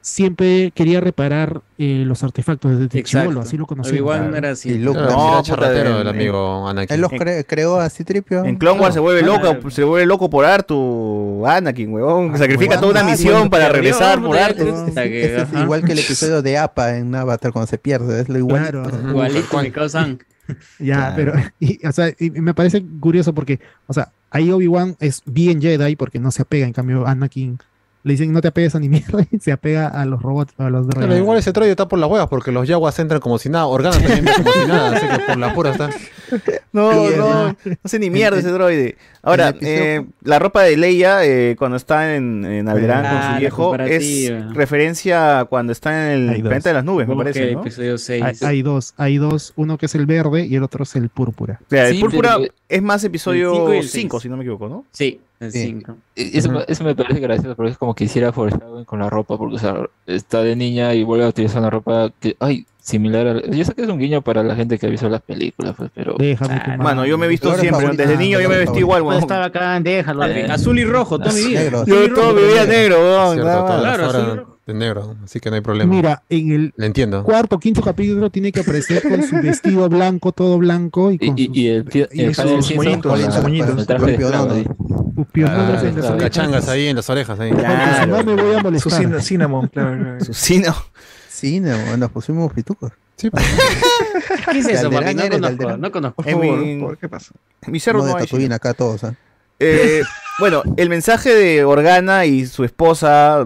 siempre quería reparar eh, los artefactos desde Exacto. chivolo, así lo conocía. Obi-Wan era así. Y Luke Claro, No, era charlatero el amigo Anakin. Él los cre- creó a Citripio. En Clone Wars se vuelve loco, se vuelve loco por Artu, Anakin, huevón. Ah, Sacrifica toda una Ah, misión bueno, para regresar por Artu. igual que el episodio de APA en Avatar cuando se pierde, es lo igual. Claro. Igualito mi causan. (laughs) Ya, Claro. pero y, o sea, y me parece curioso porque, o sea, ahí Obi-Wan es bien Jedi porque no se apega, en cambio Anakin le dicen no te apegues a ni (laughs) mierda y se apega a los robots, a los droides. Pero igual ese droide está por las huevas porque los yaguas entran como si nada. Organa también como si nada, así que por la pura está. (laughs) No, Sí, no, no hace ni mierda ese droide. Ahora, eh, la ropa de Leia eh, cuando está en, en Alderaan con su viejo es referencia a cuando está en el planeta de las nubes, me parece, ¿no? episodio 6. Hay, hay dos, hay dos, uno que es el verde y el otro es el púrpura. O sea, el Sí, púrpura pero- es más episodio el 5, seis. si no me equivoco, ¿no? Sí, el Sí. 5. Y Eso, me- eso me parece gracioso porque es como que hiciera foreshadowing con la ropa, porque o sea, está de niña y vuelve a utilizar una ropa que, ay, similar a... Yo sé que es un guiño para la gente que ha visto las películas, pues, pero... Déjame Ah, Mano, yo me he visto siempre, desde niño yo me vestí igual, Pues weón. está bacán, déjalo. Eh. azul y rojo, toda mi vida. Negro. Azul Yo todo mi vivía vida. negro, weón. Todas más. Claro, de negro, así que no hay problema. Mira, en el Le entiendo. cuarto, quinto capítulo tiene que aparecer con su vestido blanco, todo blanco y Y, con y, sus, y el, tío- y el sus moñitos, sus moñitos, cachangas ahí en las orejas. Ahí. porque si no me voy a molestar. Su cin- cinnamon, claro. claro. Su sino. Sí, no, nos pusimos pitucos. Sí, pues. (laughs) ¿Qué es eso, papi? No conozco, no conozco. Por En favor, mi- por- ¿qué pasa? Mi cerro No de Tatooine acá todos. ¿ah? Eh, (laughs) bueno, el mensaje de Organa y su esposa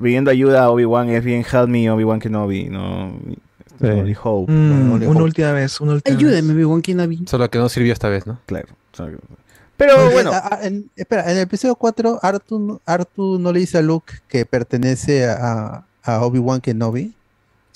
pidiendo ayuda a Obi-Wan es bien help me Obi-Wan Kenobi, no Sí. Only hope. Mm, Only una hope, última vez, una última Ayúdeme, vez. mi buen Kenobi. Solo que no sirvió esta vez, ¿no? claro. Pero Porque, bueno, en- espera, en el episodio 4, Artu, Artu no le dice a Luke que pertenece a, a Obi-Wan Kenobi.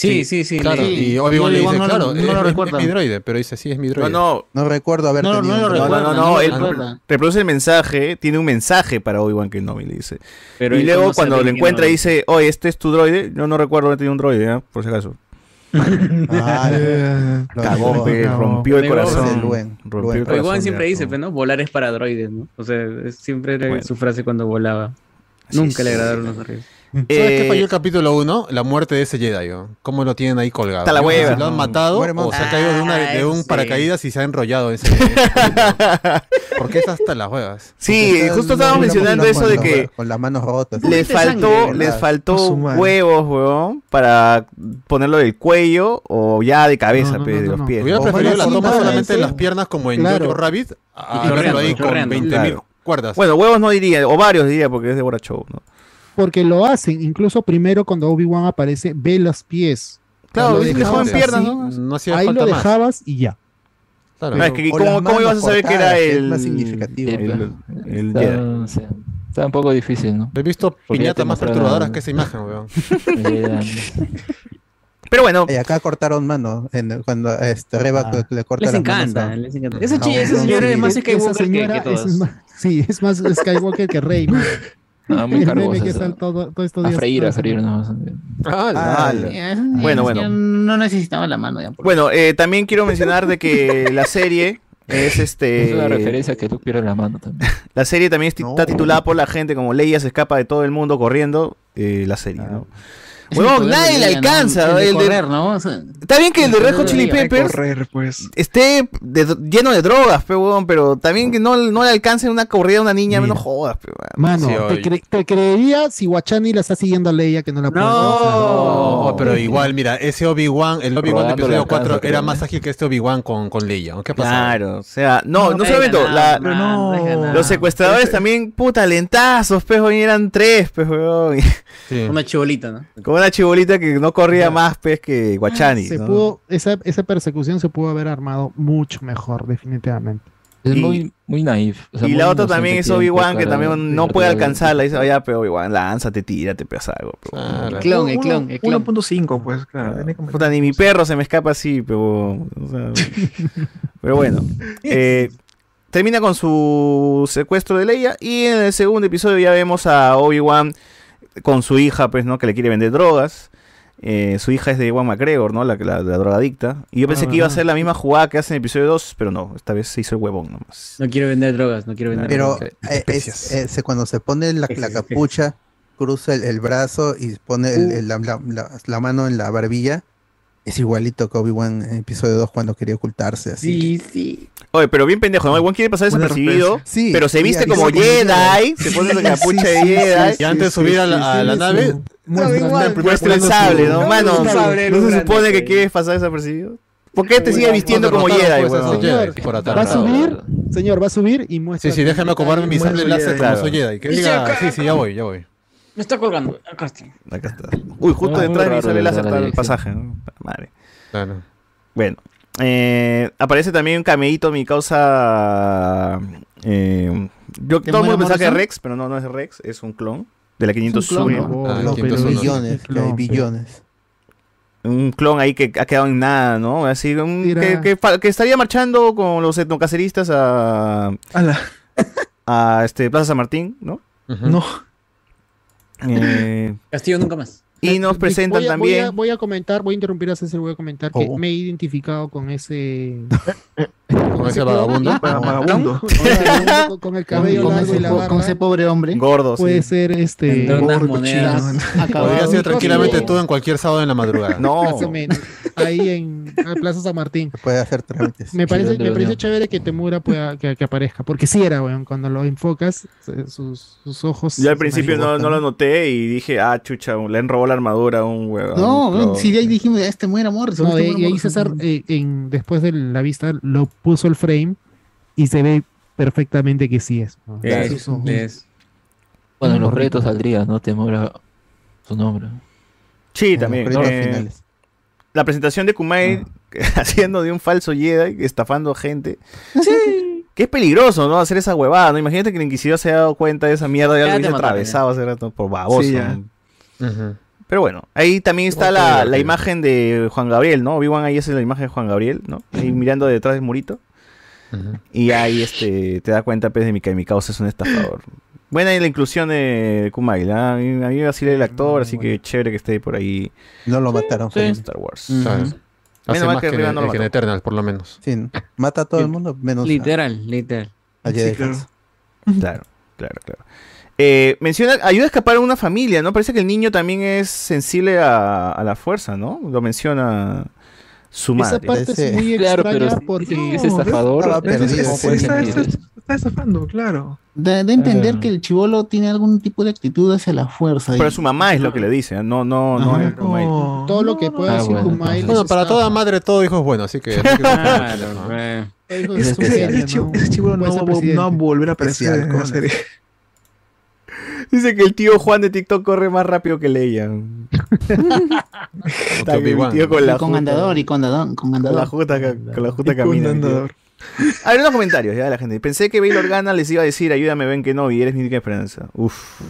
Sí, sí, sí. Claro, y Obi-Wan le dice, no, claro, no, es, lo recuerda. es mi droide, pero dice, sí, es mi droide. No, no. No recuerdo haber No, no tenido lo No, no, recuerda, no, no no, lo él recuerda. reproduce el mensaje, tiene un mensaje para Obi-Wan Kenobi, le dice. Pero y luego cuando lo encuentra Kenobi. dice, oye, este es tu droide. Yo no recuerdo haber tenido un droide, ¿eh? por si acaso. Ah, (laughs) lo Cagó, rompió el corazón. Luen, Rompió Luen. el corazón. Obi-Wan siempre dice, pues, ¿no? Volar es para droides, ¿no? O sea, es- siempre era Bueno. su frase cuando volaba. Nunca le agradaron los droides. ¿Sabes Eh, qué falló el capítulo 1? La muerte de ese Jedi. ¿Cómo lo tienen ahí colgado? Está la hueva. ¿Lo han matado Muere o se ha caído de, una, de un Ah, sí. paracaídas y se ha enrollado ese... (laughs) Porque es hasta las huevas. Sí, justo está- estábamos mencionando eso de que Con las manos rotas. les de sangre, faltó, les faltó huevos, weón, para ponerlo del cuello o ya de cabeza, No, no, pe, no, de los pies. Hubiera preferido la toma solamente en ese- las piernas como en Claro. Jojo Rabbit a Y ahí con chorreando. 20.000 Claro. cuerdas. Bueno, huevos no diría, o varios diría, porque es de Bora Show, ¿no? Porque lo hacen, incluso primero cuando Obi-Wan aparece, ve los pies. Claro, Lo dejó en piernas, así, ¿no? no hacía Ahí falta lo más. dejabas y ya. Claro. No, es que ¿cómo, cómo manos ibas a saber que era es el, más significativo. el, el Está, o sea, está un poco difícil, ¿no? He visto piñatas más perturbadoras que esa imagen, weón. (laughs) Pero bueno, Y acá cortaron mano en el- cuando este Reba Ah. le corta Les manos encanta, a- les encanta. chi- un- esa señora es más Esa Skywalker que, señora que es todos. más- sí, es más Skywalker que Rey. ¿no? No, (laughs) muy cargosa que esa. sale todo, todo estos A freír, a freír, no. Ah, Ya, Bueno, ya bueno. No necesitaba la mano ya. por- Bueno, eh, también quiero mencionar de que la serie es este. Es una referencia que Luke pierde la mano también. (laughs) La serie también está titulada por la gente como Leia se escapa de todo el mundo corriendo. eh, la serie, ¿no? Huevón, nadie le Leia, ¿no? alcanza. El de ¿no? O sea, Está bien que el de Red Hot Chili. Peppers Correr, pues. esté de- lleno de drogas, pe, huevón, pero también que no, no le alcance una corrida a una niña, menos jodas, pe. Mano, Sí, te, cre- te creería si Guachani la está siguiendo a Leia que no la puede No, pero igual, mira, ese Obi-Wan, el Obi-Wan de episodio la alcanza, 4 era más ¿no? ágil que este Obi-Wan con, con Leia. ¿Qué pasa? Claro, o sea, no, no, No solamente no los secuestradores también, puta, lentazos, pe, eran tres, pe. Una chibolita, ¿no? Una chibolita que no corría más, pez que Guachani. Se ¿no? pudo, esa, esa persecución se pudo haber armado mucho mejor, definitivamente. Es Y- muy, muy naif. o sea, y muy la otra también es Obi-Wan, que también no puede alcanzarla. Dice, oye, pero Obi-Wan, lánzate, tírate, pedazo algo. pe, huevón". Claro. El clon, el clon, el clon. 1.5, pues, claro. como- Puta, ni mi perro se me escapa así, pero. o sea, (laughs) pero bueno. eh, termina con su secuestro de Leia. Y en el segundo episodio ya vemos a Obi-Wan con su hija, pues, ¿no? Que le quiere vender drogas. Eh, su hija es de Ewan McGregor, ¿no? La, la, la drogadicta. Y yo pensé Ah, que iba a ser la misma jugada que hace en el episodio 2, pero no. Esta vez se hizo el huevón nomás. No quiero vender drogas, no quiero vender Pero drogas. eh, es, es- cuando se pone la, capucha, cruza el, el brazo y pone el- el- la, la- la- la mano en la barbilla, es igualito que Obi-Wan en episodio 2 cuando quería ocultarse. Así. Sí, sí. Oye, pero bien pendejo, ¿no? Obi-Wan quiere pasar desapercibido. Sí, pero se viste como Jedi, se pone la capucha de Sí, sí, Jedi. Y antes de subir a la, a la nave, Muestra- el sable, ¿no? Mano, ¿no se supone que quieres pasar desapercibido? ¿Por qué te sigue vistiendo como Jedi, pues, atrás. Va a subir, señor, va a subir y muestra. Sí, sí, déjame acomodarme mi sable láser como soy Jedi. Que diga, sí, sí, ya voy, ya voy. Me está colgando. Acá está. Acá está. Uy, justo detrás de mi raro sable de láser la el pasaje, ¿no? Madre. Claro. Bueno. eh, aparece también un cameíto, mi causa. eh, yo, ¿De todo el mundo pensaba que es? Rex, pero no, no es Rex, es un clon. De la 501. clon, ¿no? Ah, No, billones, que hay No, billones. Un clon ahí que ha quedado en nada, ¿no? Así, un- que, que estaría marchando con los etnocaceristas a, (laughs) a este, Plaza San Martín, ¿no? No. Eh, (laughs) Castillo nunca más. y nos Voy presentan a- voy también. a, voy a comentar, voy a interrumpir a César, voy a comentar que Oh. me he identificado con ese. (laughs) Con ese vagabundo. Va- (laughs) Vagabundo. con, el- con el cabello con, largo y ese, la po- barba. con ese pobre hombre. Gordo, sí. Puede ser este. Gordo, monedas. (laughs) Podría ser tranquilamente tú en cualquier sábado en la madrugada. No. (laughs) Ahí en la Plaza San Martín. Puede hacer trámites. Me parece, ¿dónde me parece chévere que Temura pueda que, que aparezca. Porque sí era, weón. Cuando lo enfocas, sus, sus ojos. Yo al principio no, no lo noté y dije, ah, chucha, le han robado la armadura a un huevón. No, si de ahí dijimos, este muera Morrison. No, este y, ahí. César, eh, en, después de la vista, lo puso el frame y se ve perfectamente que sí es. ¿no? Es, Sus ojos. es. Bueno, en los créditos saldría, ¿no? Temora su nombre. Sí, En también. los eh, finales. la presentación de Kumai (laughs) haciendo de un falso Jedi, estafando gente. Sí. Que es peligroso, ¿no? Hacer esa huevada, ¿no? Imagínate que el Inquisidor se haya dado cuenta de esa mierda y Ya te hubiese atravesado hace rato por baboso. Sí, ya. ¿no? Ujú. Pero bueno, ahí también está la, la imagen de Juan Gabriel, ¿no? Obi-Wan ahí hace la imagen de Juan Gabriel, ¿no? Ahí mirando detrás del murito. Y ahí este, te da cuenta pues, de mi que mi causa es un estafador. Buena la inclusión de Kumail, ¿ah? a mí, a mí me vacila el actor, así que chévere que esté por ahí. No lo mataron. sí. feliz. Star Wars. Menos mal más que que, arriba no lo que en. Eternal, por lo menos. Sí, mata a todo el mundo menos a- Literal, literal. a Sí. Claro, claro, claro. Eh, menciona, ayuda a escapar a una familia, ¿no? Parece que el niño también es sensible a, a la fuerza, ¿no? Lo menciona su Esa madre. parte es muy (laughs) Claro, extraña pero porque es estafador, Estaba entonces, perdido, ¿cómo sí. puede Está, estafando, claro. Da, a entender Ah. que el chivolo tiene algún tipo de actitud hacia la fuerza. Pero y- su mamá es lo que le dice, ¿eh? no, no, no es Kumail. todo lo que pueda Ah, decir bueno, Kumail Bueno, para estafa. toda madre todo hijo es bueno, así que... (laughs) ¿no? Hijo Ese, de su ese, madre, chivo, ¿no? no, va- no a volver a aparecer en la Especial, serie. Dice que el tío Juan de TikTok corre más rápido que Leia. (laughs) Está que mi tío con y la con andador y con andador. Con Con la andador. justa, con la justa Y con camina. mi tío. andador. (laughs) A ver, unos comentarios ya de la gente. Pensé que Bail Organa les iba a decir, ayúdame, ven que no, y eres mi única esperanza. Uf.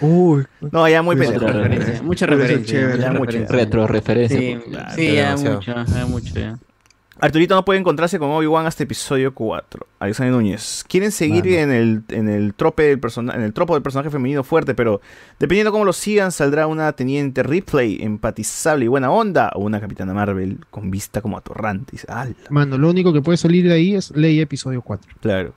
Uy, No, ya muy pendejo. mucha referencia. mucha referencia. Retro referencia. Sí, porque- sí, ya mucho, ya mucho, ya. Arturito no puede encontrarse con Obi-Wan hasta episodio 4. Alexander Núñez. Quieren seguir en el, en el trope del persona- en el tropo del personaje femenino fuerte, pero dependiendo cómo lo sigan, saldrá una teniente Ripley empatizable y buena onda, o una capitana Marvel con vista como atorrante. Mano, lo único que puede salir de ahí es Ley episodio 4. Claro.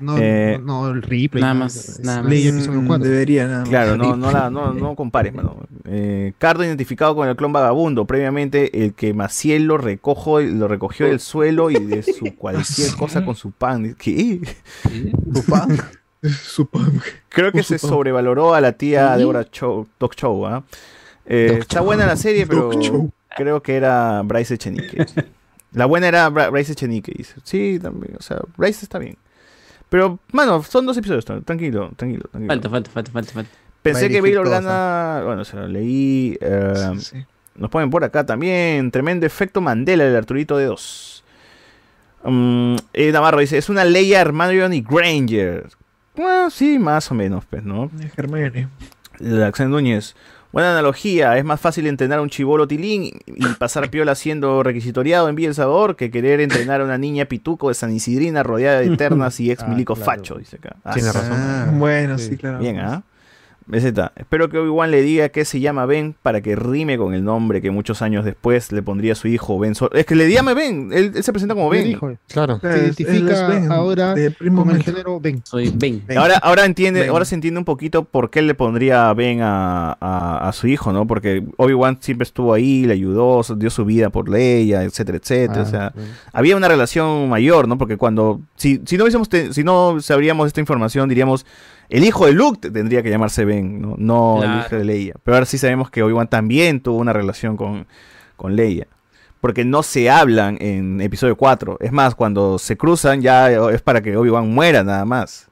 No, Eh, no, no el replay. nada más, es nada más. Ley episodio Mm, 4. Debería nada más. Claro, no, no, la, no, no compares, mano. Eh, Cardo identificado con el clon vagabundo. Previamente, el que Maciel lo, recojo, lo recogió del suelo y de su (laughs) cualquier cosa con su pan. ¿Qué? ¿Tu pan? (laughs) Su pan. Creo que Su se pan. sobrevaloró a la tía Show, Doc Show. Eh, está buena la serie, pero creo que era Bryce Echenique. (laughs) La buena era Bra- Bryce Echenique. Sí, también. O sea, Bryce está bien. Pero, mano, son dos episodios. Tranquilo, tranquilo, tranquilo. Falta, falta, falta, falta, falta. Pensé que Bail Organa. Bueno, se lo leí. eh, Sí, sí. Nos ponen por acá también. Tremendo efecto Mandela del Arturito de 2. Mm, eh, Navarro dice: Es una Leia Hermione Granger. Bueno, sí, más o menos, pues, ¿no? Hermione. Alexander Núñez. Buena analogía. Es más fácil entrenar a un chivolo tilín y pasar piola siendo requisitoriado en Villa El Salvador que querer entrenar a una niña pituco de San Isidrina rodeada de (laughs) eternas y ex Ah, milico claro. facho, dice acá. Ah, Tiene razón. Ah, Bueno, sí, claro. Bien, ¿ah? BZ, espero que Obi-Wan le diga que se llama Ben para que rime con el nombre que muchos años después le pondría a su hijo Ben Solo. Es que le llame Ben, él, él se presenta como Ben. Claro. Se identifica Ben, ahora de primo con el Mel. género Ben. Soy Ben. Ahora, ahora entiende, Ben. ahora se entiende un poquito por qué le pondría Ben a, a- a su hijo, ¿no? Porque Obi-Wan siempre estuvo ahí, le ayudó, dio su vida por Leia, etcétera, etcétera. Ah, o sea, había una relación mayor, ¿no? Porque cuando, si, si no hubiésemos, si no sabríamos esta información, diríamos, el hijo de Luke te- tendría que llamarse Ben, no, no el hijo de Leia. Pero ahora sí sabemos que Obi-Wan también tuvo una relación con, con Leia. Porque no se hablan en episodio 4. Es más, cuando se cruzan ya es para que Obi-Wan muera nada más.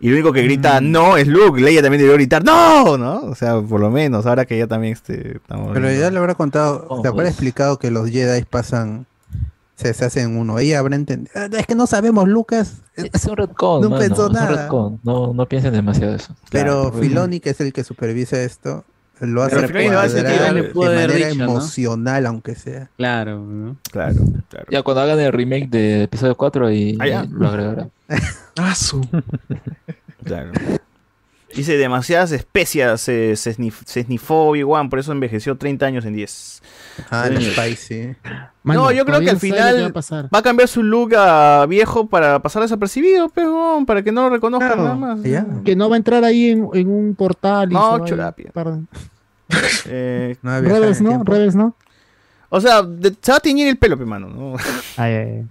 Y lo único que grita no es Luke. Leia también debió gritar no, ¿no? O sea, por lo menos, ahora que ya también este, estamos Pero viendo. ya le habrá contado, Oh, te habrá pues. explicado que los Jedi pasan, se, se hacen uno. Ella habrá entendido. "Ah, Es que no sabemos, Lucas. Es un retcon, No mano, pensó es un nada. retcon. No, no piensen demasiado eso. Pero Claro. Filoni, que es el que supervisa esto, lo hace lo hace, de manera dicho, ¿no? emocional, aunque sea. Claro, ¿no? Claro, claro. Ya cuando hagan el remake de episodio 4 y Ah, ya. lo agregarán. (laughs) Ah, su. Claro. Dice, demasiadas especias se, se, snif- se snifó Obi-Wan, por eso envejeció 30 años en 10. Ah, el Sí. spicy. no, yo creo que al final va a cambiar su look a viejo para pasar desapercibido, pero para que no lo reconozcan Claro. nada más. Que no va a entrar ahí en, en un portal. Y No, chorapia. para- (laughs) Eh, Rebels, ¿no? Rebels, ¿no? O sea, de- se va a teñir el pelo, pe, mano. ¿no? Ay, ay, ay.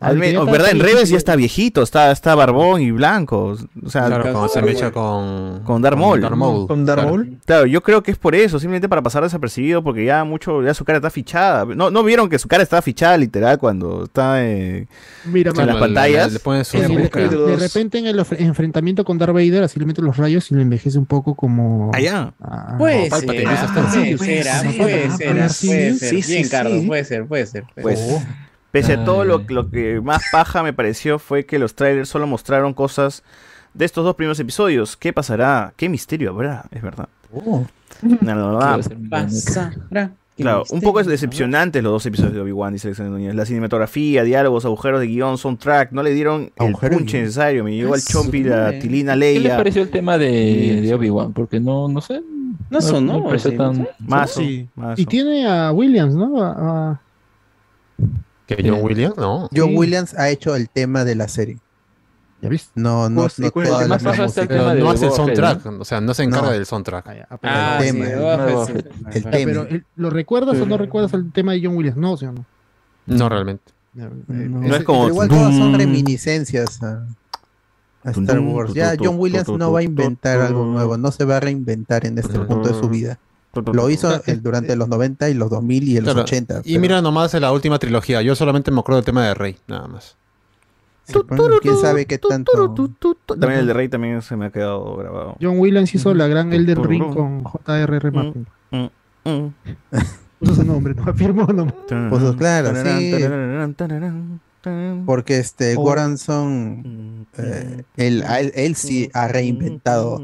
Al oh, ¿Verdad? En. Rebels ya está viejito, está, está barbón y blanco. O sea, Claro, cuando se mecha con, con Darth Maul. Darth Maul. Con Darth Claro. Maul. Claro, yo creo que es por eso, simplemente para pasar desapercibido, porque ya mucho, ya su cara está fichada. ¿No, no vieron que su cara estaba fichada literal cuando está eh, Mira, en las pantallas? le ponen su En el- búsqueda. de repente en el enfrentamiento con Darth Vader, así le mete los rayos y lo envejece un poco como. Allá. Ah, Puede No, ser, eso está- puede Sí, ser, puede ah, ser, puede ser, ah, sí, puede sí, ser. sí, Bien, sí. Carlos, puede ser, puede ser. puede Pues, ser. Pese a todo lo, que más paja me pareció fue que los trailers solo mostraron cosas de estos dos primeros episodios. ¿Qué pasará? ¿Qué misterio habrá? Es verdad. No, no, no. Claro, pasará. Claro, un poco decepcionantes los dos episodios de Obi-Wan, dice Alexander Núñez. La cinematografía, diálogos, agujeros de guion, soundtrack, no le dieron el punch necesario. Me llegó al Chompi, la Tilina ¿Qué les Leia. pareció el tema de, de Obi-Wan? Porque no, no sé. No sonó, me pareció sí, tan- no sé. Mazo, Sí. Y tiene a Williams, ¿no? A- a- ¿Que John Williams? No. John Sí. Williams ha hecho el tema de la serie. ¿Ya viste? No, no, Pues, no hace el soundtrack, o sea, no se encarga No. del soundtrack. Ah, el sí, tema, el sí. el Ah, tema. pero ¿lo recuerdas o no recuerdas el tema de John Williams? No, ¿sí o no? No realmente. No es como. Pero igual todas son reminiscencias a, a Star Wars. Ya John Williams no va a inventar algo nuevo, no se va a reinventar en este punto de su vida. Lo hizo el- durante los 90 y los 2000 y los Claro, 80. Y mira nomás en la última trilogía. Yo solamente me acuerdo del tema de Rey, nada más. ¿Quién sabe qué tanto? También el de Rey también se me ha quedado grabado. John Williams hizo la gran Elder Ring con J.R.R. Martin. Mm, (laughs) Puso su nombre, no afirmó nomás. Pues claro, sí. Porque este Oh. Goranson, eh, él sí ha reinventado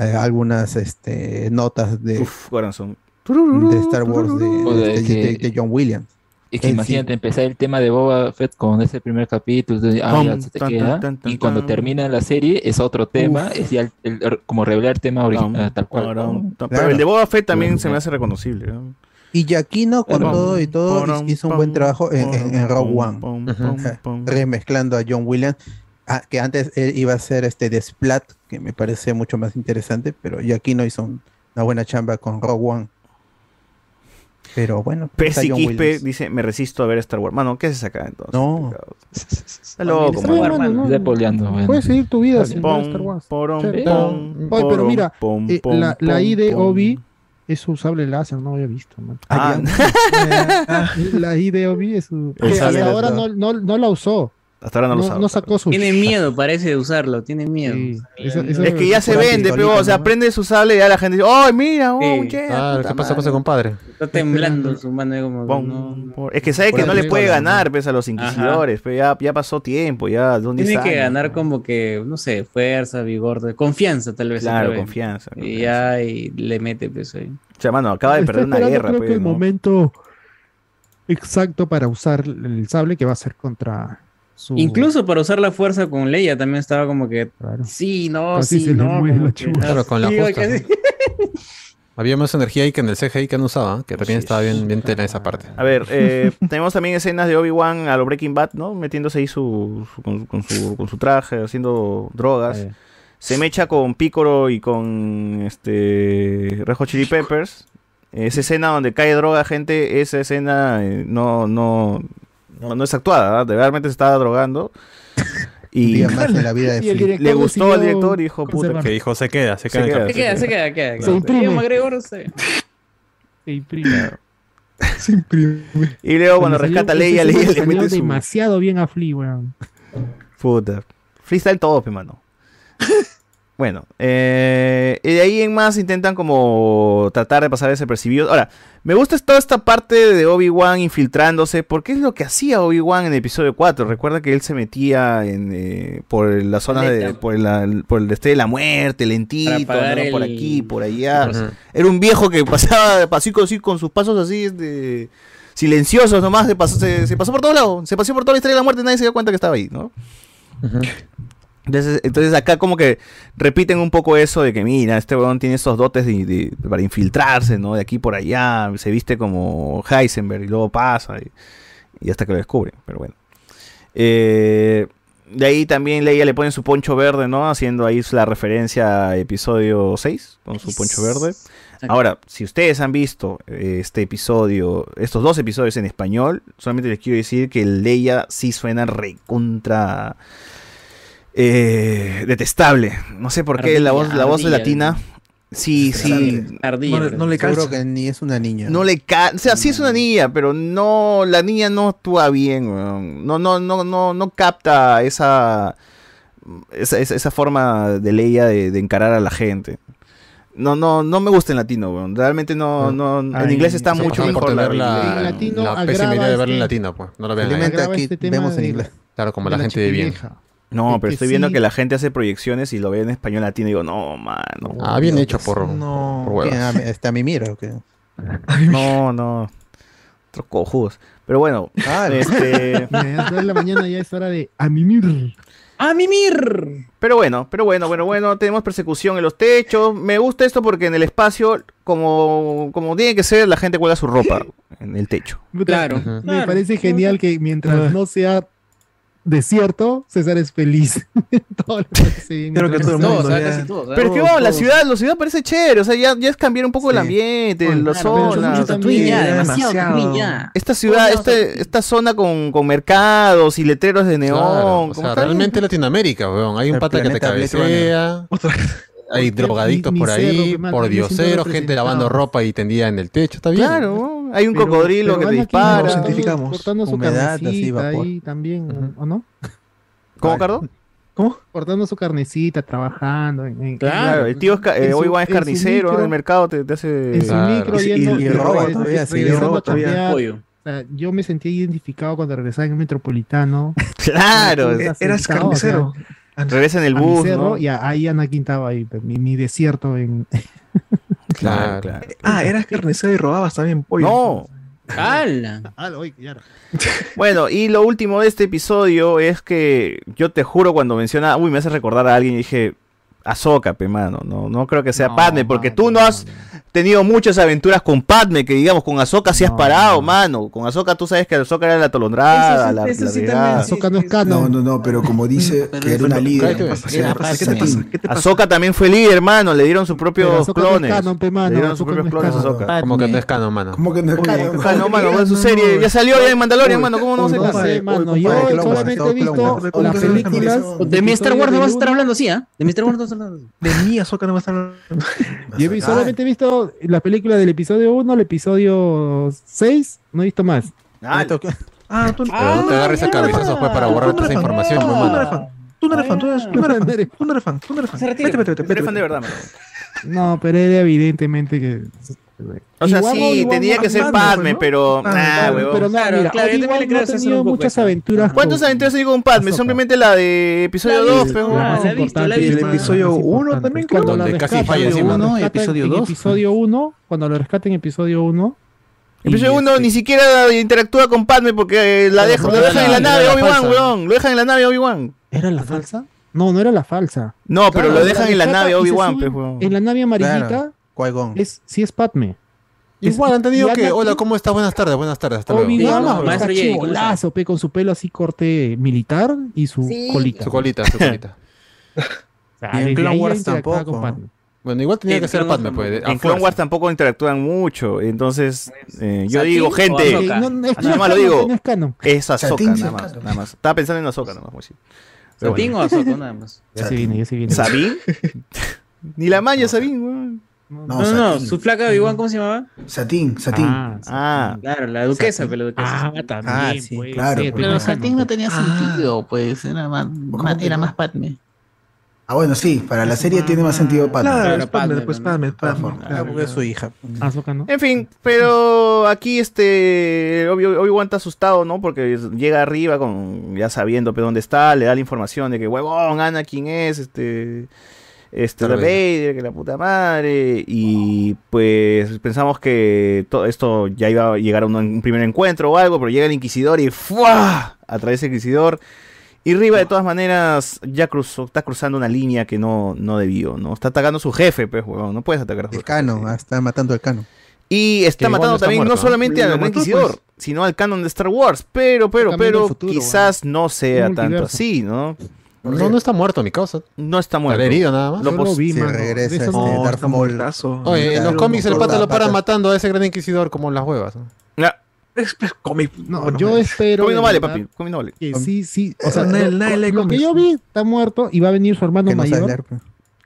eh, algunas este, notas de, Uf, de Star Wars de, de de- que- de- de John Williams. Es que sí. imagínate empezar el tema de Boba Fett con ese primer capítulo, de, ah, ya se te tan, queda, tan, tan, y cuando tan. termina la serie es otro tema, es ya el- el- como revelar el tema original tal cual. Pero el de Boba Fett también se me hace reconocible. ¿no? Y Giacchino con Pum, todo y todo pum, hizo un buen trabajo en, en- en Rogue One, pum, eh, remezclando a John Williams, que antes él iba a ser este de Splat, que me parece mucho más interesante, pero Giacchino hizo un- una buena chamba con Rogue One. Pero bueno, pues, John Quispe dice, me resisto a ver Star Wars. Mano, ¿qué haces acá entonces? No. Está loco, Está bien, mano. mano, no. Depoleando, bueno. Puedes seguir tu vida sin ver Star Wars. porom, Chévere. pom, Oye, pero mira, pom, eh, pom, la, la I de. Obi es su sable láser, no había visto. man. Ah, La I de Obi es su... (laughs) Que hasta ahora no, no, no la usó. Hasta ahora no lo No, sabe. no sacó su... Tiene (laughs) miedo, parece, de usarlo. Tiene miedo. Sí, eso- eso- Es que ya se vende, pero, o sea, ¿no? prende su sable y ya la gente dice, ¡ay, mira! ¡Oh, Sí. yeah, Ah, ¿qué pasa con madre". ese compadre? Está temblando su mano. Como Pom, no-. Es que sabe que no le puede ganar, pues, a los inquisidores. Pero ya, ya pasó tiempo, ya 10 Tiene que ganar como que, no sé, fuerza, vigor, confianza tal vez. Claro, vez. confianza, Y ya y le mete pues ahí. O sea, mano, acaba de perder una guerra, creo pues, que el momento exacto para usar el sable que va a ser contra su... Incluso para usar la fuerza con Leia también estaba como que, Claro. sí, no, Casi sí, se no. la que-. Claro, con la Sí, justa, casi- (laughs) Había más energía ahí que en el CGI que han usado, ¿eh? que también estaba bien, bien tela esa parte. A ver, eh, (laughs) tenemos también escenas de Obi-Wan a lo Breaking Bad, ¿no? Metiéndose ahí su, su- con, con su, con su traje, haciendo drogas. Eh. Se mecha con Picoro y con este Rejo Chili Peppers. Esa escena donde cae droga, gente, esa escena eh, no, no, no, no es actuada, ¿verdad? realmente se estaba drogando. (laughs) Y más en la vida de Y le gustó al director y dijo, puta. Que dijo, se queda, se Se queda. el queda. Se queda, se queda, queda. Se McGregor se- (laughs) Se imprime. (laughs) Se imprime. Y luego cuando salió- rescata a Leia, Leia le mete su... demasiado bien a Flea, weón. Puta. Freestyle todo, pe, mano. Bueno, eh, y de ahí en más intentan como tratar de pasar desapercibidos. Ahora, me gusta toda esta parte de Obi-Wan infiltrándose, porque es lo que hacía Obi-Wan en el episodio 4. Recuerda que él se metía en, eh, por la zona de, por, la, por el deste de la muerte, lentito, por aquí, por allá. Era un viejo que pasaba así con, así con sus pasos así, de, silenciosos nomás, de paso- se, se pasó por todos lados, se pasó por toda la historia de la muerte y nadie se dio cuenta que estaba ahí, ¿no? Entonces, entonces acá como que repiten un poco eso de que mira, este weón tiene estos dotes de, de- para infiltrarse, ¿no? De aquí por allá, se viste como Heisenberg y luego pasa y, y hasta que lo descubren, pero bueno. Eh, de ahí también Leia le pone su poncho verde, ¿no? Haciendo ahí la referencia a episodio 6 con su poncho verde. Ahora, si ustedes han visto eh, este episodio, estos dos episodios en español, solamente les quiero decir que Leia sí suena recontra eh, detestable. No sé por qué la voz, la voz Ardilla, latina. Sí, sí. Ardilla. No le- no le Seguro calza. que ni es una niña. No le ca o sea, sí es una niña, pero no, la niña no actúa bien, weón. No, no, no, no, no capta esa, esa, esa, esa forma de Leia de, de encarar a la gente. No, no, no me gusta en latino, weón. Realmente no, no, en Ay, inglés está mucho mejor la, la, En latino la pésima idea de verlo en este- latino, pues. No lo vean aquí este vemos en inglés. Claro, como la gente de bien. No, pero estoy viendo que la gente hace proyecciones y lo ve en español latino y digo, no, mano. Ah, bien hecho por. No, por ¿A, este, mi mira qué? (laughs) No, no. Otros cojudos. Pero bueno, ah, este. (laughs) de la mañana ya es hora de a mimir. ¡A mimir! Pero bueno, pero bueno, bueno, bueno, tenemos persecución en los techos. Me gusta esto porque en el espacio, como, como tiene que ser, la gente cuelga su ropa (laughs) en el techo. Claro. Me parece genial que mientras no sea desierto, César es feliz. (laughs) todo que todo el mundo. Todos, o casi todos, Pero es que vamos, la ciudad, la ciudad parece chévere, o sea, ya, es cambiar un poco el ambiente, bueno, los claro, zonas. También, ya, demasiado, Esta ciudad, bueno, este, esta zona con, mercados y letreros de neón. Claro, o sea, realmente? Latinoamérica, weón. Hay un el pata que te cabecea. Hay drogadictos por ahí, por dioseros, gente lavando ropa y tendida en el techo, está bien. Claro. Hay un pero, cocodrilo pero que te dispara. Nos identificamos. Cortando su Humedad, así, ahí también, uh -huh. ¿o no? ¿Cómo, Cardo? ¿Cómo? Cortando su carnecita, trabajando. En, en, claro, el tío es, eh, hoy va es carnicero, micro, en el mercado te, te hace. En su micro yendo, y, y, y roba todavía, sí, roba todavía pollo. O sea, yo me sentía identificado cuando regresaba en el metropolitano. (laughs) claro, eras carnicero. Regresa en el bus. ¿no? Y ahí Ana Quintaba, ahí, pues, mi, mi desierto en. (laughs) Claro, claro. Ah, eras carnicero y robabas también pollo. No. ¡Hala! (laughs) bueno, y lo último de este episodio es que yo te juro cuando menciona, uy, me hace recordar a alguien y dije, Azoka, mano, no, no creo que sea no, Padme, porque tú no has, tenido muchas aventuras con Padme, que digamos, con Azoka si has parado, mano. Con Azoka tú sabes que Azoka era la atolondrada, la, eso la sí Azoka no es canon. No, no, no, pero como dice (laughs) era una líder. ¿Qué. Azoka también fue líder, mano. Le dieron sus propios clones. Le dieron sus propios clones a Azoka. Como que no es canon, mano. Como que no es canon. Mano, su serie. Ya salió ya en Mandalorian, mano. ¿Cómo no se pasa? mano, yo solamente he visto las películas. De mi Star Wars no vas a estar hablando así, ¿ah? De mi Star Wars no vas a estar hablando. De mí Azoka no vas a estar hablando. Yo solamente he visto visto la película del episodio 1, el episodio 6, no he visto más. Ah, no, ah tú, ah, te agarres a cabezazos pues, para borrar toda esa información. Tú no eres fan, tú no eres fan, tú no eres fan, tú no eres fan. Vete, vete, vete. fan de verdad, No, pero era evidentemente que o sea, sí, Iwamo tenía que ser Padme, pero ah. Pero nada, claro, yo también le creo muchas eso. aventuras. ¿Cuántas aventuras hay con Padme? Simplemente la de episodio 2, pero la, la, visto, la el episodio 1 también creo. Cuando la casi falla episodio 2. Episodio 1, cuando lo rescaten episodio 1, Episodio 1 este, ni siquiera interactúa con Padme porque eh, la, lo dejan en la nave Obi-Wan, weón. Lo dejan en la nave Obi-Wan. ¿Era la falsa? No, no era la falsa. No, pero lo dejan en la, la nave Obi-Wan, pues, En la nave amarillita Qui-Gon. Es, sí es Padme. Igual han tenido que, hola, ¿cómo estás? Buenas tardes, buenas tardes, hasta luego. Obviamente, maestro pe, con su pelo así corte militar y su colita. Su colita, su colita. (laughs) en Clone Wars tampoco. Bueno, igual tenía que ser Padme, pues. En Clone Wars tampoco interactúan mucho, entonces pues, eh, yo digo, gente, no, es nada más lo digo, es Azoka, nada más. Estaba pensando en Azoka, nada más. ¿Satín o Azoka, nada más? Ya se viene, ya se viene. ¿Sabín? (laughs) Ni la malla, Sabín, weón. No, no, no, su flaca de Iguan, mm. ¿cómo se llamaba? Satín, Satín. Ah, ah claro, la duquesa, pero la duquesa. Ah, ah también, ah, sí, pues, claro. Pues, pero Satín no tenía ah. sentido, pues, era más, era más Padme. Ah, bueno, sí, para la serie tiene más sentido Padme. Claro, claro después Padme, Padme, pues, porque es su hija. ¿no? En fin, pero aquí este Obi-Wan está asustado, ¿no? Porque llega arriba con ya sabiendo dónde está, le da la información de que huevón, Ana quién es, este este Darth Vader, que la puta madre. Y pues pensamos que todo esto ya iba a llegar a un, primer encuentro o algo, pero llega el Inquisidor y ¡fua! Atraviesa el Inquisidor. Y Riva, de todas maneras, ya cruzó, está cruzando una línea que no, no debió, ¿no? Está atacando a su jefe, pues. No puedes atacar a su el jefe. Cano, sí. Ah, está matando al Cano. Y está matando también no solamente al Inquisidor, pues. sino al canon de Star Wars. Pero, pero, pero, quizás no sea tanto así, ¿no? No, no está muerto mi causa. No está muerto. Está herido nada más. Lo, lo vi, mano. regresa este, no, Darth Maul. Oye, en los cómics el pata lo paran matando a ese gran inquisidor como en las huevas. La... Es, es cómic. No, no, yo me... espero. Cómic no vale, papi. Cómic no vale. Sí, sí. O sea, nadie, lo, lo, lo, que yo vi está muerto y va a venir su hermano mayor. Leer, pues.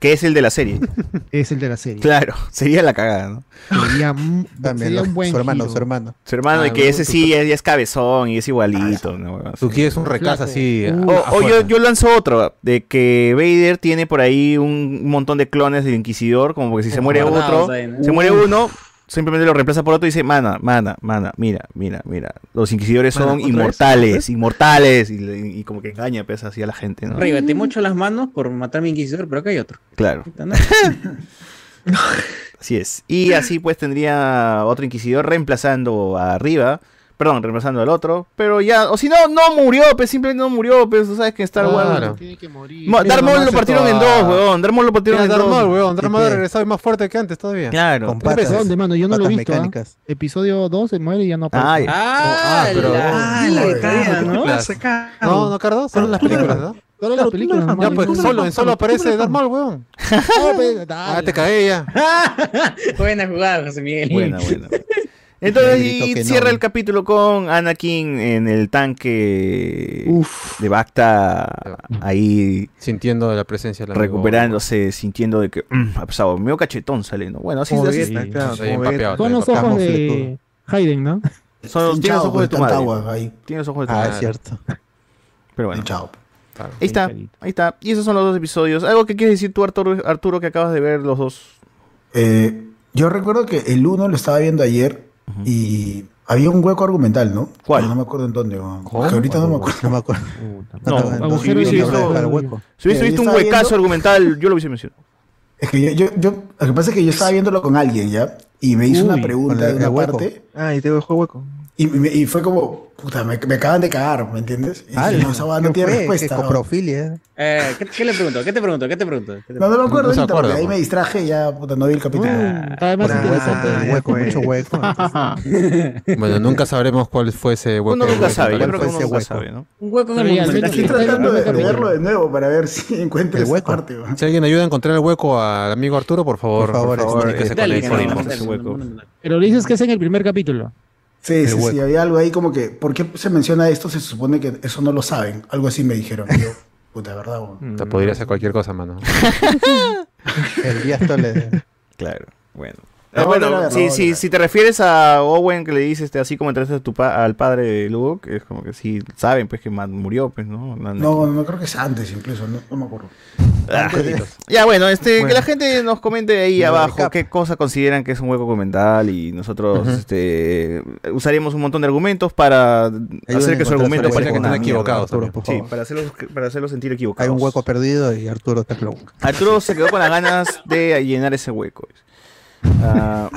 Que es el de la serie. (laughs) es el de la serie. Claro, sería la cagada, ¿no? Sería, (laughs) También, un buen su hermano, su hermano. Su hermano, ah, y que ese sí es, cabezón y es igualito. Ah. Tú quieres un recas así. Ah, o, o yo, yo, lanzo otro, de que Vader tiene por ahí un montón de clones del Inquisidor, como que si se muere otro, se muere uno, simplemente lo reemplaza por otro y dice, mana, mana, mana, mira, mira, mira. Los inquisidores Mana, son inmortales, inmortales. Y, como que engaña pues así a la gente, ¿no? Arriba, te mocho las manos por matar a mi inquisidor, pero acá hay otro. Claro. (laughs) Así es. Y así pues tendría otro inquisidor reemplazando a arriba. Perdón, reemplazando al otro. Pero ya, o si no, no murió, pues simplemente no murió, pues tú sabes que Star Wars. Claro. Tiene que morir. Mo- Mira Darth Maul lo partieron en dos, weón. Darth Maul lo partieron en Darth dos. Maul, weón. Darth Maul ha regresado y más fuerte que antes todavía. Claro. Con patas, ¿Dónde, mano? Yo no lo he visto. ¿ah? mecánicas. Episodio 2 se muere y ya no Ay. aparece. Ah, pero- la, la ¿no? No, no, Cardo, solo en las películas, ¿no? Solo las películas. Ya, pues solo, en solo aparece Darth Maul, weón. No, (laughs) pues, Ah, te caí ya. (laughs) Buena jugada, José Miguel. Buena, buena. Entonces, y no. cierra el capítulo con Anakin en el tanque de Bacta, ahí Sintiendo la presencia de la recuperándose, sintiendo de que mm, ha pasado, medio cachetón saliendo. Bueno, así así claro, está Son los ojos de Hayden, ¿no? (laughs) Son tiene los ojos de tu con madre. tanta agua ahí. Tiene los ojos de tu Ah, madre. es cierto. Pero bueno. Claro. ahí está, ahí está. Y esos son los dos episodios. ¿Algo que quieres decir tú, Arturo, Arturo que acabas de ver los dos? Eh, yo recuerdo que el uno lo estaba viendo ayer y había un hueco argumental, ¿no? ¿Cuál? Pero No me acuerdo en dónde. weón. Que ahorita no me acuerdo. No me acuerdo. No, no, si hubiese visto, un huecazo viendo- argumental, yo lo hubiese mencionado. Es que yo, yo, yo, lo que pasa es que yo estaba viéndolo con alguien, ¿ya? Y me hizo Uy, una pregunta de una parte Ah, y te dejó hueco. Y, y fue como, puta, me, me acaban de cagar, ¿me entiendes? Y Ah, no, no ¿qué tiene respuesta. ¿Qué ¿no? coprofilia? Eh, ¿qué, qué le pregunto? ¿Qué te pregunto? ¿Qué te pregunto? ¿Qué te No, no me acuerdo No se ahorita, acuerda, porque ahí pues. me distraje y ya, puta, no vi el capítulo. Estaba más Por el hueco, interesante. ya hueco, mucho hueco. Bueno, nunca sabremos cuál fue ese hueco. Uno nunca sabe, yo ¿Cuál creo que uno nunca hueco? sabe, ¿no? Un hueco en el Estoy tratando de, verlo de nuevo para ver si encuentro El hueco. parte. Si alguien ayuda a encontrar el hueco al amigo Arturo, por favor. Por favor, ese hueco. Pero dices que es en el primer capítulo. Sí, sí, sí, había algo ahí como que, ¿por qué se menciona esto? Se supone que eso no lo saben. Algo así me dijeron. Yo, (laughs) puta, ¿verdad? Te podría ser cualquier cosa, mano. (laughs) El día esto le... Claro, bueno. No, Ah, bueno, no, no, si, no, si, te refieres a Owen que le dices este, así como entraste a tu pa- al padre de Luke, es como que sí saben pues que man- murió, pues, ¿no? No, No, no creo que sea antes incluso, no, no me acuerdo. Ah, ya bueno, este, que la gente nos comente ahí Bueno, abajo qué cosa consideran que es un hueco comental y nosotros Ujú. este, usaremos un montón de argumentos para hacer que su argumento parezca que mierda. equivocados Arturo, Sí, para hacerlos, para hacerlos sentir Hay equivocados. un hueco perdido y Arturo está loco. Arturo se quedó con las ganas de llenar ese hueco. Ah,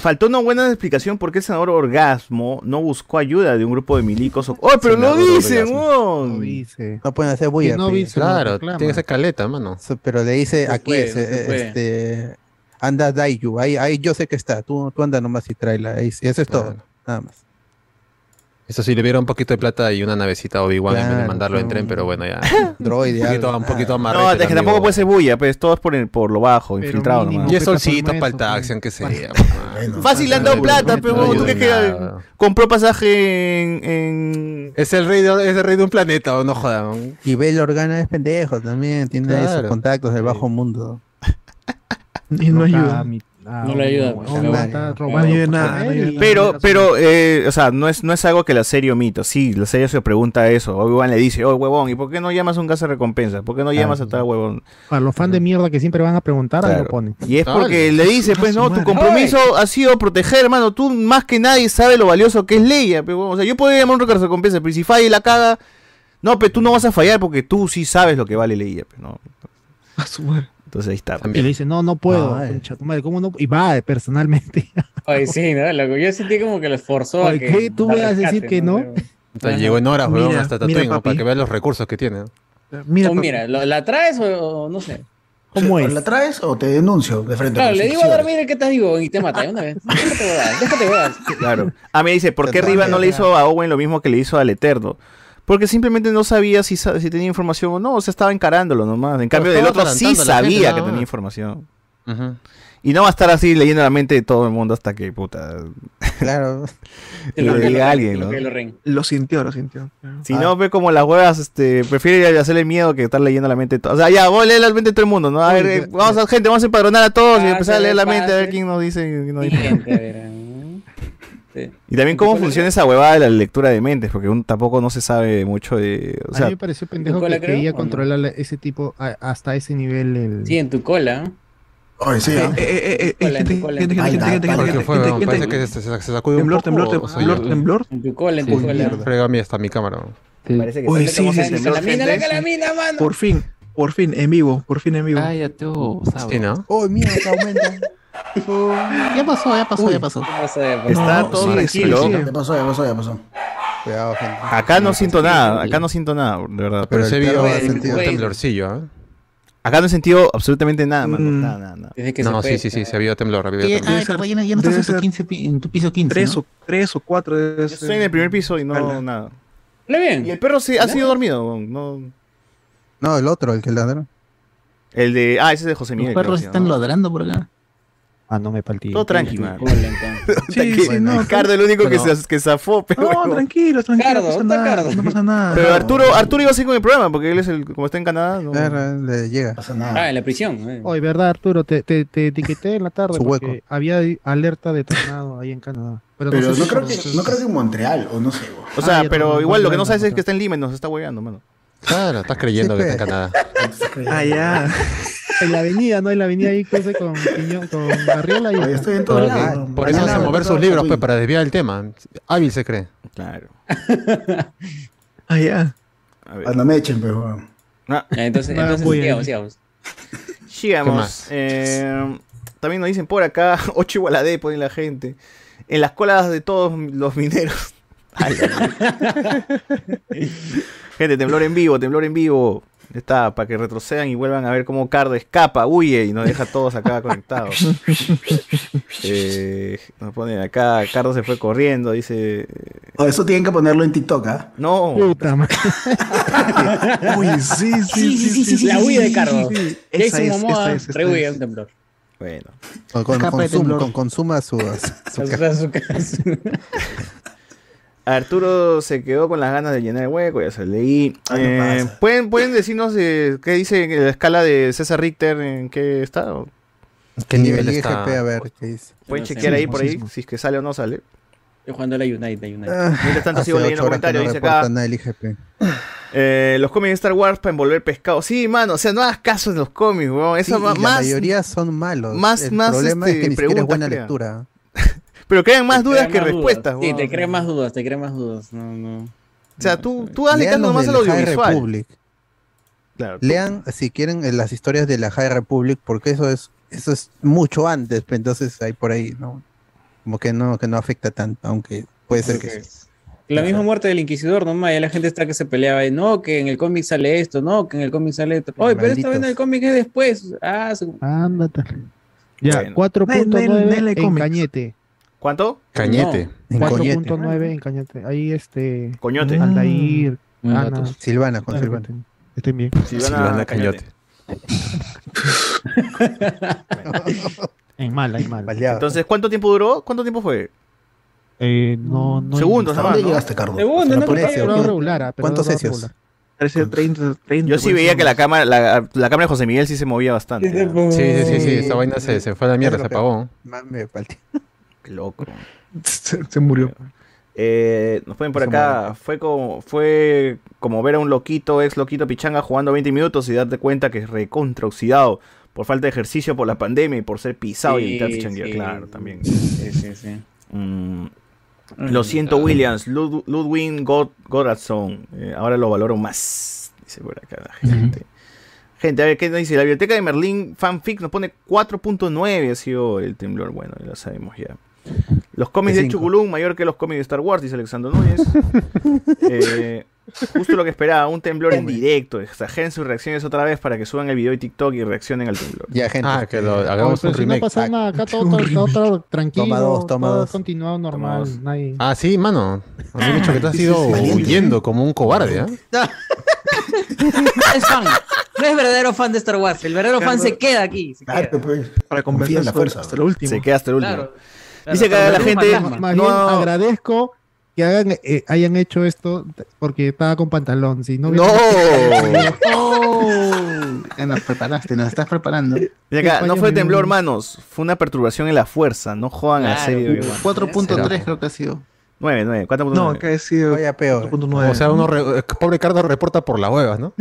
faltó una buena explicación por qué el senador Orgasmo no buscó ayuda de un grupo de milicos. o- ¡Oh, pero lo Senador dicen! Weón! Dice. No pueden hacer bulla. Que no viste. Claro, tiene esa caleta, mano. Pero le dice Se aquí, se este, anda Daiju, ahí, ahí yo sé que está, tú, tú anda nomás y tráela, ahí, eso es todo, nada más. Eso sí, le vieron un poquito de plata y una navecita a Obi-Wan en vez de Claro, mandarlo en no. tren, pero bueno, ya. (laughs) Un poquito, algo. un poquito amarrete No, es que amigo. tampoco puede ser bulla, pues todo es por, el- por lo bajo, Pero infiltrado mínimo. nomás. Y es Puta, solcito para el taxi, aunque sea. Bueno, Fácil le han dado plata, no pero ¿tú crees que compró pasaje en, en- Es el rey de, es el rey de un planeta, o no jodan. Y Bel Organa es pendejo también, tiene Claro. contactos del bajo mundo. (laughs) Y no ayuda. No le ayuda, No, está robando nada, Pero, pero, eh, o sea, no es, no es algo que la serie omita. Sí, la serie se pregunta eso. Obi-Wan le dice, oh, huevón, ¿y por qué no llamas a un caso de recompensa? ¿Por qué no llamas a tal huevón? Para los fans de mierda que siempre van a preguntar, ahí lo ponen. Y es Dale. porque le dice, pues, no, tu compromiso ha sido proteger, hermano. Tú más que nadie sabes lo valioso que es Leia. Pero, o sea, yo podría llamar a un caso de recompensa, pero si falla y la caga, no, pero tú no vas a fallar porque tú sí sabes lo que vale Leia. ¿no? A su madre. Entonces ahí está. pues. Y le dice, no, no puedo. Concha tu madre, ¿cómo no? Y va eh, personalmente. (laughs) Ay, sí, ¿no? Loco, Yo sentí como que lo esforzó a Ay, que. ¿qué? ¿Tú me vas a decir que no? O sea, llegó en horas, weón, hasta Tatooine, ¿no? para que veas los recursos que tiene. ¿no? Mira, O mira, ¿lo- ¿la traes o o no sé? ¿Cómo o es? ¿La traes o te denuncio de frente? Claro, le digo a dormir que estás vivo y te mata de una vez. (laughs) Déjate huevadas, déjate. Claro. Ah, me dice, ¿por qué Riva no le hizo a Owen lo mismo que le hizo al Eterno? Porque simplemente no sabía si, sa- si tenía información o no, o sea, estaba encarándolo nomás. En cambio, el otro sí gente, sabía que tenía información. Y no va a estar así leyendo la mente de todo el mundo hasta que, puta, (laughs) Claro. Lo diga alguien, lo ¿no? lo sintió, lo sintió. Si no, ve como las huevas, este, prefiere hacerle miedo que estar leyendo la mente de todo. O sea, ya, voy a leer la mente de todo el mundo, ¿no? A ver, eh, vamos a, gente, vamos a empadronar a todos y Ah, empezar a leer la mente, a ver quién nos dice, quién nos dice. Siguiente, a ver. Y también cómo funciona esa huevada de la lectura de mentes, porque uno tampoco no se sabe mucho de... O a mí me pareció pendejo que quería controlar la- ese tipo a- hasta ese nivel. El... Sí, en tu cola. Ay, sí, Eh, eh, eh, eh, se, se, se Temblor, temblor, temblor, temblor. En tu cola, en tu cola. Frega a mí hasta mi cámara. weón. Parece que Uy, está- sí, estamos sí, en sí. temblor, Calamina, la gente. calamina, mano. Por fin, por fin, en vivo, por fin en vivo. Cállate, oh, ¿no? Oh, mira, que aumenta. Ya pasó, ya pasó, ya pasó. ¿Qué pasa de- Está No, todo sí, tranquilo. sí, sí. Ya pasó, ya pasó, ya pasó. Cuidado, gente. Acá no siento nada, acá no siento nada, de verdad. Pero se vio perro un ha sentido- temblorcillo, ¿ah? Acá no he sentido absolutamente nada, mano. Mm. Nada, nada, nada. Que No, se sí, sí, sí, eh, se vio temblor, ha habido Ay, temblor. ser- pero ya no, ya no estás en tu, ser 15 pi- en tu piso 15. Tres ¿no? o, tres o cuatro debe Yo ser. estoy en el primer piso y no Ala. nada. Bien. Y el perro se, ha sido dormido, no. No, el otro, el que ladró. El de. Ah, ese es de José Los Miguel. creo perros que están ¿no? ladrando por acá. Ah, no me paltí. Todo tranqui, man. Cola, entonces. (laughs) Sí, sí, no, Ricardo, el único que, se, que zafó, (laughs) pero. No, bueno. tranquilo, tranquilo, Cardo, no pasa nada, Cardo. no pasa nada. Pero Arturo, Arturo iba así con el programa, porque él es el. Como está en Canadá. No. Claro, le llega. No pasa Ah, nada. en la prisión. eh. Oye, verdad, Arturo, te, te, te etiqueté en la tarde Su hueco. porque había alerta de tornado ahí en Canadá. Pero, Pero sé no si- creo, que, no creo que en Montreal, o no sé. O sea, Ah, pero no, igual no, lo que no, no sabes no, es que está en Lima y nos está hueveando, mano. Claro, estás creyendo Sí, que está en. Canadá. Ah, ya. (laughs) En la avenida, ¿no? En la avenida ahí cruce con Piñón, con Arriola y estoy en todos Por, lados. por eso Mañana hace me mover sus libros, pues, para desviar el tema. Hábil se cree. Claro. (laughs) Ah, ya. A. Cuando me echen, pero. weón. Ah, Entonces, No, entonces sigamos, sigamos. sigamos. Eh, también nos dicen por acá, 8 igualadé, ponen la gente. En las colas de todos los mineros. (laughs) Ay, (laughs) gente, temblor en vivo, temblor en vivo. Ya Está, para que retrocedan y vuelvan a ver cómo Cardo escapa, huye y nos deja a todos acá conectados. (laughs) Eh, nos ponen acá, Cardo se fue corriendo, dice. Oh, eso tienen que ponerlo en TikTok, ¿ah? No, Puta madre. (laughs) Uy, sí, sí, sí, sí, sí. La huida de Cardo. Esa Jason es, Momoa esta es, rehuye es. un temblor. bueno. Con, con, Capa de consum- temblor. con consuma su, su, Su- ca- su- su- (laughs) Arturo se quedó con las ganas de llenar el hueco, ya se leí. Ah, no Eh, pasa. ¿pueden, ¿Pueden decirnos eh, qué dice la escala de César Richter en qué está? ¿O ¿Qué el nivel IGP, está? a ver qué dice. ¿Pueden No sé, chequear ahí sismo, por ahí si es que sale o no sale? Estoy jugando a la United, la United. Ah, Mientras tanto hace sigo leyendo comentarios, no dice acá. nada el IGP. Eh, los cómics de Star Wars para envolver pescado. Sí, mano, o sea, no hagas caso en los cómics, weón. Sí, Eso y ma- la más, mayoría son malos. más- el más, problema este, es que ni siquiera es buena crean. lectura. Pero crean más dudas crean que más respuestas, Sí, te crean más dudas, te crean más dudas. No, no. O sea, tú, tú los nomás del al High audiovisual. Republic. Claro, tú- Lean, si quieren, eh, las historias de la High Republic, porque eso es eso es mucho antes, pues, entonces hay por ahí, ¿no? Como que no, que no afecta tanto, aunque puede ser que sí. La misma muerte del Inquisidor, nomás, ya la gente está que se peleaba, y, no, que en el cómic sale esto, no, que en el cómic sale esto. Oye, pero esta vez en el cómic es después. Ah, su- Ándate. Ya, Bueno. 4.9 Dale, dale, en cómics. Cañete. ¿Cuánto? Cañete. En Coñete. 4.9 en Cañete. Ahí este. Coñote. Aldair, Ana. datos. Silvana, con Silvana. Estén bien. Silvana Silvana Cañote. (laughs) En mala, en mala. Baleado. Entonces, ¿cuánto tiempo duró? ¿Cuánto tiempo fue? Eh, no, no. Segundos, ¿Hasta nomás, dónde ¿no? llegaste, Cardo? Segundo, Hasta la no, ponencia, pero- Pero ¿o qué? regular, ah, pero ¿Cuántos no. Parece 30, 30. Yo sí pues, veía no. que la cámara, la, la cámara de José Miguel sí se movía bastante. Sí, sí, sí, sí. Esa vaina se, se fue a la mierda, se apagó. Más me falta. Qué loco. (laughs) Se, se murió. Eh, nos ponen por acá, fue como, fue como ver a un loquito, ex loquito pichanga jugando 20 minutos y darte cuenta que es recontra oxidado por falta de ejercicio por la pandemia y por ser pisado y Sí, evitar pichanguear, sí. claro, también. Sí, sí, sí. Mm, lo siento, Williams, Lud- Ludwig God, Goradsson, eh, ahora lo valoro más, dice por acá la gente. Gente, a ver, ¿qué nos dice? La biblioteca de Merlín Fanfic nos pone 4.9, ha sido el temblor, bueno, ya lo sabemos ya. Los cómics De de. Chugulún, mayor que los cómics de Star Wars, dice Alexander Núñez. (laughs) Eh, justo lo que esperaba, un temblor en directo. Exageren sus reacciones otra vez para que suban el video de TikTok y reaccionen al temblor. Ya, gente. Ah, que lo hagamos pero un si no remake. pasó nada, acá todo, todo, todo, todo tranquilo. Toma dos, toma todo dos. continuado normal. dos. nadie- Ah, sí, mano. Me han dicho que tú has ido huyendo como un cobarde, ¿ah? (laughs) No es fan. No es verdadero fan de Star Wars. El verdadero fan se queda aquí. se Claro, queda. pues. Para en la fuerza. hasta lo último. Se queda hasta el último. Claro. Dice que la gente-. Más No. bien agradezco que hagan, eh, hayan hecho esto porque estaba con pantalón. Si no, ¡No! hubiera- (laughs) Oh, ya nos preparaste, nos estás preparando. Dice acá, no fue temblor, manos. Fue una perturbación en la fuerza. No jodan a la Claro, pues. weón. 4.3 creo que ha sido. 9, 9. ¿Cuánto No, acá he sido Vaya peor. 4.9. O sea, uno re- eh, pobre Cardo reporta por las huevas, ¿no?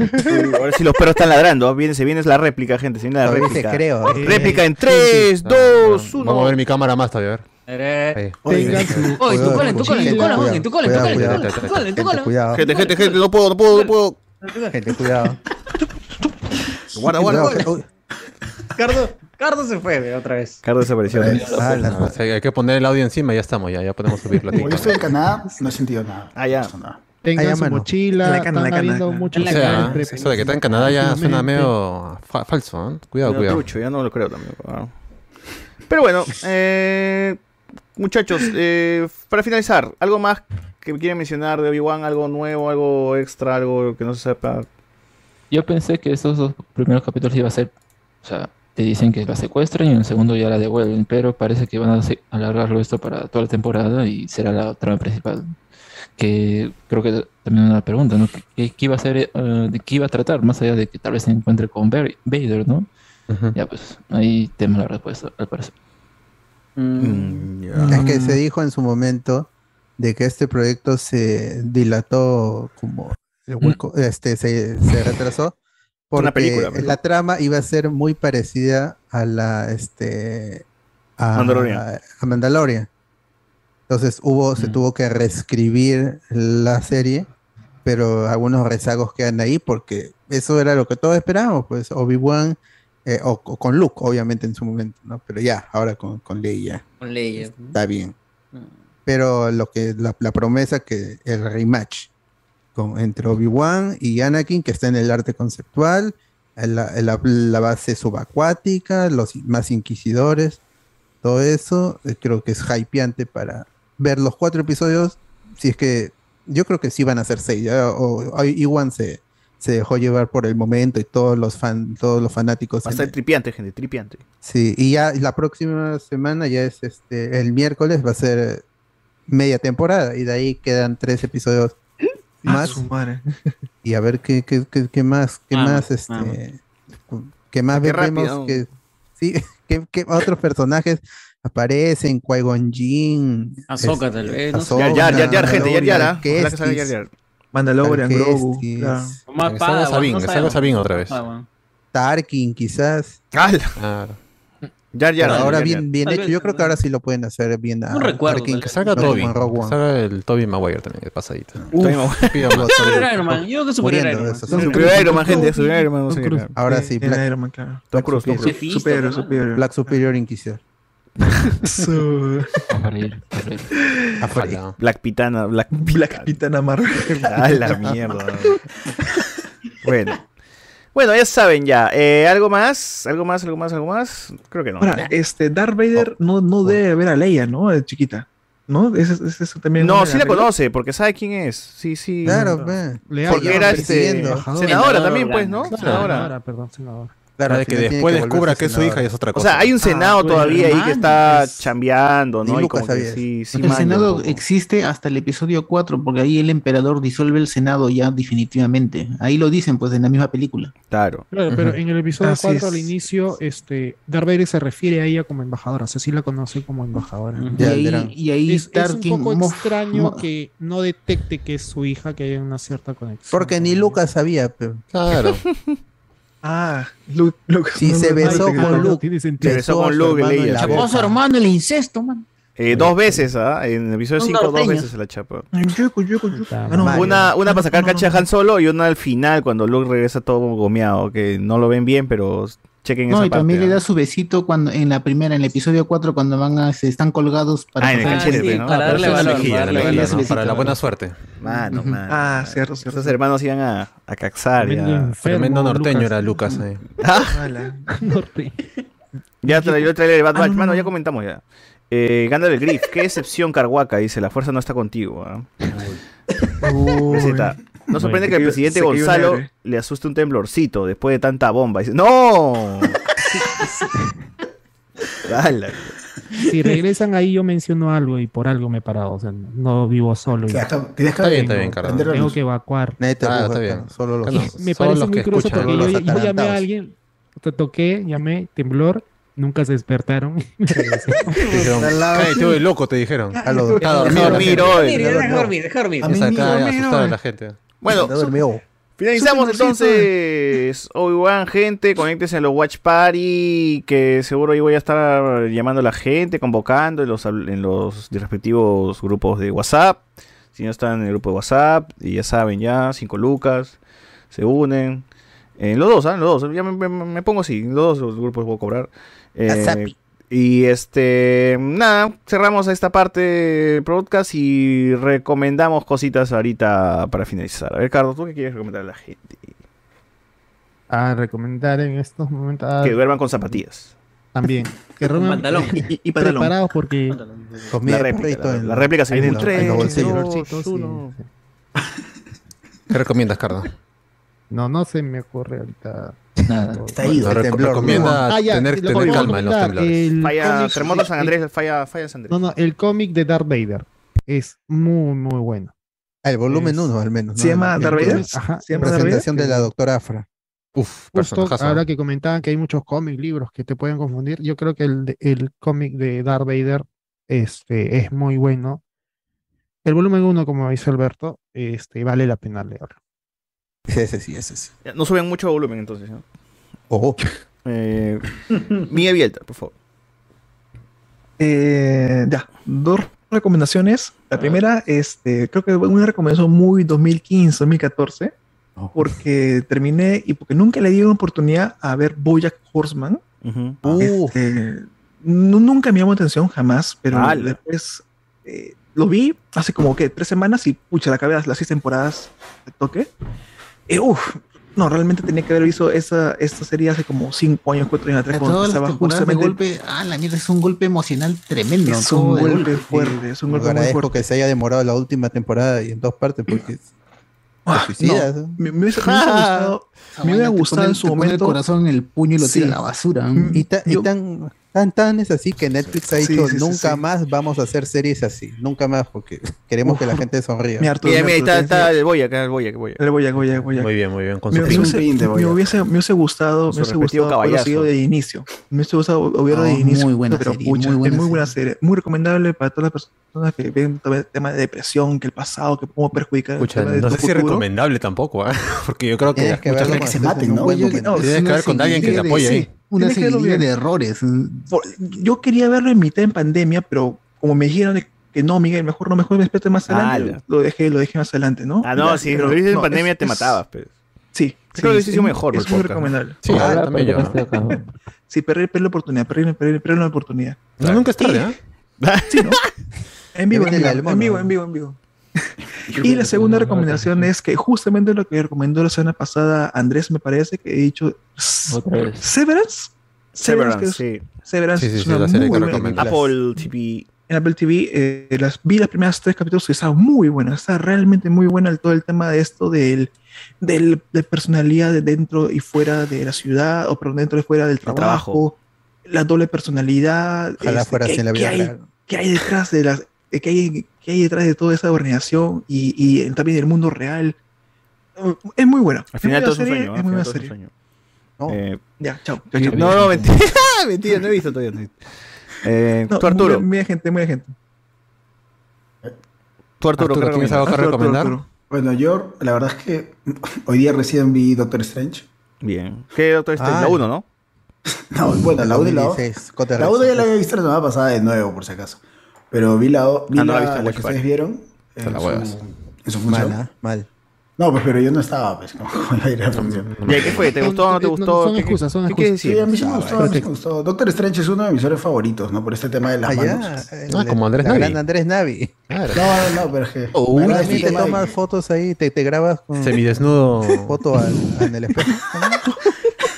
Sí los perros están ladrando. Viene, se viene la réplica, gente. Se viene la réplica. se creo. Réplica en 3, 2, 1. Vamos a ver mi cámara más todavía, a ver. Tengan su- Oye, tu cola, en tu cola, en tu cola, en tu cola, en tu cola, en tu cola. Cuidado. Gente, gente, gente, no puedo, no puedo, no puedo. Gente, cuidado. Guarda, guarda, Cardo, Cardo se fue otra vez. Cardo desapareció. ah, hay que poner el audio encima y ya estamos, ya, ya podemos subirlo. Como yo estoy en Canadá, no he sentido nada. Ah, ya. Tengan Allá, su mano. mochila, están habiendo en la muchos O sea, pre- eso de que está en Canadá ya suena medio fa- falso, ¿eh? Cuidado, cuidado. trucho, ya no lo creo también. Pero bueno, eh, muchachos, eh, para finalizar, ¿algo más que quieren mencionar de Obi-Wan? ¿Algo nuevo, algo extra, algo que no se sepa? Yo pensé que esos dos primeros capítulos iba a ser, o sea, te dicen que la secuestran y en el segundo ya la devuelven, pero parece que van a alargarlo esto para toda la temporada y será la trama principal. Que creo que también una pregunta, ¿no? ¿Qué, iba a hacer, eh, de qué iba a tratar, más allá de que tal vez se encuentre con Vader, ¿no? Ya, pues ahí tenemos la respuesta, al parecer. Mm, ya. Es que se dijo en su momento de que este proyecto se dilató como el hueco, este se, se retrasó porque Una película, la trama iba a ser muy parecida a la este a Mandalorian. a Mandalorian. Entonces hubo se tuvo que reescribir la serie, pero algunos rezagos quedan ahí porque eso era lo que todos esperábamos, pues Obi-Wan eh, o, o con Luke, obviamente en su momento, ¿no? Pero ya, ahora con, con Leia Con Leia. está bien. Pero lo que la, la promesa que el rematch con, entre Obi-Wan y Anakin, que está en el arte conceptual, la, la- la base subacuática, los más inquisidores, todo eso, eh, creo que es hypeante para ver los cuatro episodios. Si es que yo creo que sí van a ser seis. ya, o, o Iwan se, se dejó llevar por el momento y todos los fan, todos los fanáticos. Va a el- tripiante, gente, tripiante. Sí, y ya la próxima semana ya es este, el miércoles va a ser media temporada y de ahí quedan tres episodios Ah, más (laughs) y a ver qué, qué, qué, qué más, qué Vamos, más, este, vamos. qué más Qué vemos rápido. que sí, (laughs) qué, qué otros personajes aparecen, Qui-Gon Jinn, Ahsoka, este, tal vez, no sé. Ahsoka, Yar, Yar, Yar, gente, Yar, Yar, ¿ah? Mandalorian, Grogu. Claro. Más no otra vez. Padawan. Tarkin quizás. Claro. Yar, Yar. Pero ahora Yar, bien, bien hecho. vez, Yo creo que ahora sí lo pueden hacer bien. a No recuerdo, Tarkin, Que salga Toby. Que One. salga el Toby Maguire también, de pasadita. Toby Maguire. (laughs) Super Iron Man, yo creo que Super Iron Man. eso, Su sí. primer Iron Man, gente, su primer Iron Man. Ahora sí, Black, Iron Man, claro. Superior, superior. Black Superior Inquisitor. Su- A freír, a freír. A freír. Ojalá. Black Pitana, Black Black Pitana Marvel. (laughs) A la mierda. bueno. Bueno, ya saben ya. Eh, ¿Algo más? ¿Algo más? ¿Algo más? ¿Algo más? Creo que no. Ahora, este, Darth Vader no, no debe ver a Leia, ¿no? De chiquita. ¿No? Ese, ese, ese también No, sí la conoce, porque sabe quién es. Sí, sí. Claro, ve. Le Porque era este. Senadora Senador también, pues, ¿no? Senadora. Senadora, perdón, senadora. Claro, que después que descubra que es su hija y es otra O cosa. sea, hay un senado pues, todavía ahí que está pues. chambeando, ¿no? Y Lucas como que sabía sí, sí el Senado existe hasta el episodio 4, porque ahí el emperador disuelve el Senado ya definitivamente. Ahí lo dicen, pues, en la misma película. Claro. Claro, pero en el episodio Así 4 al es. inicio, este, Darth Vader se refiere a ella como embajadora, o sea, sí la conoce como embajadora. Y ahí, verán. y ahí Es, es un poco Moff- extraño Mo- que no detecte que es su hija, que haya una cierta conexión. Porque ni Lucas sabía, pero Claro. (laughs) Ah, Luke. Luke si se besó Ay, con Luke, tiene sentido. Se besó besó con Luke sí. boca. Chapó a su hermano el incesto, man. Eh, dos veces, ¿ah? En el episodio Son 5, dos veces se la chapa. Ah. Una, una para sacar cacha a Han Solo y una al final cuando Luke regresa todo gomeado, que no lo ven bien, pero chequen No, esa y parte. también le ¿ah? da su besito cuando en la primera, en el episodio 4, cuando van a, se están colgados para Ah, en el pasar- cachete, sí, ¿no? para darle valor, la mejilla, para la darle mejilla, valor. ¿no? Para la buena suerte. Mano, mano. Ah, cierto, cierto. Esos hermanos iban a, a caxar Tremendo ya. enfermo, Tremendo norteño Lucas. era Lucas. eh. (laughs) Ala. (laughs) Norte. Ya trayó el trailer de Bad Ah, Batch. no, Mano, no. ya comentamos ya. Eh, Gandalf el Griff, qué excepción Carhuaca, dice, la fuerza no está contigo. ¿ah? Uy. Receta. No sorprende que al presidente Gonzalo le asuste un temblorcito después de tanta bomba. Dice, ¡No! (laughs) Dale. Si regresan ahí, yo menciono algo y por algo me he parado. O sea, no vivo solo. y Ya, está- tienes que Está bien, está tengo- bien, Carlos. prender la tengo que evacuar. Ah, está bien. Solo los Claro. Me parece los muy curioso porque yo, llamé a alguien, te toqué, llamé, temblor, Nunca se despertaron. (laughs) Dijeron, cállate, oye, loco, te dijeron. A los- Está Deja dormido. Deja dormir, deja dormir. Está asustada la gente. Bueno, Finalizamos entonces Obi-Wan, gente, conéctense a los Watch Party, que seguro ahí voy a estar llamando a la gente, convocando en los, en los respectivos grupos de WhatsApp. Si no están en el grupo de WhatsApp, y ya saben ya, 5 lucas, se unen. En los dos, ¿ah? En los dos, ya me, me- me pongo así, en los dos los grupos voy a cobrar. Eh, WhatsApp. Y este, nada, cerramos esta parte del podcast y recomendamos cositas ahorita para finalizar. A ver, Carlos, ¿tú qué quieres recomendar a la gente? A recomendar en estos momentos. Que duerman con zapatillas. También. Que (laughs) duerman pantalón. Y- y pantalón. preparados porque. Comida La réplica, perrito la- en- la réplica se en viene en tres, en los bolsillos. (laughs) ¿Qué recomiendas, Carlos? No, no se me ocurre ahorita. Nada. Está ido. Rec- temblor. recomienda Ah, ya, tener, calma en los temblores. El Falla, cómic- terremoto San el- Andrés, falla, falla San Andrés. No, no, el cómic de Darth Vader es muy, muy bueno. Ah, el volumen Es- 1 al menos. ¿Se ¿no? llama El- Darth Vader? Ajá. ¿Se llama Darth Vader? Presentación de la doctora Afra. Uf, Justo ahora que comentaban que hay muchos cómics, libros que te pueden confundir, yo creo que el, el cómic de Darth Vader este, es muy bueno. El volumen 1, como dice Alberto, este, vale la pena leerlo. Sí, (laughs) ese sí, ese sí. No suben mucho volumen entonces. ¿no? Oh. Eh, Miguel Bielta, por favor. Eh, ya, dos recomendaciones. La primera, este, creo que una recomendación muy 2015, 2014, porque terminé y porque nunca le di una oportunidad a ver Bojack Horseman. Este, nu- nunca me llamó atención, jamás, pero después eh, lo vi hace como que tres semanas y pucha, la acabé las, las seis temporadas de toque. Eh, uf, no, realmente tenía que haber visto esa, esta serie hace como cinco años, cuatro años atrás, cuando estaba de justamente golpe, ah, la mierda, es un golpe emocional tremendo. Es un golpe golpe. fuerte, es un golpe muy agradezco fuerte. que se haya demorado la última temporada y en dos partes porque Ah, suicidas, no, ¿eh? me, me hubiese, me hubiese (laughs) gustado, Esa me hubiera gustado pone- en su momento. el corazón en el puño y lo tira Sí. a la basura. Y, ta- y Yo- tan, tan, tan es así que Netflix ha dicho sí, sí, nunca sí. más vamos a hacer series así, nunca más porque (laughs) queremos Uf. que la gente sonría. Mira, mi mira, ahí está, está el Boya, acá el Boya, el Boya. El Boyac, Boyac, Boyac. Muy bien, muy bien. Con Me, su hubiese, de me hubiese, me hubiese gustado, me hubiese gustado seguido de inicio. Me hubiese gustado de Oh, inicio. muy buena pero serie, pucha, muy buena es muy buena serie. serie. Muy recomendable para todas las personas que ven el tema de depresión, que el pasado, que cómo perjudica el Escucha, tema de no sé si es recomendable tampoco, ¿ah? (laughs) porque yo creo que que mucha gente se maten, ¿no? Tienes Es que ver con alguien que te apoye de- ahí. Sí, Una bien. de errores. Por- yo quería verlo en mitad en pandemia, pero como me dijeron que no, Miguel, mejor no, mejor me espérate más adelante, Ala. lo dejé, lo dejé más adelante, ¿no? Ah, no, Ya, si pero lo viste en no, pandemia es- te es- matabas, pues. Sí, Creo que sido mejor Es el muy recomendable. Sí, Ah, ah, también yo. pero acá. (laughs) Sí, perdí, la oportunidad, perdí, perdí, perdí la oportunidad. No, nunca es tarde, ¿ah? (laughs) Sí, ¿no? (laughs) En vivo, en vivo, en vivo, en vivo, en vivo. (laughs) Y la segunda recomendación es que justamente lo que recomendó la semana pasada Andrés, me parece, que he dicho. Severance. Severance, es- sí. Severance Sí, sí, es sí, una la serie muy buena. Apple TV. En Apple TV eh, las, vi las primeras tres capítulos y está muy buena, está realmente muy buena el, todo el tema de esto del, del de personalidad de dentro y fuera de la ciudad, o perdón, dentro y fuera del trabajo, trabajo. la doble personalidad, Ojalá este, fuera qué- así en la vida real. qué hay detrás de las qué hay, qué hay detrás de toda esa organización y, y también del mundo real. Uh, Es muy buena. Al final Es todo es un muy buena sueño. serie, ¿ah? Es muy buena serie. No. Eh, Ya, chao. chao, chao. no, no, mentira. (laughs) mentira, no he visto todavía. Eh, No, tú, Arturo. Muy, muy gente, muy gente. Tú, Arturo, Arturo, ¿qué ¿tienes algo que? Arturo, recomendar? Arturo. Bueno, yo la verdad es que hoy día recién vi Doctor Strange. Bien. ¿Qué Doctor Strange? Ah, (laughs) La 1, ¿no? No, bueno, la 1 y la 2. 2016, Cotter La 1 ya la había visto la semana pasada de nuevo, por si acaso. Pero vi la, vi Ah, no la la, la que ustedes vieron. Te En la su, en su función. Mal, ¿ah? mal. No, pues pero yo no estaba, pues. ¿cómo iba a ir a la función? ¿Y qué fue? ¿Te gustó o no te No, gustó? son ¿Qué- excusas, son ¿Qué quieres Sí, a mí sí me Ah, gustó, a mí sí me gustó. Doctor Strange es uno de mis héroes favoritos, ¿no? Por este tema de las Ah, manos. Ah, como Andrés la Navi. gran Andrés Navi. Claro. No, no, no, pero es que. Oh, también este te tomas fotos ahí, te, te grabas con Semidesnudo. foto al, en el espejo.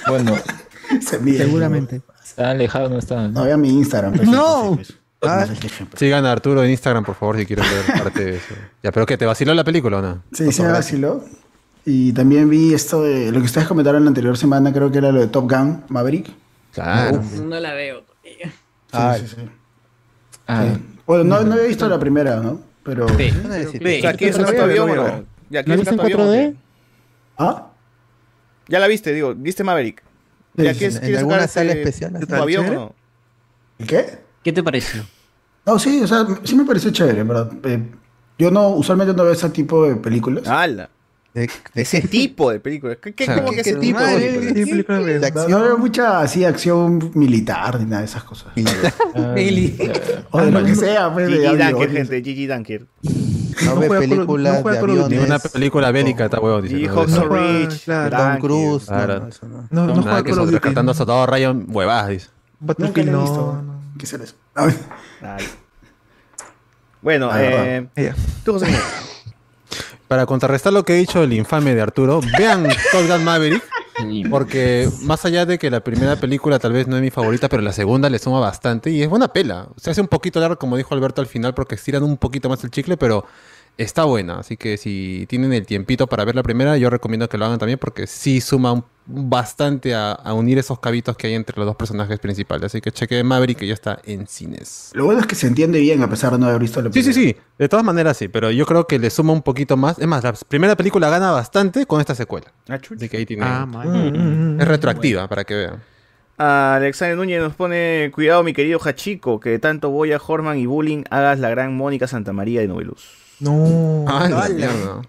Bueno, (laughs) se mide, Seguramente. está alejado, no está. No, vean mi Instagram. pues, No. Ah. no. Sigan a Arturo en Instagram, por favor, si quieren ver (laughs) parte de eso. Ya, pero ¿qué? ¿Te vaciló la película o no? Sí, sí me vaciló. Y también vi esto de lo que ustedes comentaron la anterior semana, creo que era lo de Top Gun Maverick. Claro. No la veo todavía. Ah, Sí, sí, sí. Ah, Bueno, no, no había visto la primera, ¿no? Pero. Sí. O sea, ¿quieres Yo un avión? Ya, ¿La ¿quieres viste en un avión o 4D? qué? ¿Ah? Ya la viste, digo. ¿Viste Maverick? Ya, Sí, ¿quieres- en- alguna sala especial, tu avión o no? ¿Qué? ¿Qué te pareció? No, sí, o sea, sí me pareció chévere, en verdad. Eh, yo no, usualmente no veo ese tipo de películas. ¡Hala! Ese (laughs) tipo de películas. ¿Qué, qué, O sea, cómo que ¿qué ese tipo de películas? qué? No, no veo mucha así acción militar ni nada de esas cosas. (laughs) o de lo que sea, pues, Gigi. Dunker, gente, Gigi Dunker. No ve películas de Ni una película bélica está huevo. dice, Y ¿no? Ridge, claro. Tom Cruise, no, Claro. no, no. No, no juega eso, Duty, rescatando a Soldado Ryan, huevadas, dice. Battlefield no. ¿Qué será eso? A ver. Dale. Bueno, Ah, eh, tú, José Miguel. Para contrarrestar lo que ha dicho el infame de Arturo, vean Top Gun Maverick. Porque más allá de que la primera película tal vez no es mi favorita, pero la segunda le suma bastante y es buena pela. Se hace un poquito largo, como dijo Alberto al final, porque estiran un poquito más el chicle, pero está buena. Así que si tienen el tiempito para ver la primera, yo recomiendo que lo hagan también porque sí suma un- bastante a, a unir esos cabitos que hay entre los dos personajes principales. Así que cheque Maverick que ya está en cines. Lo bueno es que se entiende bien a pesar de no haber visto la Sí, sí, primera. sí. De todas maneras sí, pero yo creo que le suma un poquito más. Es más, la primera película gana bastante con esta secuela. Así que ahí tiene. Ah, man. es retroactiva para que vean. Alexander Núñez nos pone, cuidado mi querido Hachiko, que de tanto Boya, Horman y Bullying hagas la gran Mónica Santamaría de Noveluz. No. Ah, la mierda.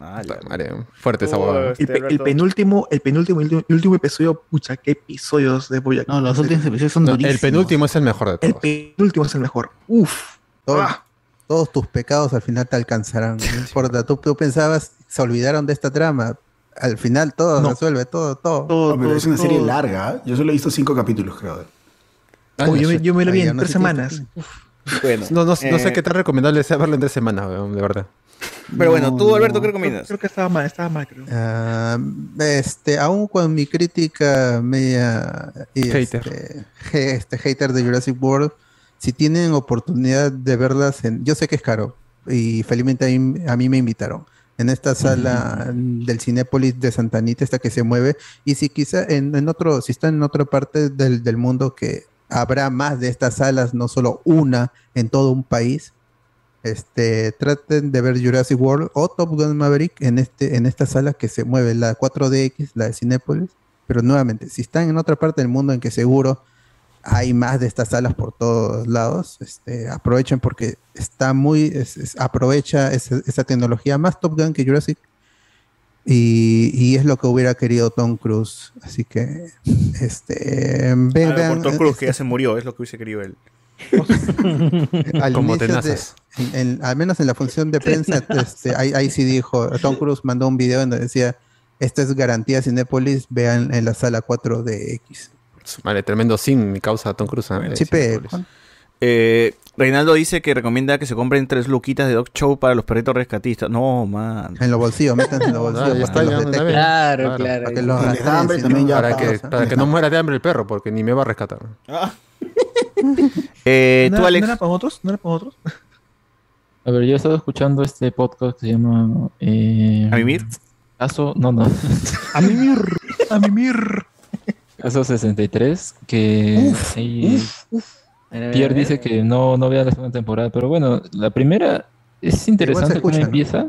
Madre, Fuerte esa huevada. este, El, pe- el penúltimo, el penúltimo, el último- el último episodio, pucha, qué episodios de Boyack. No, los últimos episodios son No, durísimos. el penúltimo es el mejor de El todos. penúltimo es el mejor. Uf. Todo- Ah. Todos tus pecados al final te alcanzarán. No importa, tú, tú pensabas, se olvidaron de esta trama. Al final todo No. resuelve, todo, todo. Todo, No, pero todo, es una serie larga. ¿eh? Yo solo he visto cinco capítulos, creo. Oh, yo, me, yo me lo vi en tres semanas. Uf. Bueno, No, no, no sé eh, qué tan recomendable sea verlo en tres semanas, de verdad. Pero bueno, tú, No, Alberto, ¿qué Creo, recomiendas? creo que estaba mal, estaba mal, creo. Ah, este, aún con mi crítica media y Hater. Este, este, hater de Jurassic World, si tienen oportunidad de verlas, en, yo sé que es caro y felizmente a mí, a mí me invitaron en esta sala del Cinépolis de Santa Anita, esta que se mueve, y si quizá en, en otro, si están en otra parte del, del mundo que habrá más de estas salas, no solo una en todo un país, este, traten de ver Jurassic World o Top Gun Maverick en, este, en esta sala que se mueve, la 4DX, la de Cinépolis. Pero nuevamente, si están en otra parte del mundo en que seguro hay más de estas salas por todos lados, este, aprovechen porque está muy, es- es- aprovecha esa tecnología más Top Gun que Jurassic. Y, y es lo que hubiera querido Tom Cruise. Así que, este, Ah, por Tom Cruise, que este- ya se murió, es lo que hubiese querido él. (laughs) al Como de- tenazas. en- en- al menos en la función de prensa, este, ahí, ahí sí dijo, Tom Cruise mandó un video donde decía, esta es garantía Cinépolis, vean en la sala 4DX. Vale, tremendo sin mi causa Tom Cruise. ¿eh? Sí, Cinépolis. Juan. Eh, Reinaldo dice que recomienda que se compren tres luquitas de Dog Show para los perritos rescatistas. No, man. En los bolsillos, métanse en los bolsillos. (laughs) Ah, para los. Claro, claro. para que los no, Para que, para que no muera de hambre el perro, porque ni me va a rescatar. Ah. (laughs) (laughs) Eh, ¿No tú, Alex. ¿No era para otros? ¿No era para otros? A ver, yo he estado escuchando este podcast que se llama. Eh, ¿A mimir? Caso. No, no. (laughs) A mimir, a mimir. Caso 63. Que. ahí Pierre dice que no, no vea la segunda temporada. Pero bueno, la primera es interesante escucha, cómo ¿no? empieza.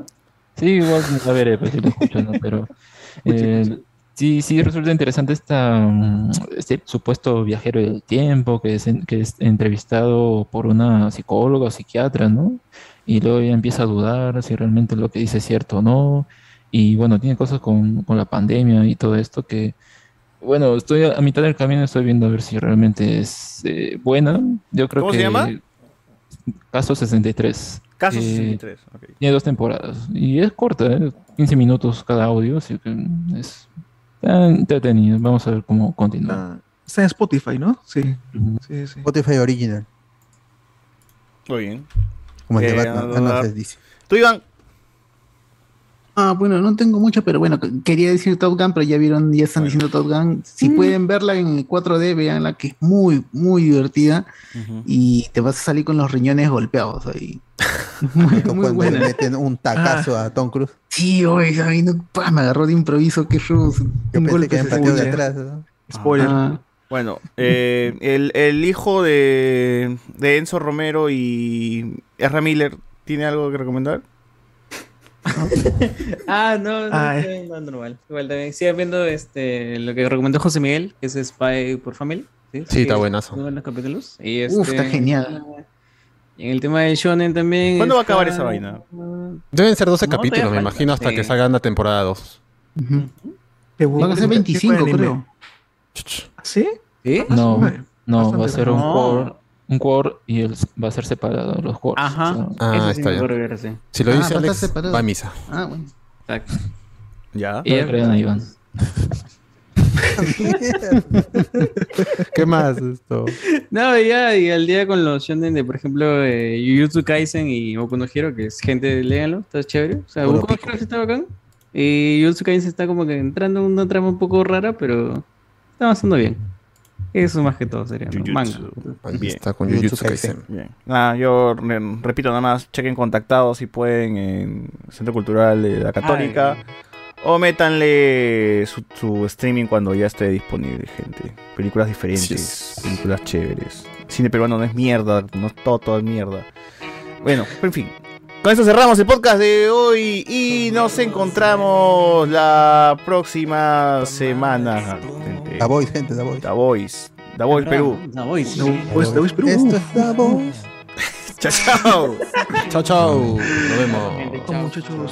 Sí, igual la veré, pues si lo escucho, ¿no? Pero. (laughs) eh, Sí, sí resulta interesante esta, mm, este supuesto viajero del tiempo que es, que es entrevistado por una psicóloga o psiquiatra, ¿no? Y luego ya empieza a dudar si realmente lo que dice es cierto o no. Y bueno, tiene cosas con, con la pandemia y todo esto que, bueno, estoy a, a mitad del camino, estoy viendo a ver si realmente es eh, buena. Yo creo ¿Cómo que... se llama? Caso 63. Caso Eh, 63. ok. tiene dos temporadas. Y es corta, ¿eh? 15 minutos cada audio, así que es entretenido. Vamos a ver cómo continúa. Ah, Está en Spotify, ¿no? Sí. Sí, sí. Spotify Original, Muy bien. como el de Eh, Batman. Ah, no, es DC. Tú, Iván. Ah, bueno, no tengo mucho, pero bueno, que- quería decir Top Gun, pero ya vieron, ya están diciendo Top Gun. Si pueden verla en 4D, veanla, que es muy, muy divertida y te vas a salir con los riñones golpeados ahí. (laughs) Muy, Como muy buena. le meten un tacazo a Tom Cruise. Sí, oye, a mí no- pa, me agarró de improviso, qué. Yo Un golpe que pateado de atrás. ¿no? Spoiler. Ah, Bueno, eh, el, el hijo de, de Enzo Romero y Ezra Miller, ¿tiene algo que recomendar? (laughs) Ah, no, no, Ah, no, no, normal. Igual también. Sigan viendo este, lo que recomendó José Miguel, que es Spy por Family. Sí, Sí, está buenazo. Buenos capítulos. Y Uf, este, está genial. Y en el tema de Shonen también. ¿Cuándo va a acabar esa vaina? Deben ser 12 No, todavía capítulos, me falta. imagino, hasta Sí. que salgan la temporada 2. Van a ser 25, creo. ¿Sí? ¿Sí? No, Bastante no, va a ser un No. Un core y el- va a ser separado los cores. Ajá. o sea, Ah, Eso sí está así. Si lo Ah, dice va a estar Alex, separado. va a misa. Ah, bueno. Exacto. Ya. y ya crean a Iván. (laughs) ¿Qué más esto? No, y ya, y al día con los shonen de, por ejemplo, eh, Jujutsu Kaisen y Boku no Hero, que es gente, léanlo, está chévere. O sea, Boku no. Hero está bacán. Y Jujutsu Kaisen está como que entrando en una trama un poco rara, pero está avanzando bien. Eso más que todo sería, ¿no? Manga. Ahí está con Jujutsu Kaisen. Bien. Nada, yo re- repito nada más, chequen contactados si pueden en Centro Cultural de la Católica. O métanle su, su streaming cuando ya esté disponible, gente. Películas diferentes, Yes. películas chéveres. Cine peruano no es mierda, no es todo, todo es mierda. Bueno, pero en fin. Con eso cerramos el podcast de hoy y nos encontramos la próxima semana. gente. Da Voice, gente, Da Voice. Da Voice. Da Voice Perú. Da Voice. Pues, pues, Perú. Esto es Da Voice. (laughs) Chao, chao. Chao, chao. Nos vemos. Chao, muchachos.